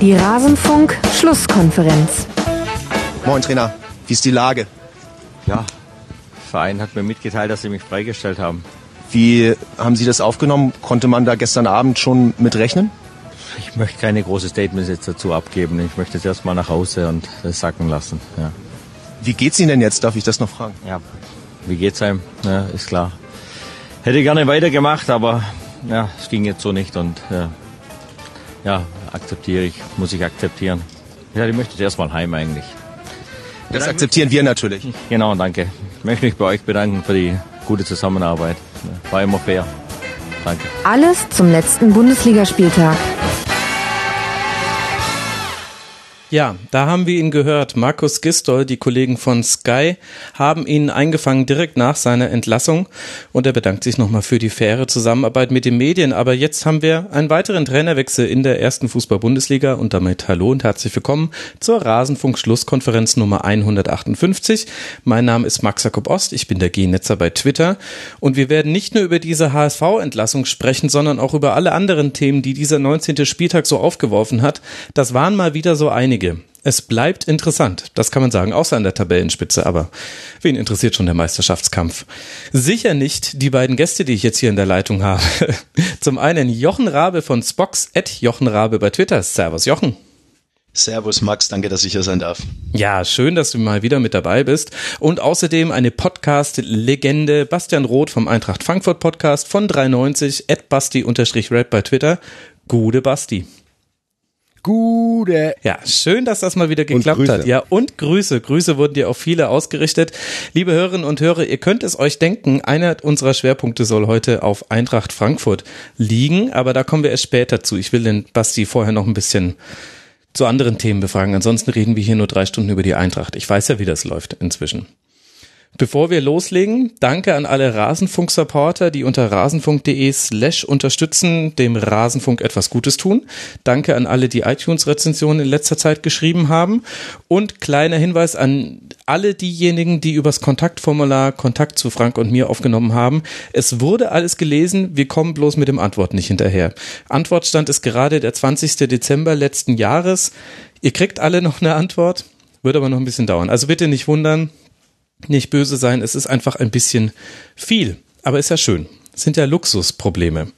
Die Rasenfunk-Schlusskonferenz. Moin Trainer, wie ist die Lage? Ja, der Verein hat mir mitgeteilt, dass sie mich freigestellt haben. Wie haben Sie das aufgenommen? Konnte man da gestern Abend schon mit rechnen? Ich möchte keine große Statements jetzt dazu abgeben. Ich möchte jetzt erstmal nach Hause und sacken lassen. Ja. Wie geht's Ihnen denn jetzt? Darf ich das noch fragen? ja. Wie geht's einem? Ja, ist klar. Hätte gerne weitergemacht, aber ja, es ging jetzt so nicht und äh, ja, akzeptiere ich, muss ich akzeptieren. Ja, ich möchte jetzt erstmal heim eigentlich. Das akzeptieren wir natürlich. Genau, danke. Ich möchte mich bei euch bedanken für die gute Zusammenarbeit. War immer fair. Danke. Alles zum letzten Bundesligaspieltag. Ja, da haben wir ihn gehört. Markus Gistol, die Kollegen von Sky, haben ihn eingefangen direkt nach seiner Entlassung und er bedankt sich nochmal für die faire Zusammenarbeit mit den Medien. Aber jetzt haben wir einen weiteren Trainerwechsel in der ersten Fußball-Bundesliga und damit hallo und herzlich willkommen zur Rasenfunk-Schlusskonferenz Nummer 158. Mein Name ist Max Jakob Ost, ich bin der G-Netzer bei Twitter und wir werden nicht nur über diese HSV-Entlassung sprechen, sondern auch über alle anderen Themen, die dieser 19. Spieltag so aufgeworfen hat. Das waren mal wieder so einige. Es bleibt interessant, das kann man sagen, außer an der Tabellenspitze, aber wen interessiert schon der Meisterschaftskampf? Sicher nicht die beiden Gäste, die ich jetzt hier in der Leitung habe. Zum einen Jochen Rabe von Spox, at Jochen Rabe bei Twitter. Servus Jochen. Servus Max, danke, dass ich hier sein darf. Ja, schön, dass du mal wieder mit dabei bist. Und außerdem eine Podcast-Legende, Bastian Roth vom Eintracht Frankfurt Podcast von 390, at Basti-Rap bei Twitter. Gute Basti. Gute. Ja, schön, dass das mal wieder geklappt hat. Ja, und Grüße. Grüße wurden dir auch viele ausgerichtet. Liebe Hörerinnen und Hörer, ihr könnt es euch denken, einer unserer Schwerpunkte soll heute auf Eintracht Frankfurt liegen, aber da kommen wir erst später zu. Ich will den Basti vorher noch ein bisschen zu anderen Themen befragen. Ansonsten reden wir hier nur drei Stunden über die Eintracht. Ich weiß ja, wie das läuft inzwischen. Bevor wir loslegen, danke an alle Rasenfunk-Supporter, die unter rasenfunk.de slash unterstützen, dem Rasenfunk etwas Gutes tun. Danke an alle, die iTunes-Rezensionen in letzter Zeit geschrieben haben. Und kleiner Hinweis an alle diejenigen, die übers Kontaktformular Kontakt zu Frank und mir aufgenommen haben. Es wurde alles gelesen, wir kommen bloß mit dem Antwort nicht hinterher. Antwortstand ist gerade der 20. Dezember letzten Jahres. Ihr kriegt alle noch eine Antwort, wird aber noch ein bisschen dauern. Also bitte nicht wundern, nicht böse sein, es ist einfach ein bisschen viel. Aber ist ja schön. Sind ja Luxusprobleme.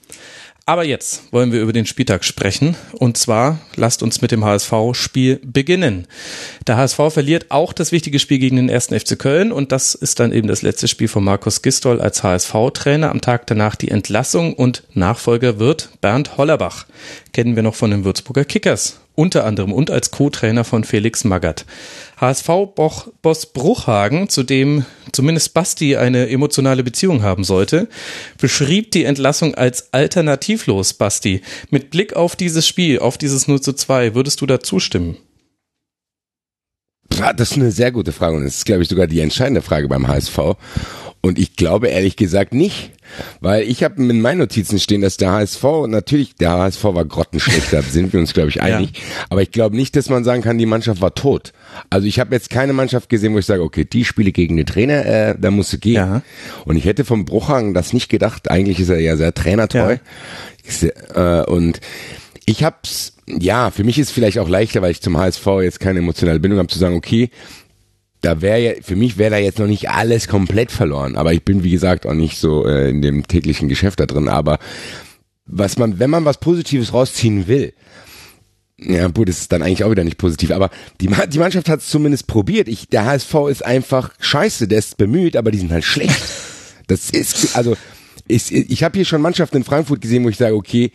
Aber jetzt wollen wir über den Spieltag sprechen. Und zwar lasst uns mit dem HSV-Spiel beginnen. Der HSV verliert auch das wichtige Spiel gegen den ersten FC Köln. Und das ist dann eben das letzte Spiel von Markus Gistol als HSV-Trainer. Am Tag danach die Entlassung und Nachfolger wird Bernd Hollerbach. Kennen wir noch von den Würzburger Kickers. Unter anderem und als Co-Trainer von Felix Magath. HSV-Boss Bruchhagen, zu dem zumindest Basti eine emotionale Beziehung haben sollte, beschrieb die Entlassung als alternativlos, Basti. Mit Blick auf dieses Spiel, auf dieses 0 zu 2, würdest du da zustimmen? Das ist eine sehr gute Frage und das ist, glaube ich, sogar die entscheidende Frage beim HSV. Und ich glaube ehrlich gesagt nicht, weil ich habe in meinen Notizen stehen, dass der HSV, natürlich, der HSV war grottenschlecht, da sind wir uns, glaube ich, einig. Aber ich glaube nicht, dass man sagen kann, die Mannschaft war tot. Also ich habe jetzt keine Mannschaft gesehen, wo ich sage, okay, die spiele gegen den Trainer, äh, da musst du gehen. Ja. Und ich hätte vom Bruchhagen das nicht gedacht. Eigentlich ist er ja sehr trainertreu. Ist, Äh, und ich hab's, ja, für mich ist es vielleicht auch leichter, weil ich zum HSV jetzt keine emotionale Bindung habe, zu sagen, okay, da wäre ja, für mich wäre da jetzt noch nicht alles komplett verloren. Aber ich bin, wie gesagt, auch nicht so äh, in dem täglichen Geschäft da drin. Aber was man, wenn man was Positives rausziehen will, ja, gut, das ist dann eigentlich auch wieder nicht positiv, aber die, die Mannschaft hat es zumindest probiert. Ich, der HSV ist einfach scheiße, der ist bemüht, aber die sind halt schlecht. Das ist, also, ich, ich habe hier schon Mannschaften in Frankfurt gesehen, wo ich sage, okay,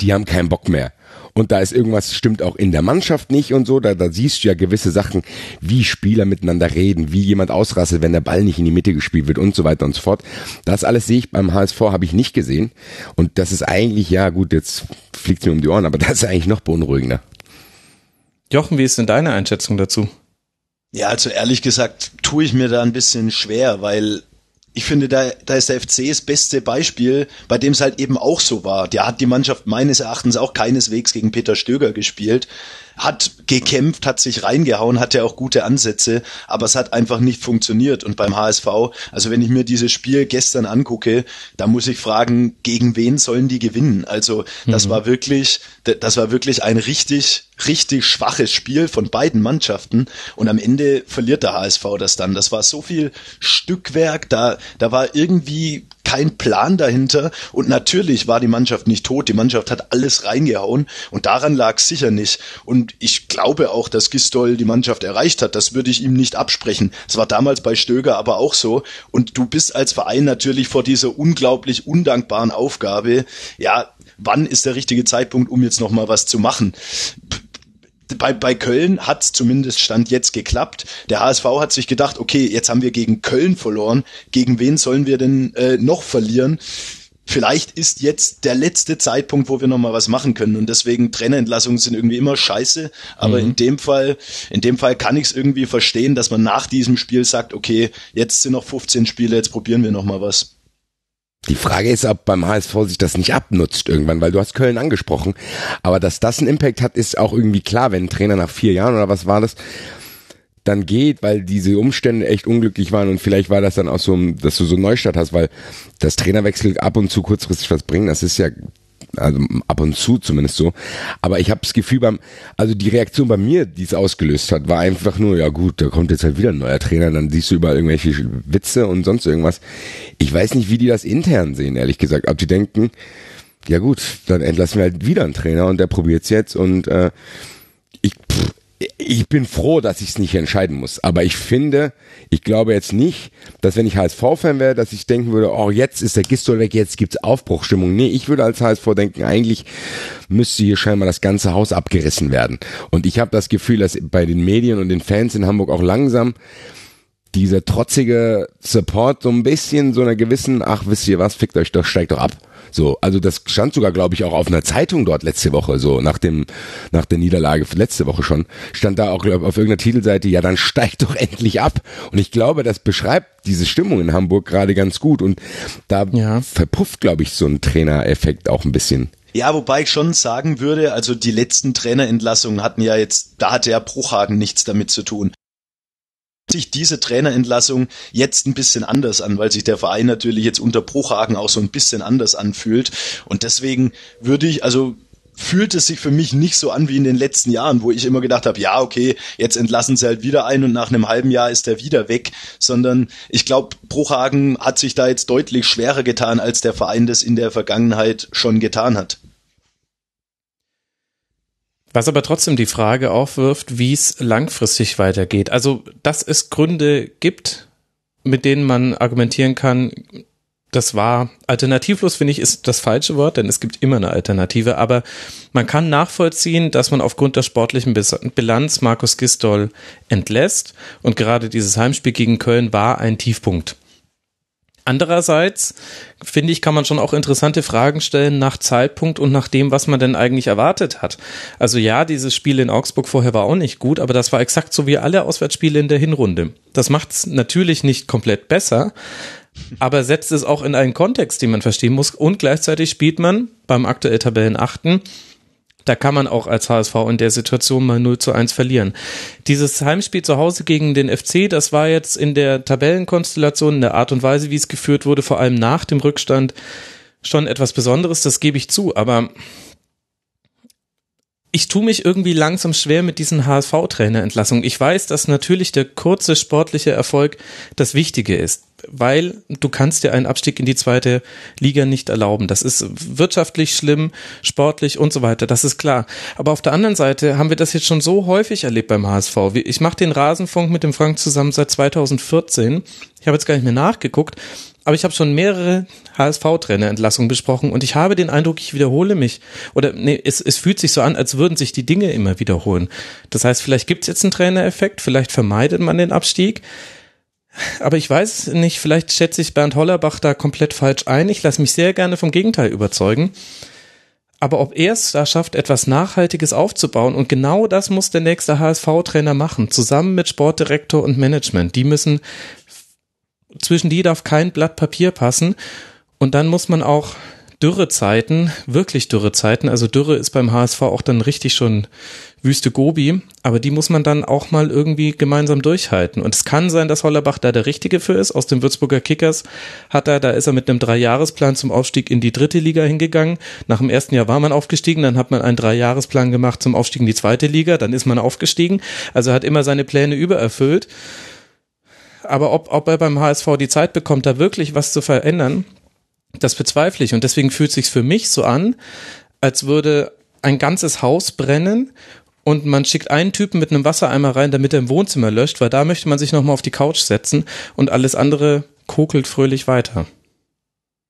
die haben keinen Bock mehr. Und da ist irgendwas, stimmt auch in der Mannschaft nicht und so. Da, da siehst du ja gewisse Sachen, wie Spieler miteinander reden, wie jemand ausrastet, wenn der Ball nicht in die Mitte gespielt wird und so weiter und so fort. Das alles sehe ich beim HSV, habe ich nicht gesehen. Und das ist eigentlich, ja gut, jetzt fliegt mir um die Ohren, aber das ist eigentlich noch beunruhigender. Jochen, wie ist denn deine Einschätzung dazu? Ja, also ehrlich gesagt tue ich mir da ein bisschen schwer, weil ich finde, da, da ist der FC das beste Beispiel, bei dem es halt eben auch so war. Der hat die Mannschaft meines Erachtens auch keineswegs gegen Peter Stöger gespielt, hat gekämpft, hat sich reingehauen, hatte auch gute Ansätze, aber es hat einfach nicht funktioniert. Und beim HSV, also wenn ich mir dieses Spiel gestern angucke, da muss ich fragen, gegen wen sollen die gewinnen? Also das mhm. war wirklich, das war wirklich ein richtig, richtig schwaches Spiel von beiden Mannschaften. Und am Ende verliert der HSV das dann. Das war so viel Stückwerk, da, da war irgendwie kein Plan dahinter. Und natürlich war die Mannschaft nicht tot. Die Mannschaft hat alles reingehauen. Und daran lag es sicher nicht. Und ich glaube auch, dass Gistol die Mannschaft erreicht hat. Das würde ich ihm nicht absprechen. Das war damals bei Stöger aber auch so. Und du bist als Verein natürlich vor dieser unglaublich undankbaren Aufgabe. Ja, wann ist der richtige Zeitpunkt, um jetzt noch mal was zu machen? Bei, bei Köln hat zumindest Stand jetzt geklappt. Der HSV hat sich gedacht, okay, jetzt haben wir gegen Köln verloren. Gegen wen sollen wir denn äh, noch verlieren? Vielleicht ist jetzt der letzte Zeitpunkt, wo wir noch mal was machen können. Und deswegen Trainerentlassungen sind irgendwie immer scheiße. Aber mhm. in dem Fall, in dem Fall kann ich es irgendwie verstehen, dass man nach diesem Spiel sagt, okay, jetzt sind noch 15 Spiele, jetzt probieren wir noch mal was. Die Frage ist, ob beim HSV sich das nicht abnutzt irgendwann, weil du hast Köln angesprochen. Aber dass das einen Impact hat, ist auch irgendwie klar, wenn ein Trainer nach vier Jahren oder was war das, dann geht, weil diese Umstände echt unglücklich waren und vielleicht war das dann auch so, dass du so einen Neustart hast, weil das Trainerwechsel ab und zu kurzfristig was bringen, das ist ja also ab und zu zumindest so. Aber ich habe das Gefühl beim, also die Reaktion bei mir, die es ausgelöst hat, war einfach nur, ja gut, da kommt jetzt halt wieder ein neuer Trainer, dann siehst du überall irgendwelche Witze und sonst irgendwas. Ich weiß nicht, wie die das intern sehen, ehrlich gesagt. Ob die denken, ja gut, dann entlassen wir halt wieder einen Trainer und der probiert's jetzt und äh, ich, pff, ich bin froh, dass ich es nicht entscheiden muss. Aber ich finde, ich glaube jetzt nicht, dass wenn ich HSV-Fan wäre, dass ich denken würde, oh, jetzt ist der Gistol weg, jetzt gibt's Aufbruchstimmung. Nee, ich würde als HSV denken, eigentlich müsste hier scheinbar das ganze Haus abgerissen werden. Und ich habe das Gefühl, dass bei den Medien und den Fans in Hamburg auch langsam dieser trotzige Support so ein bisschen so einer gewissen, ach, wisst ihr was, fickt euch doch, steigt doch ab so, also das stand sogar, glaube ich, auch auf einer Zeitung dort letzte Woche, so nach dem, nach der Niederlage letzte Woche schon, stand da auch glaub, auf irgendeiner Titelseite, ja, dann steigt doch endlich ab. Und ich glaube, das beschreibt diese Stimmung in Hamburg gerade ganz gut. Und da ja. verpufft, glaube ich, so ein Trainereffekt auch ein bisschen. Ja, wobei ich schon sagen würde, also die letzten Trainerentlassungen hatten ja jetzt, da hatte ja Bruchhagen nichts damit zu tun sich diese Trainerentlassung jetzt ein bisschen anders an, weil sich der Verein natürlich jetzt unter Bruchhagen auch so ein bisschen anders anfühlt. Und deswegen würde ich, also fühlt es sich für mich nicht so an wie in den letzten Jahren, wo ich immer gedacht habe, ja, okay, jetzt entlassen sie halt wieder ein und nach einem halben Jahr ist er wieder weg, sondern ich glaube, Bruchhagen hat sich da jetzt deutlich schwerer getan, als der Verein das in der Vergangenheit schon getan hat. Was aber trotzdem die Frage aufwirft, wie es langfristig weitergeht. Also, dass es Gründe gibt, mit denen man argumentieren kann, das war alternativlos, finde ich, ist das falsche Wort, denn es gibt immer eine Alternative, aber man kann nachvollziehen, dass man aufgrund der sportlichen Bilanz Markus Gistol entlässt und gerade dieses Heimspiel gegen Köln war ein Tiefpunkt. Andererseits finde ich, kann man schon auch interessante Fragen stellen nach Zeitpunkt und nach dem, was man denn eigentlich erwartet hat. Also ja, dieses Spiel in Augsburg vorher war auch nicht gut, aber das war exakt so wie alle Auswärtsspiele in der Hinrunde. Das macht es natürlich nicht komplett besser, aber setzt es auch in einen Kontext, den man verstehen muss und gleichzeitig spielt man beim aktuell Tabellenachten da kann man auch als HSV in der Situation mal 0 zu 1 verlieren. Dieses Heimspiel zu Hause gegen den FC, das war jetzt in der Tabellenkonstellation, in der Art und Weise, wie es geführt wurde, vor allem nach dem Rückstand, schon etwas Besonderes, das gebe ich zu, aber ich tue mich irgendwie langsam schwer mit diesen HSV-Trainerentlassungen. Ich weiß, dass natürlich der kurze sportliche Erfolg das Wichtige ist, weil du kannst dir einen Abstieg in die zweite Liga nicht erlauben. Das ist wirtschaftlich schlimm, sportlich und so weiter, das ist klar. Aber auf der anderen Seite haben wir das jetzt schon so häufig erlebt beim HSV. Ich mache den Rasenfunk mit dem Frank zusammen seit 2014. Ich habe jetzt gar nicht mehr nachgeguckt, aber ich habe schon mehrere HSV-Trainerentlassungen besprochen und ich habe den Eindruck, ich wiederhole mich. Oder nee, es, es fühlt sich so an, als würden sich die Dinge immer wiederholen. Das heißt, vielleicht gibt es jetzt einen Trainereffekt, vielleicht vermeidet man den Abstieg. Aber ich weiß nicht, vielleicht schätze ich Bernd Hollerbach da komplett falsch ein. Ich lasse mich sehr gerne vom Gegenteil überzeugen. Aber ob er es da schafft, etwas Nachhaltiges aufzubauen, und genau das muss der nächste HSV-Trainer machen, zusammen mit Sportdirektor und Management. Die müssen zwischen die darf kein Blatt Papier passen. Und dann muss man auch Dürrezeiten, wirklich Dürrezeiten, also Dürre ist beim HSV auch dann richtig schon Wüste Gobi, aber die muss man dann auch mal irgendwie gemeinsam durchhalten. Und es kann sein, dass Hollerbach da der Richtige für ist. Aus dem Würzburger Kickers hat er, da ist er mit einem Dreijahresplan zum Aufstieg in die dritte Liga hingegangen. Nach dem ersten Jahr war man aufgestiegen, dann hat man einen Dreijahresplan gemacht zum Aufstieg in die zweite Liga, dann ist man aufgestiegen. Also er hat immer seine Pläne übererfüllt. Aber ob, ob er beim HSV die Zeit bekommt, da wirklich was zu verändern, das bezweifle ich. Und deswegen fühlt es sich für mich so an, als würde ein ganzes Haus brennen und man schickt einen Typen mit einem Wassereimer rein, damit er im Wohnzimmer löscht, weil da möchte man sich nochmal auf die Couch setzen und alles andere kokelt fröhlich weiter.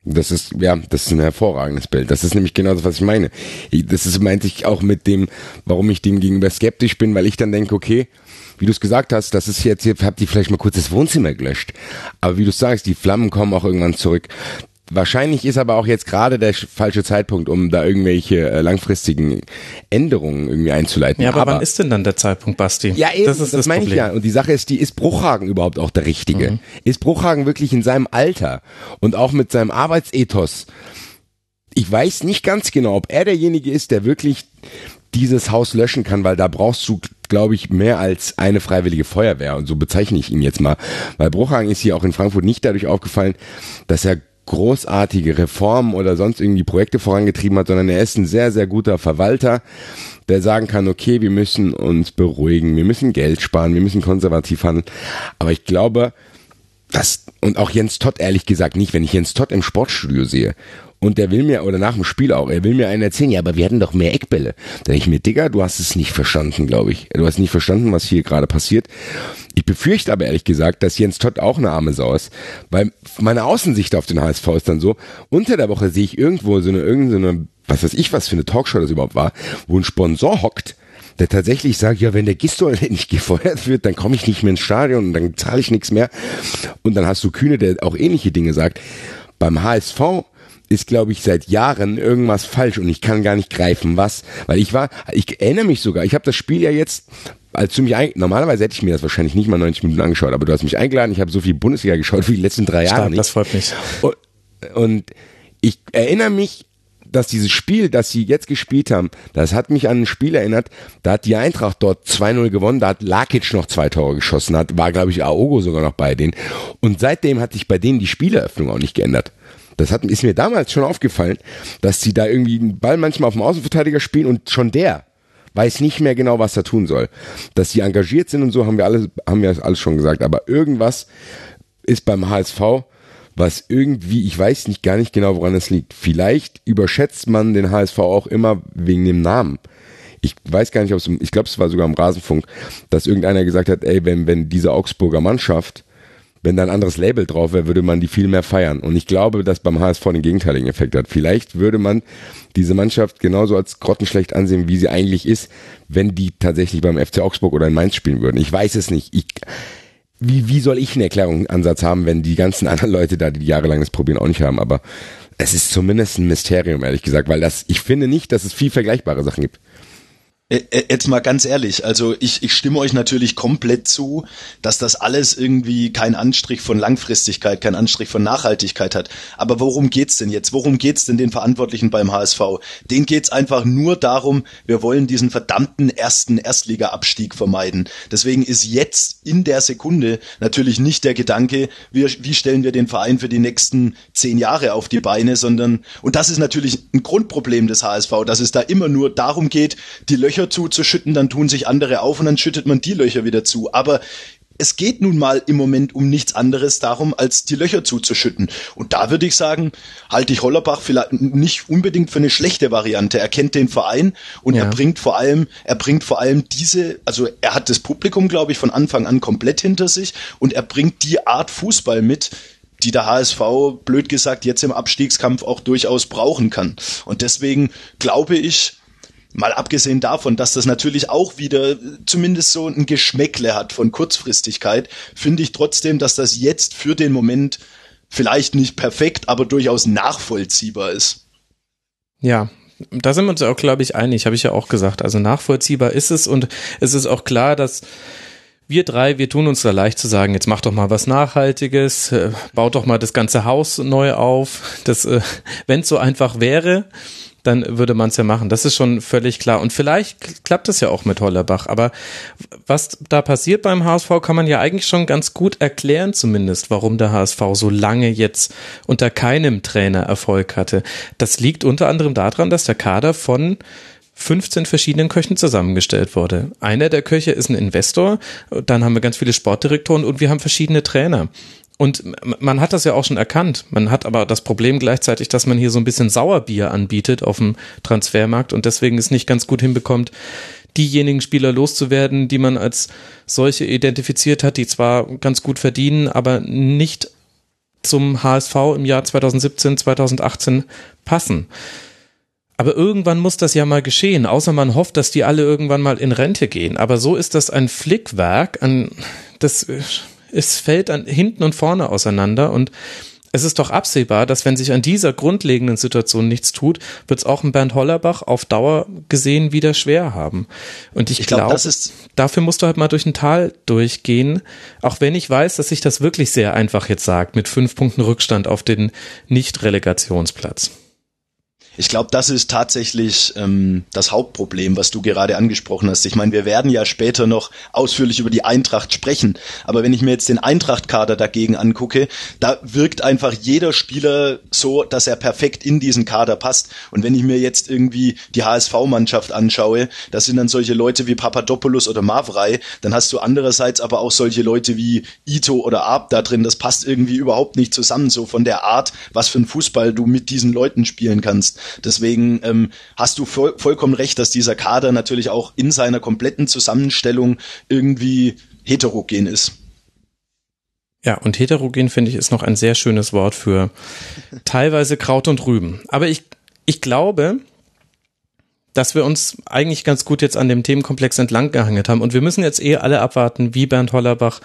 Das ist, ja, das ist ein hervorragendes Bild. Das ist nämlich genau das, was ich meine. Das ist, meinte ich auch mit dem, warum ich dem gegenüber skeptisch bin, weil ich dann denke, okay, wie du es gesagt hast, das ist jetzt, habt ihr vielleicht mal kurz das Wohnzimmer gelöscht. Aber wie du sagst, die Flammen kommen auch irgendwann zurück. Wahrscheinlich ist aber auch jetzt gerade der falsche Zeitpunkt, um da irgendwelche äh, langfristigen Änderungen irgendwie einzuleiten. Ja, aber, aber, wann ist denn dann der Zeitpunkt, Basti? Ja, eben, das, ist das, das meine ich ja. Und die Sache ist, die ist Bruchhagen überhaupt auch der Richtige? Mhm. Ist Bruchhagen wirklich in seinem Alter und auch mit seinem Arbeitsethos? Ich weiß nicht ganz genau, ob er derjenige ist, der wirklich dieses Haus löschen kann, weil da brauchst du, glaube ich, mehr als eine freiwillige Feuerwehr. Und so bezeichne ich ihn jetzt mal. Weil Bruchhagen ist hier auch in Frankfurt nicht dadurch aufgefallen, dass er großartige Reformen oder sonst irgendwie Projekte vorangetrieben hat, sondern er ist ein sehr, sehr guter Verwalter, der sagen kann, okay, wir müssen uns beruhigen, wir müssen Geld sparen, wir müssen konservativ handeln. Aber ich glaube, das, und auch Jens Todd ehrlich gesagt nicht, wenn ich Jens Todd im Sportstudio sehe und der will mir, oder nach dem Spiel auch, er will mir einen erzählen, ja, aber wir hatten doch mehr Eckbälle. Da denke ich mir, Digga, du hast es nicht verstanden, glaube ich. Du hast nicht verstanden, was hier gerade passiert. Ich befürchte aber ehrlich gesagt, dass Jens Todd auch eine arme Sau ist, weil meine Außensicht auf den HSV ist dann so, unter der Woche sehe ich irgendwo so eine, irgendeine, was weiß ich, was für eine Talkshow das überhaupt war, wo ein Sponsor hockt, der tatsächlich sagt, ja, wenn der Gistol nicht gefeuert wird, dann komme ich nicht mehr ins Stadion und dann zahle ich nichts mehr. Und dann hast du Kühne, der auch ähnliche Dinge sagt. Beim HSV ist, glaube ich, seit Jahren irgendwas falsch und ich kann gar nicht greifen, was. Weil ich war, ich erinnere mich sogar, ich habe das Spiel ja jetzt als du mich ein, normalerweise hätte ich mir das wahrscheinlich nicht mal 90 Minuten angeschaut, aber du hast mich eingeladen, ich habe so viel Bundesliga geschaut wie die letzten drei Jahre Stark, nicht. Das freut mich. Und, und ich erinnere mich, dass dieses Spiel, das sie jetzt gespielt haben, das hat mich an ein Spiel erinnert, da hat die Eintracht dort 2-0 gewonnen, da hat Lakic noch zwei Tore geschossen, hat, war glaube ich Aogo sogar noch bei denen. Und seitdem hat sich bei denen die Spieleröffnung auch nicht geändert. Das hat, ist mir damals schon aufgefallen, dass sie da irgendwie einen Ball manchmal auf dem Außenverteidiger spielen und schon der weiß nicht mehr genau, was er tun soll. Dass sie engagiert sind und so haben wir alles, haben wir alles schon gesagt. Aber irgendwas ist beim HSV, was irgendwie, ich weiß nicht gar nicht genau, woran es liegt. Vielleicht überschätzt man den HSV auch immer wegen dem Namen. Ich weiß gar nicht, ob es, ich glaube, es war sogar im Rasenfunk, dass irgendeiner gesagt hat, ey, wenn, wenn diese Augsburger Mannschaft wenn da ein anderes Label drauf wäre, würde man die viel mehr feiern. Und ich glaube, dass beim HSV den gegenteiligen Effekt hat. Vielleicht würde man diese Mannschaft genauso als grottenschlecht ansehen, wie sie eigentlich ist, wenn die tatsächlich beim FC Augsburg oder in Mainz spielen würden. Ich weiß es nicht. Ich, wie, wie soll ich einen Erklärungsansatz haben, wenn die ganzen anderen Leute da, die jahrelang das probieren, auch nicht haben? Aber es ist zumindest ein Mysterium, ehrlich gesagt, weil das, ich finde nicht, dass es viel vergleichbare Sachen gibt. Jetzt mal ganz ehrlich, also ich, ich stimme euch natürlich komplett zu, dass das alles irgendwie keinen Anstrich von Langfristigkeit, keinen Anstrich von Nachhaltigkeit hat. Aber worum geht's denn jetzt? Worum geht's denn den Verantwortlichen beim HSV? Den geht's einfach nur darum, wir wollen diesen verdammten ersten Erstliga-Abstieg vermeiden. Deswegen ist jetzt in der Sekunde natürlich nicht der Gedanke, wie, wie stellen wir den Verein für die nächsten zehn Jahre auf die Beine, sondern, und das ist natürlich ein Grundproblem des HSV, dass es da immer nur darum geht, die Löcher Löcher zuzuschütten, dann tun sich andere auf und dann schüttet man die Löcher wieder zu. Aber es geht nun mal im Moment um nichts anderes darum, als die Löcher zuzuschütten. Und da würde ich sagen, halte ich Hollerbach vielleicht nicht unbedingt für eine schlechte Variante. Er kennt den Verein und ja. er bringt vor allem, er bringt vor allem diese, also er hat das Publikum, glaube ich, von Anfang an komplett hinter sich und er bringt die Art Fußball mit, die der HSV, blöd gesagt, jetzt im Abstiegskampf auch durchaus brauchen kann. Und deswegen glaube ich, Mal abgesehen davon, dass das natürlich auch wieder zumindest so ein Geschmäckle hat von Kurzfristigkeit, finde ich trotzdem, dass das jetzt für den Moment vielleicht nicht perfekt, aber durchaus nachvollziehbar ist. Ja, da sind wir uns auch, glaube ich, einig, habe ich ja auch gesagt. Also nachvollziehbar ist es und es ist auch klar, dass wir drei, wir tun uns da leicht zu sagen, jetzt mach doch mal was Nachhaltiges, äh, baut doch mal das ganze Haus neu auf. Das, äh, wenn es so einfach wäre, dann würde man es ja machen. Das ist schon völlig klar. Und vielleicht klappt es ja auch mit Hollerbach. Aber was da passiert beim HSV, kann man ja eigentlich schon ganz gut erklären, zumindest, warum der HSV so lange jetzt unter keinem Trainer Erfolg hatte. Das liegt unter anderem daran, dass der Kader von 15 verschiedenen Köchen zusammengestellt wurde. Einer der Köche ist ein Investor, dann haben wir ganz viele Sportdirektoren und wir haben verschiedene Trainer. Und man hat das ja auch schon erkannt. Man hat aber das Problem gleichzeitig, dass man hier so ein bisschen Sauerbier anbietet auf dem Transfermarkt und deswegen es nicht ganz gut hinbekommt, diejenigen Spieler loszuwerden, die man als solche identifiziert hat, die zwar ganz gut verdienen, aber nicht zum HSV im Jahr 2017, 2018 passen. Aber irgendwann muss das ja mal geschehen, außer man hofft, dass die alle irgendwann mal in Rente gehen. Aber so ist das ein Flickwerk, an das es fällt an hinten und vorne auseinander und es ist doch absehbar, dass wenn sich an dieser grundlegenden Situation nichts tut, wird es auch ein Bernd Hollerbach auf Dauer gesehen wieder schwer haben. Und ich, ich glaube, glaub, dafür musst du halt mal durch ein Tal durchgehen, auch wenn ich weiß, dass sich das wirklich sehr einfach jetzt sagt, mit fünf Punkten Rückstand auf den Nicht-Relegationsplatz. Ich glaube, das ist tatsächlich ähm, das Hauptproblem, was du gerade angesprochen hast. Ich meine, wir werden ja später noch ausführlich über die Eintracht sprechen, aber wenn ich mir jetzt den Eintracht-Kader dagegen angucke, da wirkt einfach jeder Spieler so, dass er perfekt in diesen Kader passt. Und wenn ich mir jetzt irgendwie die HSV-Mannschaft anschaue, das sind dann solche Leute wie Papadopoulos oder Mavrei, dann hast du andererseits aber auch solche Leute wie Ito oder Ab da drin. Das passt irgendwie überhaupt nicht zusammen, so von der Art, was für ein Fußball du mit diesen Leuten spielen kannst. Deswegen ähm, hast du voll, vollkommen recht, dass dieser Kader natürlich auch in seiner kompletten Zusammenstellung irgendwie heterogen ist. Ja, und heterogen finde ich ist noch ein sehr schönes Wort für teilweise Kraut und Rüben. Aber ich, ich glaube, dass wir uns eigentlich ganz gut jetzt an dem Themenkomplex entlang gehangelt haben. Und wir müssen jetzt eh alle abwarten, wie Bernd Hollerbach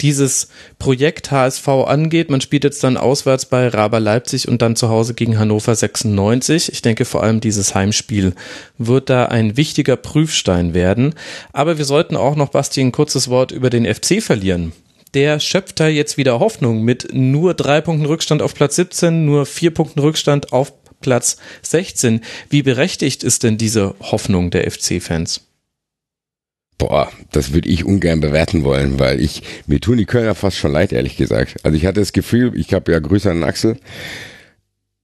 dieses Projekt HSV angeht. Man spielt jetzt dann auswärts bei Raber Leipzig und dann zu Hause gegen Hannover 96. Ich denke vor allem dieses Heimspiel wird da ein wichtiger Prüfstein werden. Aber wir sollten auch noch, Basti, ein kurzes Wort über den FC verlieren der schöpft da jetzt wieder Hoffnung mit nur drei Punkten Rückstand auf Platz 17, nur vier Punkten Rückstand auf Platz 16. Wie berechtigt ist denn diese Hoffnung der FC-Fans? Boah, das würde ich ungern bewerten wollen, weil ich, mir tun die Kölner fast schon leid, ehrlich gesagt. Also ich hatte das Gefühl, ich habe ja Grüße an Axel.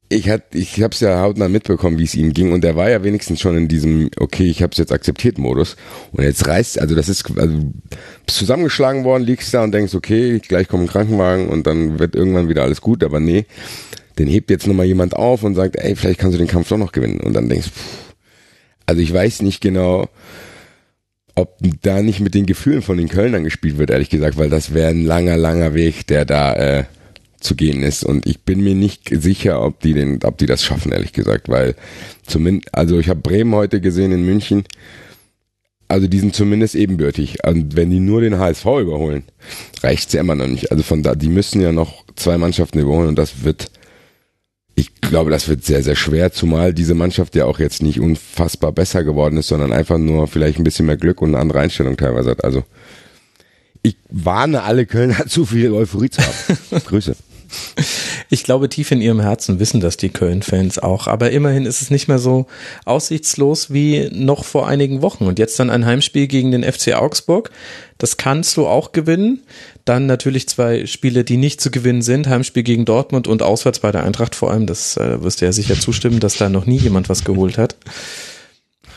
Ich hatte, ich habe es ja hautnah mitbekommen, wie es ihm ging, und er war ja wenigstens schon in diesem, okay, ich habe es jetzt akzeptiert Modus. Und jetzt reißt, also das ist, also zusammengeschlagen worden, liegst da und denkst, okay, gleich kommt ein Krankenwagen und dann wird irgendwann wieder alles gut, aber nee, den hebt jetzt nochmal jemand auf und sagt, ey, vielleicht kannst du den Kampf doch noch gewinnen. Und dann denkst pff, also ich weiß nicht genau, ob da nicht mit den Gefühlen von den Kölnern gespielt wird, ehrlich gesagt, weil das wäre ein langer, langer Weg, der da äh, zu gehen ist. Und ich bin mir nicht sicher, ob die den, ob die das schaffen, ehrlich gesagt, weil zumindest, also ich habe Bremen heute gesehen in München. Also die sind zumindest ebenbürtig. Und wenn die nur den HSV überholen, reicht's ja immer noch nicht. Also von da, die müssen ja noch zwei Mannschaften überholen und das wird ich glaube, das wird sehr, sehr schwer, zumal diese Mannschaft ja auch jetzt nicht unfassbar besser geworden ist, sondern einfach nur vielleicht ein bisschen mehr Glück und eine andere Einstellung teilweise hat. Also ich warne alle Kölner, zu viel Euphorie zu haben. Grüße. Ich glaube, tief in ihrem Herzen wissen das die Köln-Fans auch. Aber immerhin ist es nicht mehr so aussichtslos wie noch vor einigen Wochen. Und jetzt dann ein Heimspiel gegen den FC Augsburg. Das kannst du auch gewinnen. Dann natürlich zwei Spiele, die nicht zu gewinnen sind. Heimspiel gegen Dortmund und auswärts bei der Eintracht vor allem. Das äh, wirst du ja sicher zustimmen, dass da noch nie jemand was geholt hat.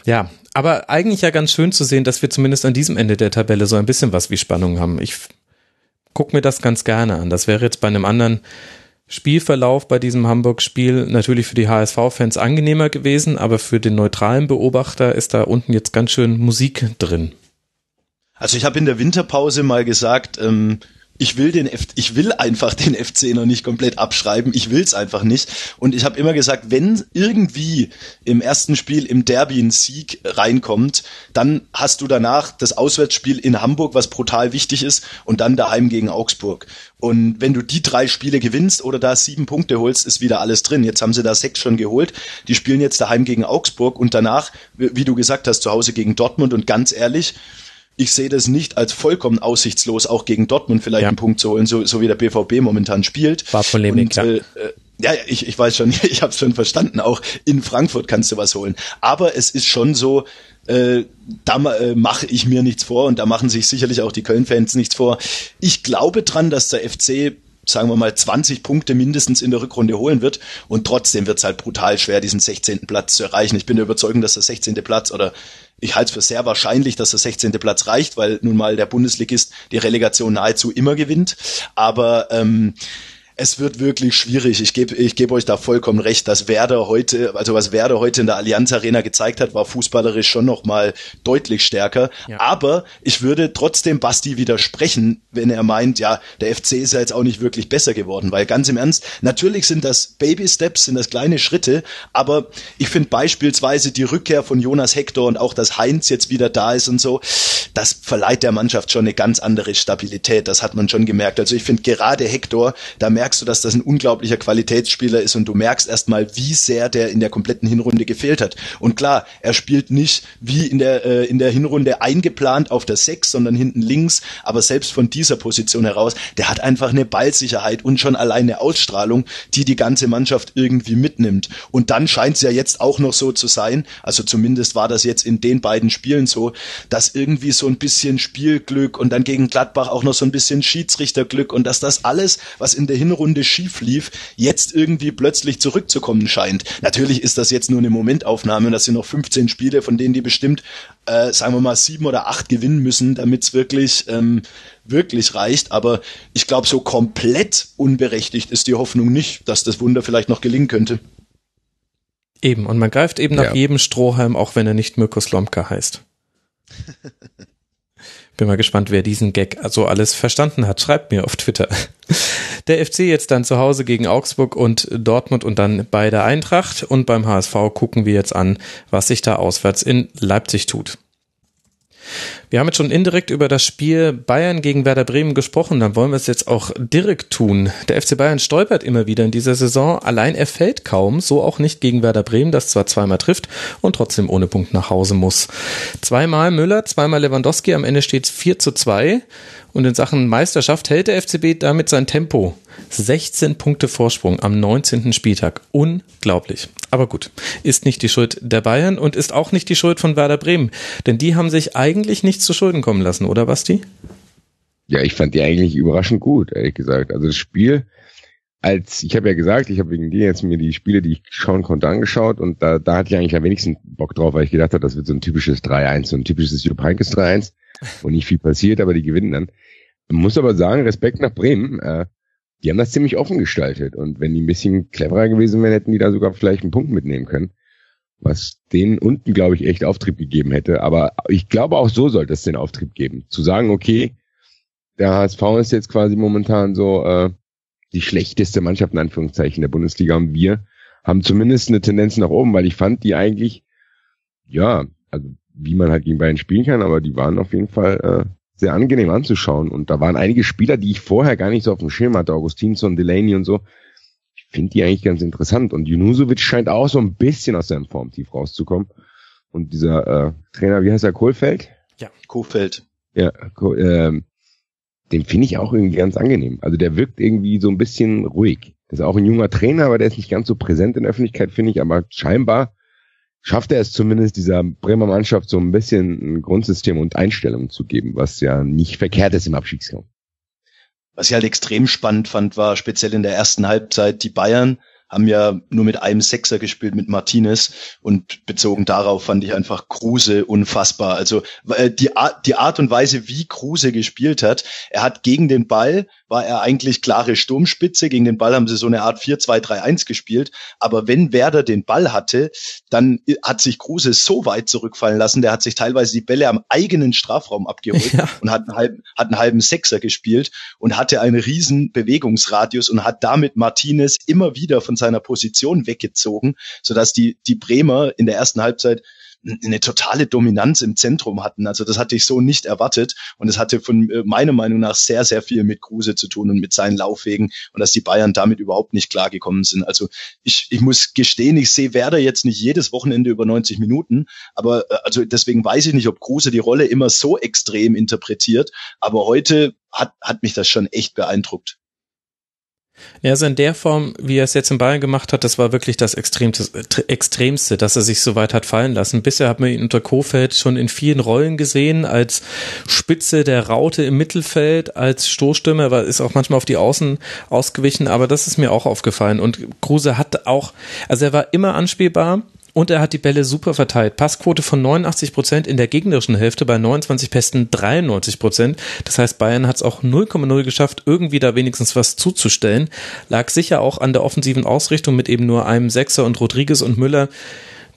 Ja, aber eigentlich ja ganz schön zu sehen, dass wir zumindest an diesem Ende der Tabelle so ein bisschen was wie Spannung haben. Ich guck mir das ganz gerne an. Das wäre jetzt bei einem anderen Spielverlauf bei diesem Hamburg-Spiel natürlich für die HSV-Fans angenehmer gewesen, aber für den neutralen Beobachter ist da unten jetzt ganz schön Musik drin. Also ich habe in der Winterpause mal gesagt, ähm, ich will den F ich will einfach den FC noch nicht komplett abschreiben. Ich will's einfach nicht. Und ich habe immer gesagt, wenn irgendwie im ersten Spiel im Derby ein Sieg reinkommt, dann hast du danach das Auswärtsspiel in Hamburg, was brutal wichtig ist, und dann daheim gegen Augsburg. Und wenn du die drei Spiele gewinnst oder da sieben Punkte holst, ist wieder alles drin. Jetzt haben sie da sechs schon geholt. Die spielen jetzt daheim gegen Augsburg und danach, wie du gesagt hast, zu Hause gegen Dortmund. Und ganz ehrlich, ich sehe das nicht als vollkommen aussichtslos, auch gegen Dortmund vielleicht ja. einen Punkt zu holen, so, so wie der BVB momentan spielt. War Polemik, Und, äh, ja, ich, ich weiß schon, ich habe es schon verstanden. Auch in Frankfurt kannst du was holen. Aber es ist schon so, äh, da äh, mache ich mir nichts vor und da machen sich sicherlich auch die Köln-Fans nichts vor. Ich glaube dran, dass der FC sagen wir mal 20 Punkte mindestens in der Rückrunde holen wird und trotzdem wird es halt brutal schwer, diesen 16. Platz zu erreichen. Ich bin der Überzeugung, dass der 16. Platz oder ich halte es für sehr wahrscheinlich, dass der 16. Platz reicht, weil nun mal der Bundesligist die Relegation nahezu immer gewinnt. Aber ähm, es wird wirklich schwierig. Ich gebe ich geb euch da vollkommen recht, dass Werder heute, also was Werder heute in der Allianz Arena gezeigt hat, war fußballerisch schon noch mal deutlich stärker. Ja. Aber ich würde trotzdem Basti widersprechen, wenn er meint, ja, der FC ist ja jetzt auch nicht wirklich besser geworden, weil ganz im Ernst, natürlich sind das Baby Steps, sind das kleine Schritte, aber ich finde beispielsweise die Rückkehr von Jonas Hector und auch, dass Heinz jetzt wieder da ist und so, das verleiht der Mannschaft schon eine ganz andere Stabilität. Das hat man schon gemerkt. Also ich finde gerade Hector, da merkt merkst du, dass das ein unglaublicher Qualitätsspieler ist und du merkst erstmal, wie sehr der in der kompletten Hinrunde gefehlt hat. Und klar, er spielt nicht wie in der, äh, in der Hinrunde eingeplant auf der Sechs, sondern hinten links, aber selbst von dieser Position heraus, der hat einfach eine Ballsicherheit und schon alleine Ausstrahlung, die die ganze Mannschaft irgendwie mitnimmt. Und dann scheint es ja jetzt auch noch so zu sein, also zumindest war das jetzt in den beiden Spielen so, dass irgendwie so ein bisschen Spielglück und dann gegen Gladbach auch noch so ein bisschen Schiedsrichterglück und dass das alles, was in der Hinrunde Hinrunde schief lief, jetzt irgendwie plötzlich zurückzukommen scheint. Natürlich ist das jetzt nur eine Momentaufnahme und das sind noch 15 Spiele, von denen die bestimmt, äh, sagen wir mal, sieben oder acht gewinnen müssen, damit es wirklich, ähm, wirklich reicht. Aber ich glaube, so komplett unberechtigt ist die Hoffnung nicht, dass das Wunder vielleicht noch gelingen könnte. Eben, und man greift eben nach ja. jedem Strohhalm, auch wenn er nicht Mirko Slomka heißt. Bin mal gespannt, wer diesen Gag so alles verstanden hat. Schreibt mir auf Twitter. Der FC jetzt dann zu Hause gegen Augsburg und Dortmund und dann bei der Eintracht. Und beim HSV gucken wir jetzt an, was sich da auswärts in Leipzig tut. Wir haben jetzt schon indirekt über das Spiel Bayern gegen Werder Bremen gesprochen, dann wollen wir es jetzt auch direkt tun. Der FC Bayern stolpert immer wieder in dieser Saison, allein er fällt kaum, so auch nicht gegen Werder Bremen, das zwar zweimal trifft und trotzdem ohne Punkt nach Hause muss. Zweimal Müller, zweimal Lewandowski, am Ende steht es 4 zu 2 und in Sachen Meisterschaft hält der FCB damit sein Tempo. 16 Punkte Vorsprung am 19. Spieltag. Unglaublich. Aber gut, ist nicht die Schuld der Bayern und ist auch nicht die Schuld von Werder Bremen. Denn die haben sich eigentlich nichts zu Schulden kommen lassen, oder Basti? Ja, ich fand die eigentlich überraschend gut, ehrlich gesagt. Also das Spiel, als ich habe ja gesagt, ich habe wegen dir jetzt mir die Spiele, die ich schauen konnte, angeschaut und da, da hatte ich eigentlich am wenigsten Bock drauf, weil ich gedacht habe, das wird so ein typisches 3-1, so ein typisches Jupp Heynckes 3-1, wo nicht viel passiert, aber die gewinnen dann. Man muss aber sagen, Respekt nach Bremen. Äh, die haben das ziemlich offen gestaltet. Und wenn die ein bisschen cleverer gewesen wären, hätten die da sogar vielleicht einen Punkt mitnehmen können. Was denen unten, glaube ich, echt Auftrieb gegeben hätte. Aber ich glaube, auch so sollte es den Auftrieb geben. Zu sagen, okay, der HSV ist jetzt quasi momentan so äh, die schlechteste Mannschaft in Anführungszeichen der Bundesliga und wir haben zumindest eine Tendenz nach oben, weil ich fand die eigentlich, ja, also wie man halt gegen Bayern spielen kann, aber die waren auf jeden Fall äh, sehr angenehm anzuschauen. Und da waren einige Spieler, die ich vorher gar nicht so auf dem Schirm hatte, Augustinsson, Delaney und so. Finde die eigentlich ganz interessant. Und Junusovic scheint auch so ein bisschen aus seinem Formtief rauszukommen. Und dieser äh, Trainer, wie heißt er, Kohlfeld? Ja, Kohlfeld. Ja, äh, den finde ich auch irgendwie ganz angenehm. Also der wirkt irgendwie so ein bisschen ruhig. Das ist auch ein junger Trainer, aber der ist nicht ganz so präsent in der Öffentlichkeit, finde ich. Aber scheinbar schafft er es zumindest dieser Bremer Mannschaft so ein bisschen ein Grundsystem und Einstellungen zu geben, was ja nicht verkehrt ist im Abstiegskampf. Was ich halt extrem spannend fand, war speziell in der ersten Halbzeit die Bayern haben ja nur mit einem Sechser gespielt, mit Martinez. Und bezogen darauf fand ich einfach Kruse unfassbar. Also die Art und Weise, wie Kruse gespielt hat, er hat gegen den Ball, war er eigentlich klare Sturmspitze. Gegen den Ball haben sie so eine Art 4-2-3-1 gespielt. Aber wenn Werder den Ball hatte, dann hat sich Kruse so weit zurückfallen lassen, der hat sich teilweise die Bälle am eigenen Strafraum abgeholt ja. und hat einen, halben, hat einen halben Sechser gespielt und hatte einen riesen Bewegungsradius und hat damit Martinez immer wieder von seiner Position weggezogen, sodass die, die Bremer in der ersten Halbzeit eine totale Dominanz im Zentrum hatten. Also das hatte ich so nicht erwartet und es hatte von äh, meiner Meinung nach sehr, sehr viel mit Kruse zu tun und mit seinen Laufwegen und dass die Bayern damit überhaupt nicht klargekommen sind. Also ich, ich muss gestehen, ich sehe Werder jetzt nicht jedes Wochenende über 90 Minuten, aber äh, also deswegen weiß ich nicht, ob Kruse die Rolle immer so extrem interpretiert, aber heute hat, hat mich das schon echt beeindruckt. Ja, also in der Form, wie er es jetzt in Bayern gemacht hat, das war wirklich das Extremste, Extremste, dass er sich so weit hat fallen lassen. Bisher hat man ihn unter Kofeld schon in vielen Rollen gesehen, als Spitze der Raute im Mittelfeld, als Stoßstürmer, er ist auch manchmal auf die Außen ausgewichen, aber das ist mir auch aufgefallen. Und Kruse hat auch, also er war immer anspielbar, und er hat die Bälle super verteilt. Passquote von 89 Prozent in der gegnerischen Hälfte, bei 29 Pässen 93 Prozent. Das heißt, Bayern hat es auch 0,0 geschafft, irgendwie da wenigstens was zuzustellen. Lag sicher auch an der offensiven Ausrichtung mit eben nur einem Sechser und Rodriguez und Müller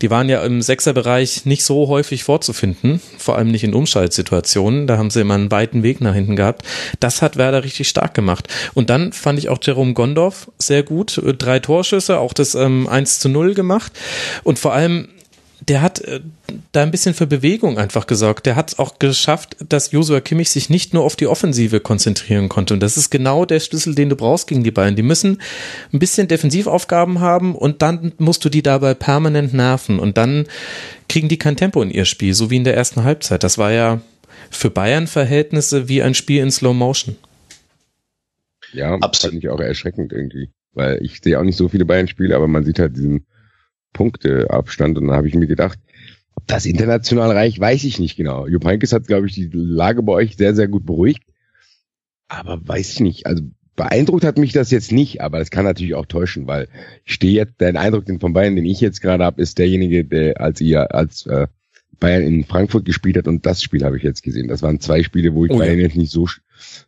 die waren ja im Sechserbereich nicht so häufig vorzufinden, vor allem nicht in Umschaltsituationen. Da haben sie immer einen weiten Weg nach hinten gehabt. Das hat Werder richtig stark gemacht. Und dann fand ich auch Jerome Gondorf sehr gut. Drei Torschüsse, auch das ähm, 1 zu 0 gemacht. Und vor allem der hat äh, da ein bisschen für Bewegung einfach gesorgt. Der hat es auch geschafft, dass Josua Kimmich sich nicht nur auf die Offensive konzentrieren konnte. Und das ist genau der Schlüssel, den du brauchst gegen die Bayern. Die müssen ein bisschen Defensivaufgaben haben und dann musst du die dabei permanent nerven. Und dann kriegen die kein Tempo in ihr Spiel, so wie in der ersten Halbzeit. Das war ja für Bayern-Verhältnisse wie ein Spiel in Slow Motion. Ja, Absolut. fand ich auch erschreckend irgendwie. Weil ich sehe auch nicht so viele Bayern-Spiele, aber man sieht halt diesen Punkteabstand. Und dann habe ich mir gedacht, ob das international reicht, weiß ich nicht genau. Jupp Heynckes hat, glaube ich, die Lage bei euch sehr, sehr gut beruhigt. Aber weiß ich nicht. Also beeindruckt hat mich das jetzt nicht, aber das kann natürlich auch täuschen, weil ich stehe jetzt, der Eindruck den von Bayern, den ich jetzt gerade habe, ist derjenige, der als ihr, als äh, Bayern in Frankfurt gespielt hat und das Spiel habe ich jetzt gesehen. Das waren zwei Spiele, wo ich oh, Bayern ja. jetzt nicht so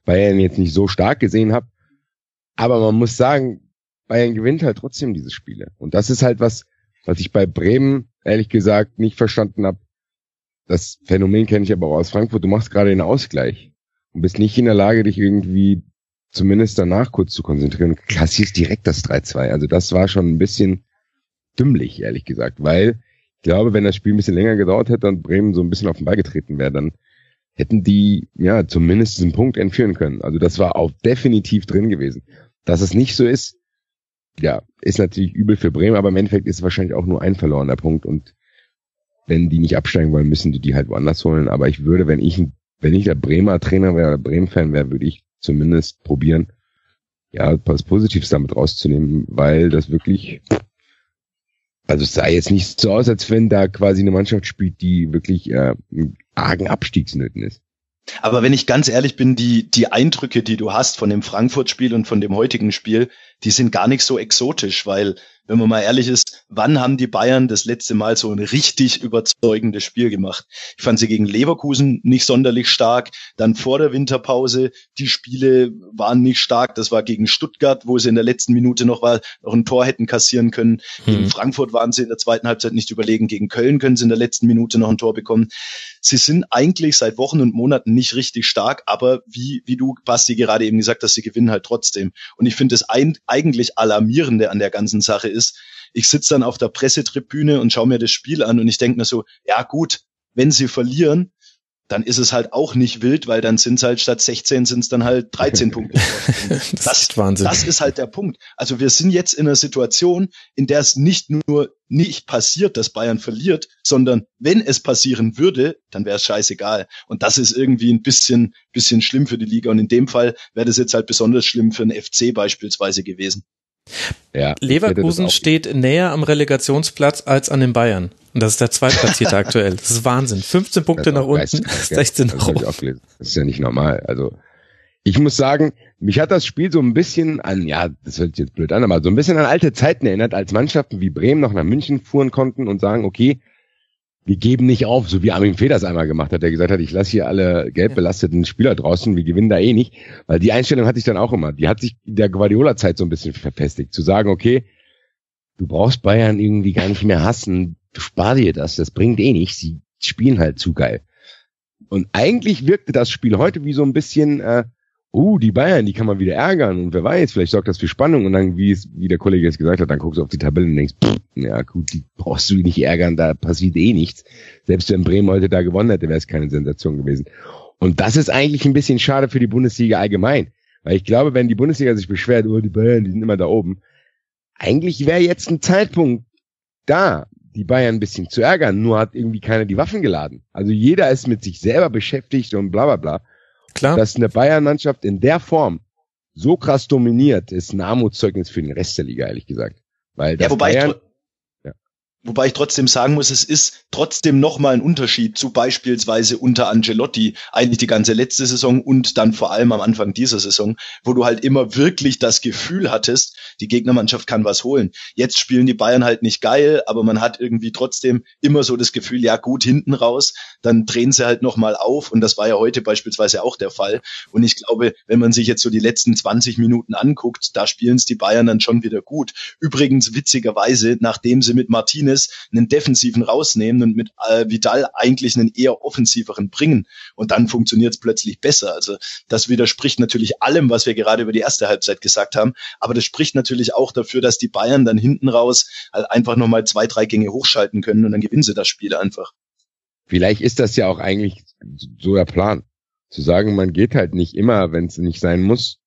Bayern jetzt nicht so stark gesehen habe. Aber man muss sagen, Bayern gewinnt halt trotzdem diese Spiele. Und das ist halt was, was ich bei Bremen ehrlich gesagt nicht verstanden habe. Das Phänomen kenne ich aber auch aus Frankfurt. Du machst gerade den Ausgleich und bist nicht in der Lage, dich irgendwie zumindest danach kurz zu konzentrieren klassierst direkt das 3-2. Also das war schon ein bisschen dümmlich, ehrlich gesagt, weil ich glaube, wenn das Spiel ein bisschen länger gedauert hätte und Bremen so ein bisschen auf den Ball getreten wäre, dann hätten die ja zumindest diesen Punkt entführen können. Also das war auch definitiv drin gewesen. Dass es nicht so ist, ja, ist natürlich übel für Bremen, aber im Endeffekt ist es wahrscheinlich auch nur ein verlorener Punkt und wenn die nicht absteigen wollen, müssen die die halt woanders holen. Aber ich würde, wenn ich, wenn ich der Bremer Trainer wäre oder Bremen-Fan wäre, würde ich zumindest probieren, ja, was Positives damit rauszunehmen, weil das wirklich, also es sah jetzt nicht so aus, als wenn da quasi eine Mannschaft spielt, die wirklich äh, argen Abstiegsnöten ist. Aber wenn ich ganz ehrlich bin, die, die Eindrücke, die du hast von dem Frankfurt-Spiel und von dem heutigen Spiel, die sind gar nicht so exotisch, weil wenn man mal ehrlich ist, wann haben die Bayern das letzte Mal so ein richtig überzeugendes Spiel gemacht? Ich fand sie gegen Leverkusen nicht sonderlich stark. Dann vor der Winterpause, die Spiele waren nicht stark. Das war gegen Stuttgart, wo sie in der letzten Minute noch, war, noch ein Tor hätten kassieren können. Mhm. Gegen Frankfurt waren sie in der zweiten Halbzeit nicht überlegen. Gegen Köln können sie in der letzten Minute noch ein Tor bekommen. Sie sind eigentlich seit Wochen und Monaten nicht richtig stark, aber wie, wie du, Basti, gerade eben gesagt hast, sie gewinnen halt trotzdem. Und ich finde das ein, eigentlich Alarmierende an der ganzen Sache ist, ich sitze dann auf der Pressetribüne und schaue mir das Spiel an und ich denke mir so, ja gut, wenn sie verlieren, dann ist es halt auch nicht wild, weil dann sind es halt statt 16 sind es dann halt 13 Punkte. das, das, ist Wahnsinn. Das ist halt der Punkt. Also wir sind jetzt in einer Situation, in der es nicht nur nicht passiert, dass Bayern verliert, sondern wenn es passieren würde, dann wäre es scheißegal. Und das ist irgendwie ein bisschen, bisschen schlimm für die Liga. Und in dem Fall wäre das jetzt halt besonders schlimm für einen FC beispielsweise gewesen. Ja, Leverkusen steht näher am Relegationsplatz als an den Bayern. Und das ist der Zweitplatzierte aktuell. Das ist Wahnsinn. 15 Punkte nach unten, 16 nach oben. Das ist ja nicht normal. Also ich muss sagen, mich hat das Spiel so ein bisschen an, ja, das hört sich jetzt blöd an, aber so ein bisschen an alte Zeiten erinnert, als Mannschaften wie Bremen noch nach München fuhren konnten und sagen, okay, wir geben nicht auf, so wie Armin Feders einmal gemacht hat, der gesagt hat, ich lasse hier alle gelb belasteten Spieler draußen, wir gewinnen da eh nicht. Weil die Einstellung hatte ich dann auch immer. Die hat sich in der Guardiola-Zeit so ein bisschen verfestigt. Zu sagen, okay, du brauchst Bayern irgendwie gar nicht mehr hassen, spar dir das, das bringt eh nichts, sie spielen halt zu geil. Und eigentlich wirkte das Spiel heute wie so ein bisschen äh, uh, die Bayern, die kann man wieder ärgern und wer weiß, vielleicht sorgt das für Spannung und dann, wie es, wie der Kollege jetzt gesagt hat, dann guckst du auf die Tabelle und denkst, pff, ja gut, die brauchst du nicht ärgern, da passiert eh nichts. Selbst wenn Bremen heute da gewonnen hätte, wäre es keine Sensation gewesen. Und das ist eigentlich ein bisschen schade für die Bundesliga allgemein. Weil ich glaube, wenn die Bundesliga sich beschwert, oh, die Bayern, die sind immer da oben, eigentlich wäre jetzt ein Zeitpunkt da, die Bayern ein bisschen zu ärgern, nur hat irgendwie keiner die Waffen geladen. Also jeder ist mit sich selber beschäftigt und bla bla bla. Klar. Dass eine Bayern-Mannschaft in der Form so krass dominiert, ist ein Armutszeugnis für den Rest der Liga, ehrlich gesagt. Weil das Ja, wobei Bayern, ich, Wobei ich trotzdem sagen muss, es ist trotzdem nochmal ein Unterschied zu beispielsweise unter Angelotti, eigentlich die ganze letzte Saison und dann vor allem am Anfang dieser Saison, wo du halt immer wirklich das Gefühl hattest, die Gegnermannschaft kann was holen. Jetzt spielen die Bayern halt nicht geil, aber man hat irgendwie trotzdem immer so das Gefühl, ja gut, hinten raus, dann drehen sie halt nochmal auf und das war ja heute beispielsweise auch der Fall. Und ich glaube, wenn man sich jetzt so die letzten 20 Minuten anguckt, da spielen es die Bayern dann schon wieder gut. Übrigens witzigerweise, nachdem sie mit Martinez einen defensiven rausnehmen und mit äh, Vidal eigentlich einen eher offensiveren bringen. Und dann funktioniert es plötzlich besser. Also das widerspricht natürlich allem, was wir gerade über die erste Halbzeit gesagt haben. Aber das spricht natürlich auch dafür, dass die Bayern dann hinten raus halt einfach nochmal zwei, drei Gänge hochschalten können und dann gewinnen sie das Spiel einfach. vielleicht ist das ja auch eigentlich so der Plan. Zu sagen, man geht halt nicht immer, wenn es nicht sein muss,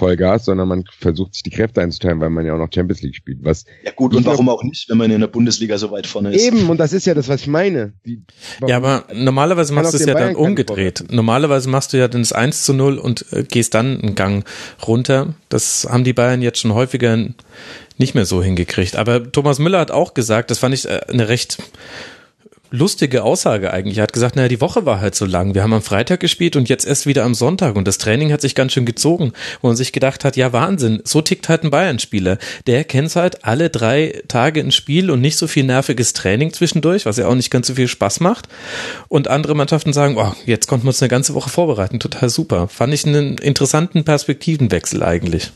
Vollgas, sondern man versucht sich die Kräfte einzuteilen, weil man ja auch noch Champions League spielt. Was Ja gut, und warum auch nicht, wenn man in der Bundesliga so weit vorne ist. eben, und das ist ja das, was ich meine. Die, Ja, aber normalerweise machst du es ja dann Bayern keinen umgedreht. Normalerweise machst du ja dann das 1 zu 0 und äh, gehst dann einen Gang runter. Das haben die Bayern jetzt schon häufiger nicht mehr so hingekriegt. Aber Thomas Müller hat auch gesagt, das fand ich äh, eine recht lustige Aussage eigentlich. Er hat gesagt, naja, die Woche war halt so lang. Wir haben am Freitag gespielt und jetzt erst wieder am Sonntag und das Training hat sich ganz schön gezogen, wo man sich gedacht hat, ja Wahnsinn, so tickt halt ein Bayern-Spieler. Der kennt halt alle drei Tage ein Spiel und nicht so viel nerviges Training zwischendurch, was ja auch nicht ganz so viel Spaß macht. Und andere Mannschaften sagen, oh, jetzt konnten wir uns eine ganze Woche vorbereiten, total super. Fand ich einen interessanten Perspektivenwechsel eigentlich.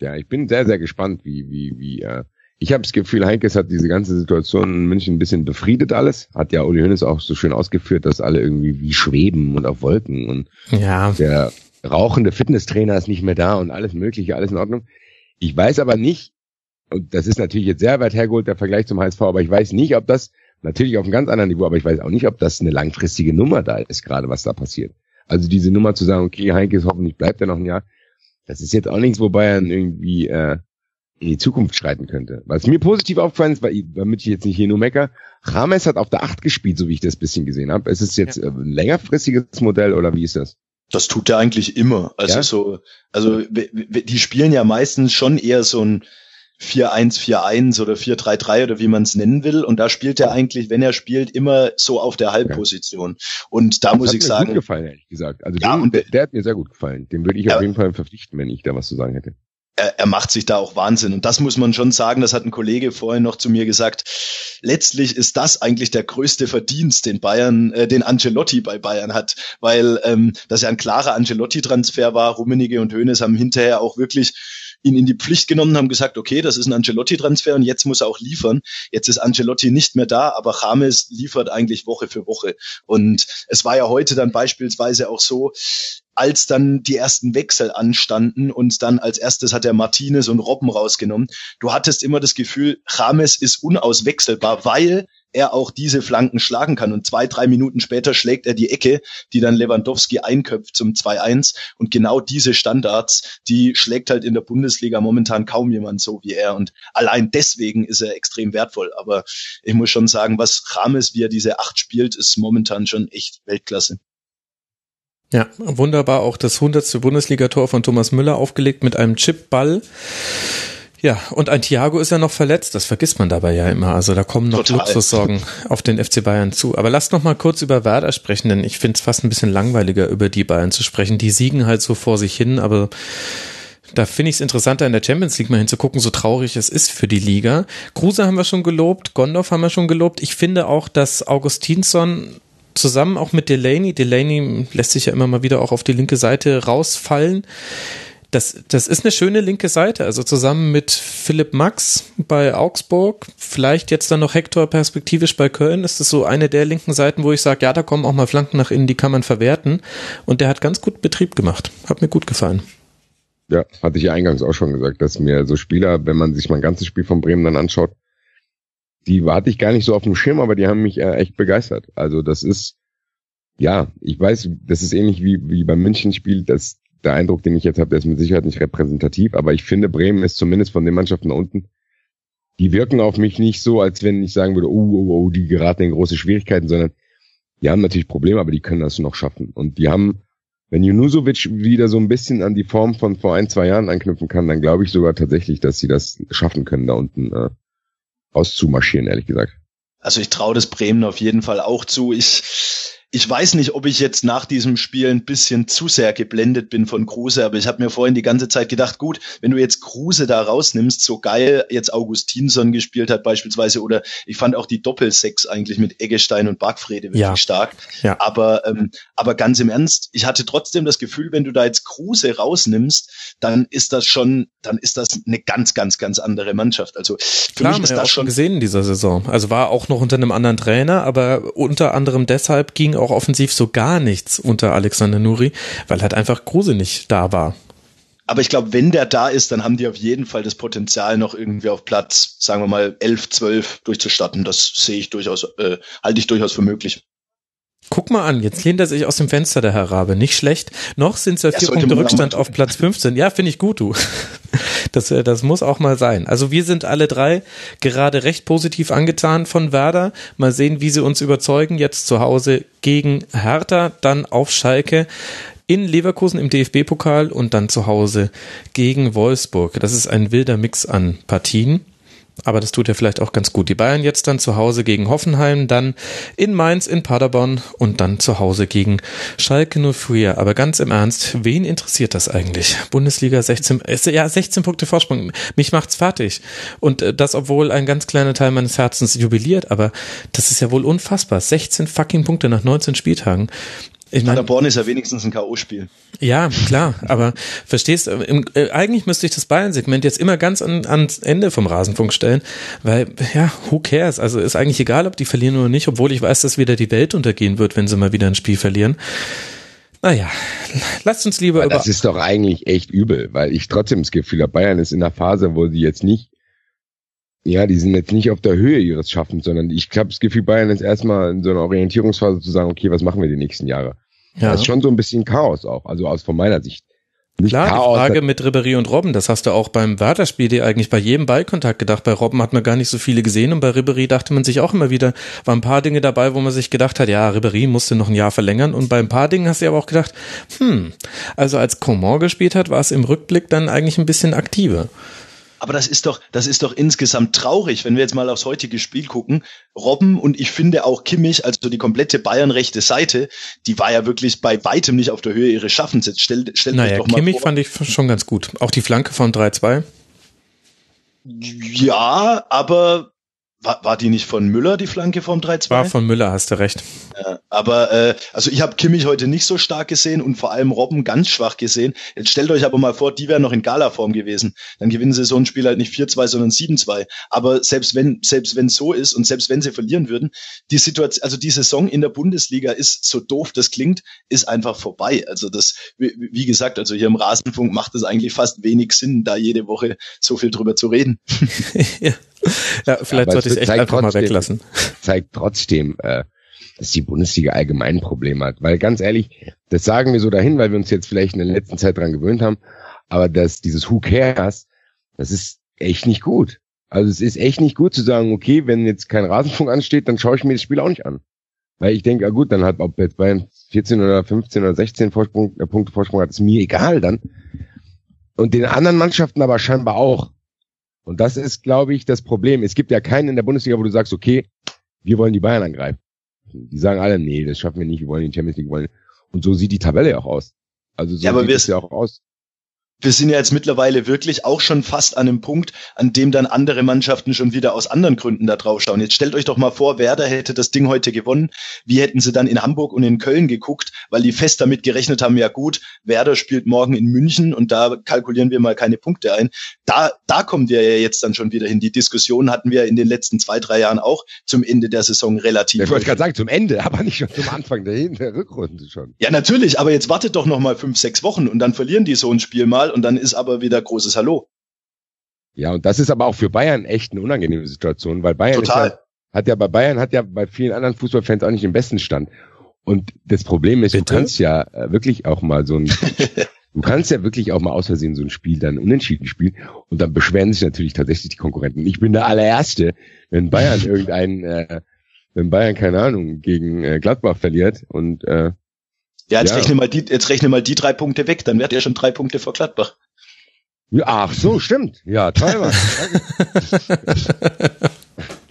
ja, ich bin sehr, sehr gespannt, wie, wie, wie, äh, ich habe das Gefühl, Heinkes hat diese ganze Situation in München ein bisschen befriedet alles. Hat ja Uli Hoeneß auch so schön ausgeführt, dass alle irgendwie wie schweben und auf Wolken und Ja, der rauchende Fitnesstrainer ist nicht mehr da und alles mögliche, alles in Ordnung. Ich weiß aber nicht, und das ist natürlich jetzt sehr weit hergeholt, der Vergleich zum HSV, aber ich weiß nicht, ob das, natürlich auf einem ganz anderen Niveau, aber ich weiß auch nicht, ob das eine langfristige Nummer da ist, gerade was da passiert. Also diese Nummer zu sagen, okay, Heinke ist hoffentlich bleibt er noch ein Jahr, das ist jetzt auch nichts, wo Bayern irgendwie äh, in die Zukunft schreiten könnte. Was mir positiv aufgefallen ist, weil, damit ich jetzt nicht hier nur mecker, Rames hat auf der 8 gespielt, so wie ich das bisschen gesehen habe. Ist es jetzt äh, ein längerfristiges Modell oder wie ist das? Das tut er eigentlich immer. Also Ja? so, also die spielen ja meistens schon eher so ein 4-1-4-1 oder 4-3-3 oder wie man es nennen will. Und da spielt er eigentlich, wenn er spielt, immer so auf der Halbposition. Und da muss hat ich mir sagen, gut gefallen, ehrlich gesagt. Also Ja, den, und- der, der hat mir sehr gut gefallen. Den würde ich Ja. auf jeden Fall verpflichten, wenn ich da was zu sagen hätte. Er, er macht sich da auch Wahnsinn. Und das muss man schon sagen, das hat ein Kollege vorhin noch zu mir gesagt. Letztlich ist das eigentlich der größte Verdienst, den Bayern, äh, den Ancelotti bei Bayern hat, weil ähm, das ja ein klarer Ancelotti-Transfer war. Rummenigge und Hoeneß haben hinterher auch wirklich ihn in die Pflicht genommen, haben gesagt, okay, das ist ein Ancelotti-Transfer und jetzt muss er auch liefern. Jetzt ist Ancelotti nicht mehr da, aber James liefert eigentlich Woche für Woche. Und es war ja heute dann beispielsweise auch so, als dann die ersten Wechsel anstanden und dann als erstes hat er Martinez und Robben rausgenommen. Du hattest immer das Gefühl, James ist unauswechselbar, weil er auch diese Flanken schlagen kann. Und zwei, drei Minuten später schlägt er die Ecke, die dann Lewandowski einköpft zum 2-1. Und genau diese Standards, die schlägt halt in der Bundesliga momentan kaum jemand so wie er. Und allein deswegen ist er extrem wertvoll. Aber ich muss schon sagen, was James, wie er diese acht spielt, ist momentan schon echt Weltklasse. Ja, wunderbar auch das 100. Bundesligator von Thomas Müller aufgelegt mit einem Chipball. Ja, und ein Thiago ist ja noch verletzt, das vergisst man dabei ja immer. Also da kommen noch Total. Luxussorgen auf den FC Bayern zu. Aber lasst noch mal kurz über Werder sprechen, denn ich finde es fast ein bisschen langweiliger, über die Bayern zu sprechen. Die siegen halt so vor sich hin, aber da finde ich es interessanter, in der Champions League mal hinzugucken, so traurig es ist für die Liga. Kruse haben wir schon gelobt, Gondorf haben wir schon gelobt. Ich finde auch, dass Augustinsson zusammen auch mit Delaney, Delaney lässt sich ja immer mal wieder auch auf die linke Seite rausfallen, Das, das ist eine schöne linke Seite. Also zusammen mit Philipp Max bei Augsburg, vielleicht jetzt dann noch Hector perspektivisch bei Köln, ist das so eine der linken Seiten, wo ich sage, ja, da kommen auch mal Flanken nach innen, die kann man verwerten. Und der hat ganz gut Betrieb gemacht. Hat mir gut gefallen. Ja, hatte ich ja eingangs auch schon gesagt, dass mir so Spieler, wenn man sich mein ganzes Spiel von Bremen dann anschaut, die hatte ich gar nicht so auf dem Schirm, aber die haben mich äh, echt begeistert. Also das ist, ja, ich weiß, das ist ähnlich wie, wie beim München-Spiel, dass der Eindruck, den ich jetzt habe, der ist mit Sicherheit nicht repräsentativ, aber ich finde, Bremen ist zumindest von den Mannschaften da unten, die wirken auf mich nicht so, als wenn ich sagen würde, oh, oh, oh, die geraten in große Schwierigkeiten, sondern die haben natürlich Probleme, aber die können das noch schaffen. Und die haben wenn Junusovic wieder so ein bisschen an die Form von vor ein, zwei Jahren anknüpfen kann, dann glaube ich sogar tatsächlich, dass sie das schaffen können, da unten äh, auszumarschieren, ehrlich gesagt. Also ich traue das Bremen auf jeden Fall auch zu. Ich ich weiß nicht, ob ich jetzt nach diesem Spiel ein bisschen zu sehr geblendet bin von Kruse, aber ich habe mir vorhin die ganze Zeit gedacht, gut, wenn du jetzt Kruse da rausnimmst, so geil jetzt Augustinsson gespielt hat beispielsweise, oder ich fand auch die Doppelsex eigentlich mit Eggestein und Bargfrede wirklich ja. stark. Ja. Aber, ähm, aber ganz im Ernst, ich hatte trotzdem das Gefühl, wenn du da jetzt Kruse rausnimmst, dann ist das schon, dann ist das eine ganz, ganz, ganz andere Mannschaft. Also für Klar, mich ist das schon gesehen in dieser Saison. Also war auch noch unter einem anderen Trainer, aber unter anderem deshalb ging auch offensiv so gar nichts unter Alexander Nuri, weil halt einfach Kruse nicht da war. Aber ich glaube, wenn der da ist, dann haben die auf jeden Fall das Potenzial, noch irgendwie auf Platz, sagen wir mal, 11, 12 durchzustatten. Das sehe ich durchaus, äh, halte ich durchaus für möglich. Guck mal an, jetzt lehnt er sich aus dem Fenster, der Herr Rabe. Nicht schlecht. Noch sind es ja vier Punkte Rückstand auf Platz 15. Ja, finde ich gut, du. Das, äh, das muss auch mal sein. Also wir sind alle drei gerade recht positiv angetan von Werder. Mal sehen, wie sie uns überzeugen. Jetzt zu Hause gegen Hertha, dann auf Schalke in Leverkusen im DFB-Pokal und dann zu Hause gegen Wolfsburg. Das ist ein wilder Mix an Partien. Aber das tut ja vielleicht auch ganz gut. Die Bayern jetzt dann zu Hause gegen Hoffenheim, dann in Mainz, in Paderborn und dann zu Hause gegen Schalke 04. Aber ganz im Ernst, wen interessiert das eigentlich? Bundesliga 16, ja, 16 Punkte Vorsprung. Mich macht's fertig. Und äh, das, obwohl ein ganz kleiner Teil meines Herzens jubiliert, aber das ist ja wohl unfassbar. 16 fucking Punkte nach 19 Spieltagen. Ich mein, Paderborn ist ja wenigstens ein K.O.-Spiel. Ja, klar, aber verstehst, im, äh, eigentlich müsste ich das Bayern-Segment jetzt immer ganz an, ans Ende vom Rasenfunk stellen, weil, ja, who cares? Also ist eigentlich egal, ob die verlieren oder nicht, obwohl ich weiß, dass wieder die Welt untergehen wird, wenn sie mal wieder ein Spiel verlieren. Naja, lasst uns lieber aber über. Das ist doch eigentlich echt übel, weil ich trotzdem das Gefühl habe, Bayern ist in der Phase, wo sie jetzt nicht ja, die sind jetzt nicht auf der Höhe ihres Schaffens, sondern ich habe das Gefühl, Bayern ist erstmal in so einer Orientierungsphase zu sagen, okay, was machen wir die nächsten Jahre? Ja. Das ist schon so ein bisschen Chaos auch, also aus von meiner Sicht. Nicht Klar, Chaos, die Frage mit Ribery und Robben, das hast du auch beim Werder-Spiel dir eigentlich bei jedem Ballkontakt gedacht. Bei Robben hat man gar nicht so viele gesehen und bei Ribery dachte man sich auch immer wieder, waren ein paar Dinge dabei, wo man sich gedacht hat, ja, Ribery musste noch ein Jahr verlängern und bei ein paar Dingen hast du aber auch gedacht, hm, also als Coman gespielt hat, war es im Rückblick dann eigentlich ein bisschen aktiver. Aber das ist doch, das ist doch insgesamt traurig, wenn wir jetzt mal aufs heutige Spiel gucken. Robben und ich finde auch Kimmich, also die komplette Bayern-rechte Seite, die war ja wirklich bei weitem nicht auf der Höhe ihres Schaffens. Jetzt stell, stell naja, doch mal Kimmich vor. fand ich schon ganz gut. Auch die Flanke von 3-2. Ja, aber war, war die nicht von Müller, die Flanke vom 3-2? War von Müller, hast du recht. Ja, aber äh, also ich habe Kimmich heute nicht so stark gesehen und vor allem Robben ganz schwach gesehen. Jetzt stellt euch aber mal vor, die wären noch in Gala-Form gewesen. Dann gewinnen sie so ein Spiel halt nicht 4-2, sondern 7-2. Aber selbst wenn selbst wenn so ist und selbst wenn sie verlieren würden, die Situation, also die Saison in der Bundesliga ist so doof, das klingt, ist einfach vorbei. Also das, wie, wie gesagt, also hier im Rasenfunk macht es eigentlich fast wenig Sinn, da jede Woche so viel drüber zu reden. ja. Ja, vielleicht sollte ich es echt einfach trotzdem, mal weglassen. Zeigt trotzdem, äh, dass die Bundesliga allgemein ein Problem hat. Weil ganz ehrlich, das sagen wir so dahin, weil wir uns jetzt vielleicht in der letzten Zeit dran gewöhnt haben, aber dass dieses Who cares, das ist echt nicht gut. Also es ist echt nicht gut zu sagen, okay, wenn jetzt kein Rasenfunk ansteht, dann schaue ich mir das Spiel auch nicht an. Weil ich denke, ja gut, dann hat ob jetzt Bayern 14 oder 15 oder 16 Vorsprung, äh, Punkte Vorsprung hat, ist mir egal dann. Und den anderen Mannschaften aber scheinbar auch. Und das ist, glaube ich, das Problem. Es gibt ja keinen in der Bundesliga, wo du sagst, okay, wir wollen die Bayern angreifen. Die sagen alle, nee, das schaffen wir nicht, wir wollen die Champions League wollen. Und so sieht die Tabelle ja auch aus. Also so ja, aber sieht es ja auch aus. Wir sind ja jetzt mittlerweile wirklich auch schon fast an einem Punkt, an dem dann andere Mannschaften schon wieder aus anderen Gründen da drauf schauen. Jetzt stellt euch doch mal vor, Werder hätte das Ding heute gewonnen. Wie hätten sie dann in Hamburg und in Köln geguckt, weil die fest damit gerechnet haben, ja gut, Werder spielt morgen in München und da kalkulieren wir mal keine Punkte ein. Da, da kommen wir ja jetzt dann schon wieder hin. Die Diskussion hatten wir in den letzten zwei, drei Jahren auch zum Ende der Saison relativ. Ich wollte gerade sagen, zum Ende, aber nicht schon zum Anfang der, der Rückrunde schon. Ja, natürlich, aber jetzt wartet doch noch mal fünf, sechs Wochen und dann verlieren die so ein Spiel mal und dann ist aber wieder großes Hallo. Ja, und das ist aber auch für Bayern echt eine unangenehme Situation, weil Bayern Total. Ja, hat ja bei Bayern hat ja bei vielen anderen Fußballfans auch nicht den besten Stand. Und das Problem ist, Bitte? du kannst ja äh, wirklich auch mal so ein, du kannst ja wirklich auch mal aus Versehen so ein Spiel dann unentschieden spielen und dann beschweren sich natürlich tatsächlich die Konkurrenten. Ich bin der allererste, wenn Bayern irgendein, äh, wenn Bayern keine Ahnung gegen äh, Gladbach verliert und äh, Ja, jetzt Ja. rechne mal die, jetzt rechne mal die drei Punkte weg, dann wärt ihr schon drei Punkte vor Gladbach. Ja, ach so, stimmt. Ja, toll.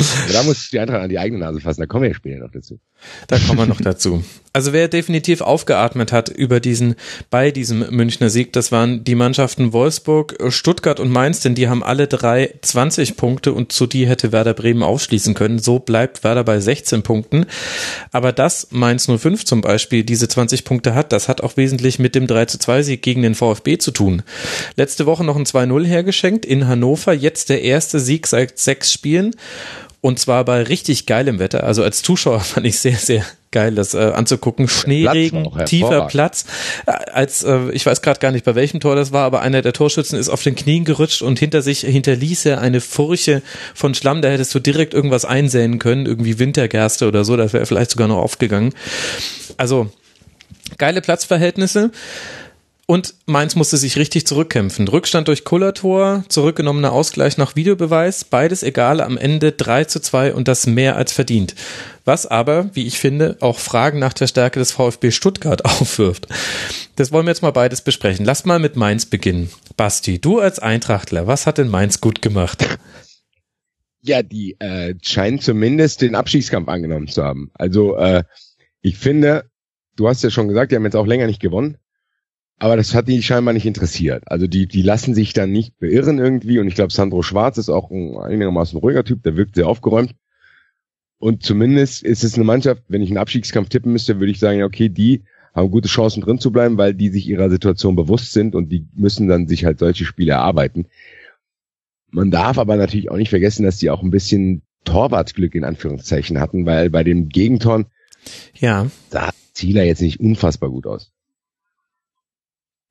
Da muss die Eintracht an die eigene Nase fassen, da kommen wir später noch dazu. Da kommen wir noch dazu. Also wer definitiv aufgeatmet hat über diesen, bei diesem Münchner Sieg, das waren die Mannschaften Wolfsburg, Stuttgart und Mainz, denn die haben alle drei 20 Punkte und zu die hätte Werder Bremen aufschließen können. So bleibt Werder bei 16 Punkten. Aber dass Mainz 05 zum Beispiel diese 20 Punkte hat, das hat auch wesentlich mit dem 3 zu 2 Sieg gegen den VfB zu tun. Letzte Woche noch ein 2-0 hergeschenkt in Hannover, jetzt der erste Sieg seit sechs Spielen. Und zwar bei richtig geilem Wetter. Also als Zuschauer fand ich sehr, sehr geil, das äh, anzugucken. Schneeregen, auch tiefer. Platz. Äh, Als äh, ich weiß gerade gar nicht, bei welchem Tor das war, aber einer der Torschützen ist auf den Knien gerutscht und hinter sich hinterließ er eine Furche von Schlamm. Da hättest du direkt irgendwas einsäen können, irgendwie Wintergerste oder so. Das wäre vielleicht sogar noch aufgegangen. Also geile Platzverhältnisse. Und Mainz musste sich richtig zurückkämpfen. Rückstand durch Kullertor, zurückgenommener Ausgleich nach Videobeweis, beides egal, am Ende 3 zu 2 und das mehr als verdient. Was aber, wie ich finde, auch Fragen nach der Stärke des VfB Stuttgart aufwirft. Das wollen wir jetzt mal beides besprechen. Lass mal mit Mainz beginnen. Basti, du als Eintrachtler, was hat denn Mainz gut gemacht? Ja, die äh, scheinen zumindest den Abstiegskampf angenommen zu haben. Also äh, ich finde, du hast ja schon gesagt, die haben jetzt auch länger nicht gewonnen, aber das hat die scheinbar nicht interessiert. Also die, die lassen sich dann nicht beirren irgendwie und ich glaube, Sandro Schwarz ist auch ein einigermaßen ruhiger Typ, der wirkt sehr aufgeräumt. Und zumindest ist es eine Mannschaft, wenn ich einen Abstiegskampf tippen müsste, würde ich sagen, ja, okay, die haben gute Chancen drin zu bleiben, weil die sich ihrer Situation bewusst sind und die müssen dann sich halt solche Spiele erarbeiten. Man darf aber natürlich auch nicht vergessen, dass die auch ein bisschen Torwartglück in Anführungszeichen hatten, weil bei den Gegentoren Ja, sah Zieler jetzt nicht unfassbar gut aus.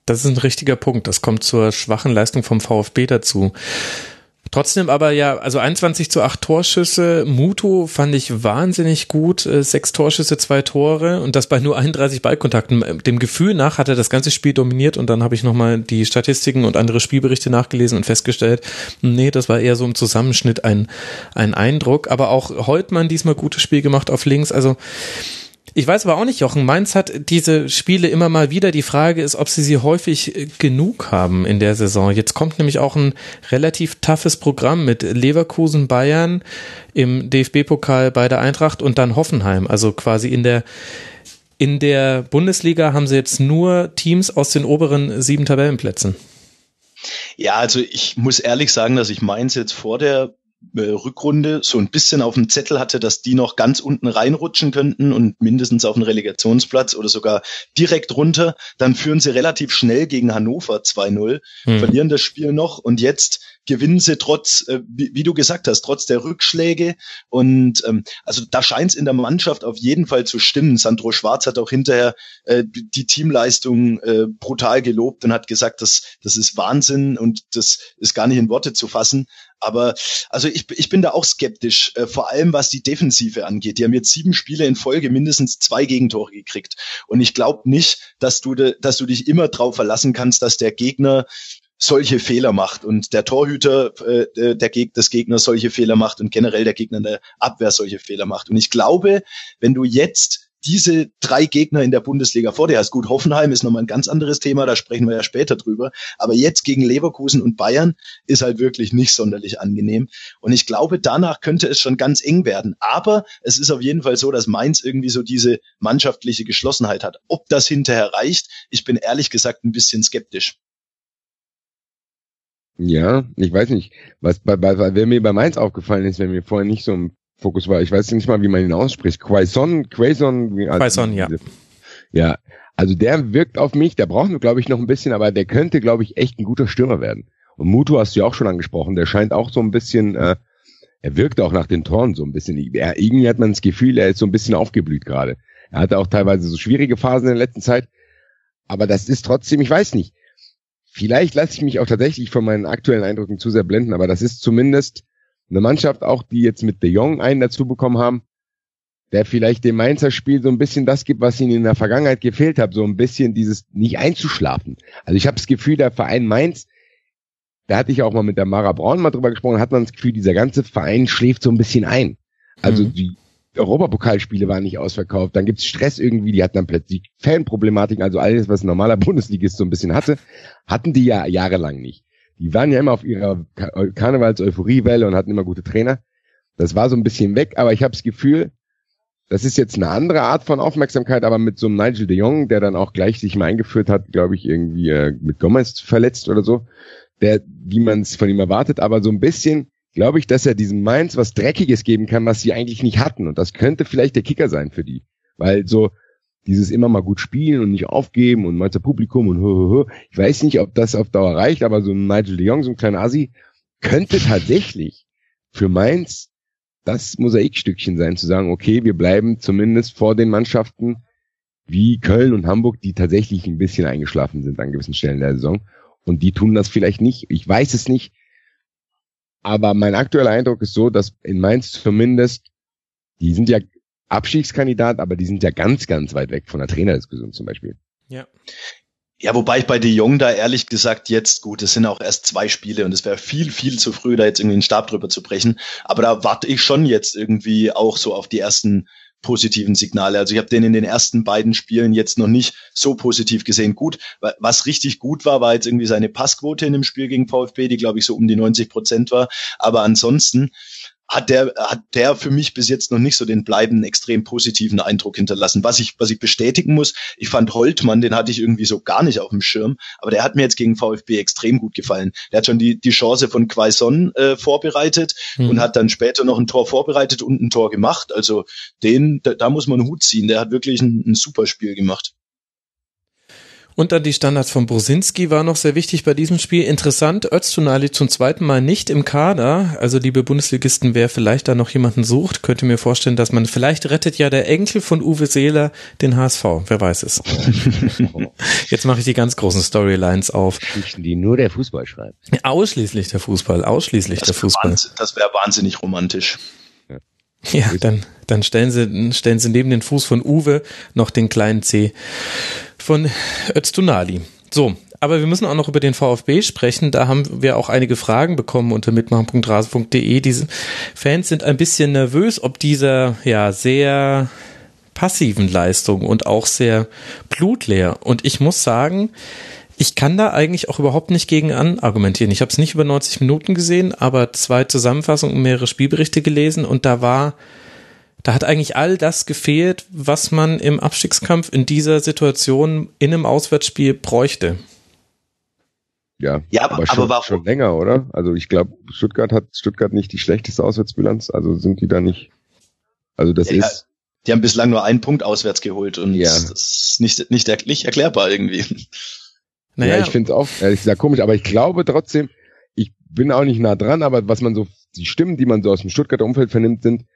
Das ist ein richtiger Punkt. Das kommt zur schwachen Leistung vom VfB dazu. Trotzdem aber ja, also 21 zu 8 Torschüsse. Muto fand ich wahnsinnig gut. Äh, Sechs Torschüsse, zwei Tore und das bei nur 31 Ballkontakten. Dem Gefühl nach hat er das ganze Spiel dominiert und dann habe ich nochmal die Statistiken und andere Spielberichte nachgelesen und festgestellt, nee, das war eher so im Zusammenschnitt ein, ein Eindruck. Aber auch Holtmann diesmal gutes Spiel gemacht auf links. Also ich weiß aber auch nicht, Jochen. Mainz hat diese Spiele immer mal wieder. Die Frage ist, ob sie sie häufig äh, genug haben in der Saison. Jetzt kommt nämlich auch ein relativ toughes Programm mit Leverkusen, Bayern im DFB-Pokal bei der Eintracht und dann Hoffenheim. Also quasi in der in der Bundesliga haben sie jetzt nur Teams aus den oberen sieben Tabellenplätzen. Ja, also ich muss ehrlich sagen, dass ich Mainz jetzt vor der Rückrunde so ein bisschen auf dem Zettel hatte, dass die noch ganz unten reinrutschen könnten und mindestens auf einen Relegationsplatz oder sogar direkt runter. Dann führen sie relativ schnell gegen Hannover 2-0, Hm. verlieren das Spiel noch und jetzt gewinnen sie trotz, äh, wie, wie du gesagt hast, trotz der Rückschläge. Und ähm, also da scheint es in der Mannschaft auf jeden Fall zu stimmen. Sandro Schwarz hat auch hinterher äh, die Teamleistung äh, brutal gelobt und hat gesagt, das, das ist Wahnsinn und das ist gar nicht in Worte zu fassen. Aber also ich, ich bin da auch skeptisch, äh, vor allem was die Defensive angeht. Die haben jetzt sieben Spiele in Folge mindestens zwei Gegentore gekriegt. Und ich glaube nicht, dass du, de, dass du dich immer drauf verlassen kannst, dass der Gegner solche Fehler macht und der Torhüter äh, der Geg des Gegners solche Fehler macht und generell der Gegner in der Abwehr solche Fehler macht. Und ich glaube, wenn du jetzt diese drei Gegner in der Bundesliga vor dir hast, gut, Hoffenheim ist nochmal ein ganz anderes Thema, da sprechen wir ja später drüber, aber jetzt gegen Leverkusen und Bayern ist halt wirklich nicht sonderlich angenehm. Und ich glaube, danach könnte es schon ganz eng werden. Aber es ist auf jeden Fall so, dass Mainz irgendwie so diese mannschaftliche Geschlossenheit hat. Ob das hinterher reicht, ich bin ehrlich gesagt ein bisschen skeptisch. Ja, ich weiß nicht, was bei, bei wer mir bei Mainz aufgefallen ist, wenn mir vorher nicht so im Fokus war, ich weiß nicht mal, wie man ihn ausspricht. Quaison, Quaison, also Quaison, ja. Ja, also der wirkt auf mich, der braucht nur, glaube ich, noch ein bisschen, aber der könnte, glaube ich, echt ein guter Stürmer werden. Und Mutu hast du ja auch schon angesprochen, der scheint auch so ein bisschen, äh, er wirkt auch nach den Toren so ein bisschen. Er, irgendwie hat man das Gefühl, er ist so ein bisschen aufgeblüht gerade. Er hatte auch teilweise so schwierige Phasen in der letzten Zeit. Aber das ist trotzdem, ich weiß nicht. Vielleicht lasse ich mich auch tatsächlich von meinen aktuellen Eindrücken zu sehr blenden, aber das ist zumindest eine Mannschaft auch, die jetzt mit De Jong einen dazu bekommen haben, der vielleicht dem Mainzer Spiel so ein bisschen das gibt, was ihnen in der Vergangenheit gefehlt hat, so ein bisschen dieses nicht einzuschlafen. Also ich habe das Gefühl, der Verein Mainz, da hatte ich auch mal mit der Mara Braun mal drüber gesprochen, hat man das Gefühl, dieser ganze Verein schläft so ein bisschen ein. Also mhm. die Europapokalspiele waren nicht ausverkauft, dann gibt's Stress irgendwie, die hatten dann plötzlich Fanproblematiken, also alles, was ein normaler Bundesligist so ein bisschen hatte, hatten die ja jahrelang nicht. Die waren ja immer auf ihrer Karnevals-Euphoriewelle und hatten immer gute Trainer. Das war so ein bisschen weg, aber ich habe das Gefühl, das ist jetzt eine andere Art von Aufmerksamkeit, aber mit so einem Nigel de Jong, der dann auch gleich sich mal eingeführt hat, glaube ich, irgendwie äh, mit Gomez verletzt oder so, der, wie man es von ihm erwartet, aber so ein bisschen glaube ich, dass er diesem Mainz was Dreckiges geben kann, was sie eigentlich nicht hatten. Und das könnte vielleicht der Kicker sein für die. Weil so dieses immer mal gut spielen und nicht aufgeben und Mainzer Publikum und ho, ho, ho. Ich weiß nicht, ob das auf Dauer reicht, aber so ein Nigel de Jong, so ein kleiner Assi, könnte tatsächlich für Mainz das Mosaikstückchen sein, zu sagen, okay, wir bleiben zumindest vor den Mannschaften wie Köln und Hamburg, die tatsächlich ein bisschen eingeschlafen sind an gewissen Stellen der Saison. Und die tun das vielleicht nicht. Ich weiß es nicht. Aber mein aktueller Eindruck ist so, dass in Mainz zumindest, die sind ja Abstiegskandidat, aber die sind ja ganz, ganz weit weg von der Trainerdiskussion zum Beispiel. Ja. Ja, wobei ich bei De Jong da ehrlich gesagt jetzt, gut, es sind auch erst zwei Spiele und es wäre viel, viel zu früh, da jetzt irgendwie einen Stab drüber zu brechen. Aber da warte ich schon jetzt irgendwie auch so auf die ersten positiven Signale. Also ich habe den in den ersten beiden Spielen jetzt noch nicht so positiv gesehen. Gut, was richtig gut war, war jetzt irgendwie seine Passquote in dem Spiel gegen VfB, die glaube ich so um die 90 Prozent war. Aber ansonsten hat der, hat der für mich bis jetzt noch nicht so den bleibenden, extrem positiven Eindruck hinterlassen. Was ich, was ich bestätigen muss, ich fand Holtmann, den hatte ich irgendwie so gar nicht auf dem Schirm, aber der hat mir jetzt gegen VfB extrem gut gefallen. Der hat schon die, die Chance von Quaison äh, vorbereitet mhm. und hat dann später noch ein Tor vorbereitet und ein Tor gemacht. Also den, da, da muss man Hut ziehen. Der hat wirklich ein, ein super Spiel gemacht. Und dann die Standards von Brosinski war noch sehr wichtig bei diesem Spiel. Interessant, Öztunali zum zweiten Mal nicht im Kader. Also liebe Bundesligisten, wer vielleicht da noch jemanden sucht, könnte mir vorstellen, dass man vielleicht rettet ja der Enkel von Uwe Seeler den HSV. Wer weiß es. Jetzt mache ich die ganz großen Storylines auf. Geschichten, die nur der Fußball schreibt. Ausschließlich der Fußball, ausschließlich das der Fußball. Das wäre wahnsinnig romantisch. Ja, dann, dann stellen sie, stellen sie neben den Fuß von Uwe noch den kleinen C von Öztunali. So, aber wir müssen auch noch über den VfB sprechen. Da haben wir auch einige Fragen bekommen unter mitmachen.rasen.de. Diese Fans sind ein bisschen nervös, ob dieser ja sehr passiven Leistung und auch sehr blutleer. Und ich muss sagen, ich kann da eigentlich auch überhaupt nicht gegen an argumentieren. Ich habe es nicht über 90 Minuten gesehen, aber zwei Zusammenfassungen und mehrere Spielberichte gelesen und da war da hat eigentlich all das gefehlt, was man im Abstiegskampf in dieser Situation in einem Auswärtsspiel bräuchte. Ja, ja aber, aber, schon, aber warum? schon länger, oder? Also ich glaube, Stuttgart hat Stuttgart nicht die schlechteste Auswärtsbilanz, also sind die da nicht. Also das ja, ist. Die haben bislang nur einen Punkt auswärts geholt und ja. das ist nicht, nicht, nicht erklärbar irgendwie. Naja. Ja, ich finde es auch ehrlich gesagt komisch, aber ich glaube trotzdem, ich bin auch nicht nah dran, aber was man so, die Stimmen, die man so aus dem Stuttgarter Umfeld vernimmt, sind,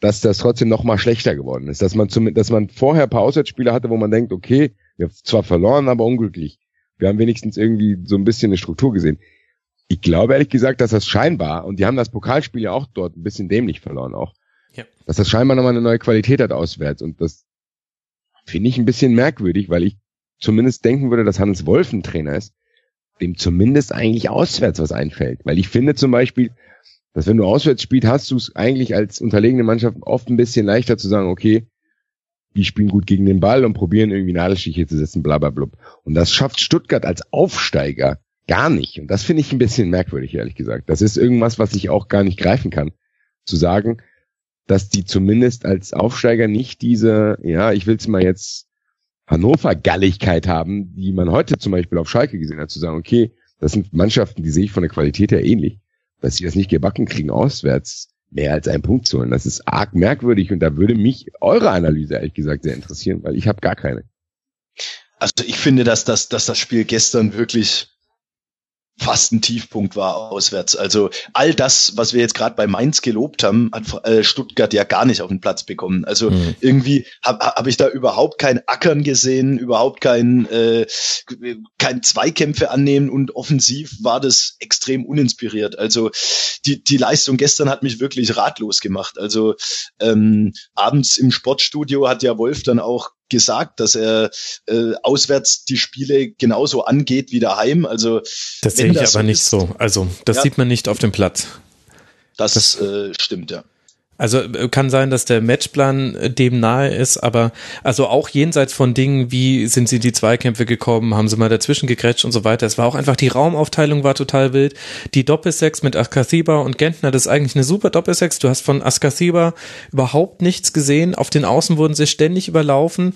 dass das trotzdem noch mal schlechter geworden ist. Dass man zum, dass man vorher ein paar Auswärtsspiele hatte, wo man denkt, okay, wir haben zwar verloren, aber unglücklich. Wir haben wenigstens irgendwie so ein bisschen eine Struktur gesehen. Ich glaube ehrlich gesagt, dass das scheinbar, und die haben das Pokalspiel ja auch dort ein bisschen dämlich verloren auch, ja. dass das scheinbar nochmal eine neue Qualität hat auswärts. Und das finde ich ein bisschen merkwürdig, weil ich zumindest denken würde, dass Hannes Wolf ein Trainer ist, dem zumindest eigentlich auswärts was einfällt. Weil ich finde zum Beispiel, dass wenn du auswärts spielst, hast du es eigentlich als unterlegene Mannschaft oft ein bisschen leichter zu sagen, okay, die spielen gut gegen den Ball und probieren irgendwie Nadelstiche zu setzen, bla bla bla. Und das schafft Stuttgart als Aufsteiger gar nicht. Und das finde ich ein bisschen merkwürdig, ehrlich gesagt. Das ist irgendwas, was ich auch gar nicht greifen kann. Zu sagen, dass die zumindest als Aufsteiger nicht diese, ja, ich will es mal jetzt Hannover-Galligkeit haben, die man heute zum Beispiel auf Schalke gesehen hat, zu sagen, okay, Das sind Mannschaften, die sehe ich von der Qualität her ähnlich. Dass sie das nicht gebacken kriegen auswärts, mehr als einen Punkt zu holen. Das ist arg merkwürdig und da würde mich eure Analyse ehrlich gesagt sehr interessieren, weil ich habe gar keine. Also ich finde, dass das, dass das Spiel gestern wirklich fast ein Tiefpunkt war auswärts. Also all das, was wir jetzt gerade bei Mainz gelobt haben, hat äh, Stuttgart ja gar nicht auf den Platz bekommen. Also mhm. irgendwie habe hab ich da überhaupt kein Ackern gesehen, überhaupt kein, äh, kein Zweikämpfe annehmen und offensiv war das extrem uninspiriert. Also die, die Leistung gestern hat mich wirklich ratlos gemacht. Also ähm, abends im Sportstudio hat ja Wolf dann auch gesagt, dass er äh, auswärts die Spiele genauso angeht wie daheim. Also das sehe ich das aber so nicht ist, so. Also das ja, sieht man nicht auf dem Platz. Das, das äh, stimmt ja. Also äh, kann sein, dass der Matchplan äh, dem nahe ist, aber also auch jenseits von Dingen, wie sind sie in die Zweikämpfe gekommen, haben sie mal dazwischen gegrätscht und so weiter. Es war auch einfach, die Raumaufteilung war total wild. Die Doppelsex mit Askasiba und Gentner, das ist eigentlich eine super Doppelsex. Du hast von Askasiba überhaupt nichts gesehen. Auf den Außen wurden sie ständig überlaufen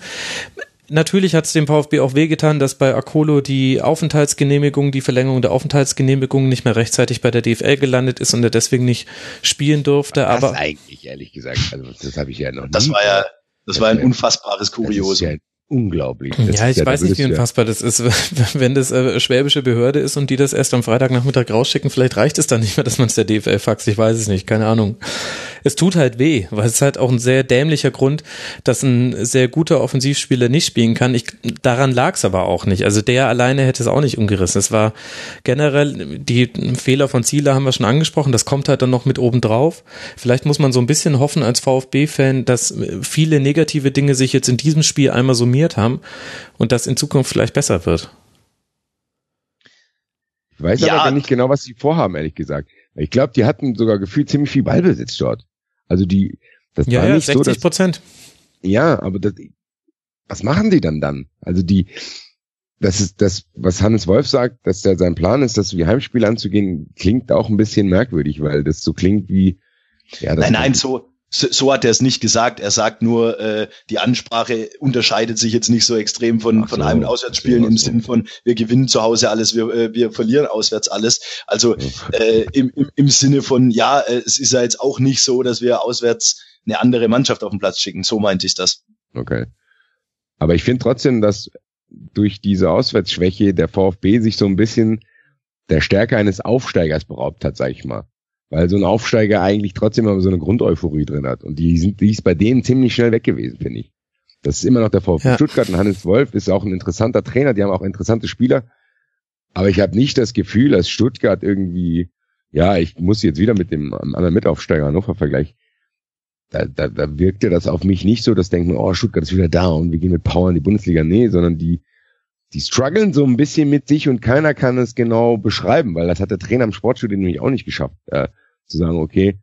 natürlich hat es dem VfB auch wehgetan, dass bei Akolo die Aufenthaltsgenehmigung, die Verlängerung der Aufenthaltsgenehmigung nicht mehr rechtzeitig bei der DFL gelandet ist und er deswegen nicht spielen durfte. Das aber eigentlich ehrlich gesagt, also das habe ich ja noch. Das war ja, das, das war ein unfassbares Kuriosum unglaublich. Das ja, ich ja, weiß nicht, wie unfassbar das ist. Wenn das äh, schwäbische Behörde ist und die das erst am Freitagnachmittag rausschicken, vielleicht reicht es dann nicht mehr, dass man es der DFL faxt. Ich weiß es nicht, keine Ahnung. Es tut halt weh, weil es halt auch ein sehr dämlicher Grund, dass ein sehr guter Offensivspieler nicht spielen kann. Ich, daran lag es aber auch nicht. Also der alleine hätte es auch nicht umgerissen. Es war generell, die Fehler von Zieler haben wir schon angesprochen, das kommt halt dann noch mit oben drauf. Vielleicht muss man so ein bisschen hoffen als VfB-Fan, dass viele negative Dinge sich jetzt in diesem Spiel einmal trainiert haben und das in Zukunft vielleicht besser wird. Ich weiß ja. aber nicht genau, was sie vorhaben, ehrlich gesagt. Ich glaube, die hatten sogar gefühlt ziemlich viel Ballbesitz dort. Also die, das ja, war ja, nicht 60 Prozent. Ja, aber das, was machen die dann dann? Also die, das ist das, was Hannes Wolf sagt, dass der sein Plan ist, das wie Heimspiel anzugehen, klingt auch ein bisschen merkwürdig, weil das so klingt wie, ja, das nein, nein, so, so, so hat er es nicht gesagt. Er sagt nur, äh, die Ansprache unterscheidet sich jetzt nicht so extrem von, so, von einem Auswärtsspielen so, im. Sinn von, wir gewinnen zu Hause alles, wir, äh, wir verlieren auswärts alles. Also äh, im, im, im Sinne von, ja, äh, es ist ja jetzt auch nicht so, dass wir auswärts eine andere Mannschaft auf den Platz schicken. So meinte ich das. Okay. Aber ich finde trotzdem, dass durch diese Auswärtsschwäche der VfB sich so ein bisschen der Stärke eines Aufsteigers beraubt hat, sag ich mal weil so ein Aufsteiger eigentlich trotzdem immer so eine Grundeuphorie drin hat. Und die sind, die ist bei denen ziemlich schnell weg gewesen, finde ich. Das ist immer noch der VfB ja. Stuttgart und Hannes Wolf ist auch ein interessanter Trainer, die haben auch interessante Spieler. Aber ich habe nicht das Gefühl, dass Stuttgart irgendwie, ja, ich muss jetzt wieder mit dem anderen Mitaufsteiger Hannover vergleichen. Da, da, da wirkte das auf mich nicht so, dass denken, oh, Stuttgart ist wieder da und wir gehen mit Power in die Bundesliga. Nee, sondern die, die strugglen so ein bisschen mit sich und keiner kann es genau beschreiben, weil das hat der Trainer im Sportstudio nämlich auch nicht geschafft. Äh, zu sagen, okay,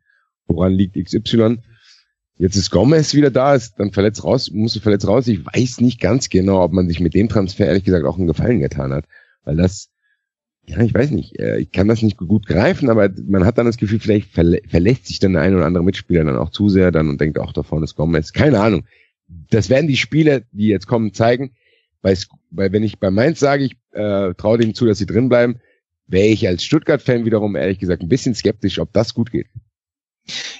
woran liegt XY? Jetzt ist Gomez wieder da, ist dann verletzt raus, musste verletzt raus. Ich weiß nicht ganz genau, ob man sich mit dem Transfer ehrlich gesagt auch einen Gefallen getan hat, weil das, ja, ich weiß nicht, äh, ich kann das nicht gut greifen, aber man hat dann das Gefühl, vielleicht verlä verlässt sich dann der ein oder andere Mitspieler dann auch zu sehr dann und denkt, auch da vorne ist Gomez. Keine Ahnung. Das werden die Spiele, die jetzt kommen, zeigen. Weil, weil wenn ich bei Mainz sage, ich äh, traue dem zu, dass sie drin bleiben, wäre ich als Stuttgart-Fan wiederum ehrlich gesagt ein bisschen skeptisch, ob das gut geht.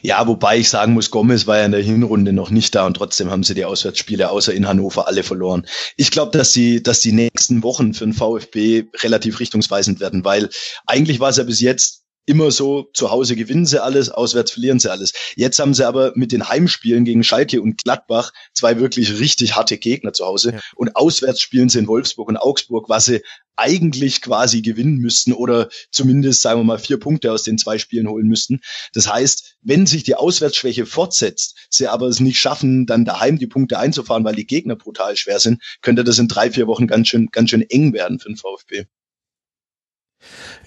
Ja, wobei ich sagen muss, Gomez war ja in der Hinrunde noch nicht da und trotzdem haben sie die Auswärtsspiele außer in Hannover alle verloren. Ich glaube, dass die, dass die nächsten Wochen für den VfB relativ richtungsweisend werden, weil eigentlich war es ja bis jetzt immer so, zu Hause gewinnen sie alles, auswärts verlieren sie alles. Jetzt haben sie aber mit den Heimspielen gegen Schalke und Gladbach zwei wirklich richtig harte Gegner zu Hause ja. und auswärts spielen sie in Wolfsburg und Augsburg, was sie eigentlich quasi gewinnen müssten oder zumindest, sagen wir mal, vier Punkte aus den zwei Spielen holen müssten. Das heißt, wenn sich die Auswärtsschwäche fortsetzt, sie aber es nicht schaffen, dann daheim die Punkte einzufahren, weil die Gegner brutal schwer sind, könnte das in drei, vier Wochen ganz schön, ganz schön eng werden für den VfB.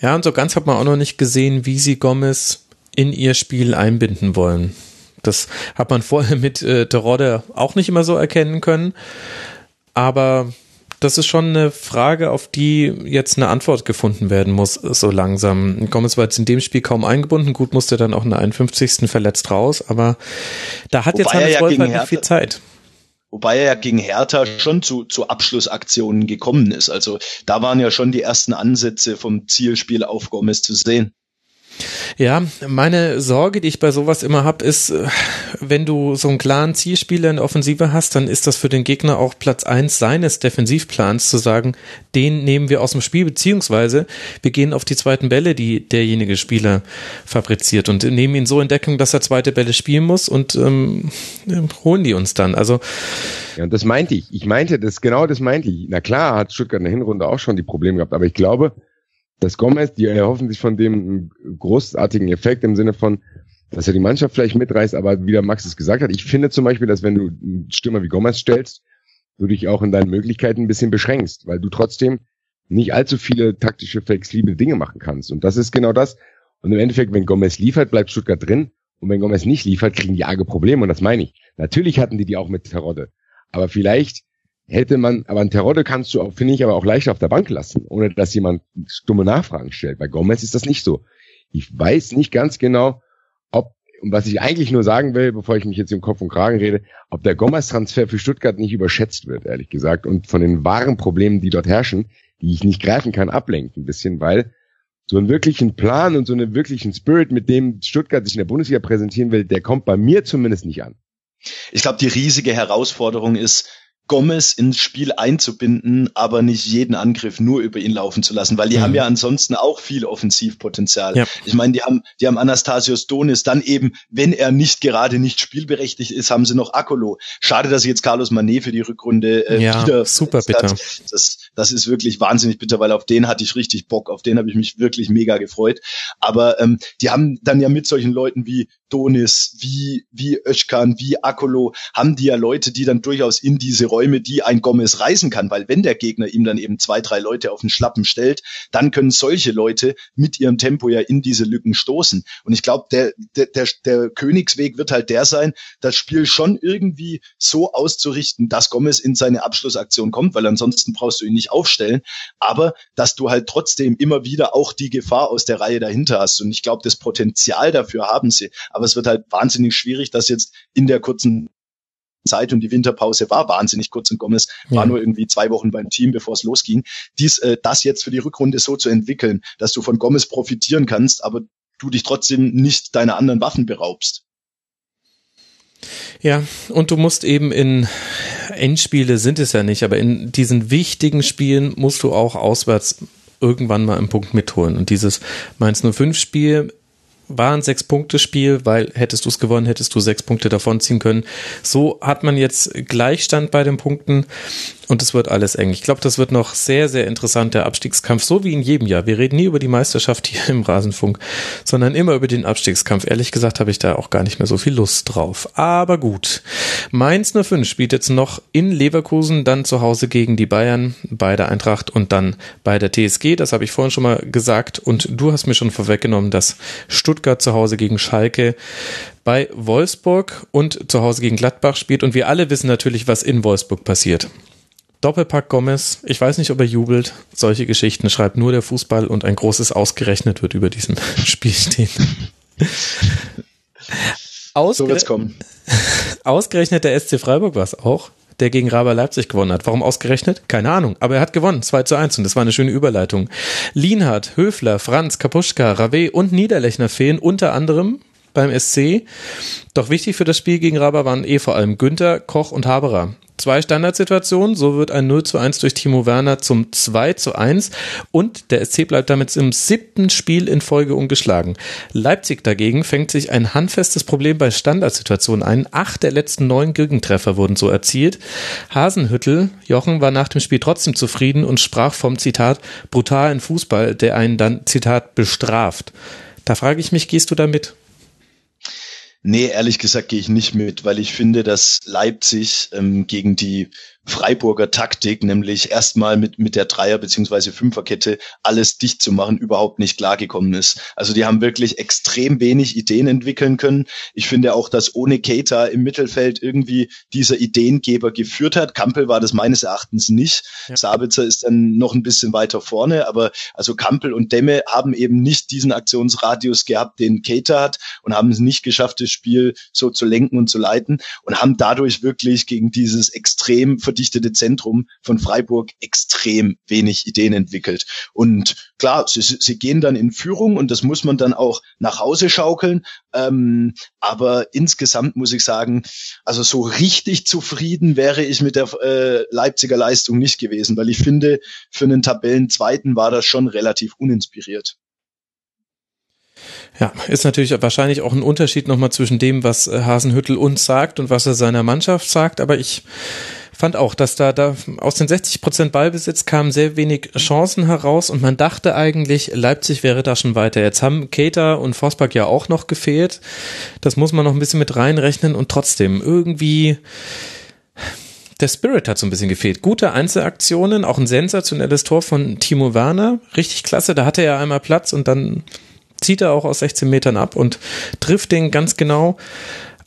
Ja, und so ganz hat man auch noch nicht gesehen, wie sie Gomez in ihr Spiel einbinden wollen. Das hat man vorher mit äh, Terodde auch nicht immer so erkennen können. Aber das ist schon eine Frage, auf die jetzt eine Antwort gefunden werden muss, so langsam. Gomez war jetzt in dem Spiel kaum eingebunden. Gut, musste dann auch in der 51. verletzt raus, aber da hat Wobei jetzt Hannes ja Wolf halt nicht viel Zeit. Wobei er ja gegen Hertha schon zu, zu Abschlussaktionen gekommen ist. Also da waren ja schon die ersten Ansätze vom Zielspiel auf Gomez zu sehen. Ja, meine Sorge, die ich bei sowas immer habe, ist, äh, wenn du so einen klaren Zielspieler in der Offensive hast, dann ist das für den Gegner auch Platz eins seines Defensivplans zu sagen, den nehmen wir aus dem Spiel, beziehungsweise wir gehen auf die zweiten Bälle, die derjenige Spieler fabriziert und nehmen ihn so in Deckung, dass er zweite Bälle spielen muss und ähm, holen die uns dann. Also ja, und das meinte ich. Ich meinte das, genau das meinte ich. Na klar, hat Stuttgart in der Hinrunde auch schon die Probleme gehabt, aber ich glaube, dass Gomez, die erhoffen sich von dem großartigen Effekt im Sinne von, dass er die Mannschaft vielleicht mitreißt, aber wie der Max es gesagt hat, ich finde zum Beispiel, dass wenn du einen Stürmer wie Gomez stellst, du dich auch in deinen Möglichkeiten ein bisschen beschränkst, weil du trotzdem nicht allzu viele taktische, flexible Dinge machen kannst. Und das ist genau das. Und im Endeffekt, wenn Gomez liefert, bleibt Stuttgart drin. Und wenn Gomez nicht liefert, kriegen die arge Probleme. Und das meine ich. Natürlich hatten die die auch mit Terodde. Aber vielleicht hätte man, aber ein Terodde kannst du finde ich, aber auch leicht auf der Bank lassen, ohne dass jemand stumme Nachfragen stellt. Bei Gomez ist das nicht so. Ich weiß nicht ganz genau, ob, und was ich eigentlich nur sagen will, bevor ich mich jetzt im Kopf und Kragen rede, ob der Gomez-Transfer für Stuttgart nicht überschätzt wird, ehrlich gesagt, und von den wahren Problemen, die dort herrschen, die ich nicht greifen kann, ablenkt ein bisschen, weil so einen wirklichen Plan und so einen wirklichen Spirit, mit dem Stuttgart sich in der Bundesliga präsentieren will, der kommt bei mir zumindest nicht an. Ich glaube, die riesige Herausforderung ist, Gomez ins Spiel einzubinden, aber nicht jeden Angriff nur über ihn laufen zu lassen, weil die mhm. haben ja ansonsten auch viel Offensivpotenzial. Ja. Ich meine, die haben, die haben Anastasios Donis, dann eben, wenn er nicht gerade nicht spielberechtigt ist, haben sie noch Akolo. Schade, dass jetzt Carlos Manet für die Rückrunde äh, ja, wieder super bitter. Das, das ist wirklich wahnsinnig bitter, weil auf den hatte ich richtig Bock, auf den habe ich mich wirklich mega gefreut. Aber ähm, die haben dann ja mit solchen Leuten wie Donis, wie, wie Özkan, wie Akolo, haben die ja Leute, die dann durchaus in diese Räume, die ein Gomez reisen kann, weil wenn der Gegner ihm dann eben zwei, drei Leute auf den Schlappen stellt, dann können solche Leute mit ihrem Tempo ja in diese Lücken stoßen. Und ich glaube, der, der, der, der Königsweg wird halt der sein, das Spiel schon irgendwie so auszurichten, dass Gomez in seine Abschlussaktion kommt, weil ansonsten brauchst du ihn nicht aufstellen, aber dass du halt trotzdem immer wieder auch die Gefahr aus der Reihe dahinter hast. Und ich glaube, das Potenzial dafür haben sie. Aber es wird halt wahnsinnig schwierig, das jetzt in der kurzen Zeit und die Winterpause war wahnsinnig kurz und Gomez ja. war nur irgendwie zwei Wochen beim Team, bevor es losging. Dies, äh, das jetzt für die Rückrunde so zu entwickeln, dass du von Gomez profitieren kannst, aber du dich trotzdem nicht deiner anderen Waffen beraubst. Ja, und du musst eben in Endspiele sind es ja nicht, aber in diesen wichtigen Spielen musst du auch auswärts irgendwann mal einen Punkt mitholen. Und dieses Mainz 05 Spiel war ein Sechs-Punkte-Spiel, weil hättest du es gewonnen, hättest du sechs Punkte davonziehen können. So hat man jetzt Gleichstand bei den Punkten und es wird alles eng. Ich glaube, das wird noch sehr, sehr interessant, der Abstiegskampf, so wie in jedem Jahr. Wir reden nie über die Meisterschaft hier im Rasenfunk, sondern immer über den Abstiegskampf. Ehrlich gesagt habe ich da auch gar nicht mehr so viel Lust drauf. Aber gut. Mainz 05 spielt jetzt noch in Leverkusen, dann zu Hause gegen die Bayern, bei der Eintracht und dann bei der TSG. Das habe ich vorhin schon mal gesagt und du hast mir schon vorweggenommen, dass Stuttgart zu Hause gegen Schalke bei Wolfsburg und zu Hause gegen Gladbach spielt. Und wir alle wissen natürlich, was in Wolfsburg passiert. Doppelpack Gomez, ich weiß nicht, ob er jubelt. Solche Geschichten schreibt nur der Fußball und ein großes ausgerechnet wird über diesem Spiel stehen. Ausger so wird's kommen. Ausgerechnet der SC Freiburg war es auch, der gegen Raber Leipzig gewonnen hat. Warum ausgerechnet? Keine Ahnung. Aber er hat gewonnen. 2 zu 1 und das war eine schöne Überleitung. Lienhardt, Höfler, Franz, Kapuschka, Rave und Niederlechner fehlen unter anderem beim SC. Doch wichtig für das Spiel gegen Raber waren eh vor allem Günther, Koch und Haberer zwei Standardsituationen. So wird ein 0 zu 1 durch Timo Werner zum 2 zu 1 und der SC bleibt damit im siebten Spiel in Folge ungeschlagen. Leipzig dagegen fängt sich ein handfestes Problem bei Standardsituationen ein. Acht der letzten neun Gegentreffer wurden so erzielt. Hasenhüttel, Jochen, war nach dem Spiel trotzdem zufrieden und sprach vom Zitat brutalen Fußball, der einen dann Zitat bestraft. Da frage ich mich, gehst du da mit? Nee, ehrlich gesagt gehe ich nicht mit, weil ich finde, dass Leipzig ähm, gegen die Freiburger Taktik, nämlich erstmal mit, mit der Dreier- beziehungsweise Fünferkette alles dicht zu machen, überhaupt nicht klargekommen ist. Also die haben wirklich extrem wenig Ideen entwickeln können. Ich finde auch, dass ohne Keita im Mittelfeld irgendwie dieser Ideengeber geführt hat. Kampel war das meines Erachtens nicht. Ja. Sabitzer ist dann noch ein bisschen weiter vorne, aber also Kampel und Demme haben eben nicht diesen Aktionsradius gehabt, den Keita hat und haben es nicht geschafft, das Spiel so zu lenken und zu leiten und haben dadurch wirklich gegen dieses extrem verdichtete Zentrum von Freiburg extrem wenig Ideen entwickelt. Und klar, sie, sie gehen dann in Führung und das muss man dann auch nach Hause schaukeln. Ähm, aber insgesamt muss ich sagen, also so richtig zufrieden wäre ich mit der äh, Leipziger Leistung nicht gewesen, weil ich finde, für einen Tabellenzweiten war das schon relativ uninspiriert. Ja, ist natürlich wahrscheinlich auch ein Unterschied nochmal zwischen dem, was äh, Hasenhüttel uns sagt und was er seiner Mannschaft sagt, aber ich fand auch, dass da, da aus den 60 Prozent Ballbesitz kamen sehr wenig Chancen heraus und man dachte eigentlich, Leipzig wäre da schon weiter. Jetzt haben Keter und Forsberg ja auch noch gefehlt. Das muss man noch ein bisschen mit reinrechnen und trotzdem irgendwie der Spirit hat so ein bisschen gefehlt. Gute Einzelaktionen, auch ein sensationelles Tor von Timo Werner. Richtig klasse, da hatte er einmal Platz und dann zieht er auch aus 16 Metern ab und trifft den ganz genau.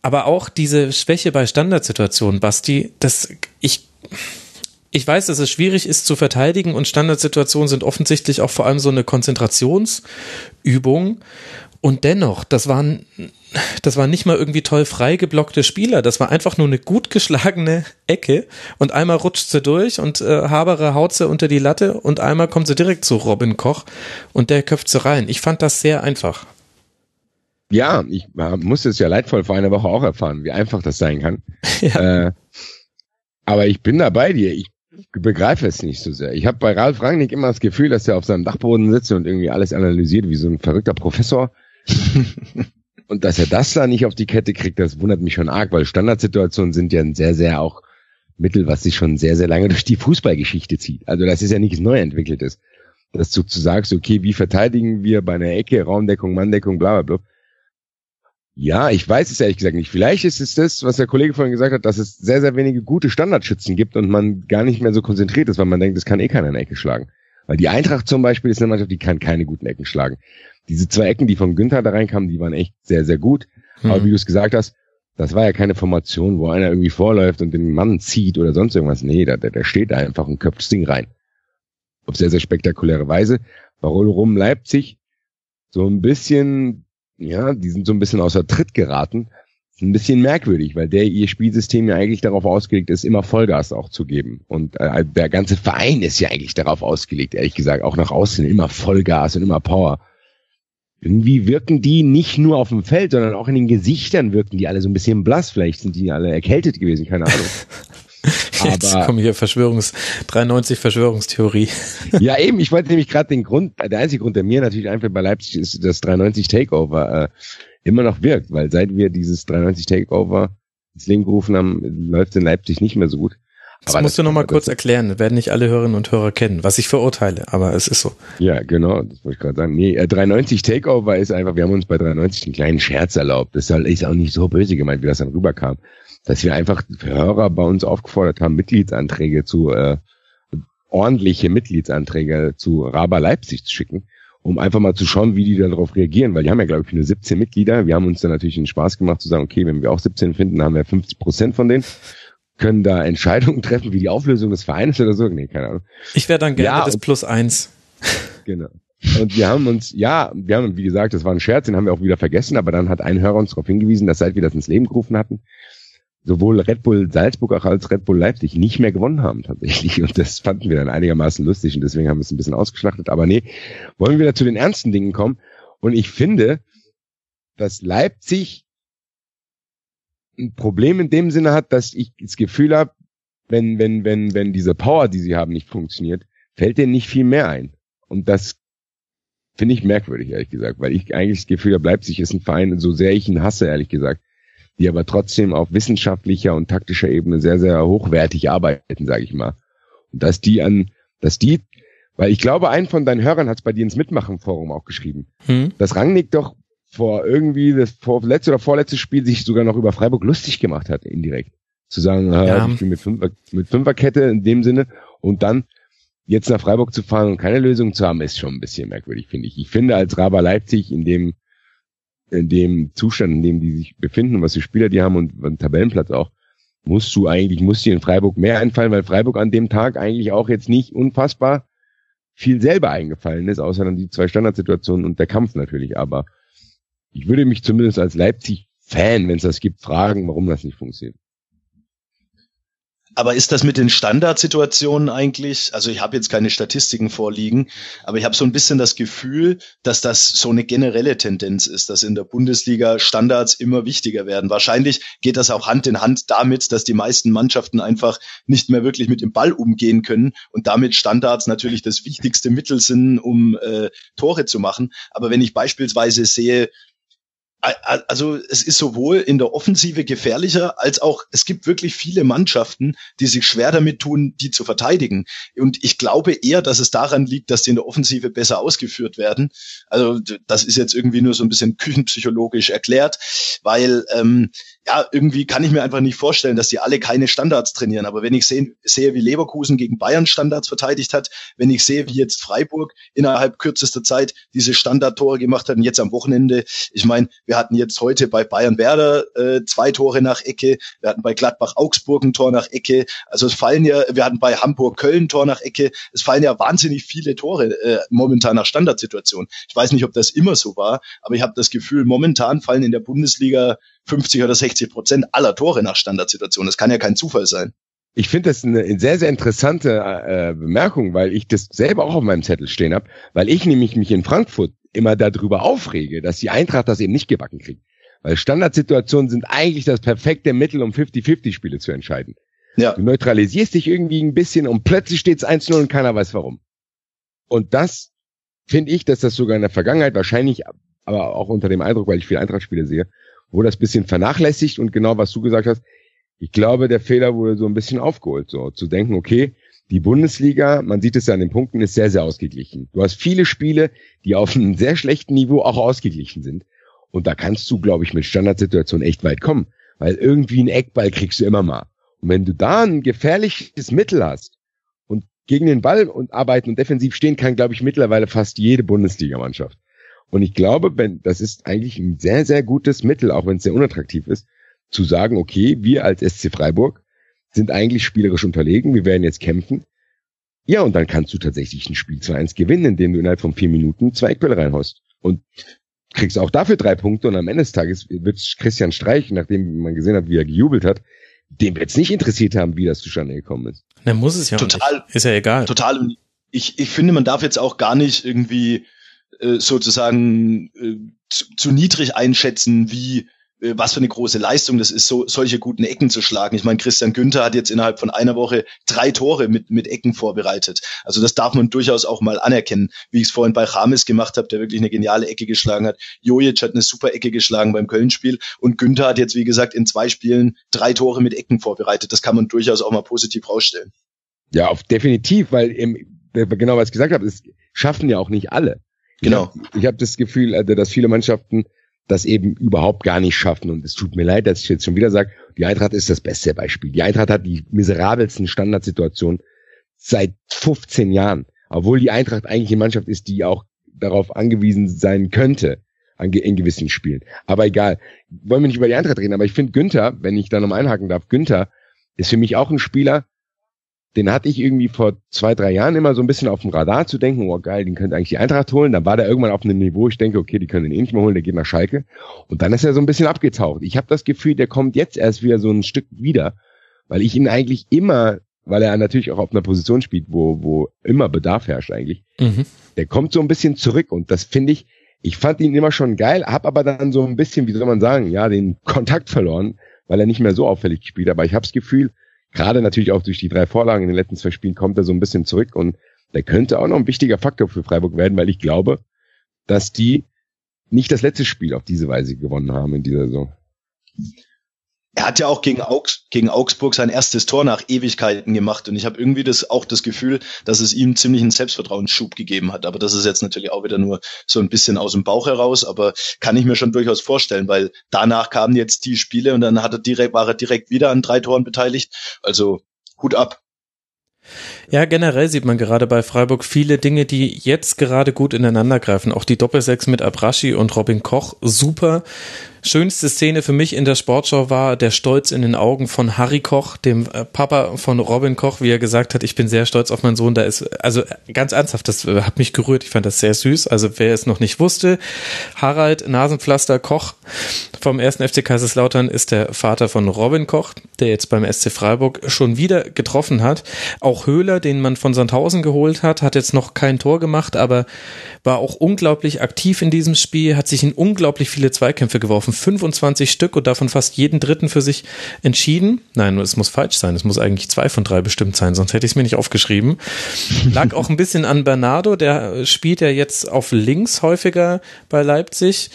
Aber auch diese Schwäche bei Standardsituationen, Basti, das, ich, ich weiß, dass es schwierig ist zu verteidigen und Standardsituationen sind offensichtlich auch vor allem so eine Konzentrationsübung. Und dennoch, das waren, das waren nicht mal irgendwie toll frei geblockte Spieler. Das war einfach nur eine gut geschlagene Ecke und einmal rutscht sie durch und äh, Haberer haut sie unter die Latte und einmal kommt sie direkt zu Robin Koch und der köpft sie rein. Ich fand das sehr einfach. Ja, ich musste es ja leidvoll vor einer Woche auch erfahren, wie einfach das sein kann. Ja. Äh, aber ich bin da bei dir. Ich begreife es nicht so sehr. Ich habe bei Ralf Rangnick immer das Gefühl, dass er auf seinem Dachboden sitzt und irgendwie alles analysiert wie so ein verrückter Professor. und dass er das da nicht auf die Kette kriegt, das wundert mich schon arg, weil Standardsituationen sind ja ein sehr, sehr auch Mittel, was sich schon sehr, sehr lange durch die Fußballgeschichte zieht. Also das ist ja nichts neu entwickeltes. Dass du zu sagst, okay, wie verteidigen wir bei einer Ecke, Raumdeckung, Manndeckung, bla bla bla ja, ich weiß es ehrlich gesagt nicht. Vielleicht ist es das, was der Kollege vorhin gesagt hat, dass es sehr, sehr wenige gute Standardschützen gibt und man gar nicht mehr so konzentriert ist, weil man denkt, das kann eh keiner eine Ecke schlagen. Weil die Eintracht zum Beispiel ist eine Mannschaft, die kann keine guten Ecken schlagen. Diese zwei Ecken, die von Günther da reinkamen, die waren echt sehr, sehr gut. Mhm. Aber wie du es gesagt hast, das war ja keine Formation, wo einer irgendwie vorläuft und den Mann zieht oder sonst irgendwas. Nee, der, der steht da einfach und köpft das Ding rein. Auf sehr, sehr spektakuläre Weise. Warum Leipzig so ein bisschen ja, die sind so ein bisschen außer Tritt geraten. Ist ein bisschen merkwürdig, weil der ihr Spielsystem ja eigentlich darauf ausgelegt ist, immer Vollgas auch zu geben. Und äh, der ganze Verein ist ja eigentlich darauf ausgelegt, ehrlich gesagt, auch nach außen immer Vollgas und immer Power. Irgendwie wirken die nicht nur auf dem Feld, sondern auch in den Gesichtern wirken die alle so ein bisschen blass. Vielleicht sind die alle erkältet gewesen, keine Ahnung. Jetzt kommen hier Verschwörungs 93 Verschwörungstheorie. Ja, eben, ich wollte nämlich gerade den Grund, der einzige Grund, der mir natürlich einfällt bei Leipzig, ist, dass 93 Takeover äh, immer noch wirkt, weil seit wir dieses 93 Takeover ins Leben gerufen haben, läuft es in Leipzig nicht mehr so gut. Das aber musst das, du nochmal kurz erklären, das werden nicht alle Hörerinnen und Hörer kennen, was ich verurteile, aber es ist so. Ja, genau, das wollte ich gerade sagen. Nee, äh, 93 Takeover ist einfach, wir haben uns bei 93 einen kleinen Scherz erlaubt. Das ist auch nicht so böse gemeint, wie das dann rüberkam dass wir einfach Hörer bei uns aufgefordert haben, Mitgliedsanträge zu, äh, ordentliche Mitgliedsanträge zu Raba Leipzig zu schicken, um einfach mal zu schauen, wie die darauf reagieren, weil die haben ja, glaube ich, nur 17 Mitglieder. Wir haben uns dann natürlich den Spaß gemacht zu sagen, okay, wenn wir auch 17 finden, haben wir 50 Prozent von denen können da Entscheidungen treffen, wie die Auflösung des Vereins oder so. Nee, keine Ahnung. Ich wäre dann gerne ja, das Plus eins. Genau. Und wir haben uns, ja, wir haben, wie gesagt, das war ein Scherz, den haben wir auch wieder vergessen, aber dann hat ein Hörer uns darauf hingewiesen, dass seit wir das ins Leben gerufen hatten, sowohl Red Bull Salzburg auch als Red Bull Leipzig nicht mehr gewonnen haben tatsächlich. Und das fanden wir dann einigermaßen lustig und deswegen haben wir es ein bisschen ausgeschlachtet. Aber nee, wollen wir wieder zu den ernsten Dingen kommen. Und ich finde, dass Leipzig ein Problem in dem Sinne hat, dass ich das Gefühl habe, wenn, wenn, wenn, wenn diese Power, die sie haben, nicht funktioniert, fällt denen nicht viel mehr ein. Und das finde ich merkwürdig, ehrlich gesagt, weil ich eigentlich das Gefühl habe, Leipzig ist ein Verein, so sehr ich ihn hasse, ehrlich gesagt, die aber trotzdem auf wissenschaftlicher und taktischer Ebene sehr, sehr hochwertig arbeiten, sage ich mal. Und dass die an, dass die, weil ich glaube, ein von deinen Hörern hat es bei dir ins Mitmachen-Forum auch geschrieben, hm. dass Rangnick doch vor irgendwie das vor letzte oder vorletztes Spiel sich sogar noch über Freiburg lustig gemacht hat, indirekt. zu sagen, ja. ich bin mit, Fünfer, mit Fünferkette in dem Sinne und dann jetzt nach Freiburg zu fahren und keine Lösung zu haben, ist schon ein bisschen merkwürdig, finde ich. Ich finde als Raber Leipzig in dem in dem Zustand, in dem die sich befinden, was die Spieler die haben und den Tabellenplatz auch, musst du eigentlich, muss dir in Freiburg mehr einfallen, weil Freiburg an dem Tag eigentlich auch jetzt nicht unfassbar viel selber eingefallen ist, außer dann die zwei Standardsituationen und der Kampf natürlich. Aber ich würde mich zumindest als Leipzig-Fan, wenn es das gibt, fragen, warum das nicht funktioniert. Aber ist das mit den Standardsituationen eigentlich, also ich habe jetzt keine Statistiken vorliegen, aber ich habe so ein bisschen das Gefühl, dass das so eine generelle Tendenz ist, dass in der Bundesliga Standards immer wichtiger werden. Wahrscheinlich geht das auch Hand in Hand damit, dass die meisten Mannschaften einfach nicht mehr wirklich mit dem Ball umgehen können und damit Standards natürlich das wichtigste Mittel sind, um äh, Tore zu machen. Aber wenn ich beispielsweise sehe, also es ist sowohl in der Offensive gefährlicher, als auch es gibt wirklich viele Mannschaften, die sich schwer damit tun, die zu verteidigen. Und ich glaube eher, dass es daran liegt, dass die in der Offensive besser ausgeführt werden. Also das ist jetzt irgendwie nur so ein bisschen küchenpsychologisch erklärt, weil ähm, ja, irgendwie kann ich mir einfach nicht vorstellen, dass die alle keine Standards trainieren. Aber wenn ich sehe, sehe, wie Leverkusen gegen Bayern Standards verteidigt hat, wenn ich sehe, wie jetzt Freiburg innerhalb kürzester Zeit diese Standardtore gemacht hat und jetzt am Wochenende, ich meine, wir hatten jetzt heute bei Bayern Werder äh, zwei Tore nach Ecke, wir hatten bei Gladbach Augsburg ein Tor nach Ecke, also es fallen ja, wir hatten bei Hamburg Köln ein Tor nach Ecke, es fallen ja wahnsinnig viele Tore äh, momentan nach Standardsituationen. Ich weiß nicht, ob das immer so war, aber ich habe das Gefühl, momentan fallen in der Bundesliga 50 oder 60 Prozent aller Tore nach Standardsituationen. Das kann ja kein Zufall sein. Ich finde das eine sehr, sehr interessante äh, Bemerkung, weil ich das selber auch auf meinem Zettel stehen habe, weil ich nämlich mich in Frankfurt immer darüber aufrege, dass die Eintracht das eben nicht gebacken kriegt. Weil Standardsituationen sind eigentlich das perfekte Mittel, um 50-50-Spiele zu entscheiden. Ja. Du neutralisierst dich irgendwie ein bisschen und plötzlich steht es 1-0 und keiner weiß warum. Und das finde ich, dass das sogar in der Vergangenheit wahrscheinlich, aber auch unter dem Eindruck, weil ich viele Eintrachtspiele sehe, wurde das bisschen vernachlässigt und genau was du gesagt hast, ich glaube, der Fehler wurde so ein bisschen aufgeholt, so zu denken, okay, die Bundesliga, man sieht es ja an den Punkten, ist sehr, sehr ausgeglichen. Du hast viele Spiele, die auf einem sehr schlechten Niveau auch ausgeglichen sind. Und da kannst du, glaube ich, mit Standardsituationen echt weit kommen. Weil irgendwie einen Eckball kriegst du immer mal. Und wenn du da ein gefährliches Mittel hast und gegen den Ball und arbeiten und defensiv stehen kann, glaube ich, mittlerweile fast jede Bundesligamannschaft. Und ich glaube, wenn, das ist eigentlich ein sehr, sehr gutes Mittel, auch wenn es sehr unattraktiv ist, zu sagen, okay, wir als SC Freiburg sind eigentlich spielerisch unterlegen, wir werden jetzt kämpfen. Ja, und dann kannst du tatsächlich ein Spiel 2-1 gewinnen, indem du innerhalb von vier Minuten zwei Eckbälle reinhaust. Und kriegst auch dafür drei Punkte und am Ende des Tages wird Christian Streich, nachdem man gesehen hat, wie er gejubelt hat, dem wird es nicht interessiert haben, wie das zustande gekommen ist. Dann muss es ja total, nicht. Ist ja egal. Total. Ich, ich finde, man darf jetzt auch gar nicht irgendwie äh, sozusagen äh, zu, zu niedrig einschätzen, wie äh, was für eine große Leistung das ist, so solche guten Ecken zu schlagen. Ich meine, Christian Günther hat jetzt innerhalb von einer Woche drei Tore mit, mit Ecken vorbereitet. Also das darf man durchaus auch mal anerkennen, wie ich es vorhin bei Rames gemacht habe, der wirklich eine geniale Ecke geschlagen hat. Jojic hat eine super Ecke geschlagen beim Köln-Spiel und Günther hat jetzt, wie gesagt, in zwei Spielen drei Tore mit Ecken vorbereitet. Das kann man durchaus auch mal positiv rausstellen. Ja, auf definitiv, weil im, genau was ich gesagt habe, es schaffen ja auch nicht alle. Genau. Ich habe hab das Gefühl, also, dass viele Mannschaften das eben überhaupt gar nicht schaffen. Und es tut mir leid, dass ich jetzt schon wieder sage, die Eintracht ist das beste Beispiel. Die Eintracht hat die miserabelsten Standardsituationen seit 15 Jahren. Obwohl die Eintracht eigentlich eine Mannschaft ist, die auch darauf angewiesen sein könnte in gewissen Spielen. Aber egal. Wollen wir nicht über die Eintracht reden, aber ich finde Günther, wenn ich da nochmal einhaken darf, Günther ist für mich auch ein Spieler, den hatte ich irgendwie vor zwei, drei Jahren immer so ein bisschen auf dem Radar zu denken, oh geil, den könnte eigentlich die Eintracht holen. Dann war der irgendwann auf einem Niveau, ich denke, okay, die können den eh nicht mehr holen, der geht nach Schalke. Und dann ist er so ein bisschen abgetaucht. Ich habe das Gefühl, der kommt jetzt erst wieder so ein Stück wieder, weil ich ihn eigentlich immer, weil er natürlich auch auf einer Position spielt, wo, wo immer Bedarf herrscht eigentlich, mhm. der kommt so ein bisschen zurück und das finde ich, ich fand ihn immer schon geil, habe aber dann so ein bisschen, wie soll man sagen, ja, den Kontakt verloren, weil er nicht mehr so auffällig spielt. Aber ich habe das Gefühl, gerade natürlich auch durch die drei Vorlagen in den letzten zwei Spielen kommt er so ein bisschen zurück und der könnte auch noch ein wichtiger Faktor für Freiburg werden, weil ich glaube, dass die nicht das letzte Spiel auf diese Weise gewonnen haben in dieser Saison. Er hat ja auch gegen, Augs gegen Augsburg sein erstes Tor nach Ewigkeiten gemacht und ich habe irgendwie das auch das Gefühl, dass es ihm ziemlich einen Selbstvertrauensschub gegeben hat. Aber das ist jetzt natürlich auch wieder nur so ein bisschen aus dem Bauch heraus, aber kann ich mir schon durchaus vorstellen, weil danach kamen jetzt die Spiele und dann hat er direkt, war er direkt wieder an drei Toren beteiligt. Also Hut ab. Ja, generell sieht man gerade bei Freiburg viele Dinge, die jetzt gerade gut ineinander greifen. Auch die Doppelsechs mit Abraschi und Robin Koch, super. Schönste Szene für mich in der Sportschau war der Stolz in den Augen von Harry Koch, dem äh, Papa von Robin Koch, wie er gesagt hat, ich bin sehr stolz auf meinen Sohn. Da ist, also ganz ernsthaft, das äh, hat mich gerührt. Ich fand das sehr süß. Also wer es noch nicht wusste, Harald Nasenpflaster Koch vom ersten FC Kaiserslautern ist der Vater von Robin Koch, der jetzt beim SC Freiburg schon wieder getroffen hat. Auch Höhler, den man von Sandhausen geholt hat, hat jetzt noch kein Tor gemacht, aber war auch unglaublich aktiv in diesem Spiel, hat sich in unglaublich viele Zweikämpfe geworfen 25 Stück und davon fast jeden dritten für sich entschieden. Nein, es muss falsch sein. Es muss eigentlich zwei von drei bestimmt sein, sonst hätte ich es mir nicht aufgeschrieben. Lag auch ein bisschen an Bernardo, der spielt ja jetzt auf links häufiger bei Leipzig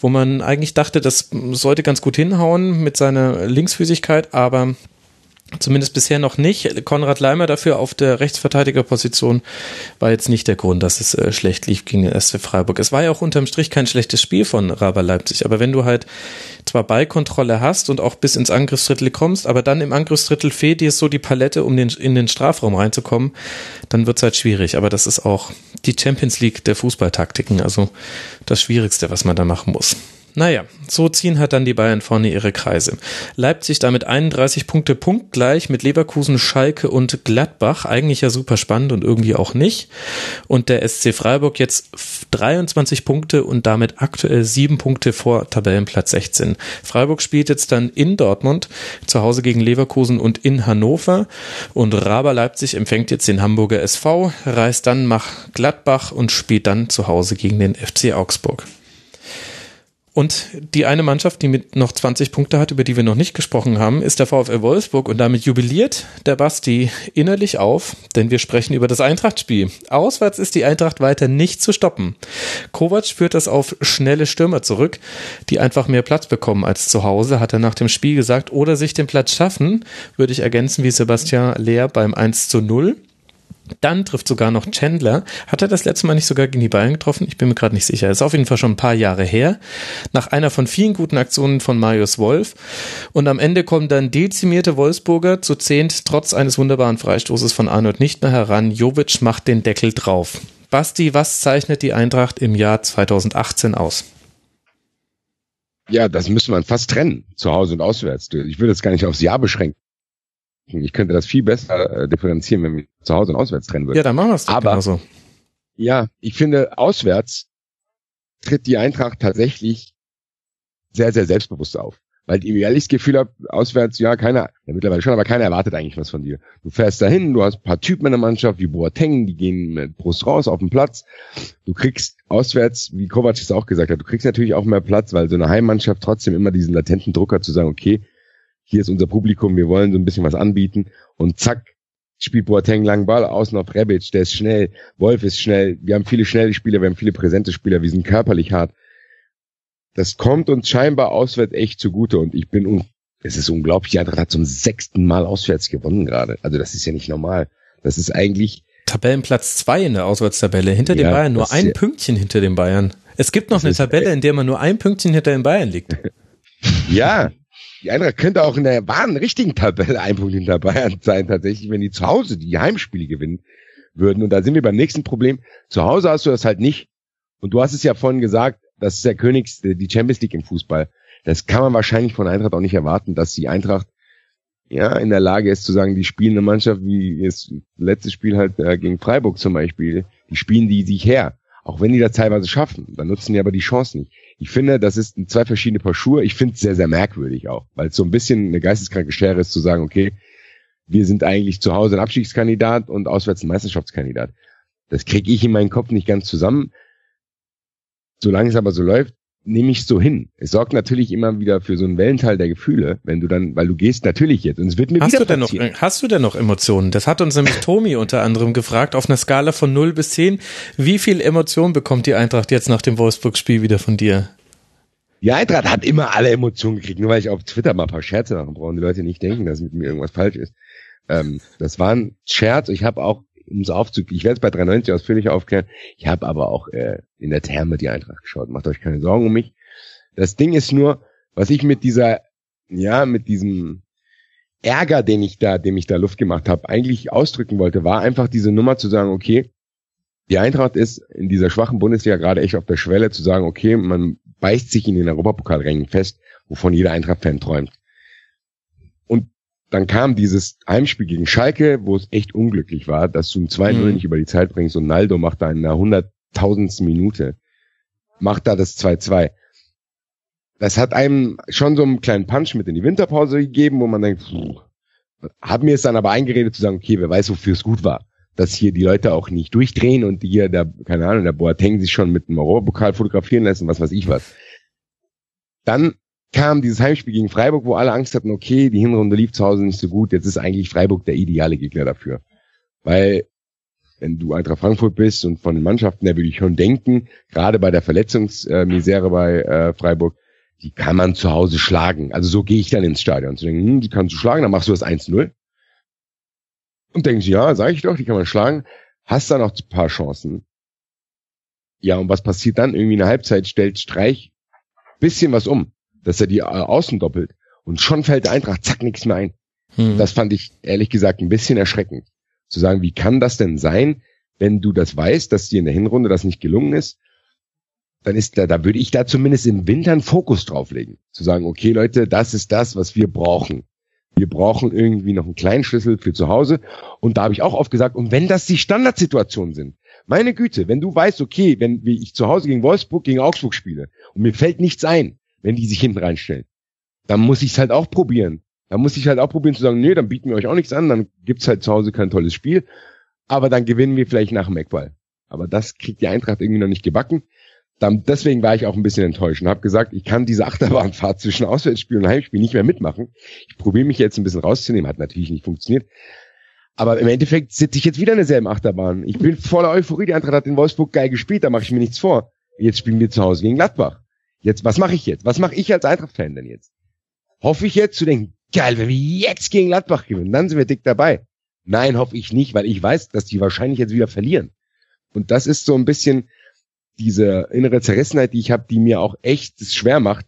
wo man eigentlich dachte, das sollte ganz gut hinhauen mit seiner Linksfüßigkeit, aber Zumindest bisher noch nicht. Konrad Leimer dafür auf der Rechtsverteidigerposition war jetzt nicht der Grund, dass es äh, schlecht lief gegen den SC Freiburg. Es war ja auch unterm Strich kein schlechtes Spiel von Raber Leipzig, aber wenn du halt zwar Ballkontrolle hast und auch bis ins Angriffsdrittel kommst, aber dann im Angriffsdrittel fehlt dir so die Palette, um den, in den Strafraum reinzukommen, dann wird's halt schwierig. Aber das ist auch die Champions League der Fußballtaktiken, also das Schwierigste, was man da machen muss. Naja, so ziehen halt dann die Bayern vorne ihre Kreise. Leipzig damit 31 Punkte punktgleich mit Leverkusen, Schalke und Gladbach. Eigentlich ja super spannend und irgendwie auch nicht. Und der SC Freiburg jetzt 23 Punkte und damit aktuell sieben Punkte vor Tabellenplatz 16. Freiburg spielt jetzt dann in Dortmund, zu Hause gegen Leverkusen und in Hannover. Und Raber Leipzig empfängt jetzt den Hamburger SV, reist dann nach Gladbach und spielt dann zu Hause gegen den FC Augsburg. Und die eine Mannschaft, die mit noch 20 Punkte hat, über die wir noch nicht gesprochen haben, ist der VfL Wolfsburg. Und damit jubiliert der Basti innerlich auf, denn wir sprechen über das Eintracht-Spiel. Auswärts ist die Eintracht weiter nicht zu stoppen. Kovac führt das auf schnelle Stürmer zurück, die einfach mehr Platz bekommen als zu Hause, hat er nach dem Spiel gesagt, oder sich den Platz schaffen, würde ich ergänzen wie Sebastian Lehr beim 1 zu 0. Dann trifft sogar noch Chandler. Hat er das letzte Mal nicht sogar gegen die Bayern getroffen? Ich bin mir gerade nicht sicher. ist auf jeden Fall schon ein paar Jahre her. Nach einer von vielen guten Aktionen von Marius Wolf. Und am Ende kommen dann dezimierte Wolfsburger zu zehnt trotz eines wunderbaren Freistoßes von Arnold nicht mehr heran. Jovic macht den Deckel drauf. Basti, was zeichnet die Eintracht im Jahr 2018 aus? Ja, das müsste man fast trennen, zu Hause und auswärts. Ich würde es gar nicht aufs Jahr beschränken. Ich könnte das viel besser äh, differenzieren, wenn wir zu Hause und auswärts trennen würden. Ja, dann machen wir es Aber genauso. ja, ich finde, auswärts tritt die Eintracht tatsächlich sehr, sehr selbstbewusst auf. Weil ich ehrlich das Gefühl habe, auswärts, ja, keiner, ja mittlerweile schon, aber keiner erwartet eigentlich was von dir. Du fährst dahin, du hast ein paar Typen in der Mannschaft, wie Boateng, die gehen mit Brust raus auf den Platz. Du kriegst auswärts, wie Kovac es auch gesagt hat, du kriegst natürlich auch mehr Platz, weil so eine Heimmannschaft trotzdem immer diesen latenten Druck hat zu sagen, okay, hier ist unser Publikum, wir wollen so ein bisschen was anbieten und zack, spielt Boateng langen Ball außen auf Rebic, der ist schnell, Wolf ist schnell, wir haben viele schnelle Spieler, wir haben viele präsente Spieler, wir sind körperlich hart. Das kommt uns scheinbar auswärts echt zugute und ich bin, un es ist unglaublich, die hat zum sechsten Mal auswärts gewonnen gerade. Also das ist ja nicht normal. Das ist eigentlich Tabellenplatz zwei in der Auswärtstabelle, hinter ja, den Bayern, nur ein ja, Pünktchen hinter den Bayern. Es gibt noch eine Tabelle, in der man nur ein Pünktchen hinter den Bayern liegt. ja, die Eintracht könnte auch in der wahren, richtigen Tabelle ein Punkt hinter Bayern sein, tatsächlich, wenn die zu Hause die Heimspiele gewinnen würden. Und da sind wir beim nächsten Problem. Zu Hause hast du das halt nicht. Und du hast es ja vorhin gesagt, das ist der Königs, die Champions League im Fußball. Das kann man wahrscheinlich von Eintracht auch nicht erwarten, dass die Eintracht ja in der Lage ist zu sagen, die spielen eine Mannschaft wie das letzte Spiel halt äh, gegen Freiburg zum Beispiel, die spielen die sich her. Auch wenn die das teilweise schaffen, dann nutzen die aber die Chance nicht. Ich finde, das ist zwei verschiedene Paar Schuhe. Ich finde es sehr, sehr merkwürdig auch, weil es so ein bisschen eine geisteskranke Schere ist zu sagen, okay, wir sind eigentlich zu Hause ein Abstiegskandidat und auswärts ein Meisterschaftskandidat. Das kriege ich in meinen Kopf nicht ganz zusammen. Solange es aber so läuft, nehme ich so hin. Es sorgt natürlich immer wieder für so einen Wellenteil der Gefühle, wenn du dann, weil du gehst natürlich jetzt und es wird mir hast wieder du denn noch, Hast du denn noch Emotionen? Das hat uns nämlich Tomi unter anderem gefragt, auf einer Skala von 0 bis 10, wie viel Emotion bekommt die Eintracht jetzt nach dem Wolfsburg-Spiel wieder von dir? Die Eintracht hat immer alle Emotionen gekriegt, nur weil ich auf Twitter mal ein paar Scherze machen brauche und die Leute nicht denken, dass mit mir irgendwas falsch ist. Ähm, das war ein Scherz. Ich habe auch, um es aufzuklären, ich werde es bei 93 ausführlich aufklären, ich habe aber auch äh, in der Therme die Eintracht geschaut. Macht euch keine Sorgen um mich. Das Ding ist nur, was ich mit dieser, ja, mit diesem Ärger, den ich da, dem ich da Luft gemacht habe, eigentlich ausdrücken wollte, war einfach diese Nummer zu sagen, okay, die Eintracht ist in dieser schwachen Bundesliga gerade echt auf der Schwelle zu sagen, okay, man beißt sich in den Europapokalrängen fest, wovon jeder Eintracht-Fan träumt. Dann kam dieses Heimspiel gegen Schalke, wo es echt unglücklich war, dass du ein 2-0 mhm. nicht über die Zeit bringst und Naldo macht da in einer hunderttausendsten Minute, macht da das 2-2 das hat einem schon so einen kleinen Punch mit in die Winterpause gegeben, wo man denkt, pff, hat mir es dann aber eingeredet zu sagen, okay, wer weiß, wofür es gut war. Dass hier die Leute auch nicht durchdrehen und hier der, keine Ahnung, der Boateng sich schon mit dem Europapokal fotografieren lässt und was weiß ich was. Dann kam dieses Heimspiel gegen Freiburg, wo alle Angst hatten, okay, die Hinrunde lief zu Hause nicht so gut, jetzt ist eigentlich Freiburg der ideale Gegner dafür. Weil wenn du Eintracht Frankfurt bist und von den Mannschaften her würde ich schon denken, gerade bei der Verletzungsmisere bei äh, Freiburg, die kann man zu Hause schlagen. Also so gehe ich dann ins Stadion. Zu denken, hm, die kannst du schlagen, dann machst du das 1-0. Und denkst, ja, sag ich doch, die kann man schlagen. Hast dann noch ein paar Chancen. Ja, und was passiert dann? Irgendwie in der Halbzeit stellt Streich bisschen was um, dass er die äh, Außen doppelt. Und schon fällt der Eintracht, zack, nichts mehr ein. Hm. Das fand ich ehrlich gesagt ein bisschen erschreckend. Zu sagen, wie kann das denn sein, wenn du das weißt, dass dir in der Hinrunde das nicht gelungen ist dann ist da, da würde ich da zumindest im Winter einen Fokus drauflegen. Zu sagen, okay Leute, das ist das, was wir brauchen. Wir brauchen irgendwie noch einen kleinen Schlüssel für zu Hause. Und da habe ich auch oft gesagt, und wenn das die Standardsituationen sind, meine Güte, wenn du weißt, okay, wenn ich zu Hause gegen Wolfsburg, gegen Augsburg spiele und mir fällt nichts ein, wenn die sich hinten reinstellen, dann muss ich es halt auch probieren. Dann muss ich halt auch probieren zu sagen, nee, dann bieten wir euch auch nichts an, dann gibt's halt zu Hause kein tolles Spiel, aber dann gewinnen wir vielleicht nach dem Eckball. Aber das kriegt die Eintracht irgendwie noch nicht gebacken dann, deswegen war ich auch ein bisschen enttäuscht und habe gesagt, ich kann diese Achterbahnfahrt zwischen Auswärtsspiel und Heimspiel nicht mehr mitmachen. Ich probiere mich jetzt ein bisschen rauszunehmen, hat natürlich nicht funktioniert. Aber im Endeffekt sitze ich jetzt wieder in derselben Achterbahn. Ich bin voller Euphorie. Die Eintracht hat in Wolfsburg geil gespielt, da mache ich mir nichts vor. Jetzt spielen wir zu Hause gegen Gladbach. Jetzt, was mache ich jetzt? Was mache ich als Eintracht-Fan denn jetzt? Hoffe ich jetzt zu denken, geil, wenn wir jetzt gegen Gladbach gewinnen, dann sind wir dick dabei. Nein, hoffe ich nicht, weil ich weiß, dass die wahrscheinlich jetzt wieder verlieren. Und das ist so ein bisschen, diese innere Zerrissenheit, die ich habe, die mir auch echt es schwer macht,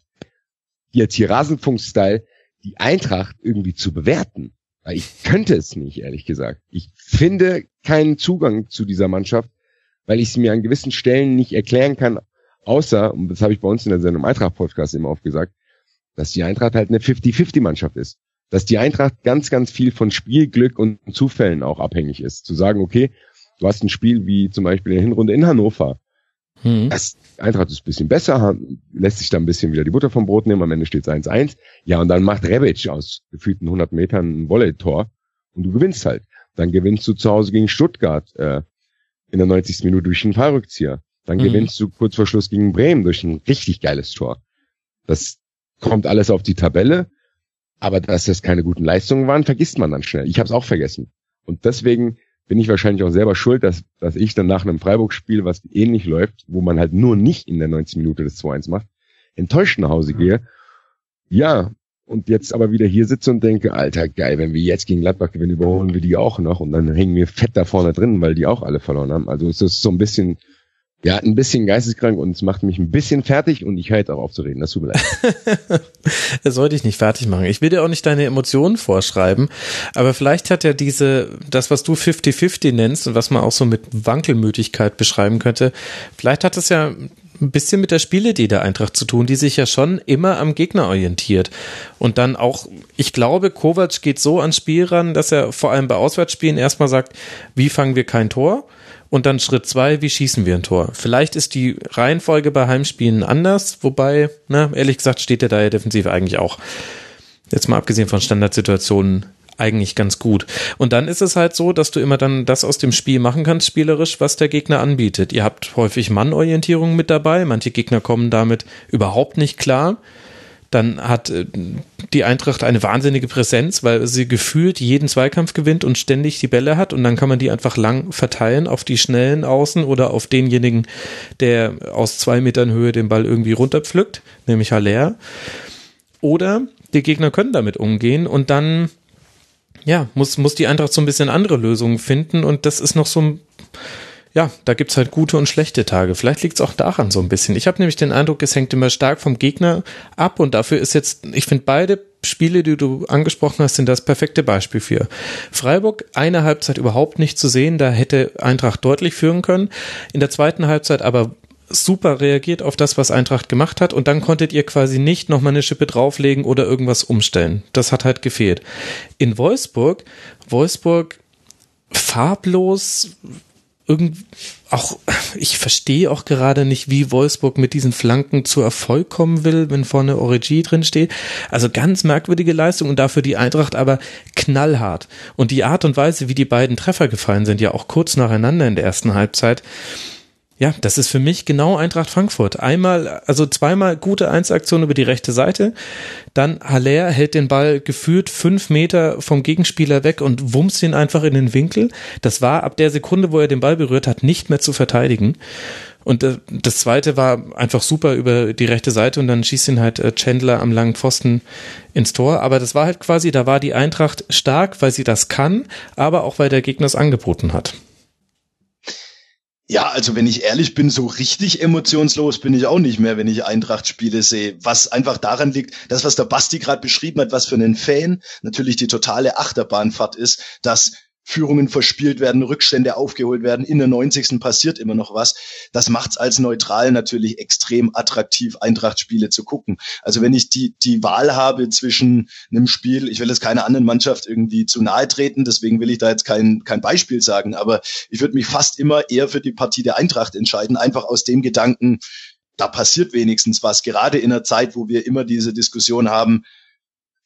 jetzt hier Rasenfunk-Style die Eintracht irgendwie zu bewerten. Weil ich könnte es nicht, ehrlich gesagt. Ich finde keinen Zugang zu dieser Mannschaft, weil ich sie mir an gewissen Stellen nicht erklären kann, außer, und das habe ich bei uns in der Sendung Eintracht-Podcast immer oft gesagt, dass die Eintracht halt eine 50-50-Mannschaft ist. Dass die Eintracht ganz, ganz viel von Spielglück und Zufällen auch abhängig ist. Zu sagen, okay, du hast ein Spiel wie zum Beispiel in der Hinrunde in Hannover, hm. Das Eintracht ist ein bisschen besser, lässt sich da ein bisschen wieder die Butter vom Brot nehmen, am Ende steht es 1-1. Ja, und dann macht Rebic aus gefühlten 100 Metern ein Volley-Tor und du gewinnst halt. Dann gewinnst du zu Hause gegen Stuttgart äh, in der 90. Minute durch einen Fallrückzieher. Dann mhm. gewinnst du kurz vor Schluss gegen Bremen durch ein richtig geiles Tor. Das kommt alles auf die Tabelle, aber dass das keine guten Leistungen waren, vergisst man dann schnell. Ich habe es auch vergessen. Und deswegen bin ich wahrscheinlich auch selber schuld, dass, dass ich dann nach einem Freiburg-Spiel, was ähnlich läuft, wo man halt nur nicht in der 90 Minute des 2-1 macht, enttäuscht nach Hause gehe. Ja, und jetzt aber wieder hier sitze und denke, Alter, geil, wenn wir jetzt gegen Gladbach gewinnen, überholen wir die auch noch und dann hängen wir fett da vorne drin, weil die auch alle verloren haben. Also es ist so ein bisschen ja, ein bisschen geisteskrank und es macht mich ein bisschen fertig und ich höre jetzt auch auf zu reden. Das tut mir leid. das sollte ich nicht fertig machen. Ich will dir auch nicht deine Emotionen vorschreiben, aber vielleicht hat ja diese, das, was du 50-50 nennst und was man auch so mit Wankelmütigkeit beschreiben könnte, vielleicht hat es ja ein bisschen mit der Spielidee der Eintracht zu tun, die sich ja schon immer am Gegner orientiert. Und dann auch, ich glaube, Kovac geht so ans Spiel ran, dass er vor allem bei Auswärtsspielen erstmal sagt, wie fangen wir kein Tor? Und dann Schritt zwei, wie schießen wir ein Tor? Vielleicht ist die Reihenfolge bei Heimspielen anders, wobei, na, ehrlich gesagt, steht er da ja defensiv eigentlich auch. Jetzt mal abgesehen von Standardsituationen eigentlich ganz gut. Und dann ist es halt so, dass du immer dann das aus dem Spiel machen kannst, spielerisch, was der Gegner anbietet. Ihr habt häufig Mannorientierung mit dabei. Manche Gegner kommen damit überhaupt nicht klar. Dann hat äh, die Eintracht eine wahnsinnige Präsenz, weil sie gefühlt jeden Zweikampf gewinnt und ständig die Bälle hat und dann kann man die einfach lang verteilen auf die schnellen Außen oder auf denjenigen, der aus zwei Metern Höhe den Ball irgendwie runterpflückt, nämlich Haller. Oder die Gegner können damit umgehen und dann ja, muss, muss die Eintracht so ein bisschen andere Lösungen finden und das ist noch so ein ja, da gibt's halt gute und schlechte Tage. Vielleicht liegt's auch daran so ein bisschen. Ich habe nämlich den Eindruck, es hängt immer stark vom Gegner ab und dafür ist jetzt, ich finde beide Spiele, die du angesprochen hast, sind das perfekte Beispiel für. Freiburg, eine Halbzeit überhaupt nicht zu sehen, da hätte Eintracht deutlich führen können. In der zweiten Halbzeit aber super reagiert auf das, was Eintracht gemacht hat und dann konntet ihr quasi nicht nochmal eine Schippe drauflegen oder irgendwas umstellen. Das hat halt gefehlt. In Wolfsburg, Wolfsburg farblos, irgendwie auch, ich verstehe auch gerade nicht, wie Wolfsburg mit diesen Flanken zu Erfolg kommen will, wenn vorne Origi drin steht. Also ganz merkwürdige Leistung und dafür die Eintracht aber knallhart. Und die Art und Weise, wie die beiden Treffer gefallen sind, ja auch kurz nacheinander in der ersten Halbzeit, ja, das ist für mich genau Eintracht Frankfurt. Einmal, also zweimal gute Einsaktion über die rechte Seite, dann Haller hält den Ball gefühlt fünf Meter vom Gegenspieler weg und wumst ihn einfach in den Winkel. Das war ab der Sekunde, wo er den Ball berührt hat, nicht mehr zu verteidigen. Und äh, das zweite war einfach super über die rechte Seite und dann schießt ihn halt äh, Chandler am langen Pfosten ins Tor. Aber das war halt quasi, da war die Eintracht stark, weil sie das kann, aber auch weil der Gegner es angeboten hat. Ja, also wenn ich ehrlich bin, so richtig emotionslos bin ich auch nicht mehr, wenn ich Eintracht-Spiele sehe. Was einfach daran liegt, das, was der Basti gerade beschrieben hat, was für einen Fan natürlich die totale Achterbahnfahrt ist, dass Führungen verspielt werden, Rückstände aufgeholt werden, in der 90. passiert immer noch was. Das macht's als neutral natürlich extrem attraktiv, Eintracht-Spiele zu gucken. Also wenn ich die, die Wahl habe zwischen einem Spiel, ich will jetzt keiner anderen Mannschaft irgendwie zu nahe treten, deswegen will ich da jetzt kein, kein Beispiel sagen, aber ich würde mich fast immer eher für die Partie der Eintracht entscheiden, einfach aus dem Gedanken, da passiert wenigstens was, gerade in einer Zeit, wo wir immer diese Diskussion haben,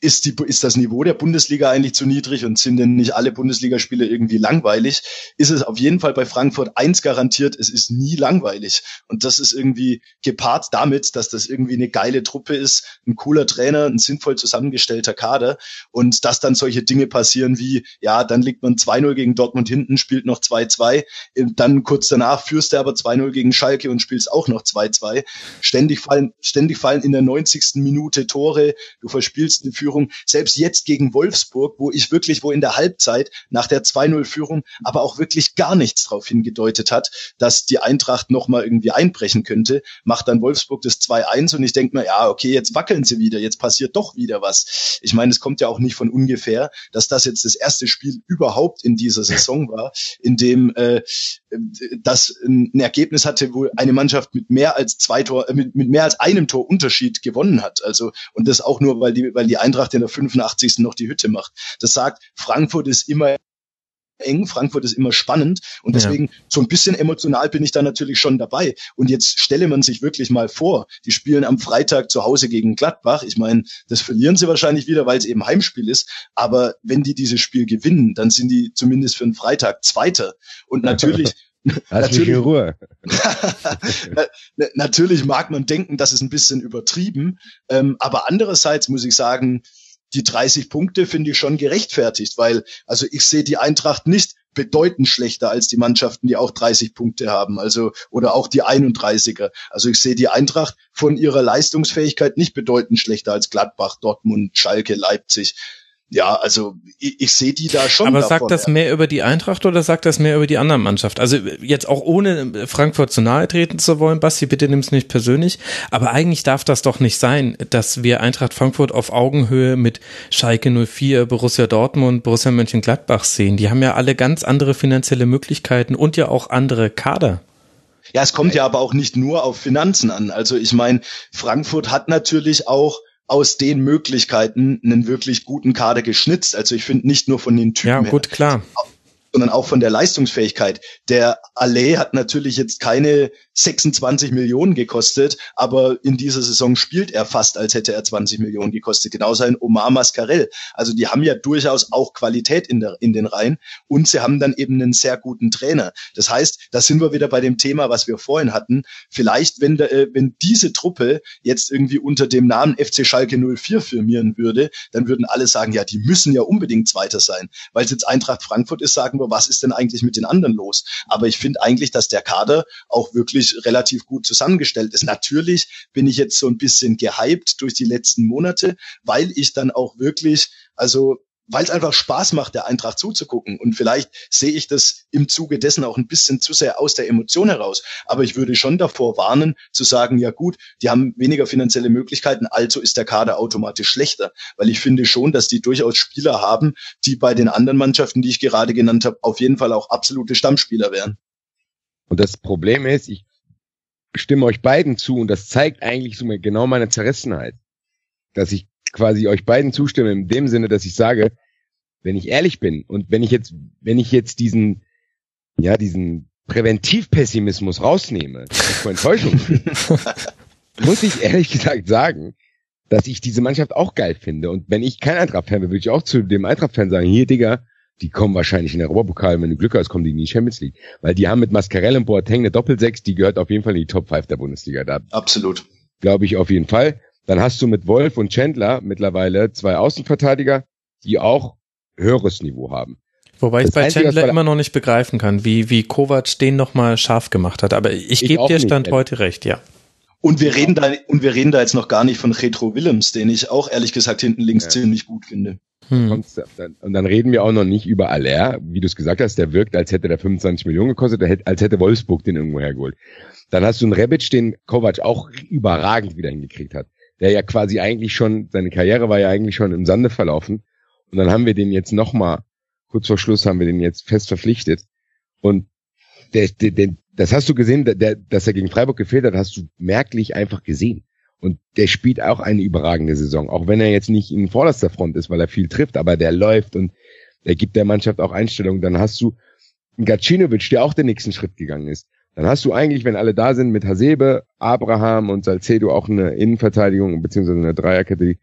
ist, die, ist das Niveau der Bundesliga eigentlich zu niedrig und sind denn nicht alle Bundesligaspiele irgendwie langweilig? Ist es auf jeden Fall bei Frankfurt eins garantiert, es ist nie langweilig. Und das ist irgendwie gepaart damit, dass das irgendwie eine geile Truppe ist, ein cooler Trainer, ein sinnvoll zusammengestellter Kader und dass dann solche Dinge passieren wie, ja, dann liegt man 2-0 gegen Dortmund hinten, spielt noch 2-2, dann kurz danach führst du aber 2-0 gegen Schalke und spielst auch noch 2-2. Ständig fallen, ständig fallen in der 90. Minute Tore, du verspielst eine Führung Führung, selbst jetzt gegen Wolfsburg, wo ich wirklich, wo in der Halbzeit nach der 2-0-Führung aber auch wirklich gar nichts darauf hingedeutet hat, dass die Eintracht nochmal irgendwie einbrechen könnte, macht dann Wolfsburg das 2-1 und ich denke mir, ja, okay, jetzt wackeln sie wieder, jetzt passiert doch wieder was. Ich meine, es kommt ja auch nicht von ungefähr, dass das jetzt das erste Spiel überhaupt in dieser Saison war, in dem äh, das ein Ergebnis hatte, wo eine Mannschaft mit mehr als zwei Tor, äh, mit, mit mehr als einem Tor Unterschied gewonnen hat. Also und das auch nur, weil die, weil die Eintracht Eintracht in der 85. noch die Hütte macht. Das sagt, Frankfurt ist immer eng, Frankfurt ist immer spannend und deswegen ja. so ein bisschen emotional bin ich da natürlich schon dabei. Und jetzt stelle man sich wirklich mal vor, die spielen am Freitag zu Hause gegen Gladbach. Ich meine, das verlieren sie wahrscheinlich wieder, weil es eben Heimspiel ist. Aber wenn die dieses Spiel gewinnen, dann sind die zumindest für einen Freitag Zweiter. Und natürlich Lass in Ruhe. natürlich mag man denken, das ist ein bisschen übertrieben, ähm, aber andererseits muss ich sagen, die 30 Punkte finde ich schon gerechtfertigt, weil also ich sehe die Eintracht nicht bedeutend schlechter als die Mannschaften, die auch 30 Punkte haben, also oder auch die 31er. Also ich sehe die Eintracht von ihrer Leistungsfähigkeit nicht bedeutend schlechter als Gladbach, Dortmund, Schalke, Leipzig ja, also ich, ich sehe die da schon. Aber davon, sagt das ja. mehr über die Eintracht oder sagt das mehr über die anderen Mannschaft? Also jetzt auch ohne Frankfurt zu nahe treten zu wollen, Basti, bitte nimm's nicht persönlich. Aber eigentlich darf das doch nicht sein, dass wir Eintracht Frankfurt auf Augenhöhe mit Schalke 04, Borussia Dortmund, Borussia Mönchengladbach sehen. Die haben ja alle ganz andere finanzielle Möglichkeiten und ja auch andere Kader. Ja, es kommt ja aber auch nicht nur auf Finanzen an. Also ich meine, Frankfurt hat natürlich auch aus den Möglichkeiten einen wirklich guten Kader geschnitzt. Also ich finde nicht nur von den Typen. Ja, gut, her. klar. sondern auch von der Leistungsfähigkeit. Der Allee hat natürlich jetzt keine 26 Millionen gekostet, aber in dieser Saison spielt er fast, als hätte er 20 Millionen gekostet. Genauso ein Omar Mascarell. Also die haben ja durchaus auch Qualität in, der, in den Reihen und sie haben dann eben einen sehr guten Trainer. Das heißt, da sind wir wieder bei dem Thema, was wir vorhin hatten. Vielleicht, wenn, der, äh, wenn diese Truppe jetzt irgendwie unter dem Namen FC Schalke 04 firmieren würde, dann würden alle sagen, ja, die müssen ja unbedingt Zweiter sein. Weil es jetzt Eintracht Frankfurt ist, sagen wir, was ist denn eigentlich mit den anderen los? Aber ich finde eigentlich, dass der Kader auch wirklich relativ gut zusammengestellt ist. Natürlich bin ich jetzt so ein bisschen gehypt durch die letzten Monate, weil ich dann auch wirklich, also weil es einfach Spaß macht, der Eintracht zuzugucken. Und vielleicht sehe ich das im Zuge dessen auch ein bisschen zu sehr aus der Emotion heraus. Aber ich würde schon davor warnen, zu sagen, ja gut, die haben weniger finanzielle Möglichkeiten, also ist der Kader automatisch schlechter. Weil ich finde schon, dass die durchaus Spieler haben, die bei den anderen Mannschaften, die ich gerade genannt habe, auf jeden Fall auch absolute Stammspieler wären. Und das Problem ist, ich stimme euch beiden zu und das zeigt eigentlich so genau meine Zerrissenheit, dass ich quasi euch beiden zustimme in dem Sinne, dass ich sage, wenn ich ehrlich bin und wenn ich jetzt, wenn ich jetzt diesen, ja, diesen Präventivpessimismus rausnehme, vor Enttäuschung, muss ich ehrlich gesagt sagen, dass ich diese Mannschaft auch geil finde. Und wenn ich kein Eintracht-Fan wäre, würde ich auch zu dem Eintracht-Fan sagen, hier, Digga, die kommen wahrscheinlich in der Europapokal, wenn du Glück hast, kommen die in die Champions League. Weil die haben mit Mascarell und Boateng eine Doppelsechs, die gehört auf jeden Fall in die Top 5 der Bundesliga. Da Absolut. Glaube ich auf jeden Fall. Dann hast du mit Wolf und Chandler mittlerweile zwei Außenverteidiger, die auch höheres Niveau haben. Wobei ich bei Einzige, Chandler immer noch nicht begreifen kann, wie, wie Kovac den nochmal scharf gemacht hat. Aber ich, ich gebe dir Stand nicht, heute recht, ja. Und wir reden da, und wir reden da jetzt noch gar nicht von Retro Willems, den ich auch ehrlich gesagt hinten links ja. ziemlich gut finde. Hm. Und dann reden wir auch noch nicht über Aller, wie du es gesagt hast, der wirkt, als hätte der 25 Millionen gekostet, als hätte Wolfsburg den irgendwo hergeholt. Dann hast du einen Rebic, den Kovac auch überragend wieder hingekriegt hat der ja quasi eigentlich schon, seine Karriere war ja eigentlich schon im Sande verlaufen. Und dann haben wir den jetzt nochmal, kurz vor Schluss haben wir den jetzt fest verpflichtet. Und der, der, der, das hast du gesehen, der, dass er gegen Freiburg gefehlt hat, hast du merklich einfach gesehen. Und der spielt auch eine überragende Saison, auch wenn er jetzt nicht in vorderster Front ist, weil er viel trifft, aber der läuft und er gibt der Mannschaft auch Einstellungen. Dann hast du Gacinovic, der auch den nächsten Schritt gegangen ist. Dann hast du eigentlich, wenn alle da sind, mit Hasebe, Abraham und Salcedo auch eine Innenverteidigung beziehungsweise eine Dreierkette, die,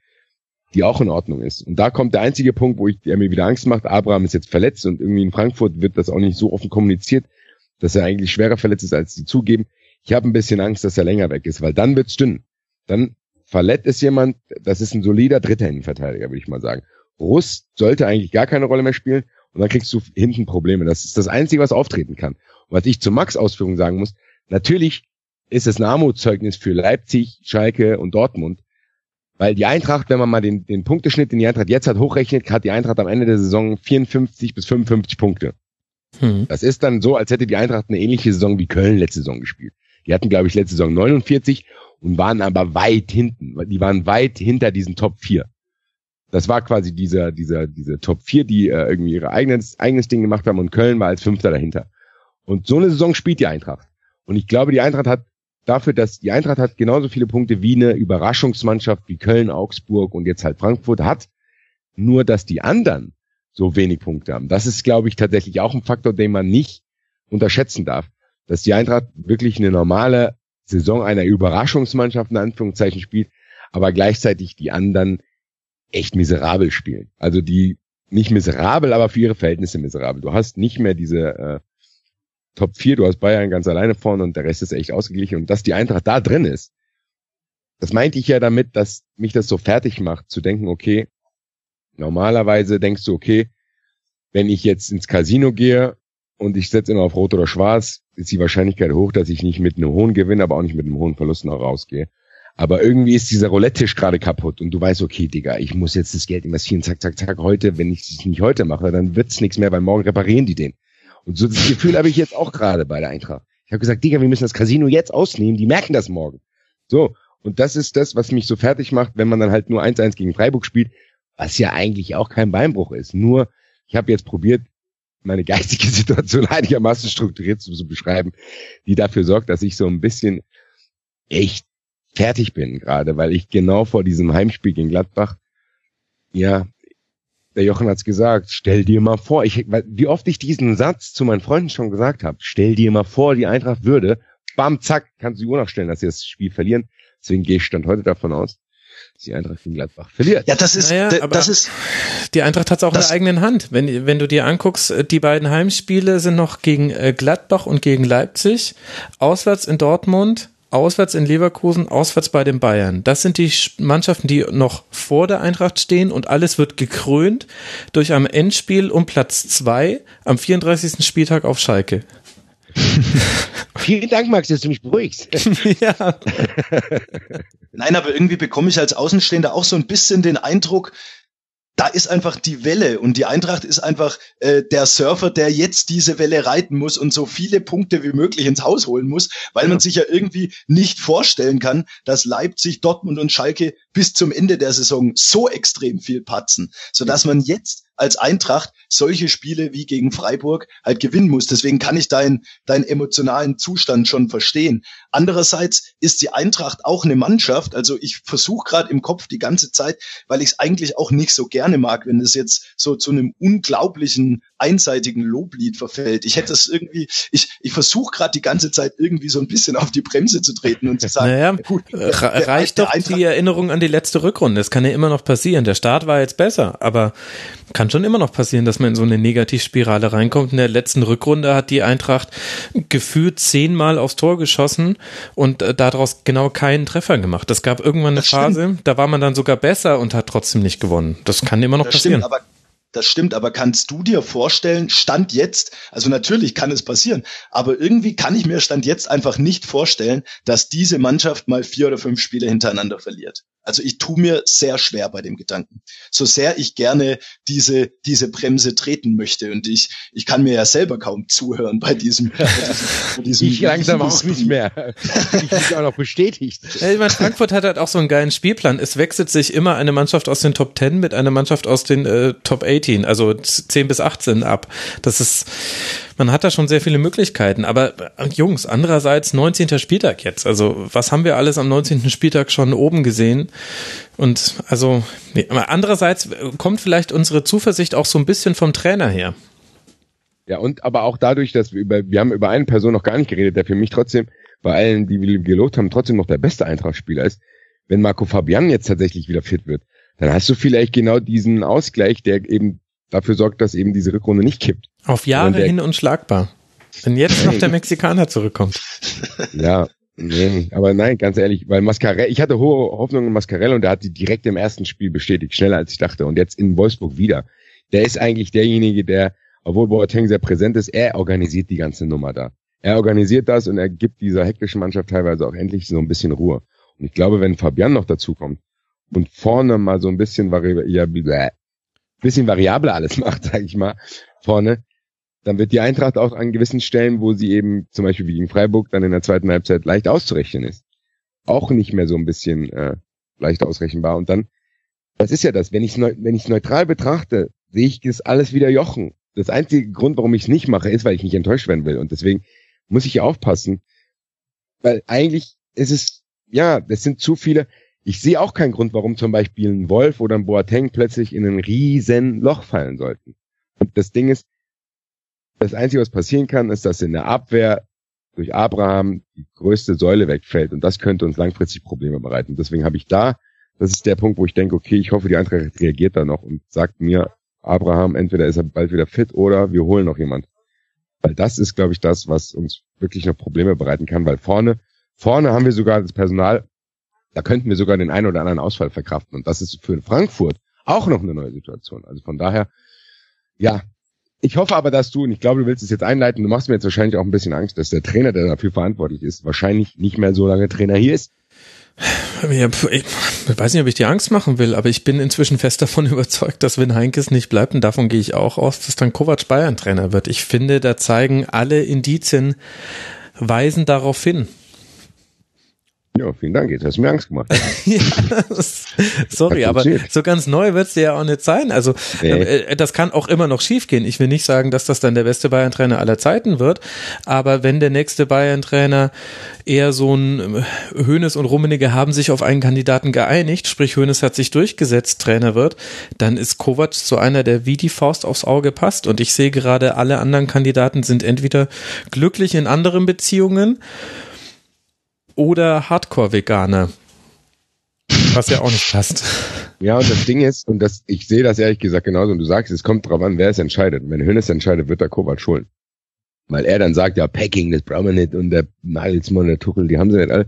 die auch in Ordnung ist. Und da kommt der einzige Punkt, wo ich, der mir wieder Angst macht. Abraham ist jetzt verletzt und irgendwie in Frankfurt wird das auch nicht so offen kommuniziert, dass er eigentlich schwerer verletzt ist, als sie zugeben. Ich habe ein bisschen Angst, dass er länger weg ist, weil dann wird's dünn. Dann verletzt ist jemand, das ist ein solider dritter Innenverteidiger, würde ich mal sagen. Russ sollte eigentlich gar keine Rolle mehr spielen und dann kriegst du hinten Probleme. Das ist das Einzige, was auftreten kann. Und was ich zu Max Ausführung sagen muss, natürlich ist es ein Armutszeugnis für Leipzig, Schalke und Dortmund, weil die Eintracht, wenn man mal den, den Punkteschnitt, den die Eintracht jetzt hat, hochrechnet, hat die Eintracht am Ende der Saison 54 bis 55 Punkte. Hm. Das ist dann so, als hätte die Eintracht eine ähnliche Saison wie Köln letzte Saison gespielt. Die hatten, glaube ich, letzte Saison 49 und waren aber weit hinten. Die waren weit hinter diesen Top 4. Das war quasi dieser, dieser, diese Top 4, die äh, irgendwie ihr eigenes, eigenes Ding gemacht haben und Köln war als Fünfter dahinter. Und so eine Saison spielt die Eintracht. Und ich glaube, die Eintracht hat dafür, dass die Eintracht hat genauso viele Punkte wie eine Überraschungsmannschaft wie Köln, Augsburg und jetzt halt Frankfurt hat. Nur, dass die anderen so wenig Punkte haben. Das ist, glaube ich, tatsächlich auch ein Faktor, den man nicht unterschätzen darf. Dass die Eintracht wirklich eine normale Saison einer Überraschungsmannschaft in Anführungszeichen spielt, aber gleichzeitig die anderen echt miserabel spielen. Also die nicht miserabel, aber für ihre Verhältnisse miserabel. Du hast nicht mehr diese äh, Top 4, du hast Bayern ganz alleine vorne und der Rest ist echt ausgeglichen. Und dass die Eintracht da drin ist, das meinte ich ja damit, dass mich das so fertig macht, zu denken, okay, normalerweise denkst du, okay, wenn ich jetzt ins Casino gehe und ich setze immer auf Rot oder Schwarz, ist die Wahrscheinlichkeit hoch, dass ich nicht mit einem hohen Gewinn, aber auch nicht mit einem hohen Verlust noch rausgehe. Aber irgendwie ist dieser Roulette-Tisch gerade kaputt und du weißt, okay, Digga, ich muss jetzt das Geld investieren, zack, zack, zack, heute. Wenn ich es nicht heute mache, dann wird's nichts mehr, weil morgen reparieren die den. Und so das Gefühl habe ich jetzt auch gerade bei der Eintracht. Ich habe gesagt, Digga, wir müssen das Casino jetzt ausnehmen, die merken das morgen. So, und das ist das, was mich so fertig macht, wenn man dann halt nur 1-1 gegen Freiburg spielt, was ja eigentlich auch kein Beinbruch ist. Nur, ich habe jetzt probiert, meine geistige Situation einigermaßen strukturiert zu, beschreiben, die dafür sorgt, dass ich so ein bisschen echt fertig bin gerade, weil ich genau vor diesem Heimspiel gegen Gladbach, ja, der Jochen hat's gesagt, stell dir mal vor, ich, wie oft ich diesen Satz zu meinen Freunden schon gesagt habe, stell dir mal vor, die Eintracht würde, bam, zack, kannst du die Uhr noch stellen, dass sie das Spiel verlieren. Deswegen gehe ich stand heute davon aus, die Eintracht gegen Gladbach verliert. Ja, das ist, Naja, das ist, Die Eintracht hat es auch in der eigenen Hand. Wenn, wenn du dir anguckst, äh, die beiden Heimspiele sind noch gegen äh, Gladbach und gegen Leipzig, auswärts in Dortmund, auswärts in Leverkusen, auswärts bei den Bayern. Das sind die Sch- Mannschaften, die noch vor der Eintracht stehen und alles wird gekrönt durch ein Endspiel um Platz zwei am 34. Spieltag auf Schalke. Vielen Dank, Max, dass du mich beruhigst. ja. Nein, aber irgendwie bekomme ich als Außenstehender auch so ein bisschen den Eindruck, da ist einfach die Welle und die Eintracht ist einfach äh, der Surfer, der jetzt diese Welle reiten muss und so viele Punkte wie möglich ins Haus holen muss, weil man sich ja irgendwie nicht vorstellen kann, dass Leipzig, Dortmund und Schalke bis zum Ende der Saison so extrem viel patzen, sodass man jetzt als Eintracht solche Spiele wie gegen Freiburg halt gewinnen muss. Deswegen kann ich deinen deinen emotionalen Zustand schon verstehen. Andererseits ist die Eintracht auch eine Mannschaft. Also ich versuche gerade im Kopf die ganze Zeit, weil ich es eigentlich auch nicht so gerne mag, wenn es jetzt so zu einem unglaublichen einseitigen Loblied verfällt. Ich hätte es irgendwie, ich, ich versuche gerade die ganze Zeit irgendwie so ein bisschen auf die Bremse zu treten und zu sagen, Naja, gut, äh, reicht doch Eintracht- die Erinnerung an die letzte Rückrunde. Das kann ja immer noch passieren. Der Start war jetzt besser, aber kann schon immer noch passieren, dass man in so eine Negativspirale reinkommt. In der letzten Rückrunde hat die Eintracht gefühlt zehnmal aufs Tor geschossen und äh, daraus genau keinen Treffer gemacht. Es gab irgendwann eine Das stimmt. Phase, da war man dann sogar besser und hat trotzdem nicht gewonnen. Das kann immer noch Das passieren. stimmt, aber das stimmt, aber kannst du dir vorstellen, Stand jetzt, also natürlich kann es passieren, aber irgendwie kann ich mir Stand jetzt einfach nicht vorstellen, dass diese Mannschaft mal vier oder fünf Spiele hintereinander verliert. Also ich tue mir sehr schwer bei dem Gedanken. So sehr ich gerne diese, diese Bremse treten möchte und ich, ich kann mir ja selber kaum zuhören bei diesem, bei diesem, bei diesem Ich langsam auch nicht mehr. Ich bin auch noch bestätigt. Ja, ich meine, Frankfurt hat halt auch so einen geilen Spielplan. Es wechselt sich immer eine Mannschaft aus den Top 10 mit einer Mannschaft aus den äh, Top 18, also 10 bis 18 ab. Das ist, man hat da schon sehr viele Möglichkeiten. Aber äh, Jungs, andererseits 19. Spieltag jetzt. Also was haben wir alles am 19. Spieltag schon oben gesehen? Und also, andererseits äh, kommt vielleicht unsere Zuversicht auch so ein bisschen vom Trainer her. Ja, und aber auch dadurch, dass wir über, wir haben über eine Person noch gar nicht geredet, der für mich trotzdem bei allen, die wir gelobt haben, trotzdem noch der beste Eintracht-Spieler ist. Wenn Marco Fabian jetzt tatsächlich wieder fit wird, dann hast du vielleicht genau diesen Ausgleich, der eben dafür sorgt, dass eben diese Rückrunde nicht kippt. Auf Jahre hin unschlagbar. Wenn jetzt noch der Mexikaner zurückkommt. Ja, nee, aber nein, ganz ehrlich, weil Mascarell, ich hatte hohe Hoffnungen in Mascarell und der hat sie direkt im ersten Spiel bestätigt, schneller als ich dachte. Und jetzt in Wolfsburg wieder. Der ist eigentlich derjenige, der, obwohl Boateng sehr präsent ist, er organisiert die ganze Nummer da. Er organisiert das und er gibt dieser hektischen Mannschaft teilweise auch endlich so ein bisschen Ruhe. Und ich glaube, wenn Fabian noch dazukommt und vorne mal so ein bisschen, vari ja, bläh, bisschen variabler alles macht, sag ich mal, vorne, dann wird die Eintracht auch an gewissen Stellen, wo sie eben zum Beispiel wie gegen Freiburg dann in der zweiten Halbzeit leicht auszurechnen ist, auch nicht mehr so ein bisschen äh, leicht ausrechenbar. Und dann, das ist ja das, wenn ich es wenn ich's neutral betrachte, sehe ich das alles wieder Jochen. Das einzige Grund, warum ich es nicht mache, ist, weil ich nicht enttäuscht werden will. Und deswegen muss ich aufpassen, weil eigentlich ist es, ja, das sind zu viele. Ich sehe auch keinen Grund, warum zum Beispiel ein Wolf oder ein Boateng plötzlich in ein riesen Loch fallen sollten. Und das Ding ist, das Einzige, was passieren kann, ist, dass in der Abwehr durch Abraham die größte Säule wegfällt und das könnte uns langfristig Probleme bereiten. Deswegen habe ich da, das ist der Punkt, wo ich denke, okay, ich hoffe, die Eintracht reagiert da noch und sagt mir, Abraham, entweder ist er bald wieder fit oder wir holen noch jemand. Weil das ist, glaube ich, das, was uns wirklich noch Probleme bereiten kann, weil vorne, vorne haben wir sogar das Personal, da könnten wir sogar den einen oder anderen Ausfall verkraften und das ist für Frankfurt auch noch eine neue Situation. Also von daher, ja, ich hoffe aber, dass du, und ich glaube, du willst es jetzt einleiten, du machst mir jetzt wahrscheinlich auch ein bisschen Angst, dass der Trainer, der dafür verantwortlich ist, wahrscheinlich nicht mehr so lange Trainer hier ist. Ich weiß nicht, ob ich dir Angst machen will, aber ich bin inzwischen fest davon überzeugt, dass wenn Heinkes nicht bleibt, und davon gehe ich auch aus, dass dann Kovac Bayern Trainer wird. Ich finde, da zeigen alle Indizien, weisen darauf hin. Ja, vielen Dank. Jetzt hast du mir Angst gemacht. ja, das, sorry, aber so ganz neu wird's dir ja auch nicht sein. Also Nee. äh, das kann auch immer noch schiefgehen. Ich will nicht sagen, dass das dann der beste Bayern-Trainer aller Zeiten wird, aber wenn der nächste Bayern-Trainer eher so ein äh, Hoeneß und Rummenigge haben sich auf einen Kandidaten geeinigt, sprich Hoeneß hat sich durchgesetzt, Trainer wird, dann ist Kovac so einer, der wie die Faust aufs Auge passt. Und ich sehe gerade, alle anderen Kandidaten sind entweder glücklich in anderen Beziehungen oder Hardcore-Veganer. Was ja auch nicht passt. Ja, und das Ding ist, und das, ich sehe das ehrlich gesagt genauso, und du sagst, es kommt drauf an, wer es entscheidet. Wenn Hönes entscheidet, wird der Kovac holen. Weil er dann sagt, ja, Packing, das brauchen wir nicht, und der Nagelsmann, der Tuchel, die haben sie nicht alle.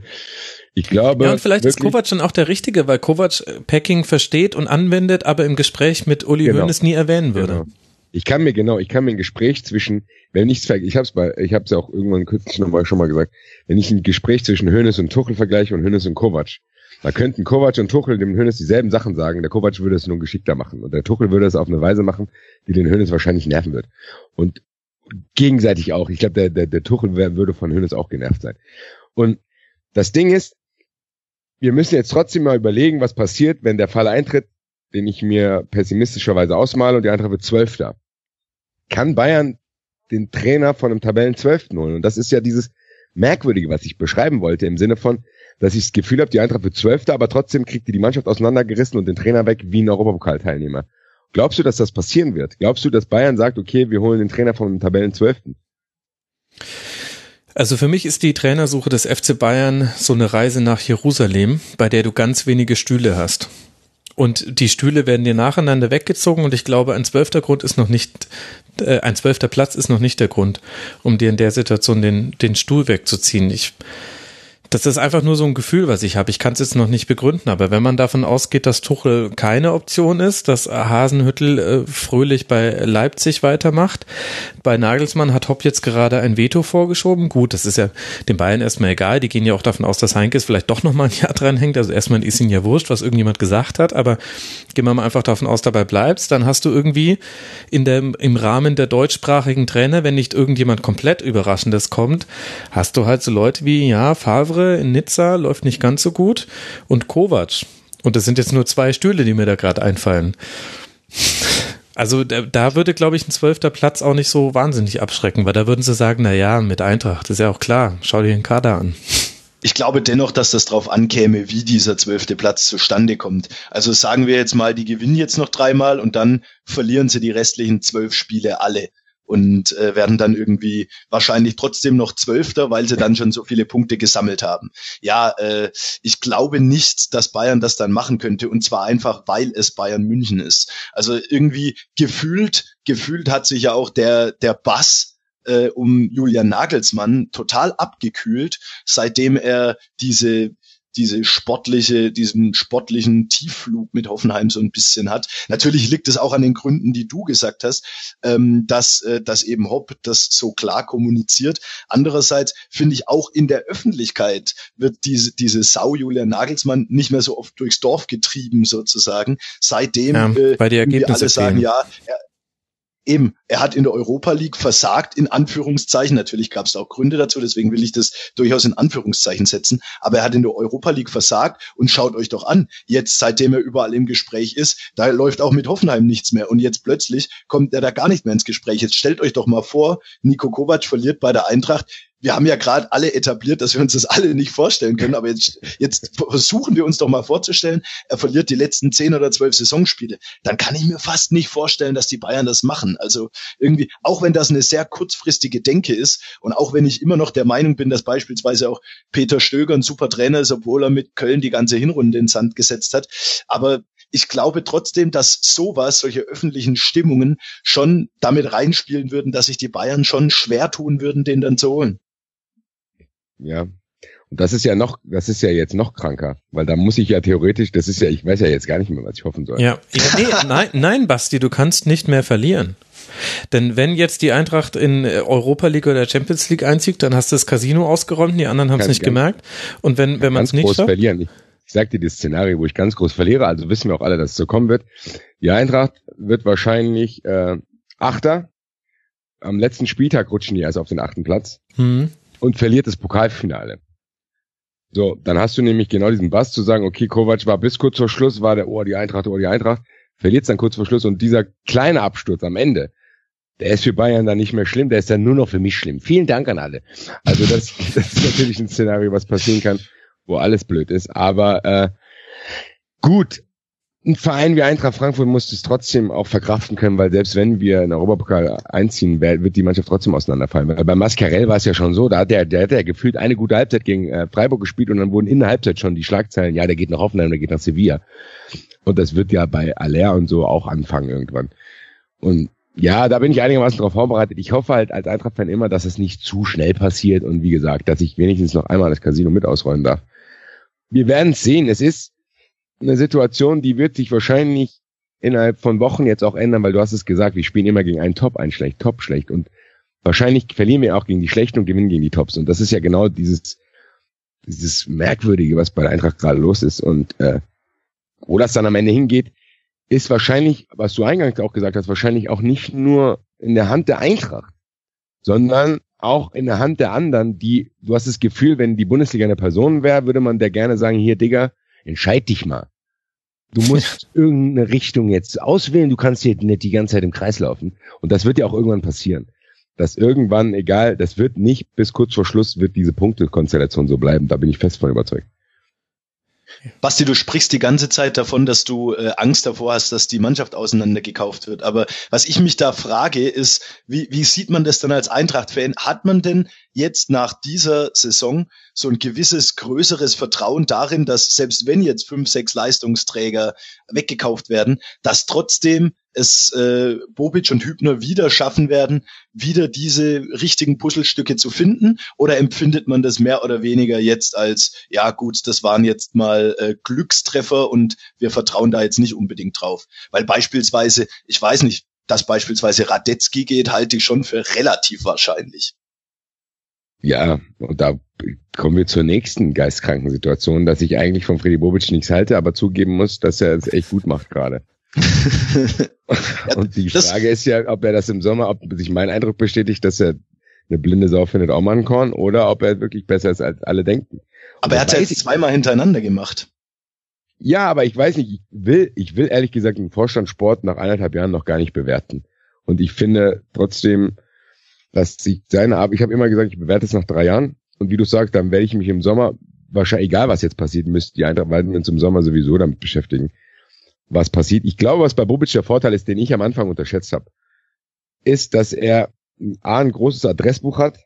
Ich glaube. Ja, und vielleicht ist Kovac dann auch der Richtige, weil Kovac äh, Packing versteht und anwendet, aber im Gespräch mit Uli Genau. Hoeneß nie erwähnen würde. Genau. Ich kann mir genau, ich kann mir ein Gespräch zwischen, wenn ich ich hab's bei, ich hab's ja auch irgendwann kürzlich noch mal schon mal gesagt, wenn ich ein Gespräch zwischen Hönes und Tuchel vergleiche und Hönes und Kovac, da könnten Kovac und Tuchel dem Hönes dieselben Sachen sagen, der Kovac würde es nur geschickter machen und der Tuchel würde es auf eine Weise machen, die den Hönes wahrscheinlich nerven wird. Und gegenseitig auch. Ich glaube, der, der, der Tuchel würde von Hönes auch genervt sein. Und das Ding ist, wir müssen jetzt trotzdem mal überlegen, was passiert, wenn der Fall eintritt, den ich mir pessimistischerweise ausmale und die Eintracht wird Zwölfter. Kann Bayern den Trainer von einem Tabellenzwölften holen? Und das ist ja dieses Merkwürdige, was ich beschreiben wollte, im Sinne von, dass ich das Gefühl habe, die Eintracht wird Zwölfter, aber trotzdem kriegt die die Mannschaft auseinandergerissen und den Trainer weg wie ein Europapokalteilnehmer. Glaubst du, dass das passieren wird? Glaubst du, dass Bayern sagt, okay, wir holen den Trainer von einem Tabellenzwölften? Also für mich ist die Trainersuche des FC Bayern so eine Reise nach Jerusalem, bei der du ganz wenige Stühle hast. Und die Stühle werden dir nacheinander weggezogen und ich glaube, ein zwölfter Grund ist noch nicht, äh, ein zwölfter Platz ist noch nicht der Grund, um dir in der Situation den, den Stuhl wegzuziehen. Ich, das ist einfach nur so ein Gefühl, was ich habe. Ich kann es jetzt noch nicht begründen, aber wenn man davon ausgeht, dass Tuchel keine Option ist, dass Hasenhüttel äh, fröhlich bei Leipzig weitermacht, bei Nagelsmann hat Hopp jetzt gerade ein Veto vorgeschoben. Gut, das ist ja den Bayern erstmal egal. Die gehen ja auch davon aus, dass Heinkes vielleicht doch nochmal ein Jahr dran hängt. Also erstmal ist ihnen ja wurscht, was irgendjemand gesagt hat, aber gehen wir mal einfach davon aus, dabei bleibst, dann hast du irgendwie in dem, im Rahmen der deutschsprachigen Trainer, wenn nicht irgendjemand komplett Überraschendes kommt, hast du halt so Leute wie, ja, Favre in Nizza läuft nicht ganz so gut und Kovac. Und das sind jetzt nur zwei Stühle, die mir da gerade einfallen. Also da, da würde, glaube ich, ein zwölfter Platz auch nicht so wahnsinnig abschrecken, weil da würden sie sagen, na ja, mit Eintracht, ist ja auch klar, schau dir den Kader an. Ich glaube dennoch, dass das drauf ankäme, wie dieser zwölfte Platz zustande kommt. Also sagen wir jetzt mal, die gewinnen jetzt noch dreimal und dann verlieren sie die restlichen zwölf Spiele alle und äh, werden dann irgendwie wahrscheinlich trotzdem noch Zwölfter, weil sie dann schon so viele Punkte gesammelt haben. Ja, äh, ich glaube nicht, dass Bayern das dann machen könnte und zwar einfach, weil es Bayern München ist. Also irgendwie gefühlt, gefühlt hat sich ja auch der der Bass äh, um Julian Nagelsmann total abgekühlt, seitdem er diese diese sportliche, diesen sportlichen Tiefflug mit Hoffenheim so ein bisschen hat. Natürlich liegt es auch an den Gründen, die du gesagt hast, ähm, dass, äh, dass eben Hopp das so klar kommuniziert. Andererseits finde ich auch in der Öffentlichkeit wird diese, diese Sau Julian Nagelsmann nicht mehr so oft durchs Dorf getrieben sozusagen, seitdem Ja, äh, weil die Ergebnisse alle sagen, fehlen. ja, er, Eben, er hat in der Europa League versagt, in Anführungszeichen. Natürlich gab es auch Gründe dazu, deswegen will ich das durchaus in Anführungszeichen setzen. Aber er hat in der Europa League versagt und schaut euch doch an. Jetzt, seitdem er überall im Gespräch ist, da läuft auch mit Hoffenheim nichts mehr. Und jetzt plötzlich kommt er da gar nicht mehr ins Gespräch. Jetzt stellt euch doch mal vor, Nico Kovac verliert bei der Eintracht wir haben ja gerade alle etabliert, dass wir uns das alle nicht vorstellen können, aber jetzt, jetzt versuchen wir uns doch mal vorzustellen, er verliert die letzten zehn oder zwölf Saisonspiele. Dann kann ich mir fast nicht vorstellen, dass die Bayern das machen. Also irgendwie, auch wenn das eine sehr kurzfristige Denke ist und auch wenn ich immer noch der Meinung bin, dass beispielsweise auch Peter Stöger ein super Trainer ist, obwohl er mit Köln die ganze Hinrunde in den Sand gesetzt hat. Aber ich glaube trotzdem, dass sowas, solche öffentlichen Stimmungen schon damit reinspielen würden, dass sich die Bayern schon schwer tun würden, den dann zu holen. Ja. Und das ist ja noch, das ist ja jetzt noch kranker, weil da muss ich ja theoretisch, das ist ja, ich weiß ja jetzt gar nicht mehr, was ich hoffen soll. Ja, ja nee, nein, nein, Basti, du kannst nicht mehr verlieren. Denn wenn jetzt die Eintracht in Europa League oder Champions League einzieht, dann hast du das Casino ausgeräumt, die anderen haben es nicht gemerkt. Und wenn, wenn man es ganz nicht groß schafft, verlieren. Ich, ich sag dir das Szenario, wo ich ganz groß verliere, also wissen wir auch alle, dass es so kommen wird. Die Eintracht wird wahrscheinlich äh, Achter. Am letzten Spieltag rutschen die erst auf den achten Platz hm, und verliert das Pokalfinale. So, dann hast du nämlich genau diesen Bass zu sagen, okay, Kovac war bis kurz vor Schluss, war der, oh, die Eintracht, oh, die Eintracht, verliert dann kurz vor Schluss und dieser kleine Absturz am Ende, der ist für Bayern dann nicht mehr schlimm, der ist dann nur noch für mich schlimm. Vielen Dank an alle. Also das, das ist natürlich ein Szenario, was passieren kann, wo alles blöd ist. Aber äh, gut, ein Verein wie Eintracht Frankfurt muss es trotzdem auch verkraften können, weil selbst wenn wir in Europapokal einziehen, wird die Mannschaft trotzdem auseinanderfallen. Weil bei Mascarell war es ja schon so, da hat der, der hat ja gefühlt eine gute Halbzeit gegen äh, Freiburg gespielt und dann wurden in der Halbzeit schon die Schlagzeilen, ja, der geht nach Hoffenheim, der geht nach Sevilla. Und das wird ja bei Aller und so auch anfangen irgendwann. Und ja, da bin ich einigermaßen darauf vorbereitet. Ich hoffe halt als Eintracht-Fan immer, dass es nicht zu schnell passiert und wie gesagt, dass ich wenigstens noch einmal das Casino mit ausräumen darf. Wir werden es sehen. Es ist eine Situation, die wird sich wahrscheinlich innerhalb von Wochen jetzt auch ändern, weil du hast es gesagt, wir spielen immer gegen einen Top, einen schlecht, Top, schlecht. Und wahrscheinlich verlieren wir auch gegen die Schlechten und gewinnen gegen die Tops. Und das ist ja genau dieses dieses Merkwürdige, was bei der Eintracht gerade los ist. Und äh, wo das dann am Ende hingeht, ist wahrscheinlich, was du eingangs auch gesagt hast, wahrscheinlich auch nicht nur in der Hand der Eintracht, sondern auch in der Hand der anderen, die, du hast das Gefühl, wenn die Bundesliga eine Person wäre, würde man der gerne sagen, hier, Digga, entscheid dich mal. Du musst irgendeine Richtung jetzt auswählen, du kannst hier nicht die ganze Zeit im Kreis laufen. Und das wird ja auch irgendwann passieren. Dass irgendwann, egal, das wird nicht bis kurz vor Schluss, wird diese Punktekonstellation so bleiben. Da bin ich fest von überzeugt. Basti, du sprichst die ganze Zeit davon, dass du äh, Angst davor hast, dass die Mannschaft auseinandergekauft wird. Aber was ich mich da frage, ist, wie, wie sieht man das dann als Eintracht-Fan? Hat man denn jetzt nach dieser Saison so ein gewisses größeres Vertrauen darin, dass selbst wenn jetzt fünf, sechs Leistungsträger weggekauft werden, dass trotzdem es äh, Bobic und Hübner wieder schaffen werden, wieder diese richtigen Puzzlestücke zu finden? Oder empfindet man das mehr oder weniger jetzt als, ja gut, das waren jetzt mal äh, Glückstreffer und wir vertrauen da jetzt nicht unbedingt drauf? Weil beispielsweise, ich weiß nicht, dass beispielsweise Radetzky geht, halte ich schon für relativ wahrscheinlich. Ja, und da kommen wir zur nächsten geistkranken Situation, dass ich eigentlich von Freddy Bobic nichts halte, aber zugeben muss, dass er es echt gut macht gerade. und die Frage ist ja, ob er das im Sommer, ob sich mein Eindruck bestätigt, dass er eine blinde Sau findet auch mal einen Korn oder ob er wirklich besser ist, als alle denken. Aber er hat ja jetzt zweimal hintereinander gemacht. Ja, aber ich weiß nicht, ich will, ich will ehrlich gesagt den Vorstandssport nach eineinhalb Jahren noch gar nicht bewerten. Und ich finde trotzdem, dass sich seine Arbeit, ich habe immer gesagt, ich bewerte es nach drei Jahren. Und wie du sagst, dann werde ich mich im Sommer, wahrscheinlich egal was jetzt passiert, müsste die Eintracht werden wir uns im Sommer sowieso damit beschäftigen was passiert. Ich glaube, was bei Bobic der Vorteil ist, den ich am Anfang unterschätzt habe, ist, dass er A, ein großes Adressbuch hat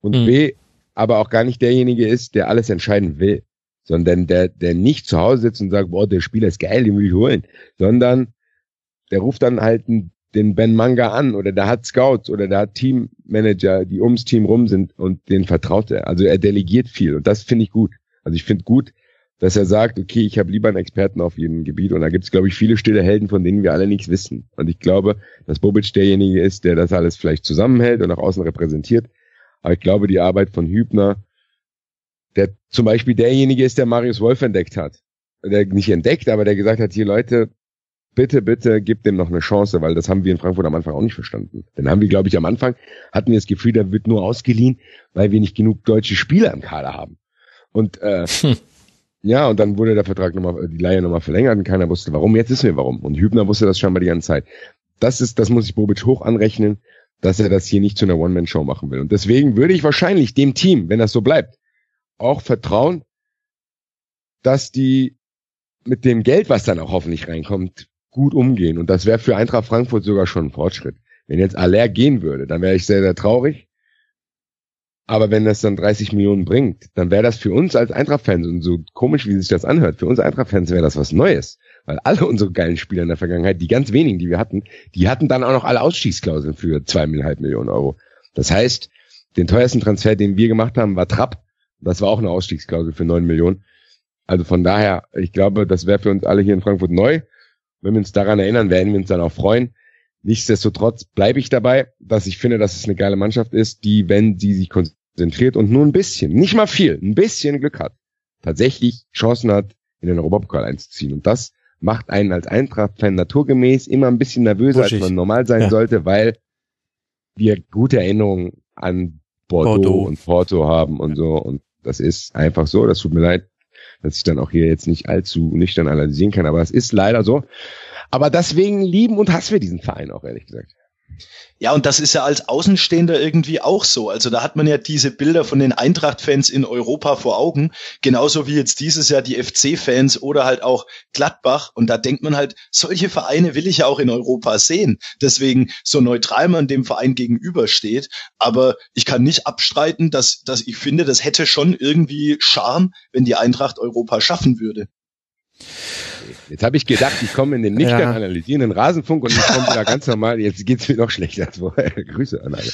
und mhm. B, aber auch gar nicht derjenige ist, der alles entscheiden will, sondern der, der nicht zu Hause sitzt und sagt, boah, der Spieler ist geil, den will ich holen, sondern der ruft dann halt den Ben Manga an oder der hat Scouts oder der hat Teammanager, die ums Team rum sind und den vertraut er. Also er delegiert viel und das finde ich gut. Also ich finde gut, dass er sagt, okay, ich habe lieber einen Experten auf jedem Gebiet. Und da gibt es, glaube ich, viele stille Helden, von denen wir alle nichts wissen. Und ich glaube, dass Bobic derjenige ist, der das alles vielleicht zusammenhält und nach außen repräsentiert. Aber ich glaube, die Arbeit von Hübner, der zum Beispiel derjenige ist, der Marius Wolf entdeckt hat. Der nicht entdeckt, aber der gesagt hat, hier Leute, bitte, bitte, gebt dem noch eine Chance, weil das haben wir in Frankfurt am Anfang auch nicht verstanden. Dann haben wir, glaube ich, am Anfang hatten wir das Gefühl, da wird nur ausgeliehen, weil wir nicht genug deutsche Spieler im Kader haben. Und äh, hm. Ja, und dann wurde der Vertrag nochmal, die Leihe nochmal verlängert und keiner wusste warum. Jetzt wissen wir warum. Und Hübner wusste das schon mal die ganze Zeit. Das ist, das muss ich Bobic hoch anrechnen, dass er das hier nicht zu einer One-Man-Show machen will. Und deswegen würde ich wahrscheinlich dem Team, wenn das so bleibt, auch vertrauen, dass die mit dem Geld, was dann auch hoffentlich reinkommt, gut umgehen. Und das wäre für Eintracht Frankfurt sogar schon ein Fortschritt. Wenn jetzt Aller gehen würde, dann wäre ich sehr, sehr traurig. Aber wenn das dann 30 Millionen bringt, dann wäre das für uns als Eintracht-Fans, und so komisch wie sich das anhört, für uns Eintracht-Fans wäre das was Neues. Weil alle unsere geilen Spieler in der Vergangenheit, die ganz wenigen, die wir hatten, die hatten dann auch noch alle Ausstiegsklauseln für zweieinhalb Millionen Euro. Das heißt, den teuersten Transfer, den wir gemacht haben, war Trapp. Das war auch eine Ausstiegsklausel für neun Millionen. Also von daher, ich glaube, das wäre für uns alle hier in Frankfurt neu. Wenn wir uns daran erinnern, werden wir uns dann auch freuen. Nichtsdestotrotz bleibe ich dabei, dass ich finde, dass es eine geile Mannschaft ist, die, wenn sie sich konzentriert und nur ein bisschen, nicht mal viel, ein bisschen Glück hat, tatsächlich Chancen hat, in den Europapokal einzuziehen. Und das macht einen als Eintracht-Fan naturgemäß immer ein bisschen nervöser, Buschig. als man normal sein ja. sollte, weil wir gute Erinnerungen an Bordeaux, Bordeaux, und Porto haben und so. Und Das ist einfach so. Das tut mir leid, dass ich dann auch hier jetzt nicht allzu nüchtern analysieren kann, aber es ist leider so. Aber deswegen lieben und hassen wir diesen Verein auch, ehrlich gesagt. Ja, und das ist ja als Außenstehender irgendwie auch so. Also da hat man ja diese Bilder von den Eintracht-Fans in Europa vor Augen, genauso wie jetzt dieses Jahr die FC-Fans oder halt auch Gladbach. Und da denkt man halt, solche Vereine will ich ja auch in Europa sehen. Deswegen so neutral man dem Verein gegenübersteht. Aber ich kann nicht abstreiten, dass, dass ich finde, das hätte schon irgendwie Charme, wenn die Eintracht Europa schaffen würde. Jetzt habe ich gedacht, ich komme in den nicht ja. analysierenden Rasenfunk und ich komme wieder ganz normal. Jetzt geht's mir noch schlechter als vorher. Grüße an alle.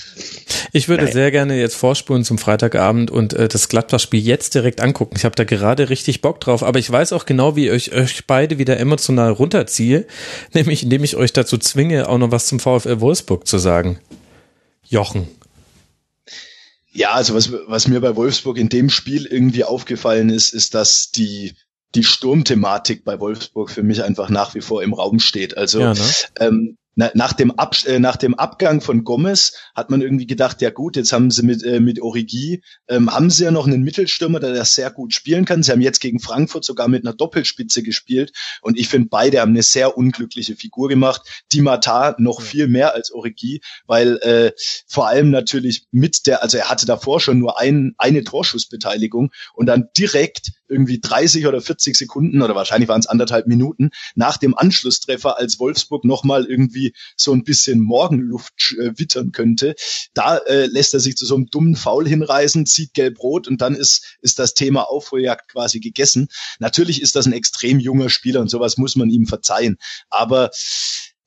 Ich würde Nein. sehr gerne jetzt vorspulen zum Freitagabend und äh, das Gladbach-Spiel jetzt direkt angucken. Ich habe da gerade richtig Bock drauf, aber ich weiß auch genau, wie ich euch beide wieder emotional runterziehe, nämlich indem ich euch dazu zwinge, auch noch was zum VfL Wolfsburg zu sagen. Jochen. Ja, also was, was mir bei Wolfsburg in dem Spiel irgendwie aufgefallen ist, ist, dass die die Sturmthematik bei Wolfsburg für mich einfach nach wie vor im Raum steht. Also ja, ne? ähm, nach dem, Ab äh, nach dem Abgang von Gomez hat man irgendwie gedacht, ja gut, jetzt haben sie mit, äh, mit Origi, ähm, haben sie ja noch einen Mittelstürmer, der das sehr gut spielen kann. Sie haben jetzt gegen Frankfurt sogar mit einer Doppelspitze gespielt und ich finde, beide haben eine sehr unglückliche Figur gemacht. Die Mata noch viel mehr als Origi, weil äh, vor allem natürlich mit der, also er hatte davor schon nur ein, eine Torschussbeteiligung und dann direkt irgendwie 30 oder 40 Sekunden oder wahrscheinlich waren es anderthalb Minuten nach dem Anschlusstreffer, als Wolfsburg nochmal irgendwie so ein bisschen Morgenluft äh, wittern könnte. Da äh, lässt er sich zu so einem dummen Foul hinreißen, zieht gelb-rot und dann ist, ist das Thema Aufholjagd quasi gegessen. Natürlich ist das ein extrem junger Spieler und sowas muss man ihm verzeihen. Aber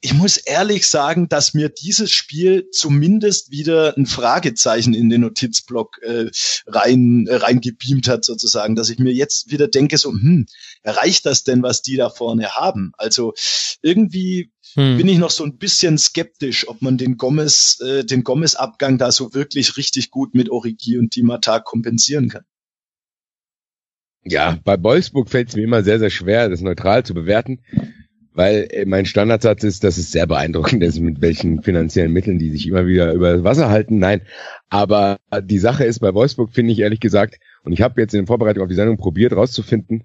ich muss ehrlich sagen, dass mir dieses Spiel zumindest wieder ein Fragezeichen in den Notizblock äh, rein äh, reingebeamt hat sozusagen, dass ich mir jetzt wieder denke so, hm, reicht das denn, was die da vorne haben? Also irgendwie hm. bin ich noch so ein bisschen skeptisch, ob man den Gomez äh, den Gomez Abgang da so wirklich richtig gut mit Origi und Dimata kompensieren kann. Ja, bei Wolfsburg fällt es mir immer sehr, sehr schwer, das neutral zu bewerten weil äh, mein Standardsatz ist, dass es sehr beeindruckend ist, mit welchen finanziellen Mitteln die sich immer wieder über Wasser halten. Nein, aber die Sache ist bei Wolfsburg, finde ich ehrlich gesagt, und ich habe jetzt in Vorbereitung auf die Sendung probiert rauszufinden,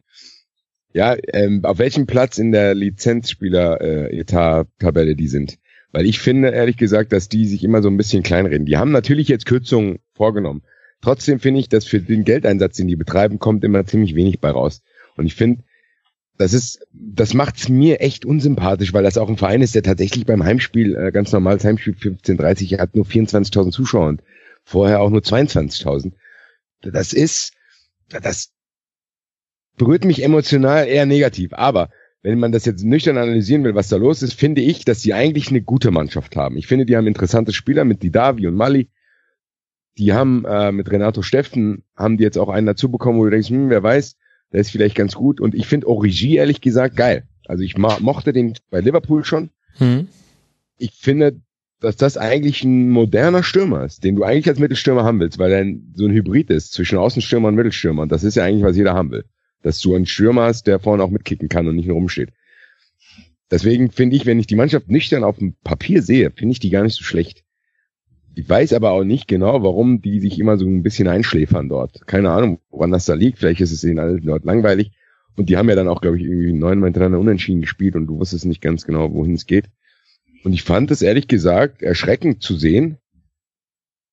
ja, ähm, auf welchem Platz in der Lizenzspieler-Etat-Tabelle die sind. Weil ich finde, ehrlich gesagt, dass die sich immer so ein bisschen kleinreden. Die haben natürlich jetzt Kürzungen vorgenommen. Trotzdem finde ich, dass für den Geldeinsatz, den die betreiben, kommt immer ziemlich wenig bei raus. Und ich finde, das ist, das macht's mir echt unsympathisch, weil das auch ein Verein ist, der tatsächlich beim Heimspiel, äh, ganz normales Heimspiel 15:30 hat nur 24.000 Zuschauer und vorher auch nur 22.000. Das ist, das berührt mich emotional eher negativ. Aber wenn man das jetzt nüchtern analysieren will, was da los ist, finde ich, dass die eigentlich eine gute Mannschaft haben. Ich finde, die haben interessante Spieler mit Didavi und Mali. Die haben äh, mit Renato Steffen haben die jetzt auch einen dazu bekommen, wo du denkst, hm, wer weiß, der ist vielleicht ganz gut. Und ich finde Origi ehrlich gesagt geil. Also ich mochte den bei Liverpool schon. Hm. Ich finde, dass das eigentlich ein moderner Stürmer ist, den du eigentlich als Mittelstürmer haben willst, weil er so ein Hybrid ist zwischen Außenstürmer und Mittelstürmer. Und das ist ja eigentlich, was jeder haben will. Dass du einen Stürmer hast, der vorne auch mitkicken kann und nicht nur rumsteht. Deswegen finde ich, wenn ich die Mannschaft nüchtern auf dem Papier sehe, finde ich die gar nicht so schlecht. Ich weiß aber auch nicht genau, warum die sich immer so ein bisschen einschläfern dort. Keine Ahnung, woran das da liegt. Vielleicht ist es ihnen alle dort langweilig. Und die haben ja dann auch, glaube ich, irgendwie neunmal hintereinander unentschieden gespielt und du wusstest nicht ganz genau, wohin es geht. Und ich fand es ehrlich gesagt erschreckend zu sehen,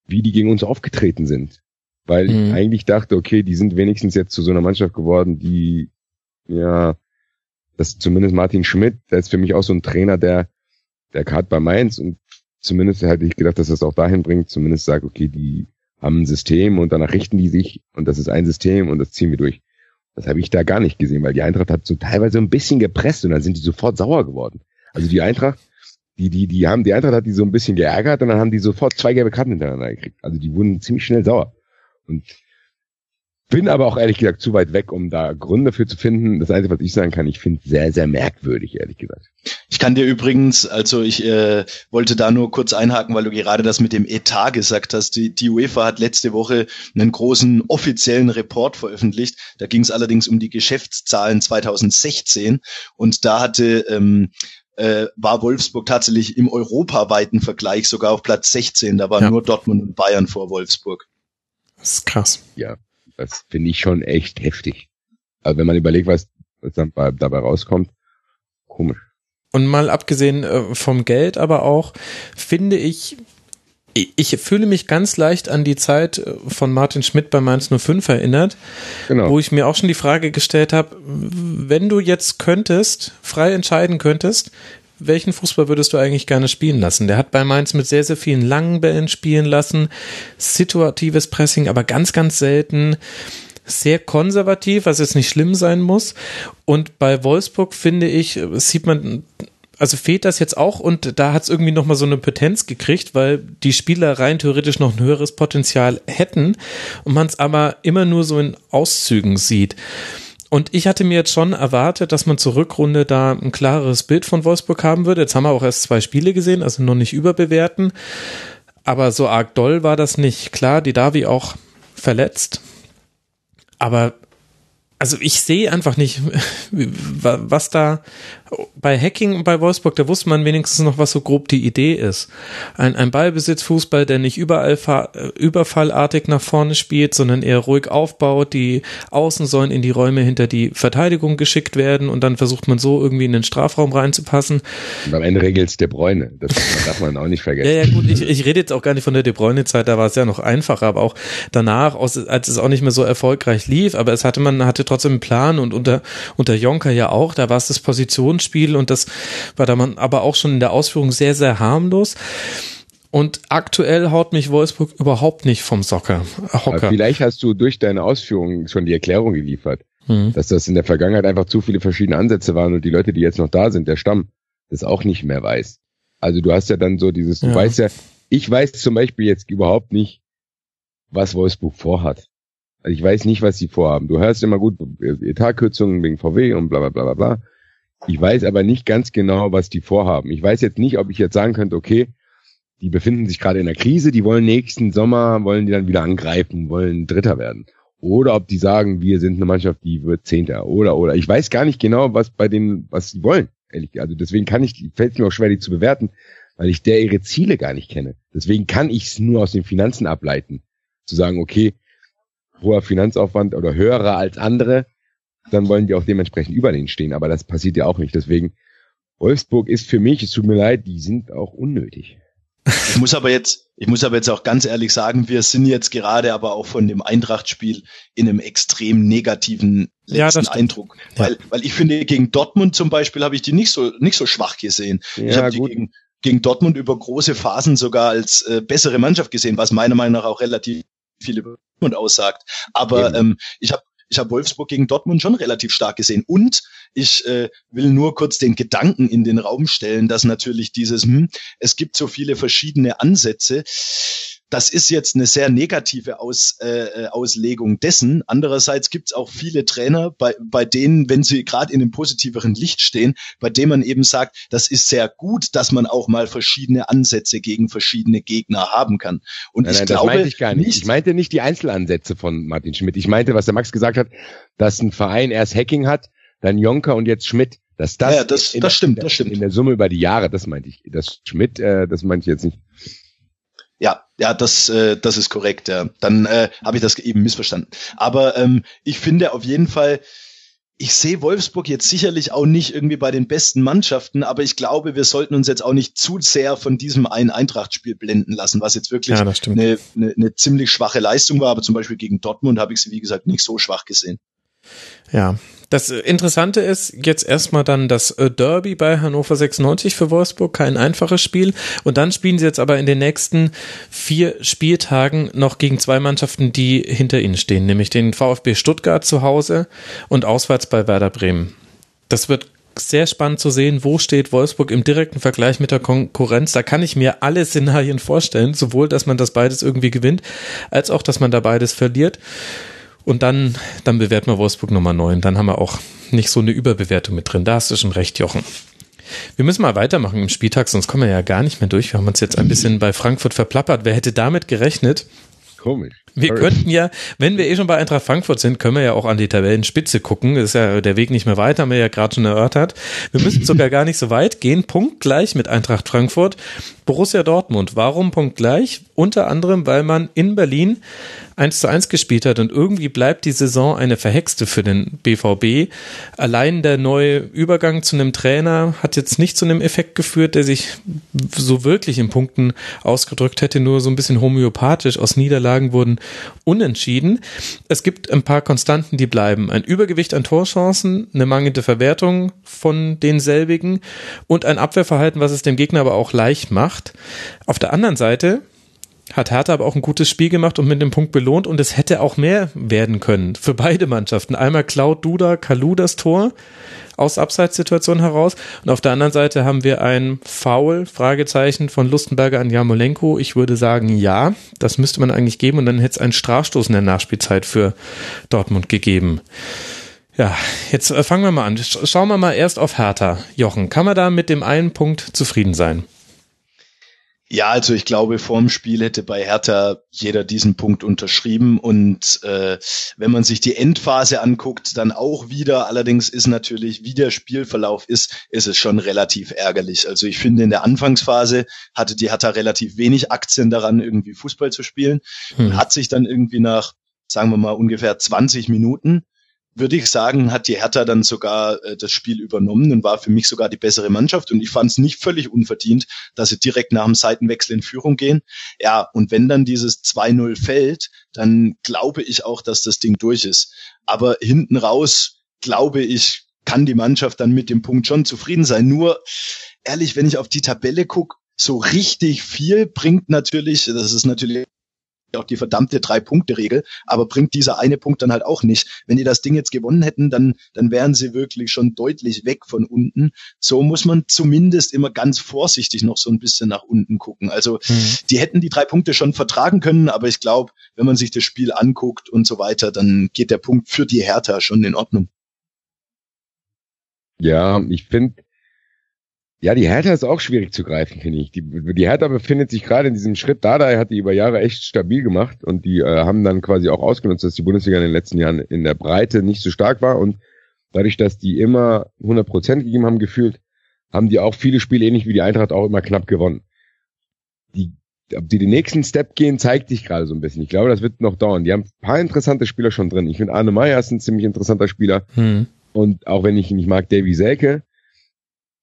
wie die gegen uns aufgetreten sind. Weil mhm. ich eigentlich dachte, okay, die sind wenigstens jetzt zu so einer Mannschaft geworden, die, ja, das zumindest Martin Schmidt, der ist für mich auch so ein Trainer, der, der hat bei Mainz und zumindest hätte ich gedacht, dass das auch dahin bringt, zumindest sagt, okay, die haben ein System und danach richten die sich und das ist ein System und das ziehen wir durch. Das habe ich da gar nicht gesehen, weil die Eintracht hat so teilweise ein bisschen gepresst und dann sind die sofort sauer geworden. Also die Eintracht, die, die, die haben, die Eintracht hat die so ein bisschen geärgert und dann haben die sofort zwei gelbe Karten hintereinander gekriegt. Also die wurden ziemlich schnell sauer. Und bin aber auch ehrlich gesagt zu weit weg, um da Gründe für zu finden. Das Einzige, was ich sagen kann, ich finde sehr, sehr merkwürdig, ehrlich gesagt. Ich kann dir übrigens, also ich äh, wollte da nur kurz einhaken, weil du gerade das mit dem Etat gesagt hast. Die, die UEFA hat letzte Woche einen großen offiziellen Report veröffentlicht. Da ging es allerdings um die Geschäftszahlen 2016 und da hatte ähm, äh, war Wolfsburg tatsächlich im europaweiten Vergleich sogar auf Platz 16. Da waren ja. nur Dortmund und Bayern vor Wolfsburg. Das ist krass. Ja, Das finde ich schon echt heftig. Also wenn man überlegt, was, was dann bei, dabei rauskommt, komisch. Und mal abgesehen äh, vom Geld, aber auch, finde ich, ich fühle mich ganz leicht an die Zeit äh, von Martin Schmidt bei Mainz 05 erinnert, genau. wo ich mir auch schon die Frage gestellt habe, wenn du jetzt könntest, frei entscheiden könntest, welchen Fußball würdest du eigentlich gerne spielen lassen? Der hat bei Mainz mit sehr, sehr vielen langen Bällen spielen lassen, situatives Pressing, aber ganz, ganz selten sehr konservativ, was jetzt nicht schlimm sein muss. Und bei Wolfsburg finde ich, sieht man, also fehlt das jetzt auch und da hat es irgendwie nochmal so eine Potenz gekriegt, weil die Spieler rein theoretisch noch ein höheres Potenzial hätten und man es aber immer nur so in Auszügen sieht. Und ich hatte mir jetzt schon erwartet, dass man zur Rückrunde da ein klareres Bild von Wolfsburg haben würde. Jetzt haben wir auch erst zwei Spiele gesehen, also noch nicht überbewerten. Aber so arg doll war das nicht. Klar, die Davi auch verletzt. Aber also ich sehe einfach nicht, was da bei Hacking und bei Wolfsburg, da wusste man wenigstens noch, was so grob die Idee ist. Ein, ein Ballbesitzfußball, der nicht überall überfallartig nach vorne spielt, sondern eher ruhig aufbaut. Die Außen sollen in die Räume hinter die Verteidigung geschickt werden und dann versucht man so irgendwie in den Strafraum reinzupassen. Und am Ende regelt es De Bruyne. Das darf man auch nicht vergessen. ja, ja, gut, ich, ich rede jetzt auch gar nicht von der De Bruyne-Zeit, da war es ja noch einfacher, aber auch danach, als es auch nicht mehr so erfolgreich lief, aber es hatte man hatte trotzdem einen Plan und unter, unter Jonker ja auch, da war es das Positionsspiel und das war da man aber auch schon in der Ausführung sehr, sehr harmlos. Und aktuell haut mich Wolfsburg überhaupt nicht vom Socker. Hocker. Vielleicht hast du durch deine Ausführungen schon die Erklärung geliefert, hm. dass das in der Vergangenheit einfach zu viele verschiedene Ansätze waren und die Leute, die jetzt noch da sind, der Stamm, das auch nicht mehr weiß. Also du hast ja dann so dieses, du ja. weißt ja, ich weiß zum Beispiel jetzt überhaupt nicht, was Wolfsburg vorhat. Also ich weiß nicht, was sie vorhaben. Du hörst immer gut Etatkürzungen wegen VW und bla bla bla bla bla. Ich weiß aber nicht ganz genau, was die vorhaben. Ich weiß jetzt nicht, ob ich jetzt sagen könnte, okay, die befinden sich gerade in einer Krise, die wollen nächsten Sommer, wollen die dann wieder angreifen, wollen Dritter werden. Oder ob die sagen, wir sind eine Mannschaft, die wird Zehnter. Oder, oder. Ich weiß gar nicht genau, was bei denen, was sie wollen. Ehrlich, also deswegen kann ich, fällt es mir auch schwer, die zu bewerten, weil ich der ihre Ziele gar nicht kenne. Deswegen kann ich es nur aus den Finanzen ableiten. Zu sagen, okay, hoher Finanzaufwand oder höherer als andere, dann wollen die auch dementsprechend über denen stehen. Aber das passiert ja auch nicht. Deswegen, Wolfsburg ist für mich, es tut mir leid, die sind auch unnötig. Ich muss aber jetzt, ich muss aber jetzt auch ganz ehrlich sagen, wir sind jetzt gerade aber auch von dem Eintracht-Spiel in einem extrem negativen letzten ja, Eindruck. Ja. Weil, weil ich finde, gegen Dortmund zum Beispiel habe ich die nicht so, nicht so schwach gesehen. Ja, ich habe die gegen, gegen Dortmund über große Phasen sogar als äh, bessere Mannschaft gesehen, was meiner Meinung nach auch relativ viel über Dortmund aussagt. Aber ähm, ich habe ich habe Wolfsburg gegen Dortmund schon relativ stark gesehen. Und ich äh, will nur kurz den Gedanken in den Raum stellen, dass natürlich dieses, hm, es gibt so viele verschiedene Ansätze das ist jetzt eine sehr negative Aus, äh, Auslegung dessen. Andererseits gibt es auch viele Trainer, bei, bei denen, wenn sie gerade in einem positiveren Licht stehen, bei denen man eben sagt, das ist sehr gut, dass man auch mal verschiedene Ansätze gegen verschiedene Gegner haben kann. Und nein, ich nein, glaube das meinte ich gar nicht. nicht. Ich meinte nicht die Einzelansätze von Martin Schmidt. Ich meinte, was der Max gesagt hat, dass ein Verein erst Hacking hat, dann Jonker und jetzt Schmidt. Dass das, ja, das, das stimmt, das stimmt. In der Summe über die Jahre, das meinte ich. Das Schmidt, äh, das meinte ich jetzt nicht. Ja, ja, das, äh, das ist korrekt. Ja. Dann äh, habe ich das eben missverstanden. Aber ähm, ich finde auf jeden Fall, ich sehe Wolfsburg jetzt sicherlich auch nicht irgendwie bei den besten Mannschaften, aber ich glaube, wir sollten uns jetzt auch nicht zu sehr von diesem einen Eintracht-Spiel blenden lassen, was jetzt wirklich ja, eine, eine, eine ziemlich schwache Leistung war. Aber zum Beispiel gegen Dortmund habe ich sie, wie gesagt, nicht so schwach gesehen. Ja, das Interessante ist jetzt erstmal dann das äh, Derby bei Hannover 96 für Wolfsburg, kein einfaches Spiel. Und dann spielen sie jetzt aber in den nächsten vier Spieltagen noch gegen zwei Mannschaften, die hinter ihnen stehen, nämlich den VfB Stuttgart zu Hause und auswärts bei Werder Bremen. Das wird sehr spannend zu sehen, wo steht Wolfsburg im direkten Vergleich mit der Konkurrenz. Da kann ich mir alle Szenarien vorstellen, sowohl, dass man das beides irgendwie gewinnt, als auch, dass man da beides verliert. Und dann, dann bewerten wir Wolfsburg Nummer 9. Dann haben wir auch nicht so eine Überbewertung mit drin. Da hast du schon recht, Jochen. Wir müssen mal weitermachen im Spieltag, sonst kommen wir ja gar nicht mehr durch. Wir haben uns jetzt ein bisschen bei Frankfurt verplappert. Wer hätte damit gerechnet, Komisch. Wir könnten ja, wenn wir eh schon bei Eintracht Frankfurt sind, können wir ja auch an die Tabellenspitze gucken. Das ist ja der Weg nicht mehr weiter, haben wir ja gerade schon erörtert. Wir müssen sogar gar nicht so weit gehen. Punkt gleich mit Eintracht Frankfurt. Borussia Dortmund. Warum Punkt gleich? Unter anderem, weil man in Berlin 1 zu 1 gespielt hat und irgendwie bleibt die Saison eine verhexte für den BVB. Allein der neue Übergang zu einem Trainer hat jetzt nicht zu einem Effekt geführt, der sich so wirklich in Punkten ausgedrückt hätte, nur so ein bisschen homöopathisch. Aus Niederlagen wurden unentschieden. Es gibt ein paar Konstanten, die bleiben. Ein Übergewicht an Torchancen, eine mangelnde Verwertung von denselbigen und ein Abwehrverhalten, was es dem Gegner aber auch leicht macht. Auf der anderen Seite hat Hertha aber auch ein gutes Spiel gemacht und mit dem Punkt belohnt und es hätte auch mehr werden können für beide Mannschaften. Einmal klaut Duda Kalu das Tor aus Abseitssituation heraus und auf der anderen Seite haben wir ein Foul, Fragezeichen von Lustenberger an Jamolenko. Ich würde sagen, ja, das müsste man eigentlich geben und dann hätte es einen Strafstoß in der Nachspielzeit für Dortmund gegeben. Ja, jetzt äh, fangen wir mal an. Schauen wir mal erst auf Hertha. Jochen, kann man da mit dem einen Punkt zufrieden sein? Ja, also ich glaube, vorm Spiel hätte bei Hertha jeder diesen Punkt unterschrieben. Und äh, wenn man sich die Endphase anguckt, dann auch wieder. Allerdings ist natürlich, wie der Spielverlauf ist, ist es schon relativ ärgerlich. Also ich finde, in der Anfangsphase hatte die Hertha relativ wenig Aktien daran, irgendwie Fußball zu spielen. Hm. Hat sich dann irgendwie nach, sagen wir mal, ungefähr 20 Minuten würde ich sagen, hat die Hertha dann sogar äh, das Spiel übernommen und war für mich sogar die bessere Mannschaft. Und ich fand es nicht völlig unverdient, dass sie direkt nach dem Seitenwechsel in Führung gehen. Ja, und wenn dann dieses 2-0 fällt, dann glaube ich auch, dass das Ding durch ist. Aber hinten raus, glaube ich, kann die Mannschaft dann mit dem Punkt schon zufrieden sein. Nur, ehrlich, wenn ich auf die Tabelle gucke, so richtig viel bringt natürlich, das ist natürlich auch die verdammte Drei-Punkte-Regel, aber bringt dieser eine Punkt dann halt auch nicht. Wenn die das Ding jetzt gewonnen hätten, dann, dann wären sie wirklich schon deutlich weg von unten. So muss man zumindest immer ganz vorsichtig noch so ein bisschen nach unten gucken. Also mhm. die hätten die drei Punkte schon vertragen können, aber ich glaube, wenn man sich das Spiel anguckt und so weiter, dann geht der Punkt für die Hertha schon in Ordnung. Ja, ich finde, ja, die Hertha ist auch schwierig zu greifen, finde ich. Die, die Hertha befindet sich gerade in diesem Schritt. Dada hat die über Jahre echt stabil gemacht und die äh, haben dann quasi auch ausgenutzt, dass die Bundesliga in den letzten Jahren in der Breite nicht so stark war und dadurch, dass die immer 100 Prozent gegeben haben, gefühlt, haben die auch viele Spiele ähnlich wie die Eintracht auch immer knapp gewonnen. Die, ob die den nächsten Step gehen, zeigt sich gerade so ein bisschen. Ich glaube, das wird noch dauern. Die haben ein paar interessante Spieler schon drin. Ich finde Arne Meyer ist ein ziemlich interessanter Spieler. Hm. Und auch wenn ich ihn nicht mag, Davy Selke,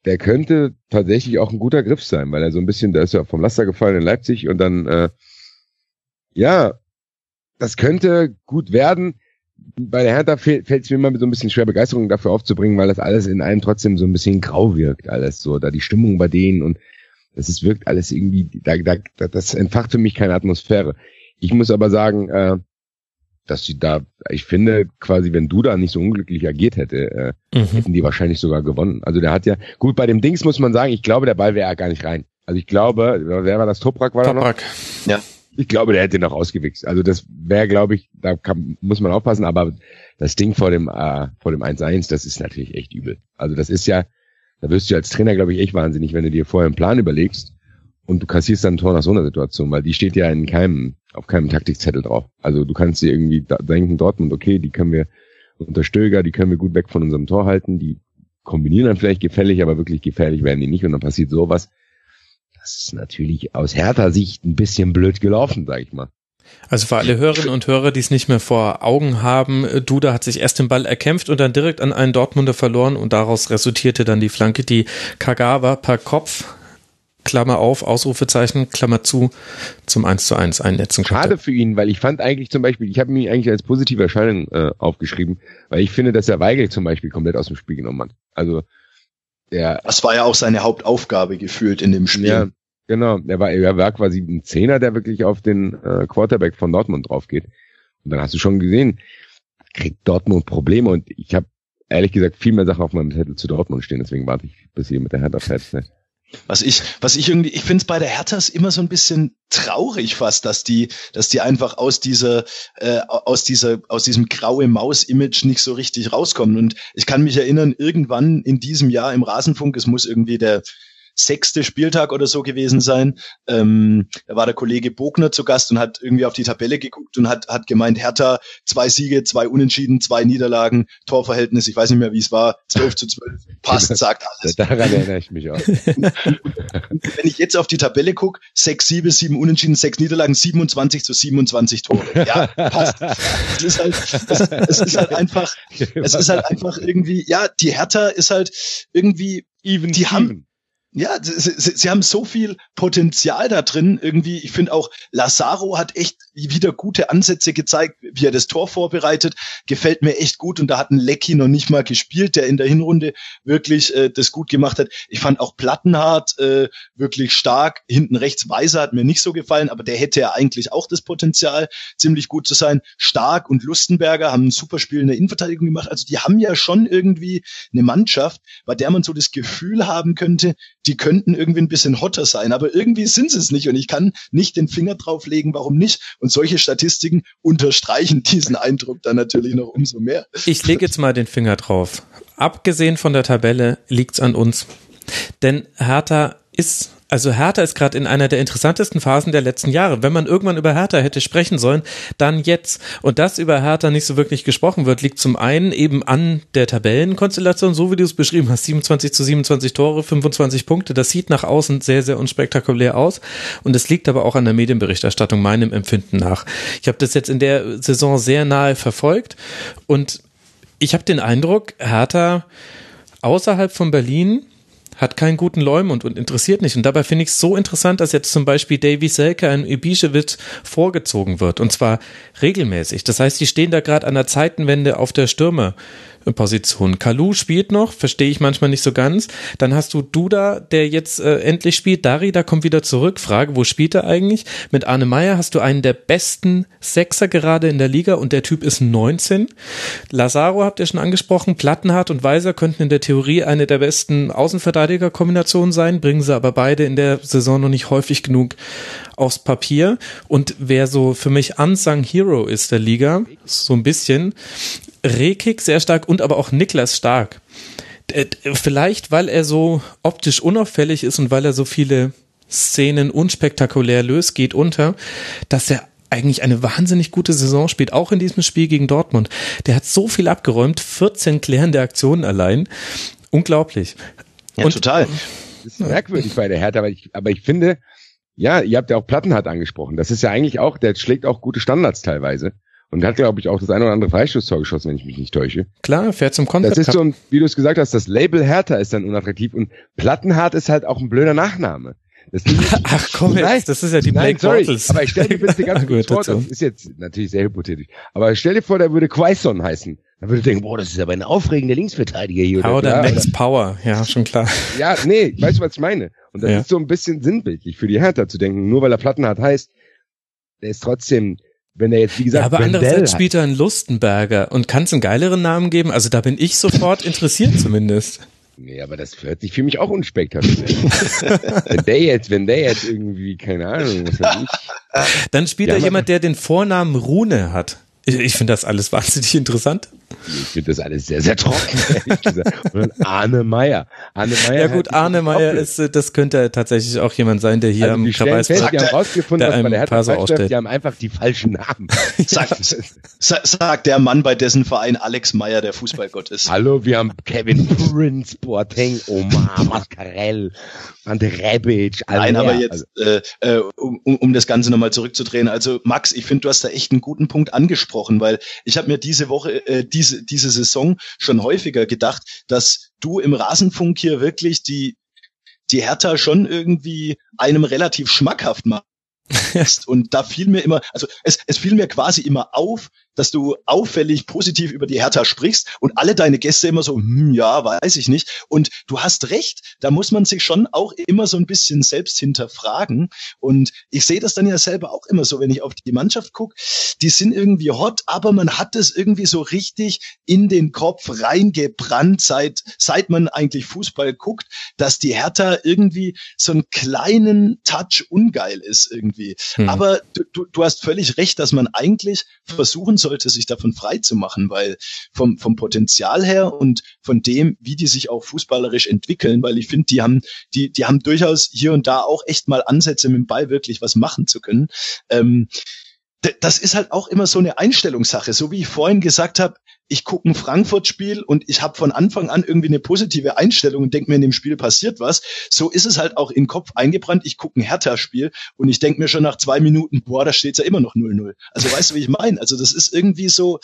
der könnte tatsächlich auch ein guter Griff sein, weil er so ein bisschen, da ist ja vom Laster gefallen in Leipzig und dann, äh, ja, das könnte gut werden. Bei der Hertha fällt es mir immer so ein bisschen schwer, Begeisterung dafür aufzubringen, weil das alles in einem trotzdem so ein bisschen grau wirkt, alles so, da die Stimmung bei denen und das ist, wirkt alles irgendwie, da, da, das entfacht für mich keine Atmosphäre. Ich muss aber sagen, äh, dass sie da, ich finde, quasi, wenn du da nicht so unglücklich agiert hätte, äh, mhm. hätten die wahrscheinlich sogar gewonnen. Also der hat ja, gut, bei dem Dings muss man sagen, ich glaube, der Ball wäre ja gar nicht rein. Also ich glaube, wer war das? Toprak war Toprak. da noch? Ja. Ich glaube, der hätte noch ausgewichst. Also das wäre, glaube ich, da kann, muss man aufpassen, aber das Ding vor dem, äh, vor dem 1-1, das ist natürlich echt übel. Also das ist ja, da wirst du als Trainer, glaube ich, echt wahnsinnig, wenn du dir vorher einen Plan überlegst und du kassierst dann ein Tor nach so einer Situation, weil die steht ja in keinem auf keinem Taktikzettel drauf. Also du kannst dir irgendwie denken, Dortmund, okay, die können wir unter Stöger, die können wir gut weg von unserem Tor halten, die kombinieren dann vielleicht gefährlich, aber wirklich gefährlich werden die nicht und dann passiert sowas. Das ist natürlich aus härter Sicht ein bisschen blöd gelaufen, sag ich mal. Also für alle Hörerinnen und Hörer, die es nicht mehr vor Augen haben, Duda hat sich erst den Ball erkämpft und dann direkt an einen Dortmunder verloren und daraus resultierte dann die Flanke, die Kagawa per Kopf Klammer auf, Ausrufezeichen, Klammer zu, zum 1 zu 1 einnetzen konnte. Schade für ihn, weil ich fand eigentlich zum Beispiel, ich habe mich eigentlich als positive Erscheinung äh, aufgeschrieben, weil ich finde, dass er Weigel zum Beispiel komplett aus dem Spiel genommen hat. Also der. Das war ja auch seine Hauptaufgabe gefühlt in dem Spiel. Ja, genau. Er war, er war quasi ein Zehner, der wirklich auf den äh, Quarterback von Dortmund drauf geht. Und dann hast du schon gesehen, kriegt Dortmund Probleme und ich habe ehrlich gesagt viel mehr Sachen auf meinem Zettel zu Dortmund stehen, deswegen warte ich bis hier mit der Hertha fertig seid. Was ich, was ich irgendwie, ich finde es bei der Hertha ist immer so ein bisschen traurig fast, dass die, dass die einfach aus dieser, äh, aus dieser, aus diesem graue Maus-Image nicht so richtig rauskommen. Und ich kann mich erinnern, irgendwann in diesem Jahr im Rasenfunk, es muss irgendwie der sechste Spieltag oder so gewesen sein. Ähm, da war der Kollege Bogner zu Gast und hat irgendwie auf die Tabelle geguckt und hat, hat gemeint, Hertha, zwei Siege, zwei Unentschieden, zwei Niederlagen, Torverhältnis, ich weiß nicht mehr, wie es war, 12 zu 12, passt, sagt alles. Daran erinnere ich mich auch. Wenn ich jetzt auf die Tabelle gucke, sechs Siege, sieben Unentschieden, sechs Niederlagen, 27 zu 27 Tore. Ja, passt. Es ist halt, es, es ist halt einfach, es ist halt einfach irgendwie, ja, die Hertha ist halt irgendwie, Even die haben, ja, sie, sie, sie haben so viel Potenzial da drin. Irgendwie, ich finde auch, Lazaro hat echt wieder gute Ansätze gezeigt, wie er das Tor vorbereitet. Gefällt mir echt gut. Und da hat ein Lecky noch nicht mal gespielt, der in der Hinrunde wirklich äh, das gut gemacht hat. Ich fand auch Plattenhardt äh, wirklich stark. Hinten rechts Weiser hat mir nicht so gefallen, aber der hätte ja eigentlich auch das Potenzial, ziemlich gut zu sein. Stark und Lustenberger haben ein super Spiel in der Innenverteidigung gemacht. Also die haben ja schon irgendwie eine Mannschaft, bei der man so das Gefühl haben könnte, die könnten irgendwie ein bisschen hotter sein, aber irgendwie sind sie es nicht und ich kann nicht den Finger drauflegen, warum nicht. Und solche Statistiken unterstreichen diesen Eindruck dann natürlich noch umso mehr. Ich lege jetzt mal den Finger drauf. Abgesehen von der Tabelle liegt's an uns. Denn Hertha ist also Hertha ist gerade in einer der interessantesten Phasen der letzten Jahre. Wenn man irgendwann über Hertha hätte sprechen sollen, dann jetzt. Und dass über Hertha nicht so wirklich gesprochen wird, liegt zum einen eben an der Tabellenkonstellation, so wie du es beschrieben hast. 27 zu 27 Tore, 25 Punkte. Das sieht nach außen sehr, sehr unspektakulär aus. Und es liegt aber auch an der Medienberichterstattung, meinem Empfinden nach. Ich habe das jetzt in der Saison sehr nahe verfolgt und ich habe den Eindruck, Hertha außerhalb von Berlin hat keinen guten Leumund und interessiert nicht. Und dabei finde ich es so interessant, dass jetzt zum Beispiel Davy Selke in Ibišević vorgezogen wird. Und zwar regelmäßig. Das heißt, die stehen da gerade an der Zeitenwende auf der Stürmer. Position. Kalu spielt noch, verstehe ich manchmal nicht so ganz. Dann hast du Duda, der jetzt äh, endlich spielt. Dari, da kommt wieder zurück. Frage, wo spielt er eigentlich? Mit Arne Meyer hast du einen der besten Sechser gerade in der Liga und der Typ ist 19. Lazaro habt ihr schon angesprochen. Plattenhardt und Weiser könnten in der Theorie eine der besten Außenverteidiger-Kombinationen sein, bringen sie aber beide in der Saison noch nicht häufig genug aufs Papier. Und wer so für mich unsung Hero ist der Liga, so ein bisschen, Rekik sehr stark und aber auch Niklas stark. Vielleicht, weil er so optisch unauffällig ist und weil er so viele Szenen unspektakulär löst, geht unter, dass er eigentlich eine wahnsinnig gute Saison spielt, auch in diesem Spiel gegen Dortmund. Der hat so viel abgeräumt, 14 klärende Aktionen allein. Unglaublich. Ja, und, total. Das ist merkwürdig bei der Hertha, aber ich, aber ich finde, ja, ihr habt ja auch Plattenhardt angesprochen. Das ist ja eigentlich auch, der schlägt auch gute Standards teilweise. Und hat, glaube ich, auch das eine oder andere Freistoßtor geschossen, wenn ich mich nicht täusche. Klar, fährt zum Konzept. Das ist so ein, wie du es gesagt hast, das Label Hertha ist dann unattraktiv und Plattenhart ist halt auch ein blöder Nachname. Ach komm nein, jetzt, das ist ja die nein, Black sorry, Bottles. Aber ich stell dir bitte ganz kurz vor, das ist jetzt natürlich sehr hypothetisch, aber stell dir vor, der würde Quaison heißen. Dann würde ich denken, boah, das ist aber ein aufregender Linksverteidiger hier. Oder, oder Max Power, ja, schon klar. Ja, nee, weißt du, was ich meine? Und das Ja. ist so ein bisschen sinnbildlich für die Hertha zu denken, nur weil er Plattenhardt heißt, der ist trotzdem, wenn er jetzt, wie gesagt, Ja, aber Wendell andererseits hat. spielt er einen Lustenberger und kann es einen geileren Namen geben? Also da bin ich sofort interessiert zumindest. Nee, aber das hört sich für mich auch unspektakulär. an. wenn der jetzt, wenn der jetzt irgendwie, keine Ahnung, was weiß ich. Dann spielt Ja, aber- jemand, der den Vornamen Rune hat. Ich, ich finde das alles wahnsinnig interessant. Ich finde das alles sehr, sehr trocken, ehrlich gesagt. Und dann Arne Meyer. Arne Meyer. Ja gut, Arne Meyer ist, äh, das könnte tatsächlich auch jemand sein, der hier also am die stellen Kreis fest, die haben rausgefunden, der dass bei der Hertha die haben einfach die falschen Namen. Sagt, sa- sagt der Mann, bei dessen Verein Alex Meyer der Fußballgott ist. Hallo, wir haben Kevin Prince, Boateng, Omar, Mascarell, Ante Rebic, Nein, aber jetzt, äh, äh, um, um um das Ganze nochmal zurückzudrehen. Also Max, ich finde, du hast da echt einen guten Punkt angesprochen, weil ich habe mir diese Woche, äh, diese, diese Saison schon häufiger gedacht, dass du im Rasenfunk hier wirklich die, die Hertha schon irgendwie einem relativ schmackhaft machst. Und da fiel mir immer, also es, es fiel mir quasi immer auf, dass du auffällig positiv über die Hertha sprichst und alle deine Gäste immer so, hm, ja, weiß ich nicht. Und du hast recht, da muss man sich schon auch immer so ein bisschen selbst hinterfragen. Und ich sehe das dann ja selber auch immer so, wenn ich auf die Mannschaft gucke, die sind irgendwie hot, aber man hat es irgendwie so richtig in den Kopf reingebrannt, seit, seit man eigentlich Fußball guckt, dass die Hertha irgendwie so einen kleinen Touch ungeil ist irgendwie. Hm. Aber du, du, du hast völlig recht, dass man eigentlich versuchen sollte, sich davon frei zu machen, weil vom, vom Potenzial her und von dem, wie die sich auch fußballerisch entwickeln, weil ich finde, die haben, die, die haben durchaus hier und da auch echt mal Ansätze, mit dem Ball wirklich was machen zu können. Ähm, das ist halt auch immer so eine Einstellungssache. So wie ich vorhin gesagt habe, ich gucke ein Frankfurt-Spiel und ich habe von Anfang an irgendwie eine positive Einstellung und denke mir, in dem Spiel passiert was. So ist es halt auch im Kopf eingebrannt. Ich gucke ein Hertha-Spiel und ich denke mir schon nach zwei Minuten, boah, da steht ja immer noch 0-0. Also weißt du, wie ich meine? Also das ist irgendwie so,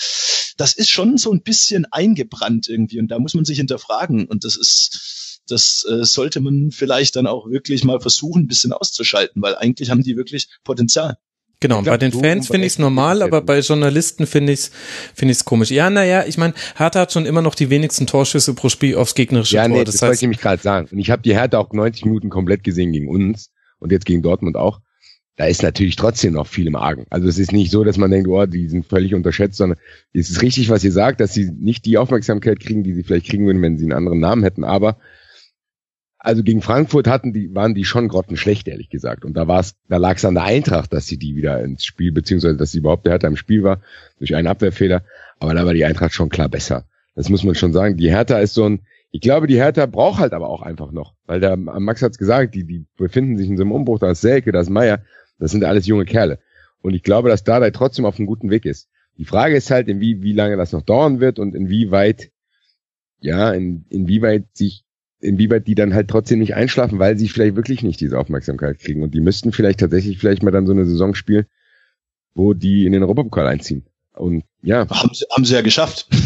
das ist schon so ein bisschen eingebrannt irgendwie und da muss man sich hinterfragen und das ist, das äh, sollte man vielleicht dann auch wirklich mal versuchen, ein bisschen auszuschalten, weil eigentlich haben die wirklich Potenzial. Genau, glaub, bei den Fans finde ich es normal, aber bei Journalisten finde ich es finde ich's komisch. Ja, naja, ich meine, Hertha hat schon immer noch die wenigsten Torschüsse pro Spiel aufs gegnerische ja, Tor. Nee, das, das heißt, wollte ich nämlich gerade sagen. Und ich habe die Hertha auch 90 Minuten komplett gesehen gegen uns und jetzt gegen Dortmund auch. Da ist natürlich trotzdem noch viel im Argen. Also es ist nicht so, dass man denkt, oh, die sind völlig unterschätzt, sondern es ist richtig, was ihr sagt, dass sie nicht die Aufmerksamkeit kriegen, die sie vielleicht kriegen würden, wenn sie einen anderen Namen hätten. Aber also gegen Frankfurt hatten die, waren die schon grottenschlecht, ehrlich gesagt. Und da war es, da lag es an der Eintracht, dass sie die wieder ins Spiel, beziehungsweise dass sie überhaupt der Hertha im Spiel war, durch einen Abwehrfehler. Aber da war die Eintracht schon klar besser. Das muss man schon sagen. Die Hertha ist so ein, ich glaube, die Hertha braucht halt aber auch einfach noch. Weil der Max hat's gesagt, die, die befinden sich in so einem Umbruch, da ist Selke, da ist Meier, das sind alles junge Kerle. Und ich glaube, dass Dardai trotzdem auf einem guten Weg ist. Die Frage ist halt, in wie, wie lange das noch dauern wird und inwieweit, ja, in, inwieweit sich inwieweit die dann halt trotzdem nicht einschlafen, weil sie vielleicht wirklich nicht diese Aufmerksamkeit kriegen. Und die müssten vielleicht tatsächlich vielleicht mal dann so eine Saison spielen, wo die in den Europapokal einziehen. Und ja. Haben sie, haben sie ja geschafft.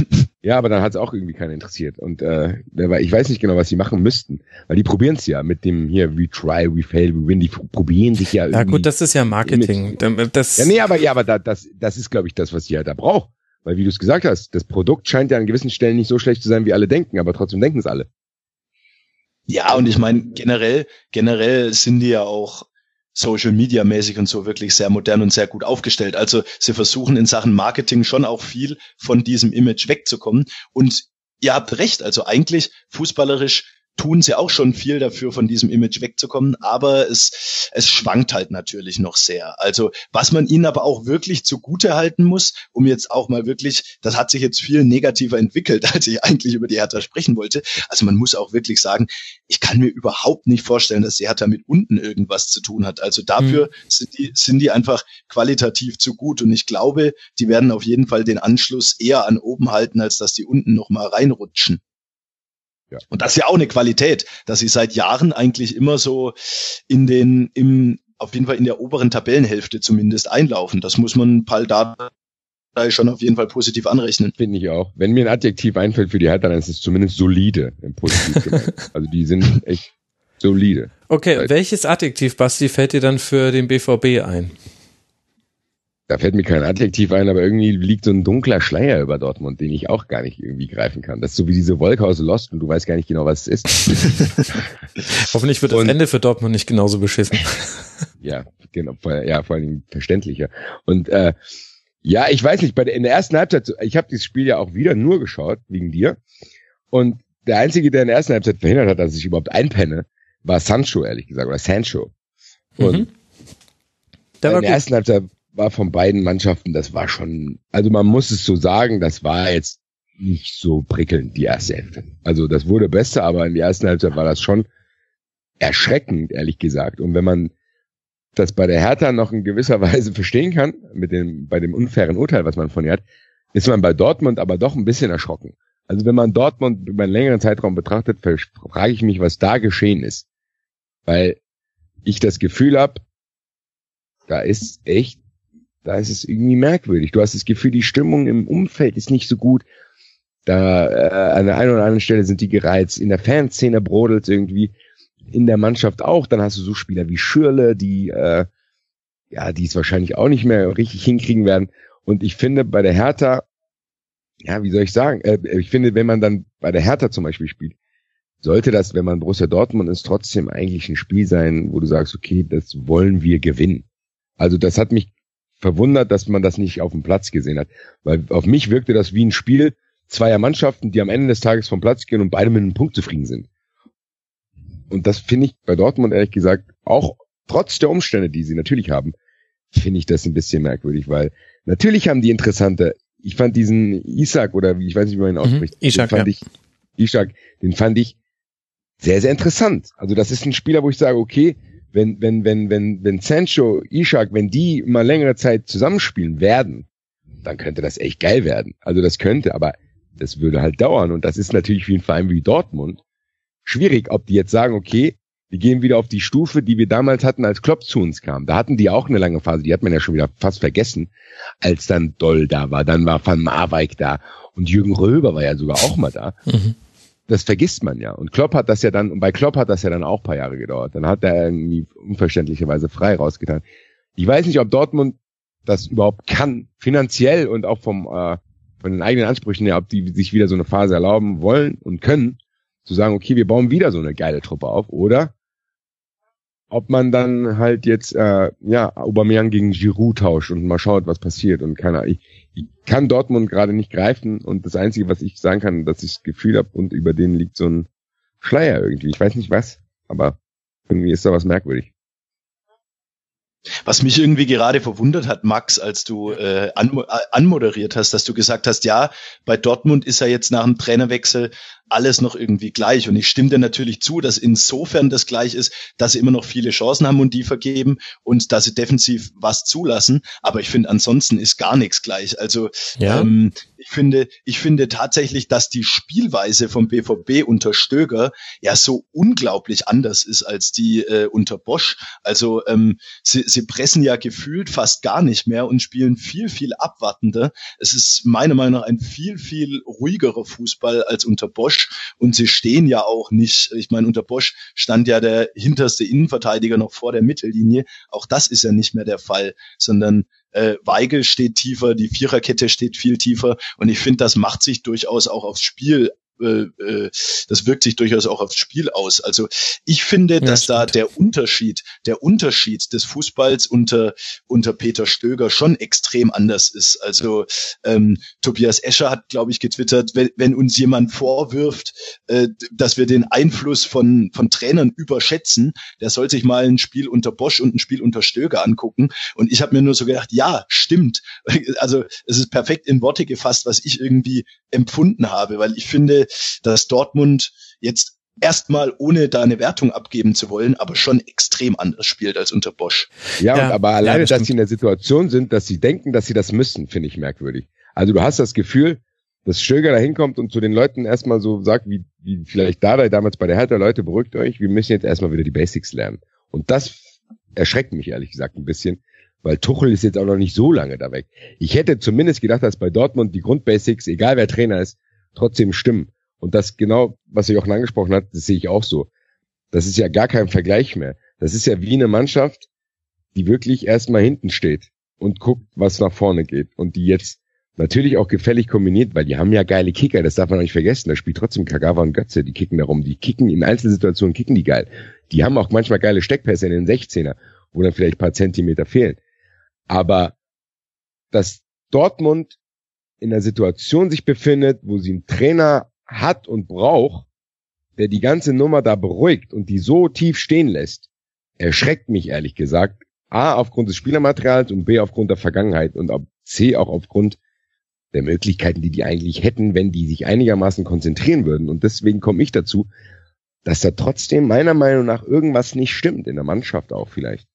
Ja, aber dann hat es auch irgendwie keiner interessiert. Und äh, ich weiß nicht genau, was sie machen müssten. Weil die probieren es ja mit dem hier, we try, we fail, we win. Die probieren sich ja irgendwie. Ja gut, das ist ja Marketing. Das ja, nee, aber ja, aber da, das, das ist, glaube ich, das, was sie halt da braucht. Weil wie du es gesagt hast, das Produkt scheint ja an gewissen Stellen nicht so schlecht zu sein, wie alle denken, aber trotzdem denken es alle. Ja, und ich meine, generell, generell sind die ja auch Social Media mäßig und so wirklich sehr modern und sehr gut aufgestellt. Also sie versuchen in Sachen Marketing schon auch viel von diesem Image wegzukommen. Und ihr habt recht, also eigentlich fußballerisch tun sie auch schon viel dafür, von diesem Image wegzukommen, aber es, es schwankt halt natürlich noch sehr. Also was man ihnen aber auch wirklich zugute halten muss, um jetzt auch mal wirklich, das hat sich jetzt viel negativer entwickelt, als ich eigentlich über die Hertha sprechen wollte. Also man muss auch wirklich sagen, ich kann mir überhaupt nicht vorstellen, dass die Hertha mit unten irgendwas zu tun hat. Also dafür mhm. sind, die, sind die einfach qualitativ zu gut und ich glaube, die werden auf jeden Fall den Anschluss eher an oben halten, als dass die unten noch mal reinrutschen. Ja. Und das ist ja auch eine Qualität, dass sie seit Jahren eigentlich immer so in den, im, auf jeden Fall in der oberen Tabellenhälfte zumindest einlaufen. Das muss man Paul da schon auf jeden Fall positiv anrechnen. Finde ich auch. Wenn mir ein Adjektiv einfällt für die Hertha, dann ist es zumindest solide im Positiv Also die sind echt solide. Okay, welches Adjektiv, Basti, fällt dir dann für den BVB ein? Da fällt mir kein Adjektiv ein, aber irgendwie liegt so ein dunkler Schleier über Dortmund, den ich auch gar nicht irgendwie greifen kann. Das ist so wie diese Wolke aus Lost und du weißt gar nicht genau, was es ist. Hoffentlich wird das und, Ende für Dortmund nicht genauso beschissen. ja, genau, ja, vor allem verständlicher. Und äh, ja, ich weiß nicht, bei der, in der ersten Halbzeit, ich habe dieses Spiel ja auch wieder nur geschaut, wegen dir. Und der Einzige, der in der ersten Halbzeit verhindert hat, dass ich überhaupt einpenne, war Sancho, ehrlich gesagt, oder Sancho. Und mhm. Der in der ersten Halbzeit war von beiden Mannschaften, das war schon, also man muss es so sagen, das war jetzt nicht so prickelnd, die erste Hälfte. Also das wurde besser, aber in der ersten Halbzeit war das schon erschreckend, ehrlich gesagt. Und wenn man das bei der Hertha noch in gewisser Weise verstehen kann, mit dem, bei dem unfairen Urteil, was man von ihr hat, ist man bei Dortmund aber doch ein bisschen erschrocken. Also wenn man Dortmund über einen längeren Zeitraum betrachtet, frage ich mich, was da geschehen ist. Weil ich das Gefühl habe, da ist echt da ist es irgendwie merkwürdig. Du hast das Gefühl, die Stimmung im Umfeld ist nicht so gut. Da äh, an der einen oder anderen Stelle sind die gereizt. In der Fanszene brodelt irgendwie. In der Mannschaft auch. Dann hast du so Spieler wie Schürle, die äh, ja, die es wahrscheinlich auch nicht mehr richtig hinkriegen werden. Und ich finde bei der Hertha, ja, wie soll ich sagen? Äh, ich finde, wenn man dann bei der Hertha zum Beispiel spielt, sollte das, wenn man Borussia Dortmund ist, trotzdem eigentlich ein Spiel sein, wo du sagst, okay, das wollen wir gewinnen. Also das hat mich verwundert, dass man das nicht auf dem Platz gesehen hat. Weil auf mich wirkte das wie ein Spiel zweier Mannschaften, die am Ende des Tages vom Platz gehen und beide mit einem Punkt zufrieden sind. Und das finde ich bei Dortmund ehrlich gesagt, auch trotz der Umstände, die sie natürlich haben, finde ich das ein bisschen merkwürdig, weil natürlich haben die interessante ich fand diesen Isaac oder wie ich weiß nicht, wie man ihn mhm. ausspricht. Mhm, Ishak, den fand ja. ich, Ishak, den fand ich sehr, sehr interessant. Also das ist ein Spieler, wo ich sage, okay, wenn, wenn, wenn, wenn, wenn Sancho, Ishak, wenn die mal längere Zeit zusammenspielen werden, dann könnte das echt geil werden. Also das könnte, aber das würde halt dauern. Und das ist natürlich für einen Verein wie Dortmund schwierig, ob die jetzt sagen, okay, wir gehen wieder auf die Stufe, die wir damals hatten, als Klopp zu uns kam. Da hatten die auch eine lange Phase, die hat man ja schon wieder fast vergessen, als dann Doll da war, dann war Van Marwijk da und Jürgen Röber war ja sogar auch mal da. Mhm. Das vergisst man ja. Und Klopp hat das ja dann, und bei Klopp hat das ja dann auch paar Jahre gedauert. Dann hat er irgendwie unverständlicherweise frei rausgetan. Ich weiß nicht, ob Dortmund das überhaupt kann, finanziell und auch vom, äh, von den eigenen Ansprüchen her, ob die sich wieder so eine Phase erlauben wollen und können, zu sagen, okay, wir bauen wieder so eine geile Truppe auf, oder ob man dann halt jetzt äh, ja Aubameyang gegen Giroud tauscht und mal schaut, was passiert und keiner. Ich, ich kann Dortmund gerade nicht greifen und das einzige, was ich sagen kann, dass ich das Gefühl habe und über den liegt so ein Schleier irgendwie. Ich weiß nicht was, aber irgendwie ist da was merkwürdig. Was mich irgendwie gerade verwundert hat, Max, als du äh, äh, anmoderiert hast, dass du gesagt hast, ja, bei Dortmund ist er jetzt nach dem Trainerwechsel alles noch irgendwie gleich. Und ich stimme dir natürlich zu, dass insofern das gleich ist, dass sie immer noch viele Chancen haben und die vergeben und dass sie defensiv was zulassen. Aber ich finde, ansonsten ist gar nichts gleich. Also ja. ähm, ich finde, ich finde tatsächlich, dass die Spielweise vom BVB unter Stöger ja so unglaublich anders ist als die äh, unter Bosch. Also ähm, sie, sie pressen ja gefühlt fast gar nicht mehr und spielen viel, viel abwartender. Es ist meiner Meinung nach ein viel, viel ruhigerer Fußball als unter Bosch. Und sie stehen ja auch nicht, ich meine, unter Bosch stand ja der hinterste Innenverteidiger noch vor der Mittellinie. Auch das ist ja nicht mehr der Fall, sondern äh, Weigel steht tiefer, die Viererkette steht viel tiefer und ich finde, das macht sich durchaus auch aufs Spiel äh, äh, das wirkt sich durchaus auch aufs Spiel aus. Also ich finde, dass ja, da der Unterschied, der Unterschied des Fußballs unter unter Peter Stöger schon extrem anders ist. Also ähm, Tobias Escher hat, glaube ich, getwittert, wenn, wenn uns jemand vorwirft, äh, dass wir den Einfluss von von Trainern überschätzen, der soll sich mal ein Spiel unter Bosch und ein Spiel unter Stöger angucken. Und ich habe mir nur so gedacht, ja, stimmt. Also es ist perfekt in Worte gefasst, was ich irgendwie empfunden habe, weil ich finde, dass Dortmund jetzt erstmal ohne da eine Wertung abgeben zu wollen, aber schon extrem anders spielt als unter Bosch. Ja, ja aber alleine, ja, das dass sie in der Situation sind, dass sie denken, dass sie das müssen, finde ich merkwürdig. Also du hast das Gefühl, dass Stöger da hinkommt und zu den Leuten erstmal so sagt, wie, wie vielleicht Dada damals bei der Hertha, Leute, beruhigt euch, wir müssen jetzt erstmal wieder die Basics lernen. Und das erschreckt mich ehrlich gesagt ein bisschen, weil Tuchel ist jetzt auch noch nicht so lange da weg. Ich hätte zumindest gedacht, dass bei Dortmund die Grundbasics, egal wer Trainer ist, trotzdem stimmen. Und das genau, was ich auch angesprochen hat, das sehe ich auch so. Das ist ja gar kein Vergleich mehr. Das ist ja wie eine Mannschaft, die wirklich erstmal hinten steht und guckt, was nach vorne geht. Und die jetzt natürlich auch gefällig kombiniert, weil die haben ja geile Kicker, das darf man auch nicht vergessen. Da spielt trotzdem Kagawa und Götze, die kicken darum. Die kicken in Einzelsituationen, kicken die geil. Die haben auch manchmal geile Steckpässe in den 16er, wo dann vielleicht ein paar Zentimeter fehlen. Aber dass Dortmund in einer Situation sich befindet, wo sie einen Trainer hat und braucht, der die ganze Nummer da beruhigt und die so tief stehen lässt, erschreckt mich ehrlich gesagt. A, aufgrund des Spielermaterials und B, aufgrund der Vergangenheit und C, auch aufgrund der Möglichkeiten, die die eigentlich hätten, wenn die sich einigermaßen konzentrieren würden. Und deswegen komme ich dazu, dass da trotzdem meiner Meinung nach irgendwas nicht stimmt, in der Mannschaft auch vielleicht.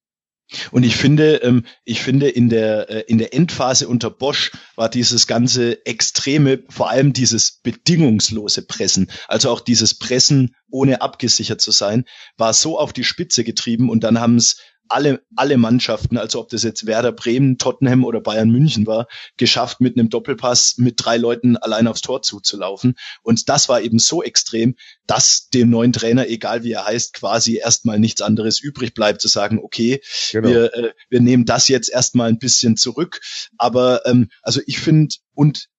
Und ich finde, ähm, ich finde in der äh, in der Endphase unter Bosch war dieses ganze extreme, vor allem dieses bedingungslose Pressen, also auch dieses Pressen ohne abgesichert zu sein, war so auf die Spitze getrieben und dann haben es alle, alle Mannschaften, also ob das jetzt Werder Bremen, Tottenham oder Bayern München war, geschafft, mit einem Doppelpass mit drei Leuten allein aufs Tor zuzulaufen. Und das war eben so extrem, dass dem neuen Trainer, egal wie er heißt, quasi erstmal nichts anderes übrig bleibt, zu sagen, okay, genau. wir, äh, wir nehmen das jetzt erstmal ein bisschen zurück. Aber ähm, also ich finde, und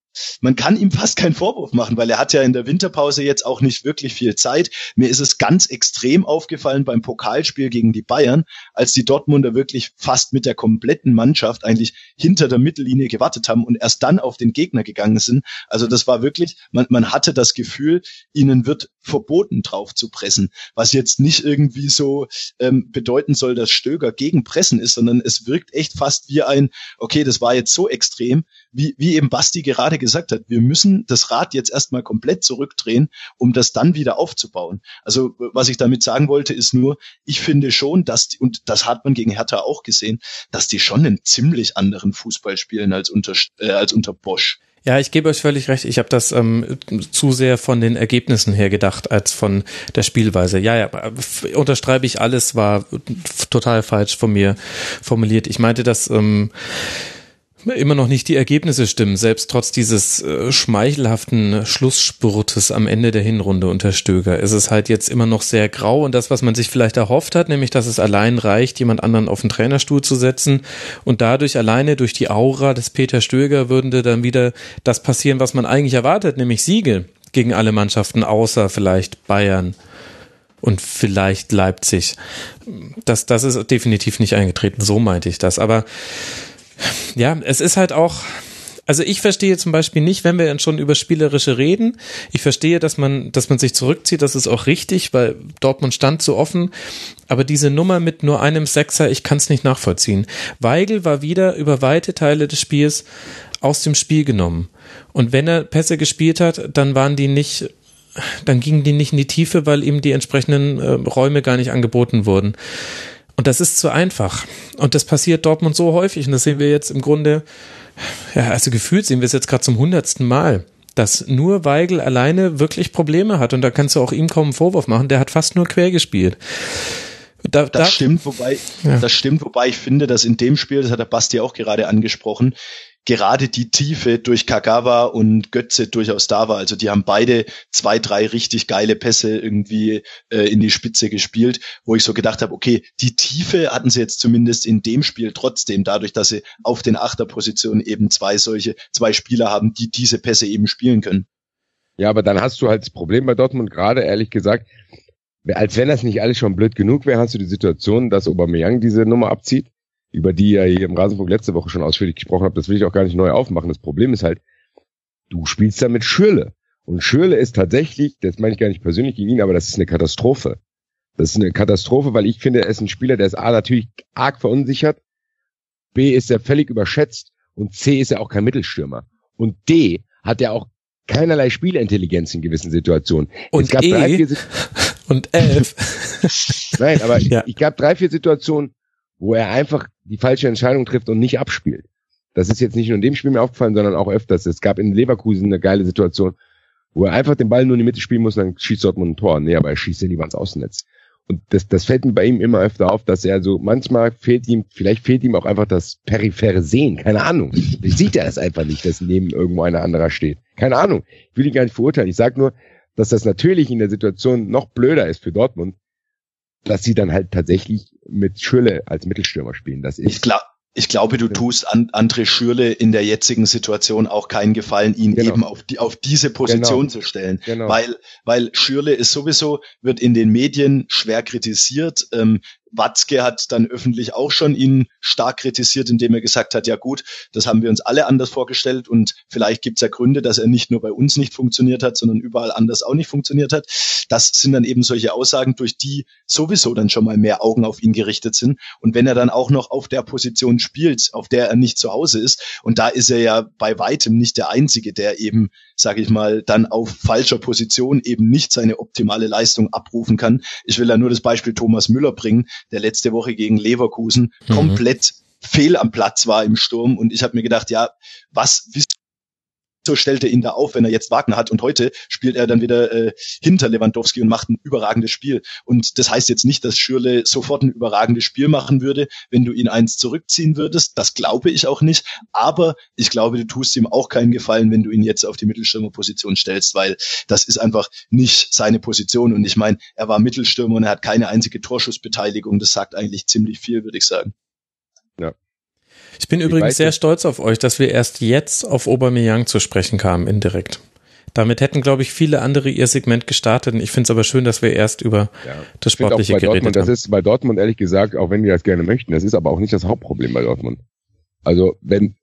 man kann ihm fast keinen Vorwurf machen, weil er hat ja in der Winterpause jetzt auch nicht wirklich viel Zeit. Mir ist es ganz extrem aufgefallen beim Pokalspiel gegen die Bayern, als die Dortmunder wirklich fast mit der kompletten Mannschaft eigentlich hinter der Mittellinie gewartet haben und erst dann auf den Gegner gegangen sind. Also das war wirklich, man, man hatte das Gefühl, ihnen wird verboten drauf zu pressen, was jetzt nicht irgendwie so ähm, bedeuten soll, dass Stöger gegen Pressen ist, sondern es wirkt echt fast wie ein, okay, das war jetzt so extrem, wie, wie eben Basti gerade gesagt hat, wir müssen das Rad jetzt erstmal komplett zurückdrehen, um das dann wieder aufzubauen. Also was ich damit sagen wollte, ist nur, ich finde schon, dass, und das hat man gegen Hertha auch gesehen, dass die schon einen ziemlich anderen Fußball spielen als unter, äh, als unter Bosch. Ja, ich gebe euch völlig recht. Ich habe das ähm, zu sehr von den Ergebnissen her gedacht als von der Spielweise. Ja, ja, unterstreibe ich alles, war total falsch von mir formuliert. Ich meinte, dass ähm, immer noch nicht die Ergebnisse stimmen, selbst trotz dieses äh, schmeichelhaften Schlussspurtes am Ende der Hinrunde unter Stöger ist es halt jetzt immer noch sehr grau und das, was man sich vielleicht erhofft hat, nämlich, dass es allein reicht, jemand anderen auf den Trainerstuhl zu setzen und dadurch alleine durch die Aura des Peter Stöger würde dann wieder das passieren, was man eigentlich erwartet, nämlich Siege gegen alle Mannschaften außer vielleicht Bayern und vielleicht Leipzig. Das, das ist definitiv nicht eingetreten, so meinte ich das, aber ja, es ist halt auch, also ich verstehe zum Beispiel nicht, wenn wir schon über Spielerische reden, ich verstehe, dass man, dass man sich zurückzieht, das ist auch richtig, weil Dortmund stand so offen, aber diese Nummer mit nur einem Sechser, ich kann es nicht nachvollziehen. Weigel war wieder über weite Teile des Spiels aus dem Spiel genommen. Und wenn er Pässe gespielt hat, dann waren die nicht, dann gingen die nicht in die Tiefe, weil ihm die entsprechenden äh, Räume gar nicht angeboten wurden. Und das ist zu einfach. Und das passiert Dortmund so häufig. Und das sehen wir jetzt im Grunde, ja, also gefühlt sehen wir es jetzt gerade zum hundertsten Mal, dass nur Weigel alleine wirklich Probleme hat. Und da kannst du auch ihm kaum einen Vorwurf machen. Der hat fast nur quer gespielt. Da, das da, stimmt, wobei, ja. das stimmt, wobei ich finde, dass in dem Spiel, das hat der Basti auch gerade angesprochen, gerade die Tiefe durch Kagawa und Götze durchaus da war. Also die haben beide zwei, drei richtig geile Pässe irgendwie äh, in die Spitze gespielt, wo ich so gedacht habe, okay, die Tiefe hatten sie jetzt zumindest in dem Spiel trotzdem, dadurch, dass sie auf den Achterpositionen eben zwei solche, zwei Spieler haben, die diese Pässe eben spielen können. Ja, aber dann hast du halt das Problem bei Dortmund gerade, ehrlich gesagt, als wenn das nicht alles schon blöd genug wäre, hast du die Situation, dass Aubameyang diese Nummer abzieht über die ja hier im Rasenfunk letzte Woche schon ausführlich gesprochen habe, das will ich auch gar nicht neu aufmachen. Das Problem ist halt, du spielst da mit Schürle. Und Schürle ist tatsächlich, das meine ich gar nicht persönlich gegen ihn, aber das ist eine Katastrophe. Das ist eine Katastrophe, weil ich finde, er ist ein Spieler, der ist A natürlich arg verunsichert, B ist er völlig überschätzt und C ist er auch kein Mittelstürmer. Und D hat er auch keinerlei Spielintelligenz in gewissen Situationen. Und es gab e drei, vier und F. Nein, aber ja. ich gab drei, vier Situationen, wo er einfach die falsche Entscheidung trifft und nicht abspielt. Das ist jetzt nicht nur in dem Spiel mir aufgefallen, sondern auch öfters. Es gab in Leverkusen eine geile Situation, wo er einfach den Ball nur in die Mitte spielen muss, dann schießt Dortmund ein Tor. Nee, aber er schießt ja lieber ans Außennetz. Und das, das fällt mir bei ihm immer öfter auf, dass er so, manchmal fehlt ihm, vielleicht fehlt ihm auch einfach das periphere Sehen. Keine Ahnung. Vielleicht sieht er es einfach nicht, dass neben irgendwo einer anderer steht. Keine Ahnung. Ich will ihn gar nicht verurteilen. Ich sage nur, dass das natürlich in der Situation noch blöder ist für Dortmund, dass sie dann halt tatsächlich mit Schürle als Mittelstürmer spielen. Das ist ich, glaub, ich glaube, du tust an André Schürle in der jetzigen Situation auch keinen Gefallen, ihn genau. eben auf, die, auf diese Position genau. zu stellen. Genau. Weil, weil Schürle ist sowieso, wird in den Medien schwer kritisiert. Ähm, Watzke hat dann öffentlich auch schon ihn stark kritisiert, indem er gesagt hat, ja gut, das haben wir uns alle anders vorgestellt und vielleicht gibt es ja Gründe, dass er nicht nur bei uns nicht funktioniert hat, sondern überall anders auch nicht funktioniert hat. Das sind dann eben solche Aussagen, durch die sowieso dann schon mal mehr Augen auf ihn gerichtet sind. Und wenn er dann auch noch auf der Position spielt, auf der er nicht zu Hause ist, und da ist er ja bei weitem nicht der Einzige, der eben, sage ich mal, dann auf falscher Position eben nicht seine optimale Leistung abrufen kann. Ich will da nur das Beispiel Thomas Müller bringen, der letzte Woche gegen Leverkusen mhm. komplett fehl am Platz war im Sturm. Und ich habe mir gedacht, ja, was so stellt er ihn da auf, wenn er jetzt Wagner hat. Und heute spielt er dann wieder äh, hinter Lewandowski und macht ein überragendes Spiel. Und das heißt jetzt nicht, dass Schürle sofort ein überragendes Spiel machen würde, wenn du ihn eins zurückziehen würdest. Das glaube ich auch nicht. Aber ich glaube, du tust ihm auch keinen Gefallen, wenn du ihn jetzt auf die Mittelstürmerposition stellst, weil das ist einfach nicht seine Position. Und ich meine, er war Mittelstürmer und er hat keine einzige Torschussbeteiligung. Das sagt eigentlich ziemlich viel, würde ich sagen. Ja. Ich bin ich übrigens sehr stolz auf euch, dass wir erst jetzt auf Aubameyang zu sprechen kamen, indirekt. Damit hätten, glaube ich, viele andere ihr Segment gestartet. Ich finde es aber schön, dass wir erst über ja, das Sportliche geredet Dortmund, haben. Das ist bei Dortmund ehrlich gesagt, auch wenn die das gerne möchten, das ist aber auch nicht das Hauptproblem bei Dortmund. Also wenn,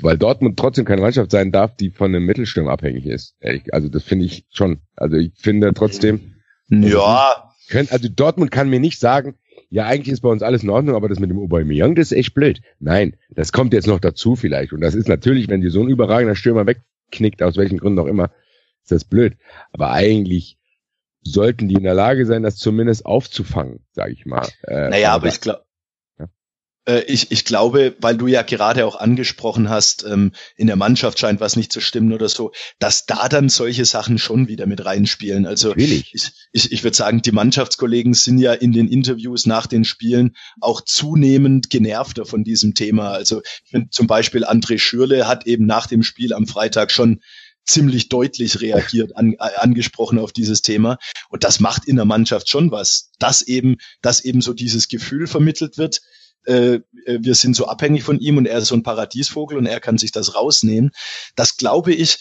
weil Dortmund trotzdem keine Mannschaft sein darf, die von einem Mittelstürmer abhängig ist. Ehrlich, also das finde ich schon. Also ich finde trotzdem. Ja. Könnt, also Dortmund kann mir nicht sagen, ja, eigentlich ist bei uns alles in Ordnung, aber das mit dem Aubameyang, das ist echt blöd. Nein, das kommt jetzt noch dazu vielleicht. Und das ist natürlich, wenn dir so ein überragender Stürmer wegknickt, aus welchen Gründen auch immer, ist das blöd. Aber eigentlich sollten die in der Lage sein, das zumindest aufzufangen, sage ich mal. Äh, naja, aber ich glaube, ich, ich glaube, weil du ja gerade auch angesprochen hast, ähm, in der Mannschaft scheint was nicht zu stimmen oder so, dass da dann solche Sachen schon wieder mit reinspielen. Also Natürlich. ich, ich, ich würde sagen, die Mannschaftskollegen sind ja in den Interviews nach den Spielen auch zunehmend genervter von diesem Thema. Also ich finde zum Beispiel André Schürle hat eben nach dem Spiel am Freitag schon ziemlich deutlich reagiert, an, äh, angesprochen auf dieses Thema. Und das macht in der Mannschaft schon was, dass eben, dass eben so dieses Gefühl vermittelt wird, äh, wir sind so abhängig von ihm und er ist so ein Paradiesvogel und er kann sich das rausnehmen. Das glaube ich,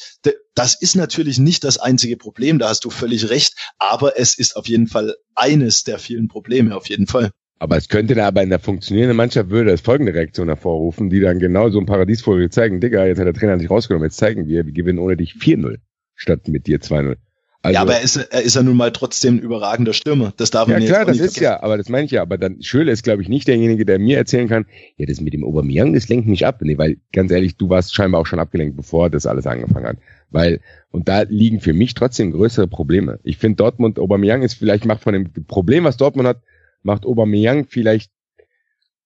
das ist natürlich nicht das einzige Problem, da hast du völlig recht, aber es ist auf jeden Fall eines der vielen Probleme, auf jeden Fall. Aber es könnte da aber in der funktionierenden Mannschaft würde es folgende Reaktion hervorrufen, die dann genau so ein Paradiesvogel zeigen, Digga, jetzt hat der Trainer sich rausgenommen, jetzt zeigen wir, wir gewinnen ohne dich 4-0 statt mit dir 2-0. Also, ja, aber er ist, er ist ja nun mal trotzdem ein überragender Stürmer. Das darf man ja, klar, das ist vergessen. ja, aber das meine ich ja. Aber dann Schöle ist, glaube ich, nicht derjenige, der mir erzählen kann, ja, das mit dem Aubameyang, das lenkt mich ab. Nee, weil ganz ehrlich, du warst scheinbar auch schon abgelenkt, bevor das alles angefangen hat. Weil, und da liegen für mich trotzdem größere Probleme. Ich finde Dortmund, Aubameyang ist vielleicht, macht von dem Problem, was Dortmund hat, macht Aubameyang vielleicht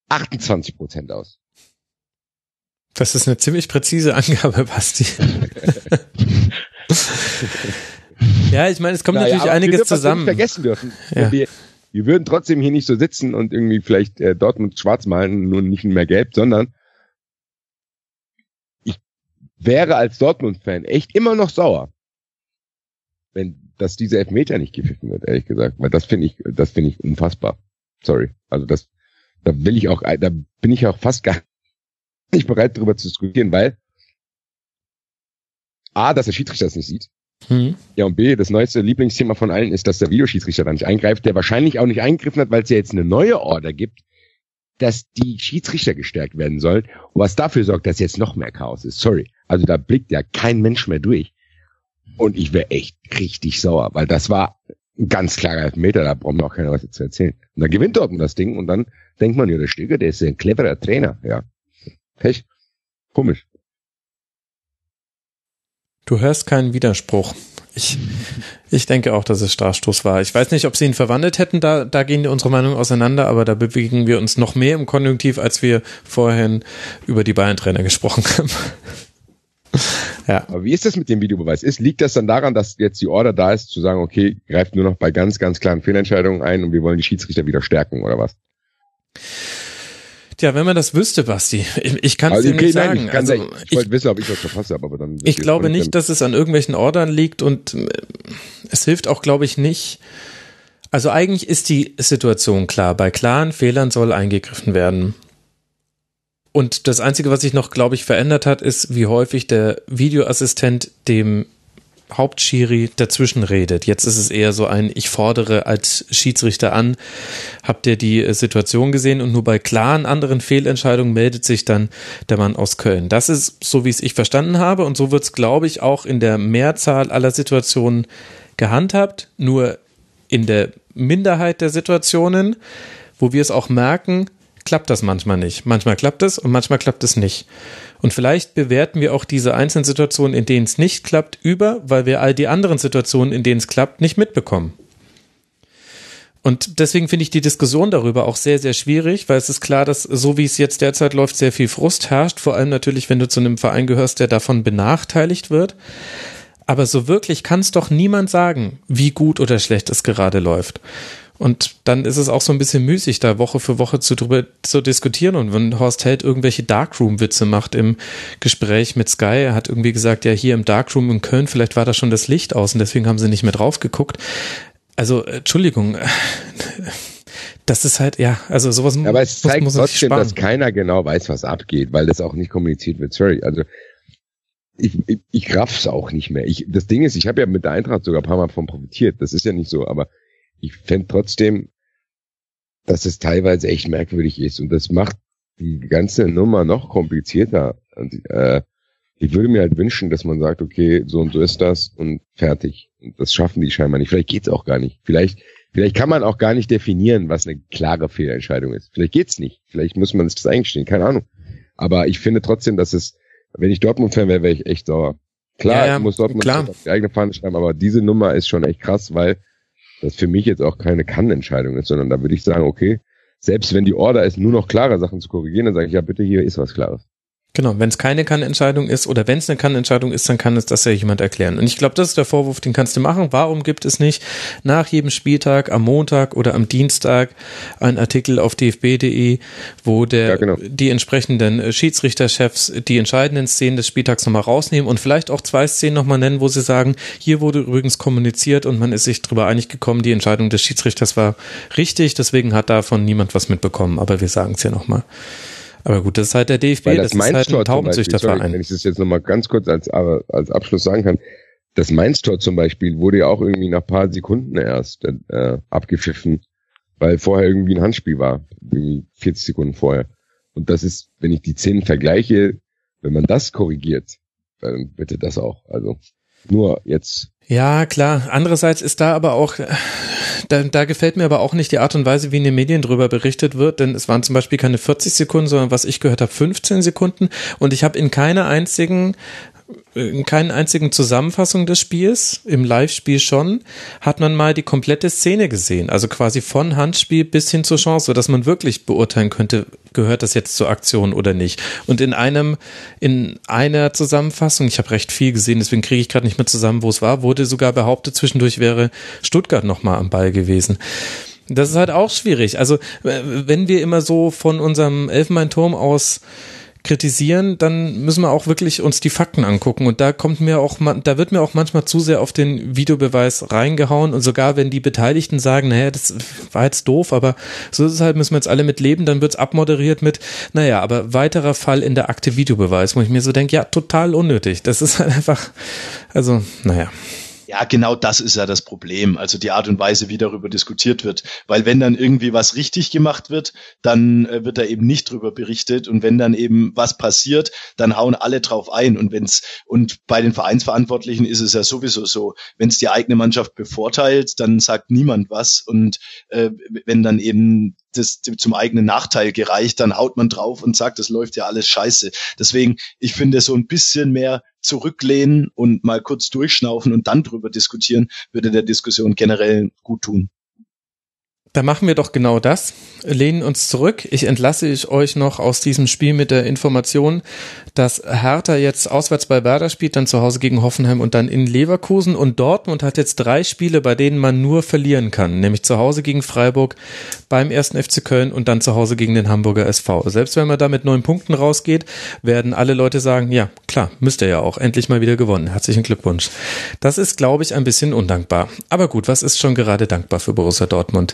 28 Prozent aus. Das ist eine ziemlich präzise Angabe, Basti. Ja, ich meine, es kommt naja, natürlich einiges dürfen, zusammen. Wir vergessen dürfen. Ja. Wir, wir würden trotzdem hier nicht so sitzen und irgendwie vielleicht äh, Dortmund schwarz malen, nur nicht mehr gelb, sondern ich wäre als Dortmund-Fan echt immer noch sauer, wenn dass dieser Elfmeter nicht gepfiffen wird, ehrlich gesagt, weil das finde ich, das finde ich unfassbar. Sorry, also das, da will ich auch, da bin ich auch fast gar nicht bereit, darüber zu diskutieren, weil a, dass der Schiedsrichter das nicht sieht hm. Ja, und B, das neueste Lieblingsthema von allen ist, dass der Videoschiedsrichter da nicht eingreift, der wahrscheinlich auch nicht eingegriffen hat, weil es ja jetzt eine neue Order gibt, dass die Schiedsrichter gestärkt werden sollen. Und was dafür sorgt, dass jetzt noch mehr Chaos ist. Sorry. Also da blickt ja kein Mensch mehr durch. Und ich wäre echt richtig sauer, weil das war ein ganz klarer Elfmeter, da braucht mir auch keiner was zu erzählen. Und dann gewinnt Dortmund das Ding und dann denkt man, ja, der Stöger, der ist ein cleverer Trainer, ja. Pech. Komisch. Du hörst keinen Widerspruch. Ich, ich denke auch, dass es Strafstoß war. Ich weiß nicht, ob sie ihn verwandelt hätten, da, da gehen unsere Meinungen auseinander, aber da bewegen wir uns noch mehr im Konjunktiv, als wir vorhin über die Bayern-Trainer gesprochen haben. ja. Aber wie ist das mit dem Videobeweis? Ist, liegt das dann daran, dass jetzt die Order da ist, zu sagen, okay, greift nur noch bei ganz, ganz klaren Fehlentscheidungen ein und wir wollen die Schiedsrichter wieder stärken oder was? Ja, wenn man das wüsste, Basti. Ich, ich kann es also, dir okay, nicht nein, sagen. Ich, also, ich, ich wollte wissen, ob ich was verpasst habe, aber dann. Ich glaube nicht, dass es an irgendwelchen Ordern liegt und äh, es hilft auch, glaube ich, nicht. Also eigentlich ist die Situation klar. Bei klaren Fehlern soll eingegriffen werden. Und das Einzige, was sich noch, glaube ich, verändert hat, ist, wie häufig der Videoassistent dem Hauptschiri dazwischen redet. Jetzt ist es eher so ein, ich fordere als Schiedsrichter an, habt ihr die äh, Situation gesehen und nur bei klaren anderen Fehlentscheidungen meldet sich dann der Mann aus Köln. Das ist so, wie es ich verstanden habe und so wird es, glaube ich, auch in der Mehrzahl aller Situationen gehandhabt. Nur in der Minderheit der Situationen, wo wir es auch merken, klappt das manchmal nicht. Manchmal klappt es und manchmal klappt es nicht. Und vielleicht bewerten wir auch diese einzelnen Situationen, in denen es nicht klappt, über, weil wir all die anderen Situationen, in denen es klappt, nicht mitbekommen. Und deswegen finde ich die Diskussion darüber auch sehr, sehr schwierig, weil es ist klar, dass so wie es jetzt derzeit läuft, sehr viel Frust herrscht. Vor allem natürlich, wenn du zu einem Verein gehörst, der davon benachteiligt wird. Aber so wirklich kann es doch niemand sagen, wie gut oder schlecht es gerade läuft. Und dann ist es auch so ein bisschen müßig, da Woche für Woche zu drüber zu diskutieren. Und wenn Horst Held irgendwelche Darkroom-Witze macht im Gespräch mit Sky, er hat irgendwie gesagt, ja, hier im Darkroom in Köln, vielleicht war da schon das Licht aus und deswegen haben sie nicht mehr drauf geguckt. Also, Entschuldigung. Das ist halt, ja, also sowas ja, Aber es zeigt muss, muss trotzdem, dass keiner genau weiß, was abgeht, weil das auch nicht kommuniziert wird. Sorry, also ich, ich, ich raff's auch nicht mehr. Ich, das Ding ist, ich habe ja mit der Eintracht sogar ein paar Mal von profitiert. Das ist ja nicht so, aber ich fände trotzdem, dass es teilweise echt merkwürdig ist und das macht die ganze Nummer noch komplizierter. Und, äh, ich würde mir halt wünschen, dass man sagt, okay, so und so ist das und fertig. Und das schaffen die scheinbar nicht. Vielleicht geht's auch gar nicht. Vielleicht vielleicht kann man auch gar nicht definieren, was eine klare Fehlentscheidung ist. Vielleicht geht's nicht. Vielleicht muss man sich das eingestehen. Keine Ahnung. Aber ich finde trotzdem, dass es, wenn ich Dortmund-Fan wäre, wäre ich echt sauer. Klar, Ja, ja, muss Dortmund klar. auf die eigene Fahne schreiben, aber diese Nummer ist schon echt krass, weil das für mich jetzt auch keine Kann-Entscheidung ist, sondern da würde ich sagen, okay, selbst wenn die Order ist, nur noch klare Sachen zu korrigieren, dann sage ich, ja bitte, hier ist was Klares. Genau, wenn es keine Kann-Entscheidung ist oder wenn es eine Kann-Entscheidung ist, dann kann es das ja jemand erklären. Und ich glaube, das ist der Vorwurf, den kannst du machen. Warum gibt es nicht nach jedem Spieltag am Montag oder am Dienstag einen Artikel auf dfb.de, wo der Ja, genau. die entsprechenden äh, Schiedsrichterchefs die entscheidenden Szenen des Spieltags nochmal rausnehmen und vielleicht auch zwei Szenen nochmal nennen, wo sie sagen, hier wurde übrigens kommuniziert und man ist sich darüber einig gekommen, die Entscheidung des Schiedsrichters war richtig, deswegen hat davon niemand was mitbekommen, aber wir sagen es ja nochmal. Aber gut, das ist halt der DFB, Weil das, das ist halt ein Beispiel, sorry, Taubenzüchterverein. wenn ich das jetzt nochmal ganz kurz als, als Abschluss sagen kann, das Mainz-Tor zum Beispiel wurde ja auch irgendwie nach ein paar Sekunden erst äh, abgepfiffen, weil vorher irgendwie ein Handspiel war, irgendwie 40 Sekunden vorher. Und das ist, wenn ich die Szenen vergleiche, wenn man das korrigiert, dann bitte das auch. Also nur jetzt Ja, klar. Andererseits ist da aber auch, äh, da, da gefällt mir aber auch nicht die Art und Weise, wie in den Medien drüber berichtet wird, denn es waren zum Beispiel keine 40 Sekunden, sondern was ich gehört habe, 15 Sekunden. Und ich habe in keiner einzigen in keinen einzigen Zusammenfassung des Spiels, im Live-Spiel schon, hat man mal die komplette Szene gesehen. Also quasi von Handspiel bis hin zur Chance, sodass man wirklich beurteilen könnte, gehört das jetzt zur Aktion oder nicht. Und in einem, in einer Zusammenfassung, ich habe recht viel gesehen, deswegen kriege ich gerade nicht mehr zusammen, wo es war, wurde sogar behauptet, zwischendurch wäre Stuttgart nochmal am Ball gewesen. Das ist halt auch schwierig. Also, äh, wenn wir immer so von unserem Elfenbeinturm aus kritisieren, dann müssen wir auch wirklich uns die Fakten angucken und da kommt mir auch da wird mir auch manchmal zu sehr auf den Videobeweis reingehauen und sogar wenn die Beteiligten sagen, naja, das war jetzt doof, aber so ist es halt, müssen wir jetzt alle mit leben, dann wird's abmoderiert mit, naja, aber weiterer Fall in der Akte Videobeweis, wo ich mir so denke, ja, total unnötig. Das ist halt einfach, also, naja. Ja, genau das ist ja das Problem. Also die Art und Weise, wie darüber diskutiert wird. Weil wenn dann irgendwie was richtig gemacht wird, dann äh, wird da eben nicht drüber berichtet. Und wenn dann eben was passiert, dann hauen alle drauf ein. Und wenn's, und bei den Vereinsverantwortlichen ist es ja sowieso so, wenn es die eigene Mannschaft bevorteilt, dann sagt niemand was. Und äh, wenn dann eben das zum eigenen Nachteil gereicht, dann haut man drauf und sagt, das läuft ja alles scheiße. Deswegen, ich finde so ein bisschen mehr zurücklehnen und mal kurz durchschnaufen und dann drüber diskutieren, würde der Diskussion generell gut tun. Da machen wir doch genau das. Lehnen uns zurück. Ich entlasse ich euch noch aus diesem Spiel mit der Information, dass Hertha jetzt auswärts bei Werder spielt, dann zu Hause gegen Hoffenheim und dann in Leverkusen. Und Dortmund hat jetzt drei Spiele, bei denen man nur verlieren kann. Nämlich zu Hause gegen Freiburg, beim ersten FC Köln und dann zu Hause gegen den Hamburger SV. Selbst wenn man da mit neun Punkten rausgeht, werden alle Leute sagen, ja, klar, müsst ihr ja auch. Endlich mal wieder gewonnen. Herzlichen Glückwunsch. Das ist, glaube ich, ein bisschen undankbar. Aber gut, was ist schon gerade dankbar für Borussia Dortmund?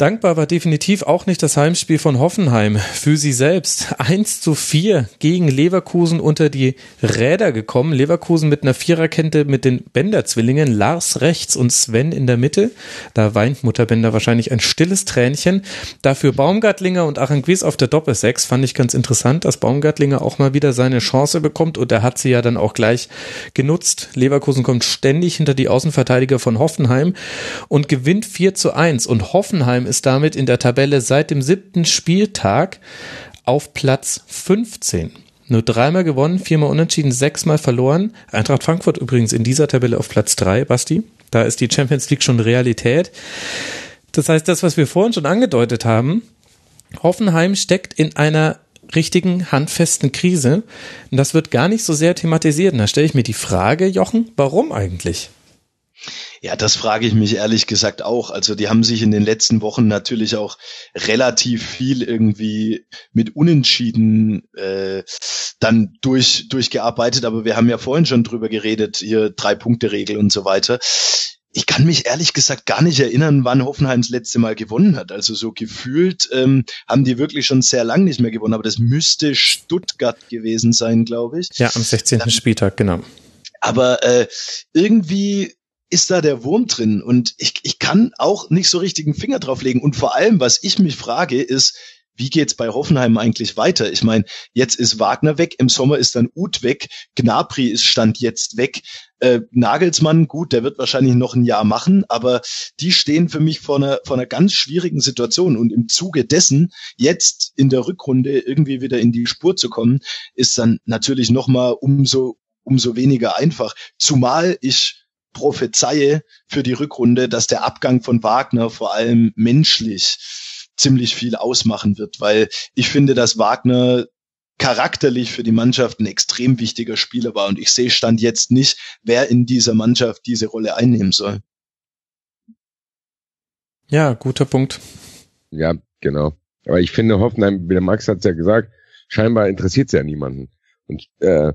Dankbar war definitiv auch nicht das Heimspiel von Hoffenheim für sie selbst. 1 zu 4 gegen Leverkusen unter die Räder gekommen. Leverkusen mit einer Viererkette mit den Bender-Zwillingen, Lars rechts und Sven in der Mitte. Da weint Mutter Bender wahrscheinlich ein stilles Tränchen. Dafür Baumgartlinger und Aranguiz auf der Doppelsechs fand ich ganz interessant, dass Baumgartlinger auch mal wieder seine Chance bekommt und er hat sie ja dann auch gleich genutzt. Leverkusen kommt ständig hinter die Außenverteidiger von Hoffenheim und gewinnt 4 zu 1 und Hoffenheim ist damit in der Tabelle seit dem siebten Spieltag auf Platz 15. Nur dreimal gewonnen, viermal unentschieden, sechsmal verloren. Eintracht Frankfurt übrigens in dieser Tabelle auf Platz 3, Basti. Da ist die Champions League schon Realität. Das heißt, das, was wir vorhin schon angedeutet haben, Hoffenheim steckt in einer richtigen handfesten Krise. Und das wird gar nicht so sehr thematisiert. Und da stelle ich mir die Frage, Jochen, warum eigentlich? Ja, das frage ich mich ehrlich gesagt auch. Also die haben sich in den letzten Wochen natürlich auch relativ viel irgendwie mit Unentschieden äh, dann durch durchgearbeitet. Aber wir haben ja vorhin schon drüber geredet, hier drei Punkte Regel und so weiter. Ich kann mich ehrlich gesagt gar nicht erinnern, wann Hoffenheim das letzte Mal gewonnen hat. Also so gefühlt ähm, haben die wirklich schon sehr lang nicht mehr gewonnen. Aber das müsste Stuttgart gewesen sein, glaube ich. Ja, am 16. Spieltag, genau. Aber äh, irgendwie ist da der Wurm drin und ich, ich kann auch nicht so richtig einen Finger drauf legen. Und vor allem, was ich mich frage, ist, wie geht's bei Hoffenheim eigentlich weiter? Ich meine, jetzt ist Wagner weg, im Sommer ist dann Uth weg, Gnabry ist Stand jetzt weg. Äh, Nagelsmann, gut, der wird wahrscheinlich noch ein Jahr machen, aber die stehen für mich vor einer, vor einer ganz schwierigen Situation. Und im Zuge dessen, jetzt in der Rückrunde irgendwie wieder in die Spur zu kommen, ist dann natürlich nochmal umso, umso weniger einfach. Zumal ich prophezeie für die Rückrunde, dass der Abgang von Wagner vor allem menschlich ziemlich viel ausmachen wird, weil ich finde, dass Wagner charakterlich für die Mannschaft ein extrem wichtiger Spieler war und ich sehe Stand jetzt nicht, wer in dieser Mannschaft diese Rolle einnehmen soll. Ja, guter Punkt. Ja, genau. Aber ich finde, Hoffenheim, wie der Max hat es ja gesagt, scheinbar interessiert es ja niemanden. Und äh,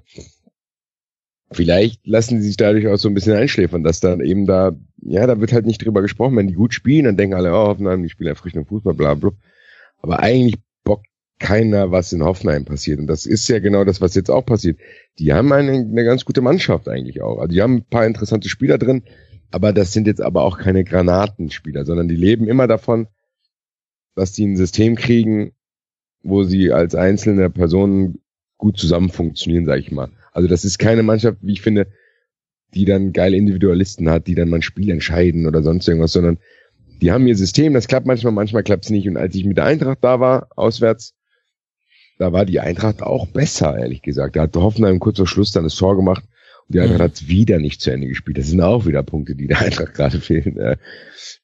vielleicht lassen sie sich dadurch auch so ein bisschen einschläfern, dass dann eben da, ja, da wird halt nicht drüber gesprochen, wenn die gut spielen, dann denken alle, oh, Hoffenheim, die spielen erfrischenden Fußball, bla, bla. Aber eigentlich bockt keiner, was in Hoffenheim passiert. Und das ist ja genau das, was jetzt auch passiert. Die haben eine, eine ganz gute Mannschaft eigentlich auch. Also die haben ein paar interessante Spieler drin, aber das sind jetzt aber auch keine Granatenspieler, sondern die leben immer davon, dass die ein System kriegen, wo sie als einzelne Personen gut zusammen funktionieren, sag ich mal. Also das ist keine Mannschaft, wie ich finde, die dann geile Individualisten hat, die dann mal ein Spiel entscheiden oder sonst irgendwas, sondern die haben ihr System, das klappt manchmal, manchmal klappt es nicht. Und als ich mit der Eintracht da war, auswärts, da war die Eintracht auch besser, ehrlich gesagt. Da hat Hoffenheim kurz vor Schluss dann das Tor gemacht und die Eintracht mhm. hat es wieder nicht zu Ende gespielt. Das sind auch wieder Punkte, die der Eintracht gerade fehlen. Äh,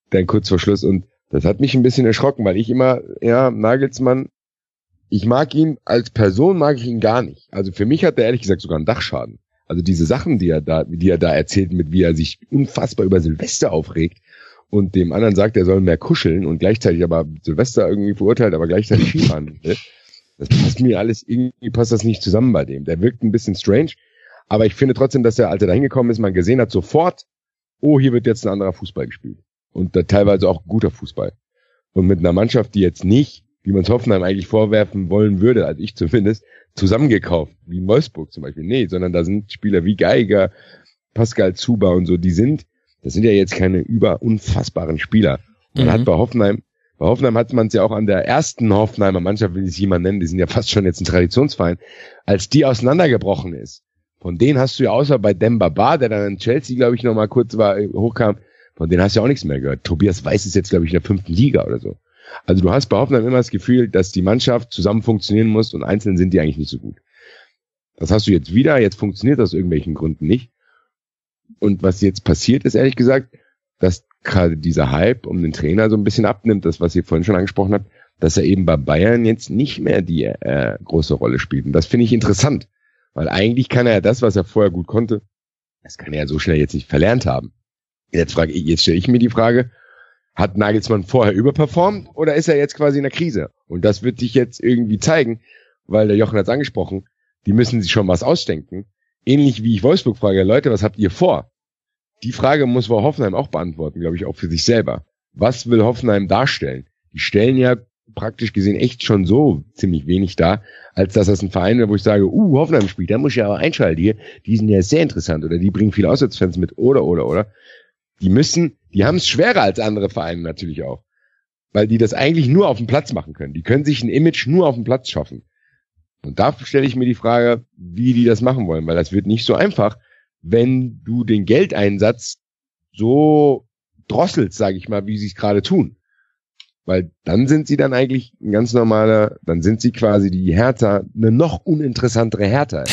dann kurz vor Schluss und das hat mich ein bisschen erschrocken, weil ich immer, ja, Nagelsmann ich mag ihn als Person mag ich ihn gar nicht. Also für mich hat er ehrlich gesagt sogar einen Dachschaden. Also diese Sachen, die er da, die er da erzählt, mit wie er sich unfassbar über Silvester aufregt und dem anderen sagt, er soll mehr kuscheln und gleichzeitig aber Silvester irgendwie verurteilt, aber gleichzeitig Skifahren. Das passt mir alles, irgendwie passt das nicht zusammen bei dem. Der wirkt ein bisschen strange, aber ich finde trotzdem, dass der Alte da hingekommen ist, man gesehen hat sofort, oh, hier wird jetzt ein anderer Fußball gespielt. Und da teilweise auch guter Fußball. Und mit einer Mannschaft, die jetzt nicht wie man es Hoffenheim eigentlich vorwerfen wollen würde, also ich zumindest, zusammengekauft, wie Wolfsburg zum Beispiel. Nee, sondern da sind Spieler wie Geiger, Pascal Zuba und so, die sind, das sind ja jetzt keine über unfassbaren Spieler. Man mhm. hat bei Hoffenheim, bei Hoffenheim hat man es ja auch an der ersten Hoffenheimer Mannschaft, will ich es jemand nennen, die sind ja fast schon jetzt ein Traditionsverein, als die auseinandergebrochen ist. Von denen hast du ja außer bei Demba Ba, der dann in Chelsea, glaube ich, noch mal kurz war, hochkam, von denen hast du ja auch nichts mehr gehört. Tobias Weiß ist jetzt, glaube ich, in der fünften Liga oder so. Also du hast bei Hoffenheim immer das Gefühl, dass die Mannschaft zusammen funktionieren muss und einzeln sind die eigentlich nicht so gut. Das hast du jetzt wieder, jetzt funktioniert das aus irgendwelchen Gründen nicht. Und was jetzt passiert ist, ehrlich gesagt, dass gerade dieser Hype um den Trainer so ein bisschen abnimmt, das, was ihr vorhin schon angesprochen habt, dass er eben bei Bayern jetzt nicht mehr die äh, große Rolle spielt. Und das finde ich interessant, weil eigentlich kann er ja das, was er vorher gut konnte, das kann er ja so schnell jetzt nicht verlernt haben. Jetzt frage ich, jetzt stelle ich mir die Frage, hat Nagelsmann vorher überperformt oder ist er jetzt quasi in der Krise? Und das wird sich jetzt irgendwie zeigen, weil der Jochen hat es angesprochen, die müssen sich schon was ausdenken. Ähnlich wie ich Wolfsburg frage, Leute, was habt ihr vor? Die Frage muss Frau Hoffenheim auch beantworten, glaube ich, auch für sich selber. Was will Hoffenheim darstellen? Die stellen ja praktisch gesehen echt schon so ziemlich wenig dar, als dass das ein Verein wäre, wo ich sage, uh, Hoffenheim spielt, da muss ich aber einschalten hier. Die sind ja sehr interessant oder die bringen viele Auswärtsfans mit oder, oder, oder. Die müssen, die haben es schwerer als andere Vereine natürlich auch. Weil die das eigentlich nur auf dem Platz machen können. Die können sich ein Image nur auf dem Platz schaffen. Und da stelle ich mir die Frage, wie die das machen wollen, weil das wird nicht so einfach, wenn du den Geldeinsatz so drosselst, sage ich mal, wie sie es gerade tun. Weil dann sind sie dann eigentlich ein ganz normaler, dann sind sie quasi die Hertha, eine noch uninteressantere Hertha.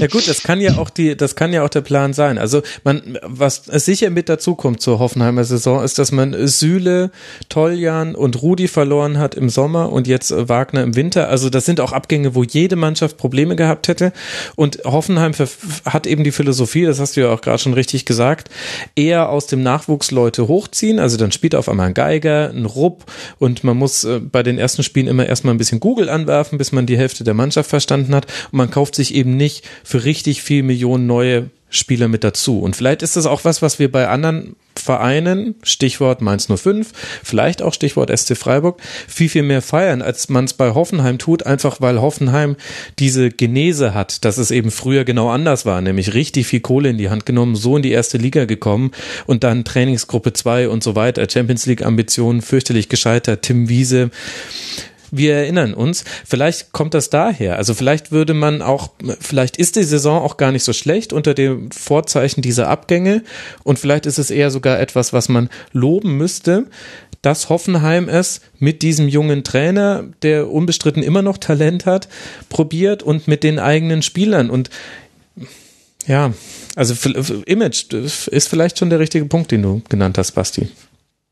Ja gut, das kann ja auch die, das kann ja auch der Plan sein. Also man, was sicher mit dazukommt zur Hoffenheimer Saison, ist, dass man Süle, Toljan und Rudi verloren hat im Sommer und jetzt Wagner im Winter. Also das sind auch Abgänge, wo jede Mannschaft Probleme gehabt hätte. Und Hoffenheim hat eben die Philosophie, das hast du ja auch gerade schon richtig gesagt, eher aus dem Nachwuchs Leute hochziehen. Also dann spielt auf einmal ein Geiger, ein Rupp und man muss äh, bei den ersten Spielen immer erstmal ein bisschen Google anwerfen, bis man die Hälfte der Mannschaft verstanden hat. Und man kauft sich eben nicht für richtig viel Millionen neue Spieler mit dazu. Und vielleicht ist das auch was, was wir bei anderen Vereinen, Stichwort Mainz 05, vielleicht auch Stichwort SC Freiburg, viel, viel mehr feiern, als man es bei Hoffenheim tut, einfach weil Hoffenheim diese Genese hat, dass es eben früher genau anders war, nämlich richtig viel Kohle in die Hand genommen, so in die erste Liga gekommen und dann Trainingsgruppe 2 und so weiter, Champions League Ambitionen fürchterlich gescheitert, Tim Wiese wir erinnern uns, vielleicht kommt das daher. Also vielleicht würde man auch, vielleicht ist die Saison auch gar nicht so schlecht unter dem Vorzeichen dieser Abgänge und vielleicht ist es eher sogar etwas, was man loben müsste, dass Hoffenheim es mit diesem jungen Trainer, der unbestritten immer noch Talent hat, probiert und mit den eigenen Spielern und ja, also Image ist vielleicht schon der richtige Punkt, den du genannt hast, Basti.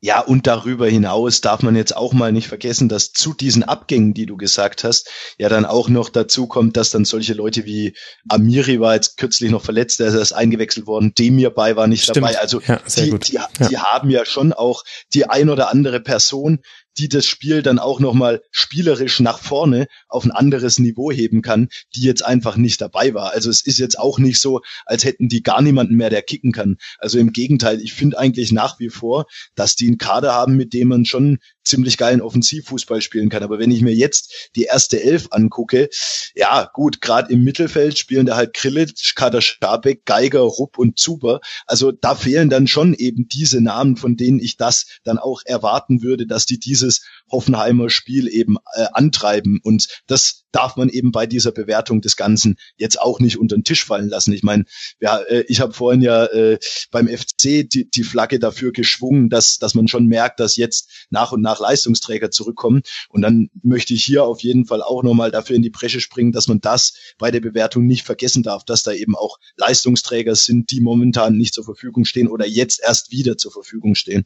Ja, und darüber hinaus darf man jetzt auch mal nicht vergessen, dass zu diesen Abgängen, die du gesagt hast, ja dann auch noch dazu kommt, dass dann solche Leute wie Amiri war jetzt kürzlich noch verletzt, der ist eingewechselt worden, Demir bei war nicht Stimmt. dabei. Also ja, die, die, ja. die haben ja schon auch die ein oder andere Person, die das Spiel dann auch nochmal spielerisch nach vorne auf ein anderes Niveau heben kann, die jetzt einfach nicht dabei war. Also es ist jetzt auch nicht so, als hätten die gar niemanden mehr, der kicken kann. Also im Gegenteil, ich finde eigentlich nach wie vor, dass die einen Kader haben, mit dem man schon ziemlich geilen Offensivfußball spielen kann. Aber wenn ich mir jetzt die erste Elf angucke, ja gut, gerade im Mittelfeld spielen da halt Krilic, Kader Schabek, Geiger, Rupp und Zuber. Also da fehlen dann schon eben diese Namen, von denen ich das dann auch erwarten würde, dass die dieses Hoffenheimer Spiel eben äh, antreiben. Und das darf man eben bei dieser Bewertung des Ganzen jetzt auch nicht unter den Tisch fallen lassen. Ich meine, ja, äh, ich habe vorhin ja äh, beim FC die, die Flagge dafür geschwungen, dass, dass man schon merkt, dass jetzt nach und nach Leistungsträger zurückkommen. Und dann möchte ich hier auf jeden Fall auch nochmal dafür in die Bresche springen, dass man das bei der Bewertung nicht vergessen darf, dass da eben auch Leistungsträger sind, die momentan nicht zur Verfügung stehen oder jetzt erst wieder zur Verfügung stehen.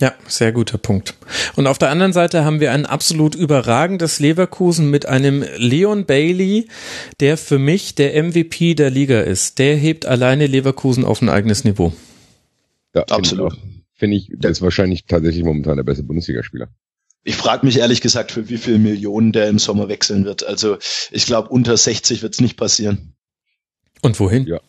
Ja, sehr guter Punkt. Und auf der anderen Seite haben wir ein absolut überragendes Leverkusen mit einem Leon Bailey, der für mich der MVP der Liga ist. Der hebt alleine Leverkusen auf ein eigenes Niveau. Ja, absolut. Finde ich, der ist wahrscheinlich tatsächlich momentan der beste Bundesligaspieler. Ich frage mich ehrlich gesagt, für wie viele Millionen der im Sommer wechseln wird. Also ich glaube, unter 60 wird es nicht passieren. Und wohin? Ja.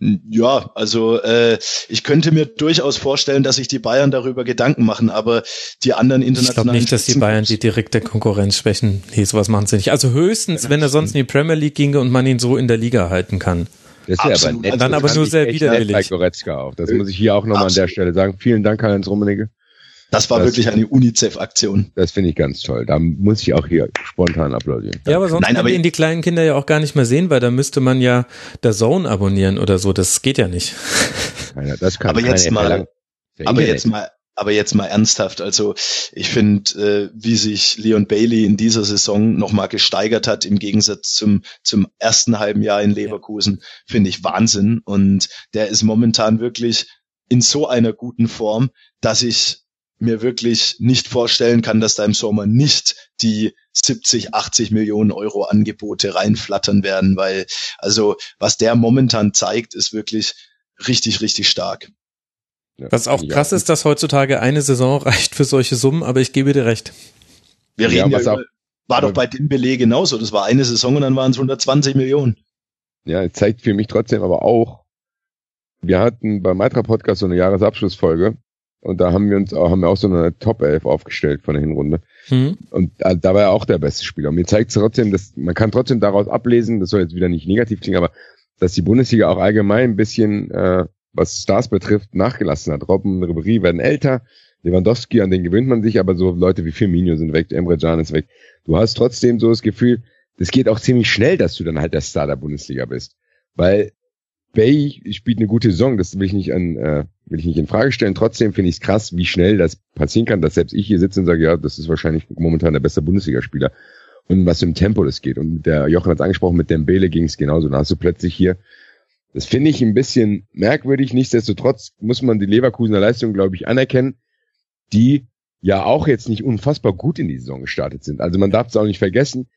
Ja, also äh, ich könnte mir durchaus vorstellen, dass sich die Bayern darüber Gedanken machen, aber die anderen internationalen. Ich glaube nicht, dass die Bayern die direkte Konkurrenz schwächen. Nee, sowas machen sie nicht. Also höchstens, wenn er sonst in die Premier League ginge und man ihn so in der Liga halten kann. Das ist ja aber nett. Dann aber nur sehr widerwillig. Goretzka auch. Das muss ich hier auch nochmal an der Stelle sagen. Vielen Dank, Heinz Rummenigge. Das war das, wirklich eine UNICEF-Aktion. Das finde ich ganz toll. Da muss ich auch hier spontan applaudieren. Ja, aber sonst Nein, aber ihn die kleinen Kinder ja auch gar nicht mehr sehen, weil da müsste man ja der Zone abonnieren oder so. Das geht ja nicht. Keiner, das kann aber jetzt mal, aber jetzt mal, aber jetzt mal ernsthaft. Also ich finde, äh, wie sich Leon Bailey in dieser Saison nochmal gesteigert hat im Gegensatz zum zum ersten halben Jahr in Leverkusen, finde ich Wahnsinn. Und der ist momentan wirklich in so einer guten Form, dass ich mir wirklich nicht vorstellen kann, dass da im Sommer nicht die 70, 80 Millionen Euro Angebote reinflattern werden, weil also was der momentan zeigt, ist wirklich richtig, richtig stark. Was auch krass ist, dass heutzutage eine Saison reicht für solche Summen, aber ich gebe dir recht. Wir reden ja, ja über, war doch bei dem Beleg genauso. Das war eine Saison und dann waren es 120 Millionen. Ja, zeigt für mich trotzdem aber auch, wir hatten beim Mitra Podcast so eine Jahresabschlussfolge und da haben wir uns auch, haben wir auch so eine Top 11 aufgestellt von der Hinrunde. Mhm. Und da, da war er auch der beste Spieler. Und mir zeigt es trotzdem, dass man kann trotzdem daraus ablesen, das soll jetzt wieder nicht negativ klingen, aber dass die Bundesliga auch allgemein ein bisschen, äh, was Stars betrifft, nachgelassen hat. Robben, Ribery werden älter, Lewandowski, an den gewöhnt man sich, aber so Leute wie Firmino sind weg, Emre Can ist weg. Du hast trotzdem so das Gefühl, das geht auch ziemlich schnell, dass du dann halt der Star der Bundesliga bist. Weil Bay spielt eine gute Saison, das will ich nicht an, äh, will ich nicht in Frage stellen. Trotzdem finde ich es krass, wie schnell das passieren kann, dass selbst ich hier sitze und sage, ja, das ist wahrscheinlich momentan der beste Bundesligaspieler. Und was im Tempo das geht. Und der Jochen hat es angesprochen, mit Dembele ging es genauso. Da hast du plötzlich hier, das finde ich ein bisschen merkwürdig. Nichtsdestotrotz muss man die Leverkusener Leistung, glaube ich, anerkennen, die ja auch jetzt nicht unfassbar gut in die Saison gestartet sind. Also man darf es auch nicht vergessen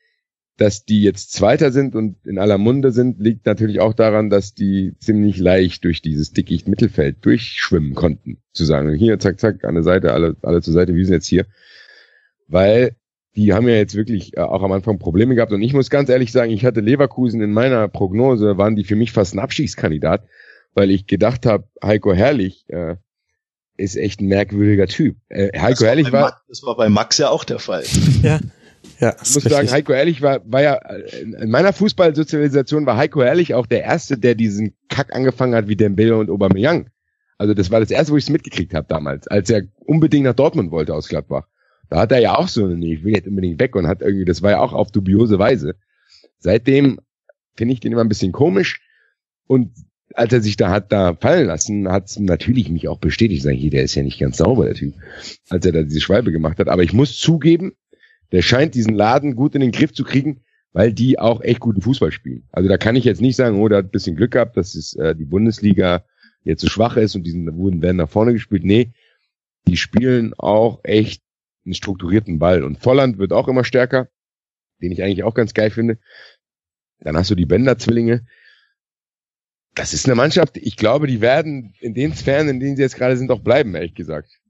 dass die jetzt Zweiter sind und in aller Munde sind, liegt natürlich auch daran, dass die ziemlich leicht durch dieses dickicht Mittelfeld durchschwimmen konnten. Zu sagen, hier, zack, zack, an der Seite, alle, alle zur Seite, wir sind jetzt hier. Weil die haben ja jetzt wirklich äh, auch am Anfang Probleme gehabt. Und ich muss ganz ehrlich sagen, ich hatte Leverkusen in meiner Prognose, waren die für mich fast ein Abstiegskandidat, weil ich gedacht habe, Heiko Herrlich äh, ist echt ein merkwürdiger Typ. Äh, Heiko Herrlich war, war. Das war bei Max ja auch der Fall. ja. Ja, ich muss richtig. sagen, Heiko Ehrlich war, war ja, in meiner Fußballsozialisation war Heiko Ehrlich auch der Erste, der diesen Kack angefangen hat wie Dembele und Aubameyang. Also das war das Erste, wo ich es mitgekriegt habe damals, als er unbedingt nach Dortmund wollte aus Gladbach. Da hat er ja auch so, nee, ich will jetzt unbedingt weg und hat irgendwie, das war ja auch auf dubiose Weise. Seitdem finde ich den immer ein bisschen komisch und als er sich da hat da fallen lassen, hat es natürlich mich auch bestätigt, sag ich, der ist ja nicht ganz sauber, der Typ, als er da diese Schwalbe gemacht hat. Aber ich muss zugeben, der scheint diesen Laden gut in den Griff zu kriegen, weil die auch echt guten Fußball spielen. Also da kann ich jetzt nicht sagen, oh, der hat ein bisschen Glück gehabt, dass es äh, die Bundesliga jetzt so schwach ist und diesen wurden werden nach vorne gespielt. Nee, die spielen auch echt einen strukturierten Ball. Und Volland wird auch immer stärker, den ich eigentlich auch ganz geil finde. Dann hast du die Bender-Zwillinge. Das ist eine Mannschaft, ich glaube, die werden in den Sphären, in denen sie jetzt gerade sind, auch bleiben, ehrlich gesagt.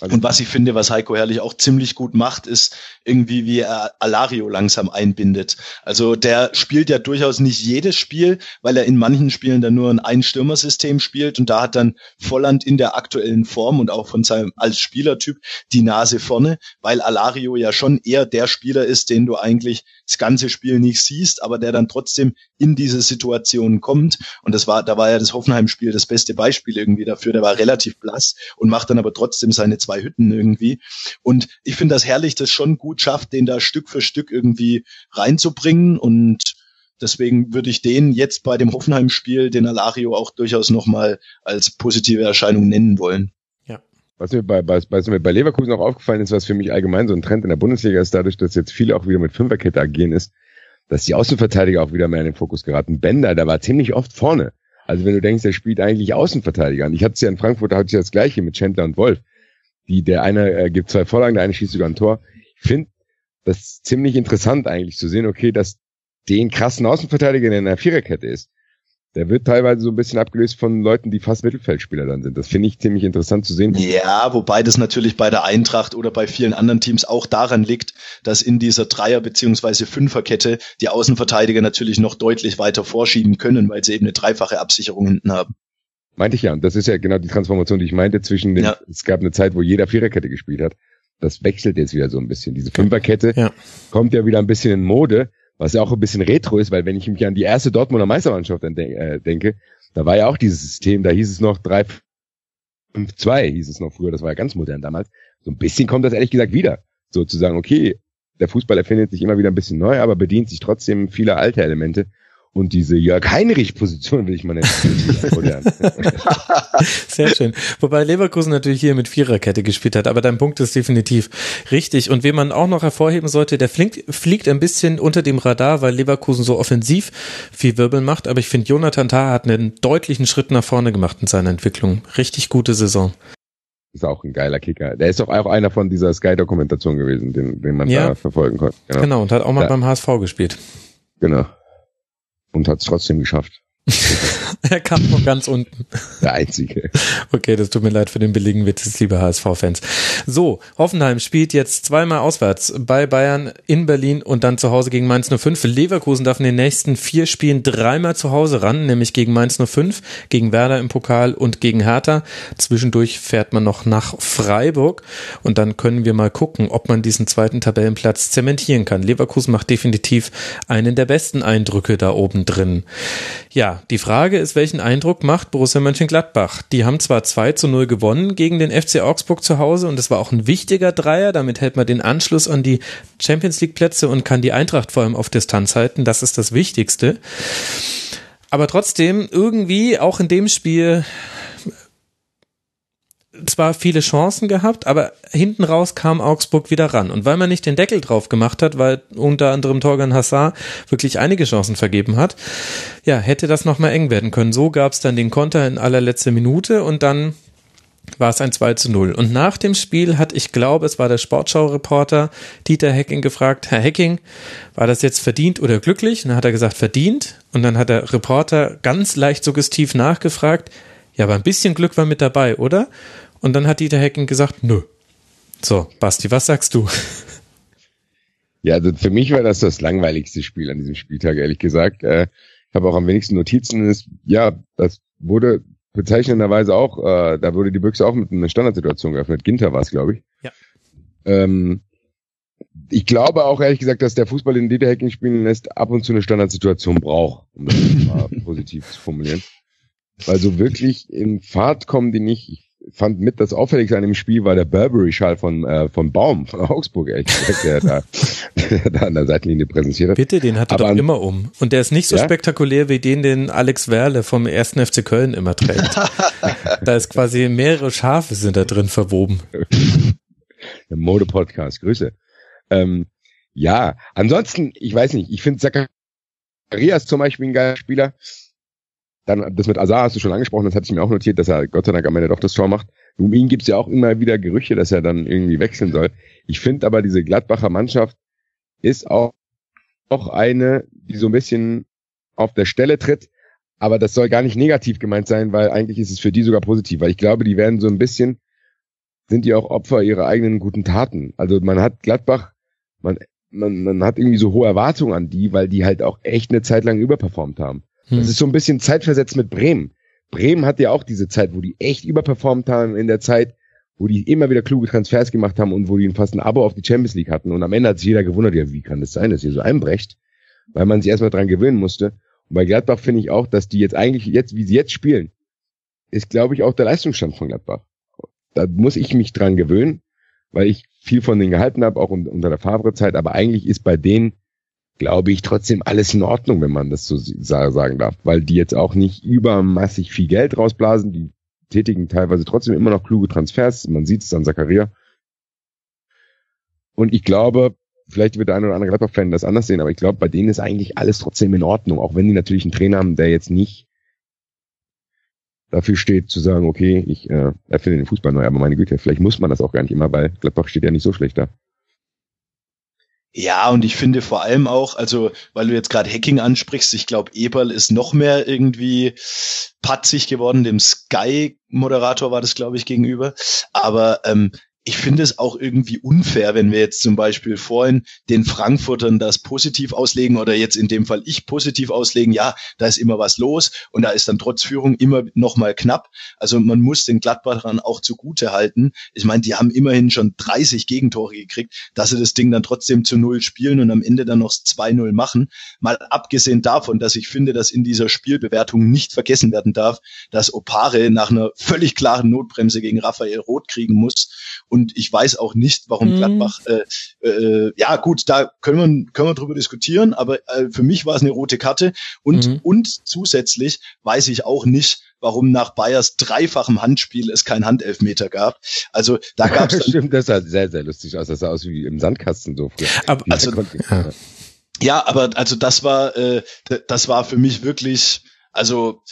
Also und was ich finde, was Heiko Herrlich auch ziemlich gut macht, ist irgendwie, wie er Alario langsam einbindet. Also der spielt ja durchaus nicht jedes Spiel, weil er in manchen Spielen dann nur ein Einstürmersystem spielt und da hat dann Volland in der aktuellen Form und auch von seinem als Spielertyp die Nase vorne, weil Alario ja schon eher der Spieler ist, den du eigentlich das ganze Spiel nicht siehst, aber der dann trotzdem in diese Situation kommt. Und das war, da war ja das Hoffenheim-Spiel das beste Beispiel irgendwie dafür. Der war relativ blass und macht dann aber trotzdem seine zwei Hütten irgendwie. Und ich finde das herrlich, das schon gut schafft, den da Stück für Stück irgendwie reinzubringen und Deswegen würde ich den jetzt bei dem Hoffenheim-Spiel, den Alario auch durchaus nochmal als positive Erscheinung nennen wollen. Was mir bei, bei, was mir bei Leverkusen auch aufgefallen ist, was für mich allgemein so ein Trend in der Bundesliga ist, dadurch, dass jetzt viele auch wieder mit Fünferkette agieren, ist, dass die Außenverteidiger auch wieder mehr in den Fokus geraten. Bender, der war ziemlich oft vorne. Also wenn du denkst, der spielt eigentlich Außenverteidiger. Und ich hatte es ja in Frankfurt, da hatte ich das gleiche mit Chandler und Wolf. Die, der eine äh, gibt zwei Vorlagen, der eine schießt sogar ein Tor. Ich finde das ziemlich interessant eigentlich zu sehen, okay, dass den krassen Außenverteidiger, der in der Viererkette ist, der wird teilweise so ein bisschen abgelöst von Leuten, die fast Mittelfeldspieler dann sind. Das finde ich ziemlich interessant zu sehen. Ja, wobei das natürlich bei der Eintracht oder bei vielen anderen Teams auch daran liegt, dass in dieser Dreier- beziehungsweise Fünferkette die Außenverteidiger natürlich noch deutlich weiter vorschieben können, weil sie eben eine dreifache Absicherung hinten haben. Meinte ich ja. Und das ist ja genau die Transformation, die ich meinte zwischen den, ja. es gab eine Zeit, wo jeder Viererkette gespielt hat. Das wechselt jetzt wieder so ein bisschen. Diese Fünferkette ja. kommt ja wieder ein bisschen in Mode was ja auch ein bisschen retro ist, weil wenn ich mich an die erste Dortmunder Meistermannschaft äh, denke, da war ja auch dieses System, da hieß es noch 3-5-2, hieß es noch früher, das war ja ganz modern damals. So ein bisschen kommt das ehrlich gesagt wieder. Sozusagen, okay, der Fußball erfindet sich immer wieder ein bisschen neu, aber bedient sich trotzdem vieler alte Elemente. Und diese Jörg Heinrich-Position will ich mal nennen. Sehr schön. Wobei Leverkusen natürlich hier mit Viererkette gespielt hat, aber dein Punkt ist definitiv richtig. Und wen man auch noch hervorheben sollte, der fliegt, fliegt ein bisschen unter dem Radar, weil Leverkusen so offensiv viel Wirbel macht. Aber ich finde, Jonathan Tah hat einen deutlichen Schritt nach vorne gemacht in seiner Entwicklung. Richtig gute Saison. Ist auch ein geiler Kicker. Der ist doch auch einer von dieser Sky-Dokumentation gewesen, den, den man ja. da verfolgen konnte. Genau. genau, und hat auch mal ja. beim HSV gespielt. Genau und hat es trotzdem geschafft. er kam von ganz unten. Der Einzige. Okay, das tut mir leid für den billigen Witz, liebe HSV-Fans. So, Hoffenheim spielt jetzt zweimal auswärts bei Bayern in Berlin und dann zu Hause gegen Mainz 05. Leverkusen darf in den nächsten vier Spielen dreimal zu Hause ran, nämlich gegen Mainz 05, gegen Werder im Pokal und gegen Hertha. Zwischendurch fährt man noch nach Freiburg und dann können wir mal gucken, ob man diesen zweiten Tabellenplatz zementieren kann. Leverkusen macht definitiv einen der besten Eindrücke da oben drin. Ja, die Frage ist, welchen Eindruck macht Borussia Mönchengladbach? Die haben zwar 2 zu 0 gewonnen gegen den FC Augsburg zu Hause und es war auch ein wichtiger Dreier, damit hält man den Anschluss an die Champions League Plätze und kann die Eintracht vor allem auf Distanz halten, das ist das Wichtigste. Aber trotzdem irgendwie auch in dem Spiel zwar viele Chancen gehabt, aber hinten raus kam Augsburg wieder ran. Und weil man nicht den Deckel drauf gemacht hat, weil unter anderem Torgan Hassar wirklich einige Chancen vergeben hat, ja, hätte das nochmal eng werden können. So gab es dann den Konter in allerletzter Minute und dann war es ein 2 zu 0. Und nach dem Spiel hat, ich glaube, es war der Sportschau-Reporter Dieter Hecking gefragt, Herr Hecking, war das jetzt verdient oder glücklich? Und dann hat er gesagt, verdient. Und dann hat der Reporter ganz leicht suggestiv nachgefragt, ja, aber ein bisschen Glück war mit dabei, oder? Und dann hat Dieter Hecken gesagt, nö. So, Basti, was sagst du? Ja, also für mich war das das langweiligste Spiel an diesem Spieltag, ehrlich gesagt. Äh, ich habe auch am wenigsten Notizen. Ist, ja, das wurde bezeichnenderweise auch, äh, da wurde die Büchse auch mit einer Standardsituation geöffnet. Ginter war es, glaube ich. Ja. Ähm, ich glaube auch ehrlich gesagt, dass der Fußball, den Dieter Hecking spielen lässt, ab und zu eine Standardsituation braucht, um das mal positiv zu formulieren. Weil so wirklich in Fahrt kommen die nicht. Ich fand mit das Auffälligste an dem Spiel war der Burberry-Schal von, äh, von Baum, von Augsburg, ehrlich gesagt, der da, der da an der Seitenlinie präsentiert hat. Bitte, den hat er Aber doch immer um. Und der ist nicht so Ja? spektakulär wie den, den Alex Werle vom 1. FC Köln immer trägt. da ist quasi mehrere Schafe sind da drin verwoben. Der Mode-Podcast, Grüße. Ähm, ja, ansonsten, ich weiß nicht, ich finde Zacharias zum Beispiel ein geiler Spieler. Dann, das mit Azar hast du schon angesprochen, das hatte ich mir auch notiert, dass er Gott sei Dank am Ende doch das Tor macht. Um ihn gibt's ja auch immer wieder Gerüche, dass er dann irgendwie wechseln soll. Ich finde aber, diese Gladbacher Mannschaft ist auch, auch eine, die so ein bisschen auf der Stelle tritt. Aber das soll gar nicht negativ gemeint sein, weil eigentlich ist es für die sogar positiv, weil ich glaube, die werden so ein bisschen, sind die auch Opfer ihrer eigenen guten Taten. Also man hat Gladbach, man, man, man hat irgendwie so hohe Erwartungen an die, weil die halt auch echt eine Zeit lang überperformt haben. Hm. Das ist so ein bisschen zeitversetzt mit Bremen. Bremen hat ja auch diese Zeit, wo die echt überperformt haben in der Zeit, wo die immer wieder kluge Transfers gemacht haben und wo die fast ein Abo auf die Champions League hatten. Und am Ende hat sich jeder gewundert, ja, wie kann das sein, dass ihr so einbrecht? Weil man sich erstmal dran gewöhnen musste. Und bei Gladbach finde ich auch, dass die jetzt eigentlich, jetzt, wie sie jetzt spielen, ist, glaube ich, auch der Leistungsstand von Gladbach. Da muss ich mich dran gewöhnen, weil ich viel von denen gehalten habe, auch un- unter der Favre-Zeit. Aber eigentlich ist bei denen, glaube ich, trotzdem alles in Ordnung, wenn man das so sa- sagen darf. Weil die jetzt auch nicht übermassig viel Geld rausblasen. Die tätigen teilweise trotzdem immer noch kluge Transfers. Man sieht es an Zakaria. Und ich glaube, vielleicht wird der eine oder andere Gladbach-Fan das anders sehen, aber ich glaube, bei denen ist eigentlich alles trotzdem in Ordnung. Auch wenn die natürlich einen Trainer haben, der jetzt nicht dafür steht, zu sagen, okay, ich äh, erfinde den Fußball neu. Aber meine Güte, vielleicht muss man das auch gar nicht immer, weil Gladbach steht ja nicht so schlecht da. Ja, und ich finde vor allem auch, also weil du jetzt gerade Hacking ansprichst, ich glaube, Eberl ist noch mehr irgendwie patzig geworden, dem Sky-Moderator war das, glaube ich, gegenüber. Aber ähm, ich finde es auch irgendwie unfair, wenn wir jetzt zum Beispiel vorhin den Frankfurtern das positiv auslegen oder jetzt in dem Fall ich positiv auslegen, ja, da ist immer was los und da ist dann trotz Führung immer noch mal knapp. Also man muss den Gladbachern auch zugute halten. Ich meine, die haben immerhin schon 30 Gegentore gekriegt, dass sie das Ding dann trotzdem zu Null spielen und am Ende dann noch 2-0 machen. Mal abgesehen davon, dass ich finde, dass in dieser Spielbewertung nicht vergessen werden darf, dass Opare nach einer völlig klaren Notbremse gegen Raphael Roth kriegen muss. Und ich weiß auch nicht, warum Mhm. Gladbach, äh, äh, ja gut, da können wir, können wir drüber diskutieren, aber äh, für mich war es eine rote Karte. Und, Mhm. und zusätzlich weiß ich auch nicht, warum nach Bayers dreifachem Handspiel es kein Handelfmeter gab. Also da gab es Stimmt, das sah sehr, sehr lustig aus. Das sah aus wie im Sandkasten so. Aber, Also, ja. Ja, aber also das war äh, das war für mich wirklich, also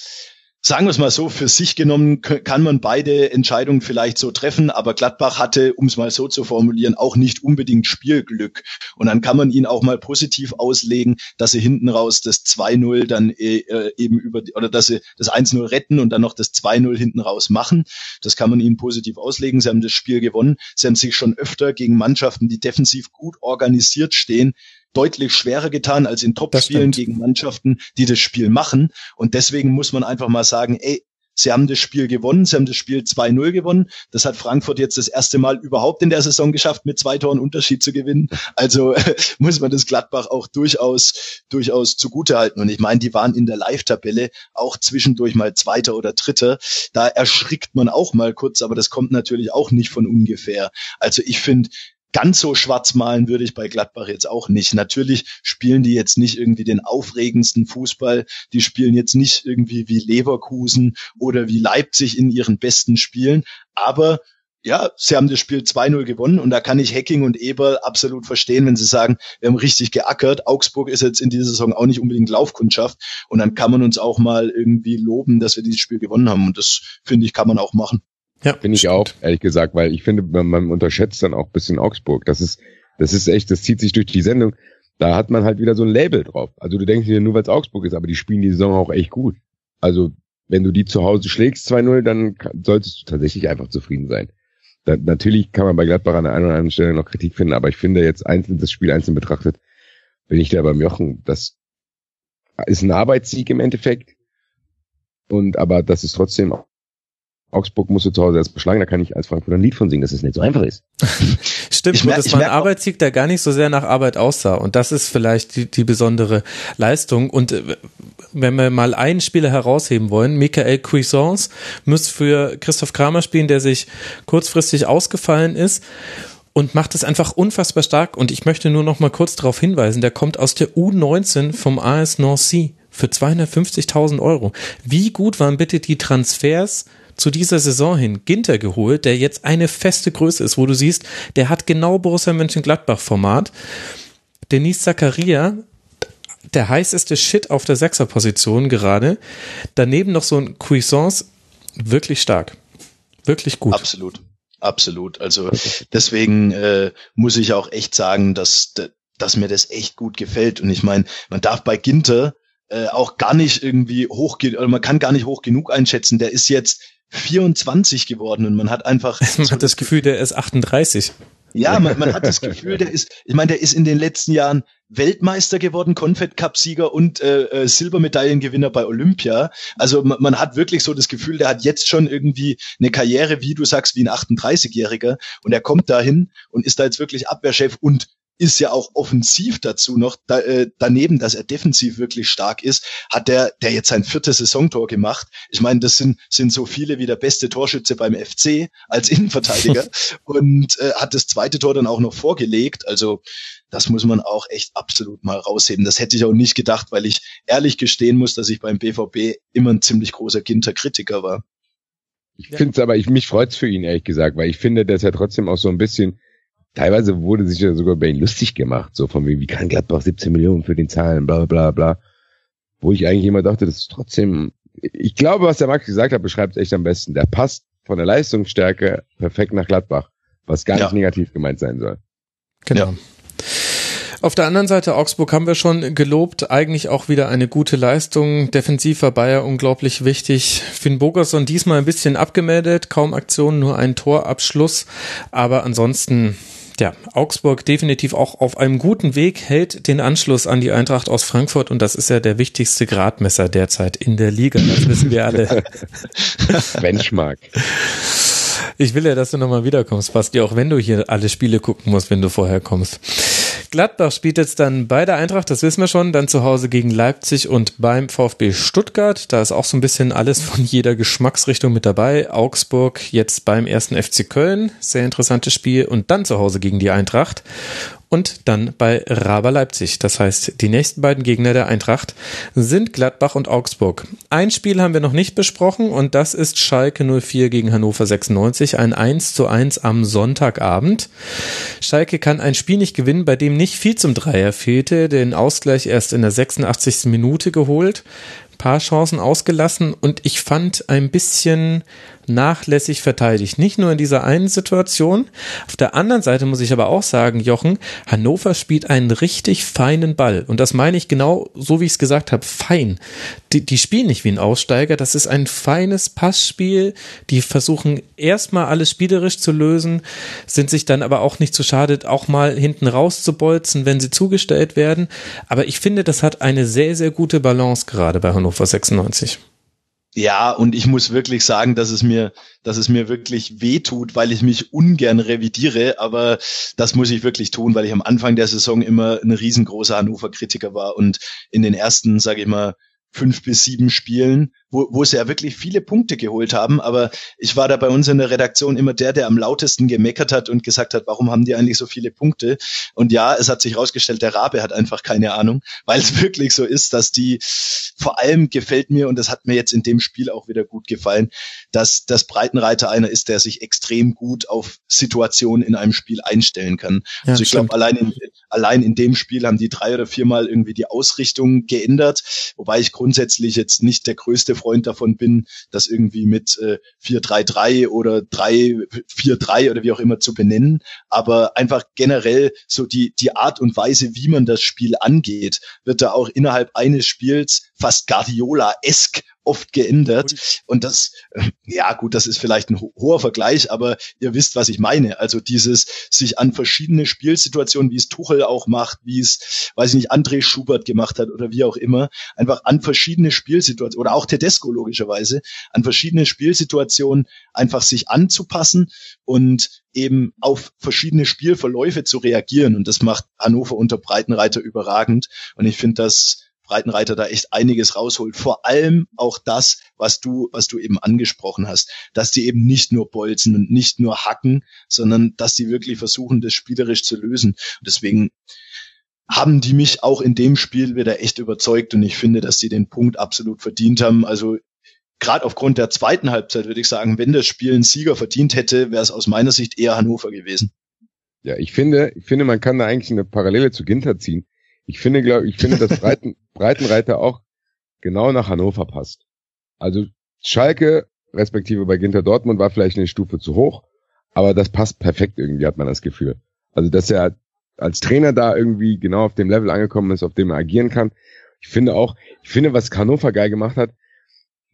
sagen wir es mal so, für sich genommen kann man beide Entscheidungen vielleicht so treffen, aber Gladbach hatte, um es mal so zu formulieren, auch nicht unbedingt Spielglück. Und dann kann man ihn auch mal positiv auslegen, dass sie hinten raus das 2-0 dann äh, äh, eben über oder dass sie das 1-0 retten und dann noch das 2-0 hinten raus machen. Das kann man ihnen positiv auslegen. Sie haben das Spiel gewonnen. Sie haben sich schon öfter gegen Mannschaften, die defensiv gut organisiert stehen, deutlich schwerer getan als in Topspielen gegen Mannschaften, die das Spiel machen. Und deswegen muss man einfach mal sagen, ey, Sie haben das Spiel gewonnen, sie haben das Spiel 2-0 gewonnen. Das hat Frankfurt jetzt das erste Mal überhaupt in der Saison geschafft, mit zwei Toren Unterschied zu gewinnen. Also muss man das Gladbach auch durchaus, durchaus zugutehalten. Und ich meine, die waren in der Live-Tabelle auch zwischendurch mal Zweiter oder Dritter. Da erschrickt man auch mal kurz, aber das kommt natürlich auch nicht von ungefähr. Also ich finde, ganz so schwarz malen würde ich bei Gladbach jetzt auch nicht. Natürlich spielen die jetzt nicht irgendwie den aufregendsten Fußball. Die spielen jetzt nicht irgendwie wie Leverkusen oder wie Leipzig in ihren besten Spielen. Aber ja, sie haben das Spiel 2-0 gewonnen und da kann ich Hacking und Eber absolut verstehen, wenn sie sagen, wir haben richtig geackert. Augsburg ist jetzt in dieser Saison auch nicht unbedingt Laufkundschaft und dann kann man uns auch mal irgendwie loben, dass wir dieses Spiel gewonnen haben und das finde ich, kann man auch machen. Ja, Finde ich stimmt. auch, ehrlich gesagt, weil ich finde, man, man unterschätzt dann auch ein bisschen Augsburg. Das ist, das ist echt, das zieht sich durch die Sendung. Da hat man halt wieder so ein Label drauf. Also du denkst dir nur, weil es Augsburg ist, aber die spielen die Saison auch echt gut. Also wenn du die zu Hause schlägst 2-0, dann solltest du tatsächlich einfach zufrieden sein. Da, natürlich kann man bei Gladbach an der einen oder anderen Stelle noch Kritik finden, aber ich finde jetzt einzeln das Spiel einzeln betrachtet, bin ich da beim Jochen. Das ist ein Arbeitssieg im Endeffekt. Und aber das ist trotzdem Augsburg musst du zu Hause erst beschlagen, da kann ich als Frankfurter ein Lied von singen, dass es nicht so einfach ist. Stimmt, Ich mer- und das ich war ein merk auch- Arbeitssieg, der gar nicht so sehr nach Arbeit aussah. Und das ist vielleicht die, die besondere Leistung. Und äh, wenn wir mal einen Spieler herausheben wollen, Michael Cuisance muss für Christoph Kramer spielen, der sich kurzfristig ausgefallen ist und macht es einfach unfassbar stark. Und ich möchte nur noch mal kurz darauf hinweisen, der kommt aus der U19 vom AS Nancy für 250.000 Euro. Wie gut waren bitte die Transfers zu dieser Saison hin? Ginter geholt, der jetzt eine feste Größe ist, wo du siehst, der hat genau Borussia Mönchengladbach-Format. Denise Zakaria, der heißeste Shit auf der Sechserposition gerade. Daneben noch so ein Cuisance, wirklich stark. Wirklich gut. Absolut. Absolut. Also deswegen äh, muss ich auch echt sagen, dass, dass mir das echt gut gefällt. Und ich meine, man darf bei Ginter äh, auch gar nicht irgendwie hoch, oder man kann gar nicht hoch genug einschätzen. Der ist jetzt 24 geworden und man hat einfach Man hat das Gefühl, der ist 38. Ja, man, man hat das Gefühl, der ist, ich meine, der ist in den letzten Jahren Weltmeister geworden, Confed Cup Sieger und äh, äh, Silbermedaillengewinner bei Olympia. Also man, man hat wirklich so das Gefühl, der hat jetzt schon irgendwie eine Karriere, wie du sagst, wie ein 38-Jähriger und er kommt dahin und ist da jetzt wirklich Abwehrchef und ist ja auch offensiv dazu noch da, äh, daneben, dass er defensiv wirklich stark ist, hat der der jetzt sein viertes Saisontor gemacht. Ich meine, das sind sind so viele wie der beste Torschütze beim FC als Innenverteidiger und äh, hat das zweite Tor dann auch noch vorgelegt. Also das muss man auch echt absolut mal rausheben. Das hätte ich auch nicht gedacht, weil ich ehrlich gestehen muss, dass ich beim BVB immer ein ziemlich großer Ginter-Kritiker war. Ich finde es aber, ich, mich freut's für ihn, ehrlich gesagt, weil ich finde, dass er trotzdem auch so ein bisschen, teilweise wurde sich ja sogar über ihn lustig gemacht, so von wegen, wie kann Gladbach 17 Millionen für den zahlen, bla bla bla. Wo ich eigentlich immer dachte, das ist trotzdem, ich glaube, was der Max gesagt hat, beschreibt echt am besten. Der passt von der Leistungsstärke perfekt nach Gladbach, was gar Ja. nicht negativ gemeint sein soll. Genau. Auf der anderen Seite, Augsburg haben wir schon gelobt, eigentlich auch wieder eine gute Leistung. Defensiv war Bayer unglaublich wichtig. Finn Bogerson diesmal ein bisschen abgemeldet, kaum Aktionen, nur ein Torabschluss. Aber ansonsten, ja, Augsburg definitiv auch auf einem guten Weg, hält den Anschluss an die Eintracht aus Frankfurt und das ist ja der wichtigste Gradmesser derzeit in der Liga. Das wissen wir alle. Benchmark. Ich will ja, dass du nochmal wiederkommst, Basti, auch wenn du hier alle Spiele gucken musst, wenn du vorher kommst. Gladbach spielt jetzt dann bei der Eintracht, das wissen wir schon, dann zu Hause gegen Leipzig und beim VfB Stuttgart. Da ist auch so ein bisschen alles von jeder Geschmacksrichtung mit dabei. Augsburg jetzt beim ersten FC Köln, sehr interessantes Spiel und dann zu Hause gegen die Eintracht und dann bei Raber Leipzig. Das heißt, die nächsten beiden Gegner der Eintracht sind Gladbach und Augsburg. Ein Spiel haben wir noch nicht besprochen und das ist Schalke 04 gegen Hannover 96, ein 1 zu 1 am Sonntagabend. Schalke kann ein Spiel nicht gewinnen, bei dem nicht viel zum Dreier fehlte, den Ausgleich erst in der 86. Minute geholt, paar Chancen ausgelassen und ich fand ein bisschen nachlässig verteidigt. Nicht nur in dieser einen Situation. Auf der anderen Seite muss ich aber auch sagen, Jochen, Hannover spielt einen richtig feinen Ball. Und das meine ich genau so, wie ich es gesagt habe, fein. Die, die spielen nicht wie ein Aussteiger. Das ist ein feines Passspiel. Die versuchen erstmal alles spielerisch zu lösen, sind sich dann aber auch nicht zu schade, auch mal hinten rauszubolzen, wenn sie zugestellt werden. Aber ich finde, das hat eine sehr, sehr gute Balance gerade bei Hannover 96. Ja, und ich muss wirklich sagen, dass es mir, dass es mir wirklich weh tut, weil ich mich ungern revidiere, aber das muss ich wirklich tun, weil ich am Anfang der Saison immer ein riesengroßer Hannover-Kritiker war und in den ersten, sage ich mal, fünf bis sieben Spielen, wo, wo sie ja wirklich viele Punkte geholt haben. Aber ich war da bei uns in der Redaktion immer der, der am lautesten gemeckert hat und gesagt hat, warum haben die eigentlich so viele Punkte? Und ja, es hat sich herausgestellt, der Rabe hat einfach keine Ahnung, weil es wirklich so ist, dass die vor allem gefällt mir, und das hat mir jetzt in dem Spiel auch wieder gut gefallen, dass das Breitenreiter einer ist, der sich extrem gut auf Situationen in einem Spiel einstellen kann. Ja, also ich glaube, allein in, allein in dem Spiel haben die drei oder viermal irgendwie die Ausrichtung geändert, wobei ich grundsätzlich jetzt nicht der größte Freund davon bin, das irgendwie mit äh, 4-3-3 oder 3-4-3 oder wie auch immer zu benennen, aber einfach generell so die, die Art und Weise, wie man das Spiel angeht, wird da auch innerhalb eines Spiels fast Guardiola-esk oft geändert. Und das, äh, ja gut, das ist vielleicht ein ho hoher Vergleich, aber ihr wisst, was ich meine. Also dieses sich an verschiedene Spielsituationen, wie es Tuchel auch macht, wie es, weiß ich nicht, André Schubert gemacht hat oder wie auch immer, einfach an verschiedene Spielsituationen oder auch Tedesco logischerweise, an verschiedene Spielsituationen einfach sich anzupassen und eben auf verschiedene Spielverläufe zu reagieren. Und das macht Hannover unter Breitenreiter überragend. Und ich finde, dass Breitenreiter da echt einiges rausholt. Vor allem auch das, was du, was du eben angesprochen hast, dass die eben nicht nur bolzen und nicht nur hacken, sondern dass die wirklich versuchen, das spielerisch zu lösen. Und deswegen haben die mich auch in dem Spiel wieder echt überzeugt und ich finde, dass die den Punkt absolut verdient haben. Also gerade aufgrund der zweiten Halbzeit würde ich sagen, wenn das Spiel einen Sieger verdient hätte, wäre es aus meiner Sicht eher Hannover gewesen. Ja, ich finde, ich finde, man kann da eigentlich eine Parallele zu Ginter ziehen. Ich finde, glaube ich finde, dass Breiten, Breitenreiter auch genau nach Hannover passt. Also Schalke, respektive bei Ginter Dortmund, war vielleicht eine Stufe zu hoch, aber das passt perfekt irgendwie, hat man das Gefühl. Also, dass er als Trainer da irgendwie genau auf dem Level angekommen ist, auf dem er agieren kann. Ich finde auch, ich finde, was Hannover geil gemacht hat,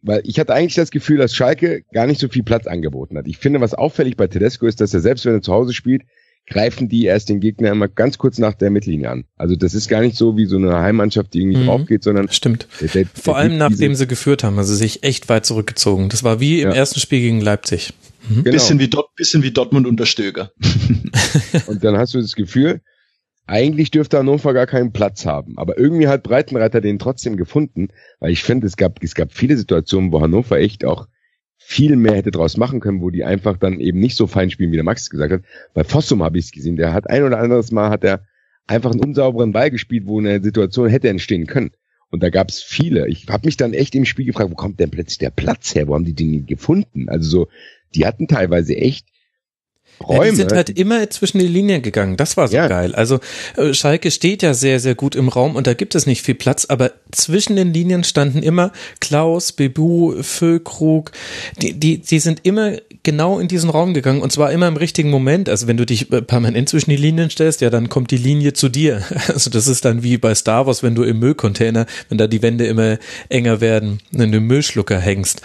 weil ich hatte eigentlich das Gefühl, dass Schalke gar nicht so viel Platz angeboten hat. Ich finde, was auffällig bei Tedesco ist, dass er selbst wenn er zu Hause spielt, greifen die erst den Gegner immer ganz kurz nach der Mittellinie an. Also das ist gar nicht so wie so eine Heimmannschaft, die irgendwie mhm. drauf geht, sondern stimmt. Der, der, Vor allem nachdem sie geführt haben, also sich echt weit zurückgezogen. Das war wie im ja. ersten Spiel gegen Leipzig. Mhm. Genau. Bisschen, wie Dort, bisschen wie Dortmund unter Stöger. Und dann hast du das Gefühl, eigentlich dürfte Hannover gar keinen Platz haben. Aber irgendwie hat Breitenreiter den trotzdem gefunden, weil ich finde, es gab, es gab viele Situationen, wo Hannover echt auch viel mehr hätte draus machen können, wo die einfach dann eben nicht so fein spielen, wie der Max gesagt hat. Bei Fossum habe ich es gesehen, der hat ein oder anderes Mal hat er einfach einen unsauberen Ball gespielt, wo eine Situation hätte entstehen können. Und da gab es viele. Ich habe mich dann echt im Spiel gefragt, wo kommt denn plötzlich der Platz her? Wo haben die den gefunden? Also so, die hatten teilweise echt Räume. Ja, die sind halt immer zwischen die Linien gegangen. Das war so ja. geil. Also äh, Schalke steht ja sehr, sehr gut im Raum und da gibt es nicht viel Platz, aber zwischen den Linien standen immer Klaus, Bebu, Füllkrug. Die, die, die sind immer genau in diesen Raum gegangen und zwar immer im richtigen Moment. Also wenn du dich äh, permanent zwischen die Linien stellst, ja, dann kommt die Linie zu dir. Also das ist dann wie bei Star Wars, wenn du im Müllcontainer, wenn da die Wände immer enger werden, wenn du im Müllschlucker hängst.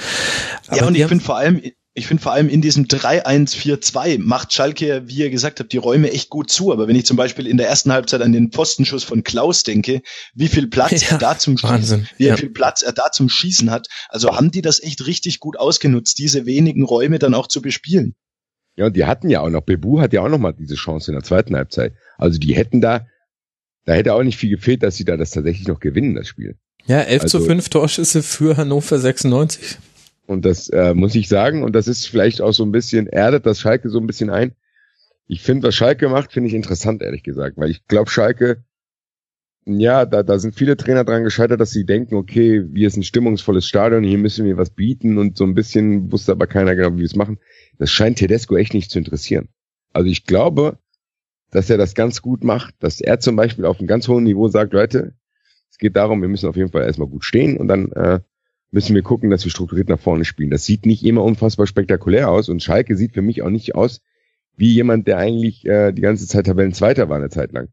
Aber ja, und ich finde vor allem ich finde vor allem in diesem 3-1-4-2 macht Schalke, wie ihr gesagt habt, die Räume echt gut zu. Aber wenn ich zum Beispiel in der ersten Halbzeit an den Pfostenschuss von Klaus denke, wie viel Platz ja, er da zum Wahnsinn. Schießen, wie ja. viel Platz er da zum Schießen hat. Also haben die das echt richtig gut ausgenutzt, diese wenigen Räume dann auch zu bespielen. Ja, und die hatten ja auch noch, Bebu hat ja auch noch mal diese Chance in der zweiten Halbzeit. Also die hätten da, da hätte auch nicht viel gefehlt, dass sie da das tatsächlich noch gewinnen, das Spiel. Ja, 11 also, zu 5 Torschüsse für Hannover 96. Und das äh, muss ich sagen, und das ist vielleicht auch so ein bisschen, erdet das Schalke so ein bisschen ein. Ich finde, was Schalke macht, finde ich interessant, ehrlich gesagt, weil ich glaube, Schalke, ja, da, da sind viele Trainer dran gescheitert, dass sie denken, okay, wir sind ein stimmungsvolles Stadion, hier müssen wir was bieten und so ein bisschen wusste aber keiner genau, wie wir es machen. Das scheint Tedesco echt nicht zu interessieren. Also ich glaube, dass er das ganz gut macht, dass er zum Beispiel auf einem ganz hohen Niveau sagt, Leute, es geht darum, wir müssen auf jeden Fall erstmal gut stehen und dann äh, müssen wir gucken, dass wir strukturiert nach vorne spielen. Das sieht nicht immer unfassbar spektakulär aus und Schalke sieht für mich auch nicht aus wie jemand, der eigentlich äh, die ganze Zeit Tabellenzweiter war eine Zeit lang.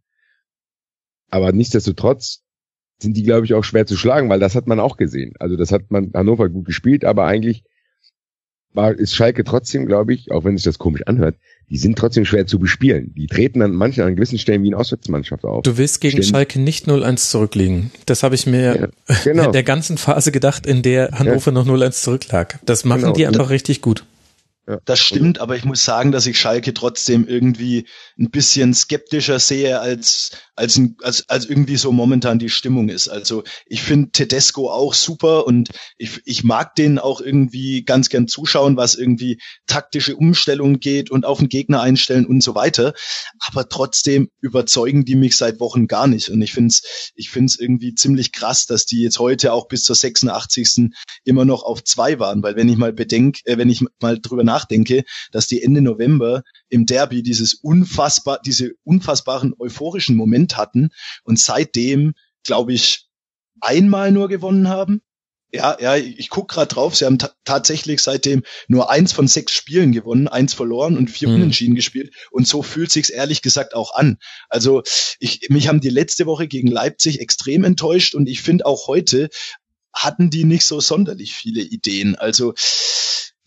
Aber nichtsdestotrotz sind die, glaube ich, auch schwer zu schlagen, weil das hat man auch gesehen. Also das hat man Hannover gut gespielt, aber eigentlich war, ist Schalke trotzdem, glaube ich, auch wenn sich das komisch anhört, die sind trotzdem schwer zu bespielen. Die treten an manchen an gewissen Stellen wie eine Auswärtsmannschaft auf. Du willst gegen Stellen. Schalke nicht 0-1 zurückliegen. Das habe ich mir ja, genau. in der ganzen Phase gedacht, in der Hannover ja. noch 0-1 zurücklag. Das machen genau. die einfach richtig gut. Ja. Das stimmt, aber ich muss sagen, dass ich Schalke trotzdem irgendwie ein bisschen skeptischer sehe, als, als, als, als irgendwie so momentan die Stimmung ist. Also ich finde Tedesco auch super und ich, ich mag den auch irgendwie ganz gern zuschauen, was irgendwie taktische Umstellungen geht und auf den Gegner einstellen und so weiter. Aber trotzdem überzeugen die mich seit Wochen gar nicht. Und ich finde es ich find's irgendwie ziemlich krass, dass die jetzt heute auch bis zur 86. immer noch auf zwei waren. Weil wenn ich mal bedenke, äh, wenn ich mal drüber nachdenke, dass die Ende November im Derby dieses unfassbar, diese unfassbaren euphorischen Moment hatten und seitdem, glaube ich, einmal nur gewonnen haben. Ja, ja, ich guck gerade drauf. Sie haben tatsächlich seitdem nur eins von sechs Spielen gewonnen, eins verloren und vier mhm. Unentschieden gespielt. Und so fühlt sich's ehrlich gesagt auch an. Also ich, mich haben die letzte Woche gegen Leipzig extrem enttäuscht und ich finde auch heute hatten die nicht so sonderlich viele Ideen. Also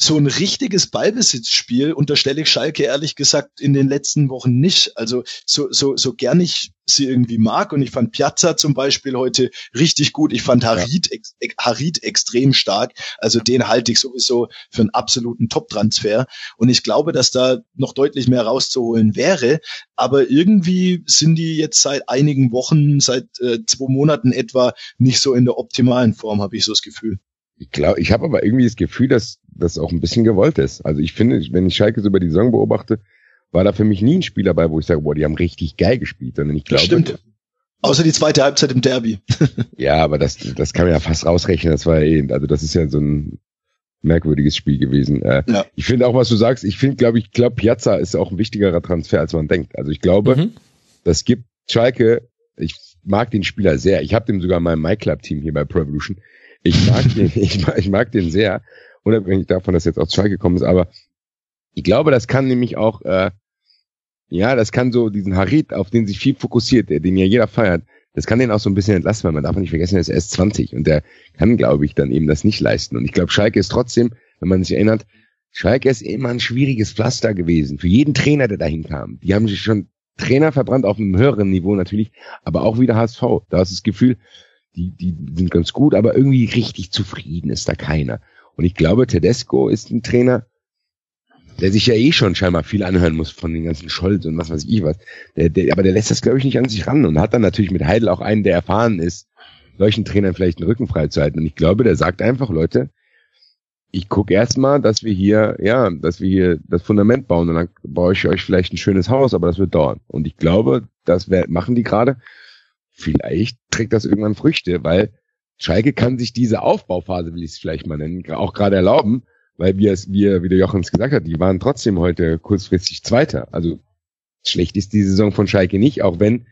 so ein richtiges Ballbesitzspiel unterstelle ich Schalke ehrlich gesagt in den letzten Wochen nicht. Also so, so, so gern ich sie irgendwie mag und ich fand Piazza zum Beispiel heute richtig gut. Ich fand Harid, ex, Harid extrem stark. Also den halte ich sowieso für einen absoluten Top-Transfer. Und ich glaube, dass da noch deutlich mehr rauszuholen wäre. Aber irgendwie sind die jetzt seit einigen Wochen, seit äh, zwei Monaten etwa, nicht so in der optimalen Form, habe ich so das Gefühl. Ich glaube, ich habe aber irgendwie das Gefühl, dass das auch ein bisschen gewollt ist. Also ich finde, wenn ich Schalke so über die Saison beobachte, war da für mich nie ein Spiel dabei, wo ich sage, boah, die haben richtig geil gespielt, sondern ich glaube. Das stimmt. Außer die zweite Halbzeit im Derby. ja, aber das, das kann man ja fast rausrechnen. Das war ja eh, also das ist ja so ein merkwürdiges Spiel gewesen. Äh, ja. Ich finde auch, was du sagst, ich finde, glaube ich, glaube Piazza ist auch ein wichtigerer Transfer, als man denkt. Also ich glaube, mhm. das gibt Schalke, ich mag den Spieler sehr. Ich habe den sogar in meinem MyClub-Team hier bei Pro Evolution. Ich mag den, ich mag, ich mag den sehr, unabhängig davon, dass jetzt aus Schalke gekommen ist, aber ich glaube, das kann nämlich auch, äh, ja, das kann so diesen Harit, auf den sich viel fokussiert, den ja jeder feiert, das kann den auch so ein bisschen entlasten, weil man darf nicht vergessen, er ist erst 20 und der kann, glaube ich, dann eben das nicht leisten. Und ich glaube, Schalke ist trotzdem, wenn man sich erinnert, Schalke ist immer ein schwieriges Pflaster gewesen. Für jeden Trainer, der dahin kam. Die haben sich schon Trainer verbrannt auf einem höheren Niveau natürlich, aber auch wieder HSV. Da hast du das Gefühl, die, die sind ganz gut, aber irgendwie richtig zufrieden ist da keiner. Und ich glaube, Tedesco ist ein Trainer, der sich ja eh schon scheinbar viel anhören muss von den ganzen Scholz und was weiß ich was. Der, der, aber der lässt das, glaube ich, nicht an sich ran und hat dann natürlich mit Heidel auch einen, der erfahren ist, solchen Trainern vielleicht den Rücken freizuhalten. Und ich glaube, der sagt einfach, Leute, ich gucke erstmal, dass wir hier, ja, dass wir hier das Fundament bauen und dann baue ich euch vielleicht ein schönes Haus, aber das wird dauern. Und ich glaube, das machen die gerade vielleicht trägt das irgendwann Früchte, weil Schalke kann sich diese Aufbauphase, will ich es vielleicht mal nennen, auch gerade erlauben, weil wir es, wie, wie der Jochens gesagt hat, die waren trotzdem heute kurzfristig Zweiter. Also schlecht ist die Saison von Schalke nicht, auch wenn,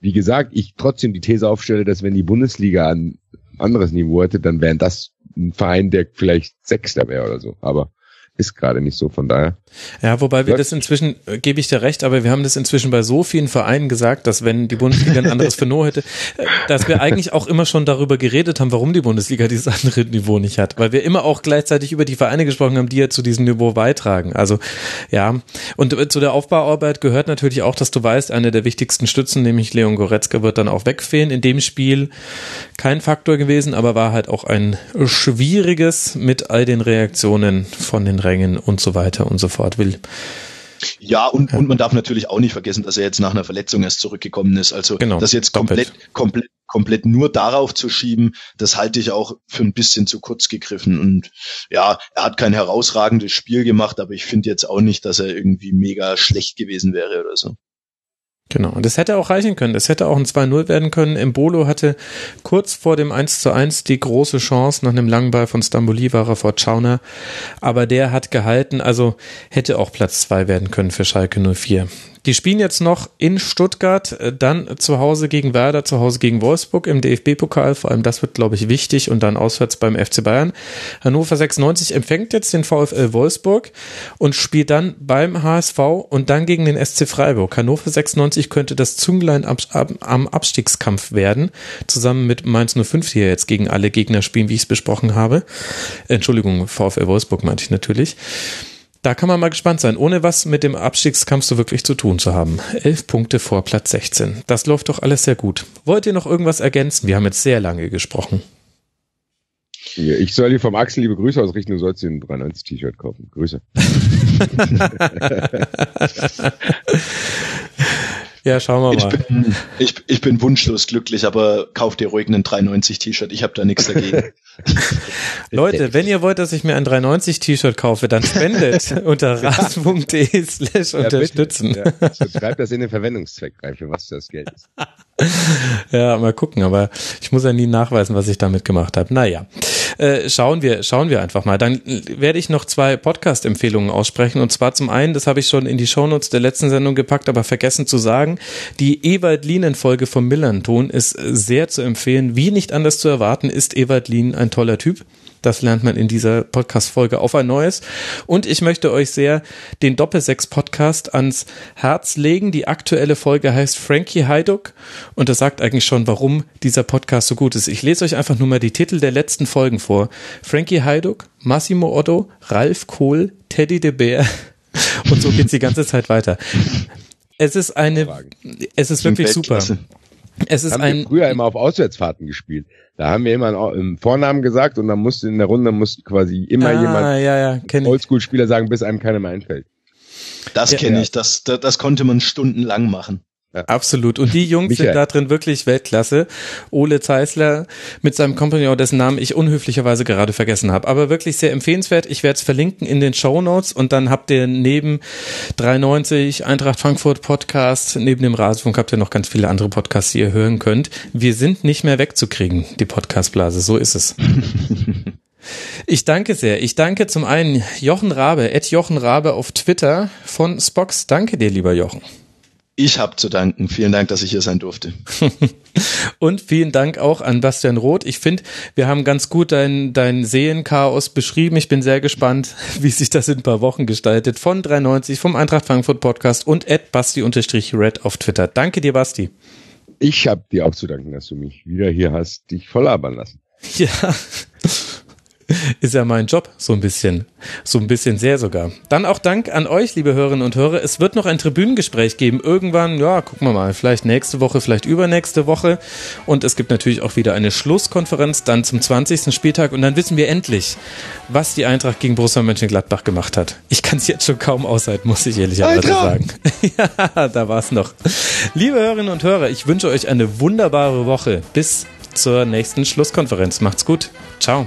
wie gesagt, ich trotzdem die These aufstelle, dass wenn die Bundesliga ein anderes Niveau hätte, dann wären das ein Verein, der vielleicht Sechster wäre oder so. Aber ist gerade nicht so, von daher. Ja, wobei wir das inzwischen, äh, gebe ich dir recht, aber wir haben das inzwischen bei so vielen Vereinen gesagt, dass wenn die Bundesliga ein anderes Niveau hätte, äh, dass wir eigentlich auch immer schon darüber geredet haben, warum die Bundesliga dieses andere Niveau nicht hat. Weil wir immer auch gleichzeitig über die Vereine gesprochen haben, die ja zu diesem Niveau beitragen. Also, ja. Und äh, zu der Aufbauarbeit gehört natürlich auch, dass du weißt, eine der wichtigsten Stützen, nämlich Leon Goretzka, wird dann auch wegfehlen. In dem Spiel kein Faktor gewesen, aber war halt auch ein schwieriges mit all den Reaktionen von den Rängen und so weiter und so fort will. Ja, und, ja. und man darf natürlich auch nicht vergessen, dass er jetzt nach einer Verletzung erst zurückgekommen ist. Also genau, das jetzt komplett, doppelt. komplett, komplett nur darauf zu schieben, das halte ich auch für ein bisschen zu kurz gegriffen. Und ja, er hat kein herausragendes Spiel gemacht, aber ich finde jetzt auch nicht, dass er irgendwie mega schlecht gewesen wäre oder so. Genau, und das hätte auch reichen können. Das hätte auch ein 2-0 werden können. Embolo hatte kurz vor dem 1 zu 1 die große Chance nach einem langen Ball von Stamboli war er vor Chauner. Aber der hat gehalten, also hätte auch Platz 2 werden können für Schalke 04. Die spielen jetzt noch in Stuttgart, äh, dann zu Hause gegen Werder, zu Hause gegen Wolfsburg im DFB-Pokal. Vor allem das wird, glaube ich, wichtig und dann auswärts beim FC Bayern. Hannover 96 empfängt jetzt den VfL Wolfsburg und spielt dann beim HSV und dann gegen den SC Freiburg. Hannover 96 könnte das Zünglein am Abstiegskampf werden, zusammen mit Mainz 05, die ja jetzt gegen alle Gegner spielen, wie ich es besprochen habe. Entschuldigung, VfL Wolfsburg meinte ich natürlich. Da kann man mal gespannt sein, ohne was mit dem Abstiegskampf so wirklich zu tun zu haben. Elf Punkte vor Platz 16. Das läuft doch alles sehr gut. Wollt ihr noch irgendwas ergänzen? Wir haben jetzt sehr lange gesprochen. Ich soll dir vom Axel liebe Grüße ausrichten, du sollst dir ein 93 T-Shirt kaufen. Grüße. Ja, schauen wir mal. Ich bin, ich, ich bin wunschlos glücklich, aber kauf dir ruhig einen 390 T-Shirt. Ich habe da nichts dagegen. Leute, wenn ihr wollt, dass ich mir ein 390 T-Shirt kaufe, dann spendet unter rasen.de slash unterstützen. Ja, schreibt das in den Verwendungszweck rein, für was das Geld ist. ja, mal gucken, aber ich muss ja nie nachweisen, was ich damit gemacht habe. Naja, äh, schauen wir, schauen wir einfach mal. Dann werde ich noch zwei Podcast-Empfehlungen aussprechen. Und zwar zum einen, das habe ich schon in die Shownotes der letzten Sendung gepackt, aber vergessen zu sagen, die Ewald Lien-Folge vom Millanton ist sehr zu empfehlen. Wie nicht anders zu erwarten, ist Ewald Lien ein toller Typ. Das lernt man in dieser Podcast-Folge auf ein neues. Und ich möchte euch sehr den Doppelsechs-Podcast ans Herz legen. Die aktuelle Folge heißt Frankie Heiduck und das sagt eigentlich schon, warum dieser Podcast so gut ist. Ich lese euch einfach nur mal die Titel der letzten Folgen vor. Frankie Heiduck, Massimo Otto, Ralf Kohl, Teddy de Bär und so geht's die ganze Zeit weiter. Es ist eine, es ist wirklich super. Es ist haben ein, wir früher immer auf Auswärtsfahrten gespielt. Da haben wir immer einen Vornamen gesagt und dann musste in der Runde musste quasi immer ah, jemand ja, ja. Oldschool-Spieler sagen, bis einem keiner mehr einfällt. Das kenne ja. ich, das, das, das konnte man stundenlang machen. Absolut. Und die Jungs Michael. sind da drin wirklich Weltklasse. Ole Zeisler mit seinem Kompagnon, dessen Namen ich unhöflicherweise gerade vergessen habe. Aber wirklich sehr empfehlenswert. Ich werde es verlinken in den Show Notes und dann habt ihr neben 93 Eintracht Frankfurt Podcast, neben dem Rasenfunk habt ihr noch ganz viele andere Podcasts, die ihr hören könnt. Wir sind nicht mehr wegzukriegen, die Podcastblase. So ist es. Ich danke sehr. Ich danke zum einen Jochen Rabe, Ed Jochen Rabe auf Twitter von Spox. Danke dir, lieber Jochen. Ich habe zu danken. Vielen Dank, dass ich hier sein durfte. Und vielen Dank auch an Bastian Roth. Ich finde, wir haben ganz gut dein, dein Seelenchaos beschrieben. Ich bin sehr gespannt, wie sich das in ein paar Wochen gestaltet. Von 93, vom Eintracht Frankfurt Podcast und at basti-red auf Twitter. Danke dir, Basti. Ich habe dir auch zu danken, dass du mich wieder hier hast, dich voll labern lassen. Ja. Ist ja mein Job, so ein bisschen. So ein bisschen sehr sogar. Dann auch Dank an euch, liebe Hörerinnen und Hörer. Es wird noch ein Tribünengespräch geben. Irgendwann, ja, gucken wir mal. Vielleicht nächste Woche, vielleicht übernächste Woche. Und es gibt natürlich auch wieder eine Schlusskonferenz dann zum 20. Spieltag. Und dann wissen wir endlich, was die Eintracht gegen Borussia Mönchengladbach gemacht hat. Ich kann es jetzt schon kaum aushalten, muss ich ehrlicherweise sagen. ja, da war es noch. Liebe Hörerinnen und Hörer, ich wünsche euch eine wunderbare Woche. Bis zur nächsten Schlusskonferenz. Macht's gut. Ciao.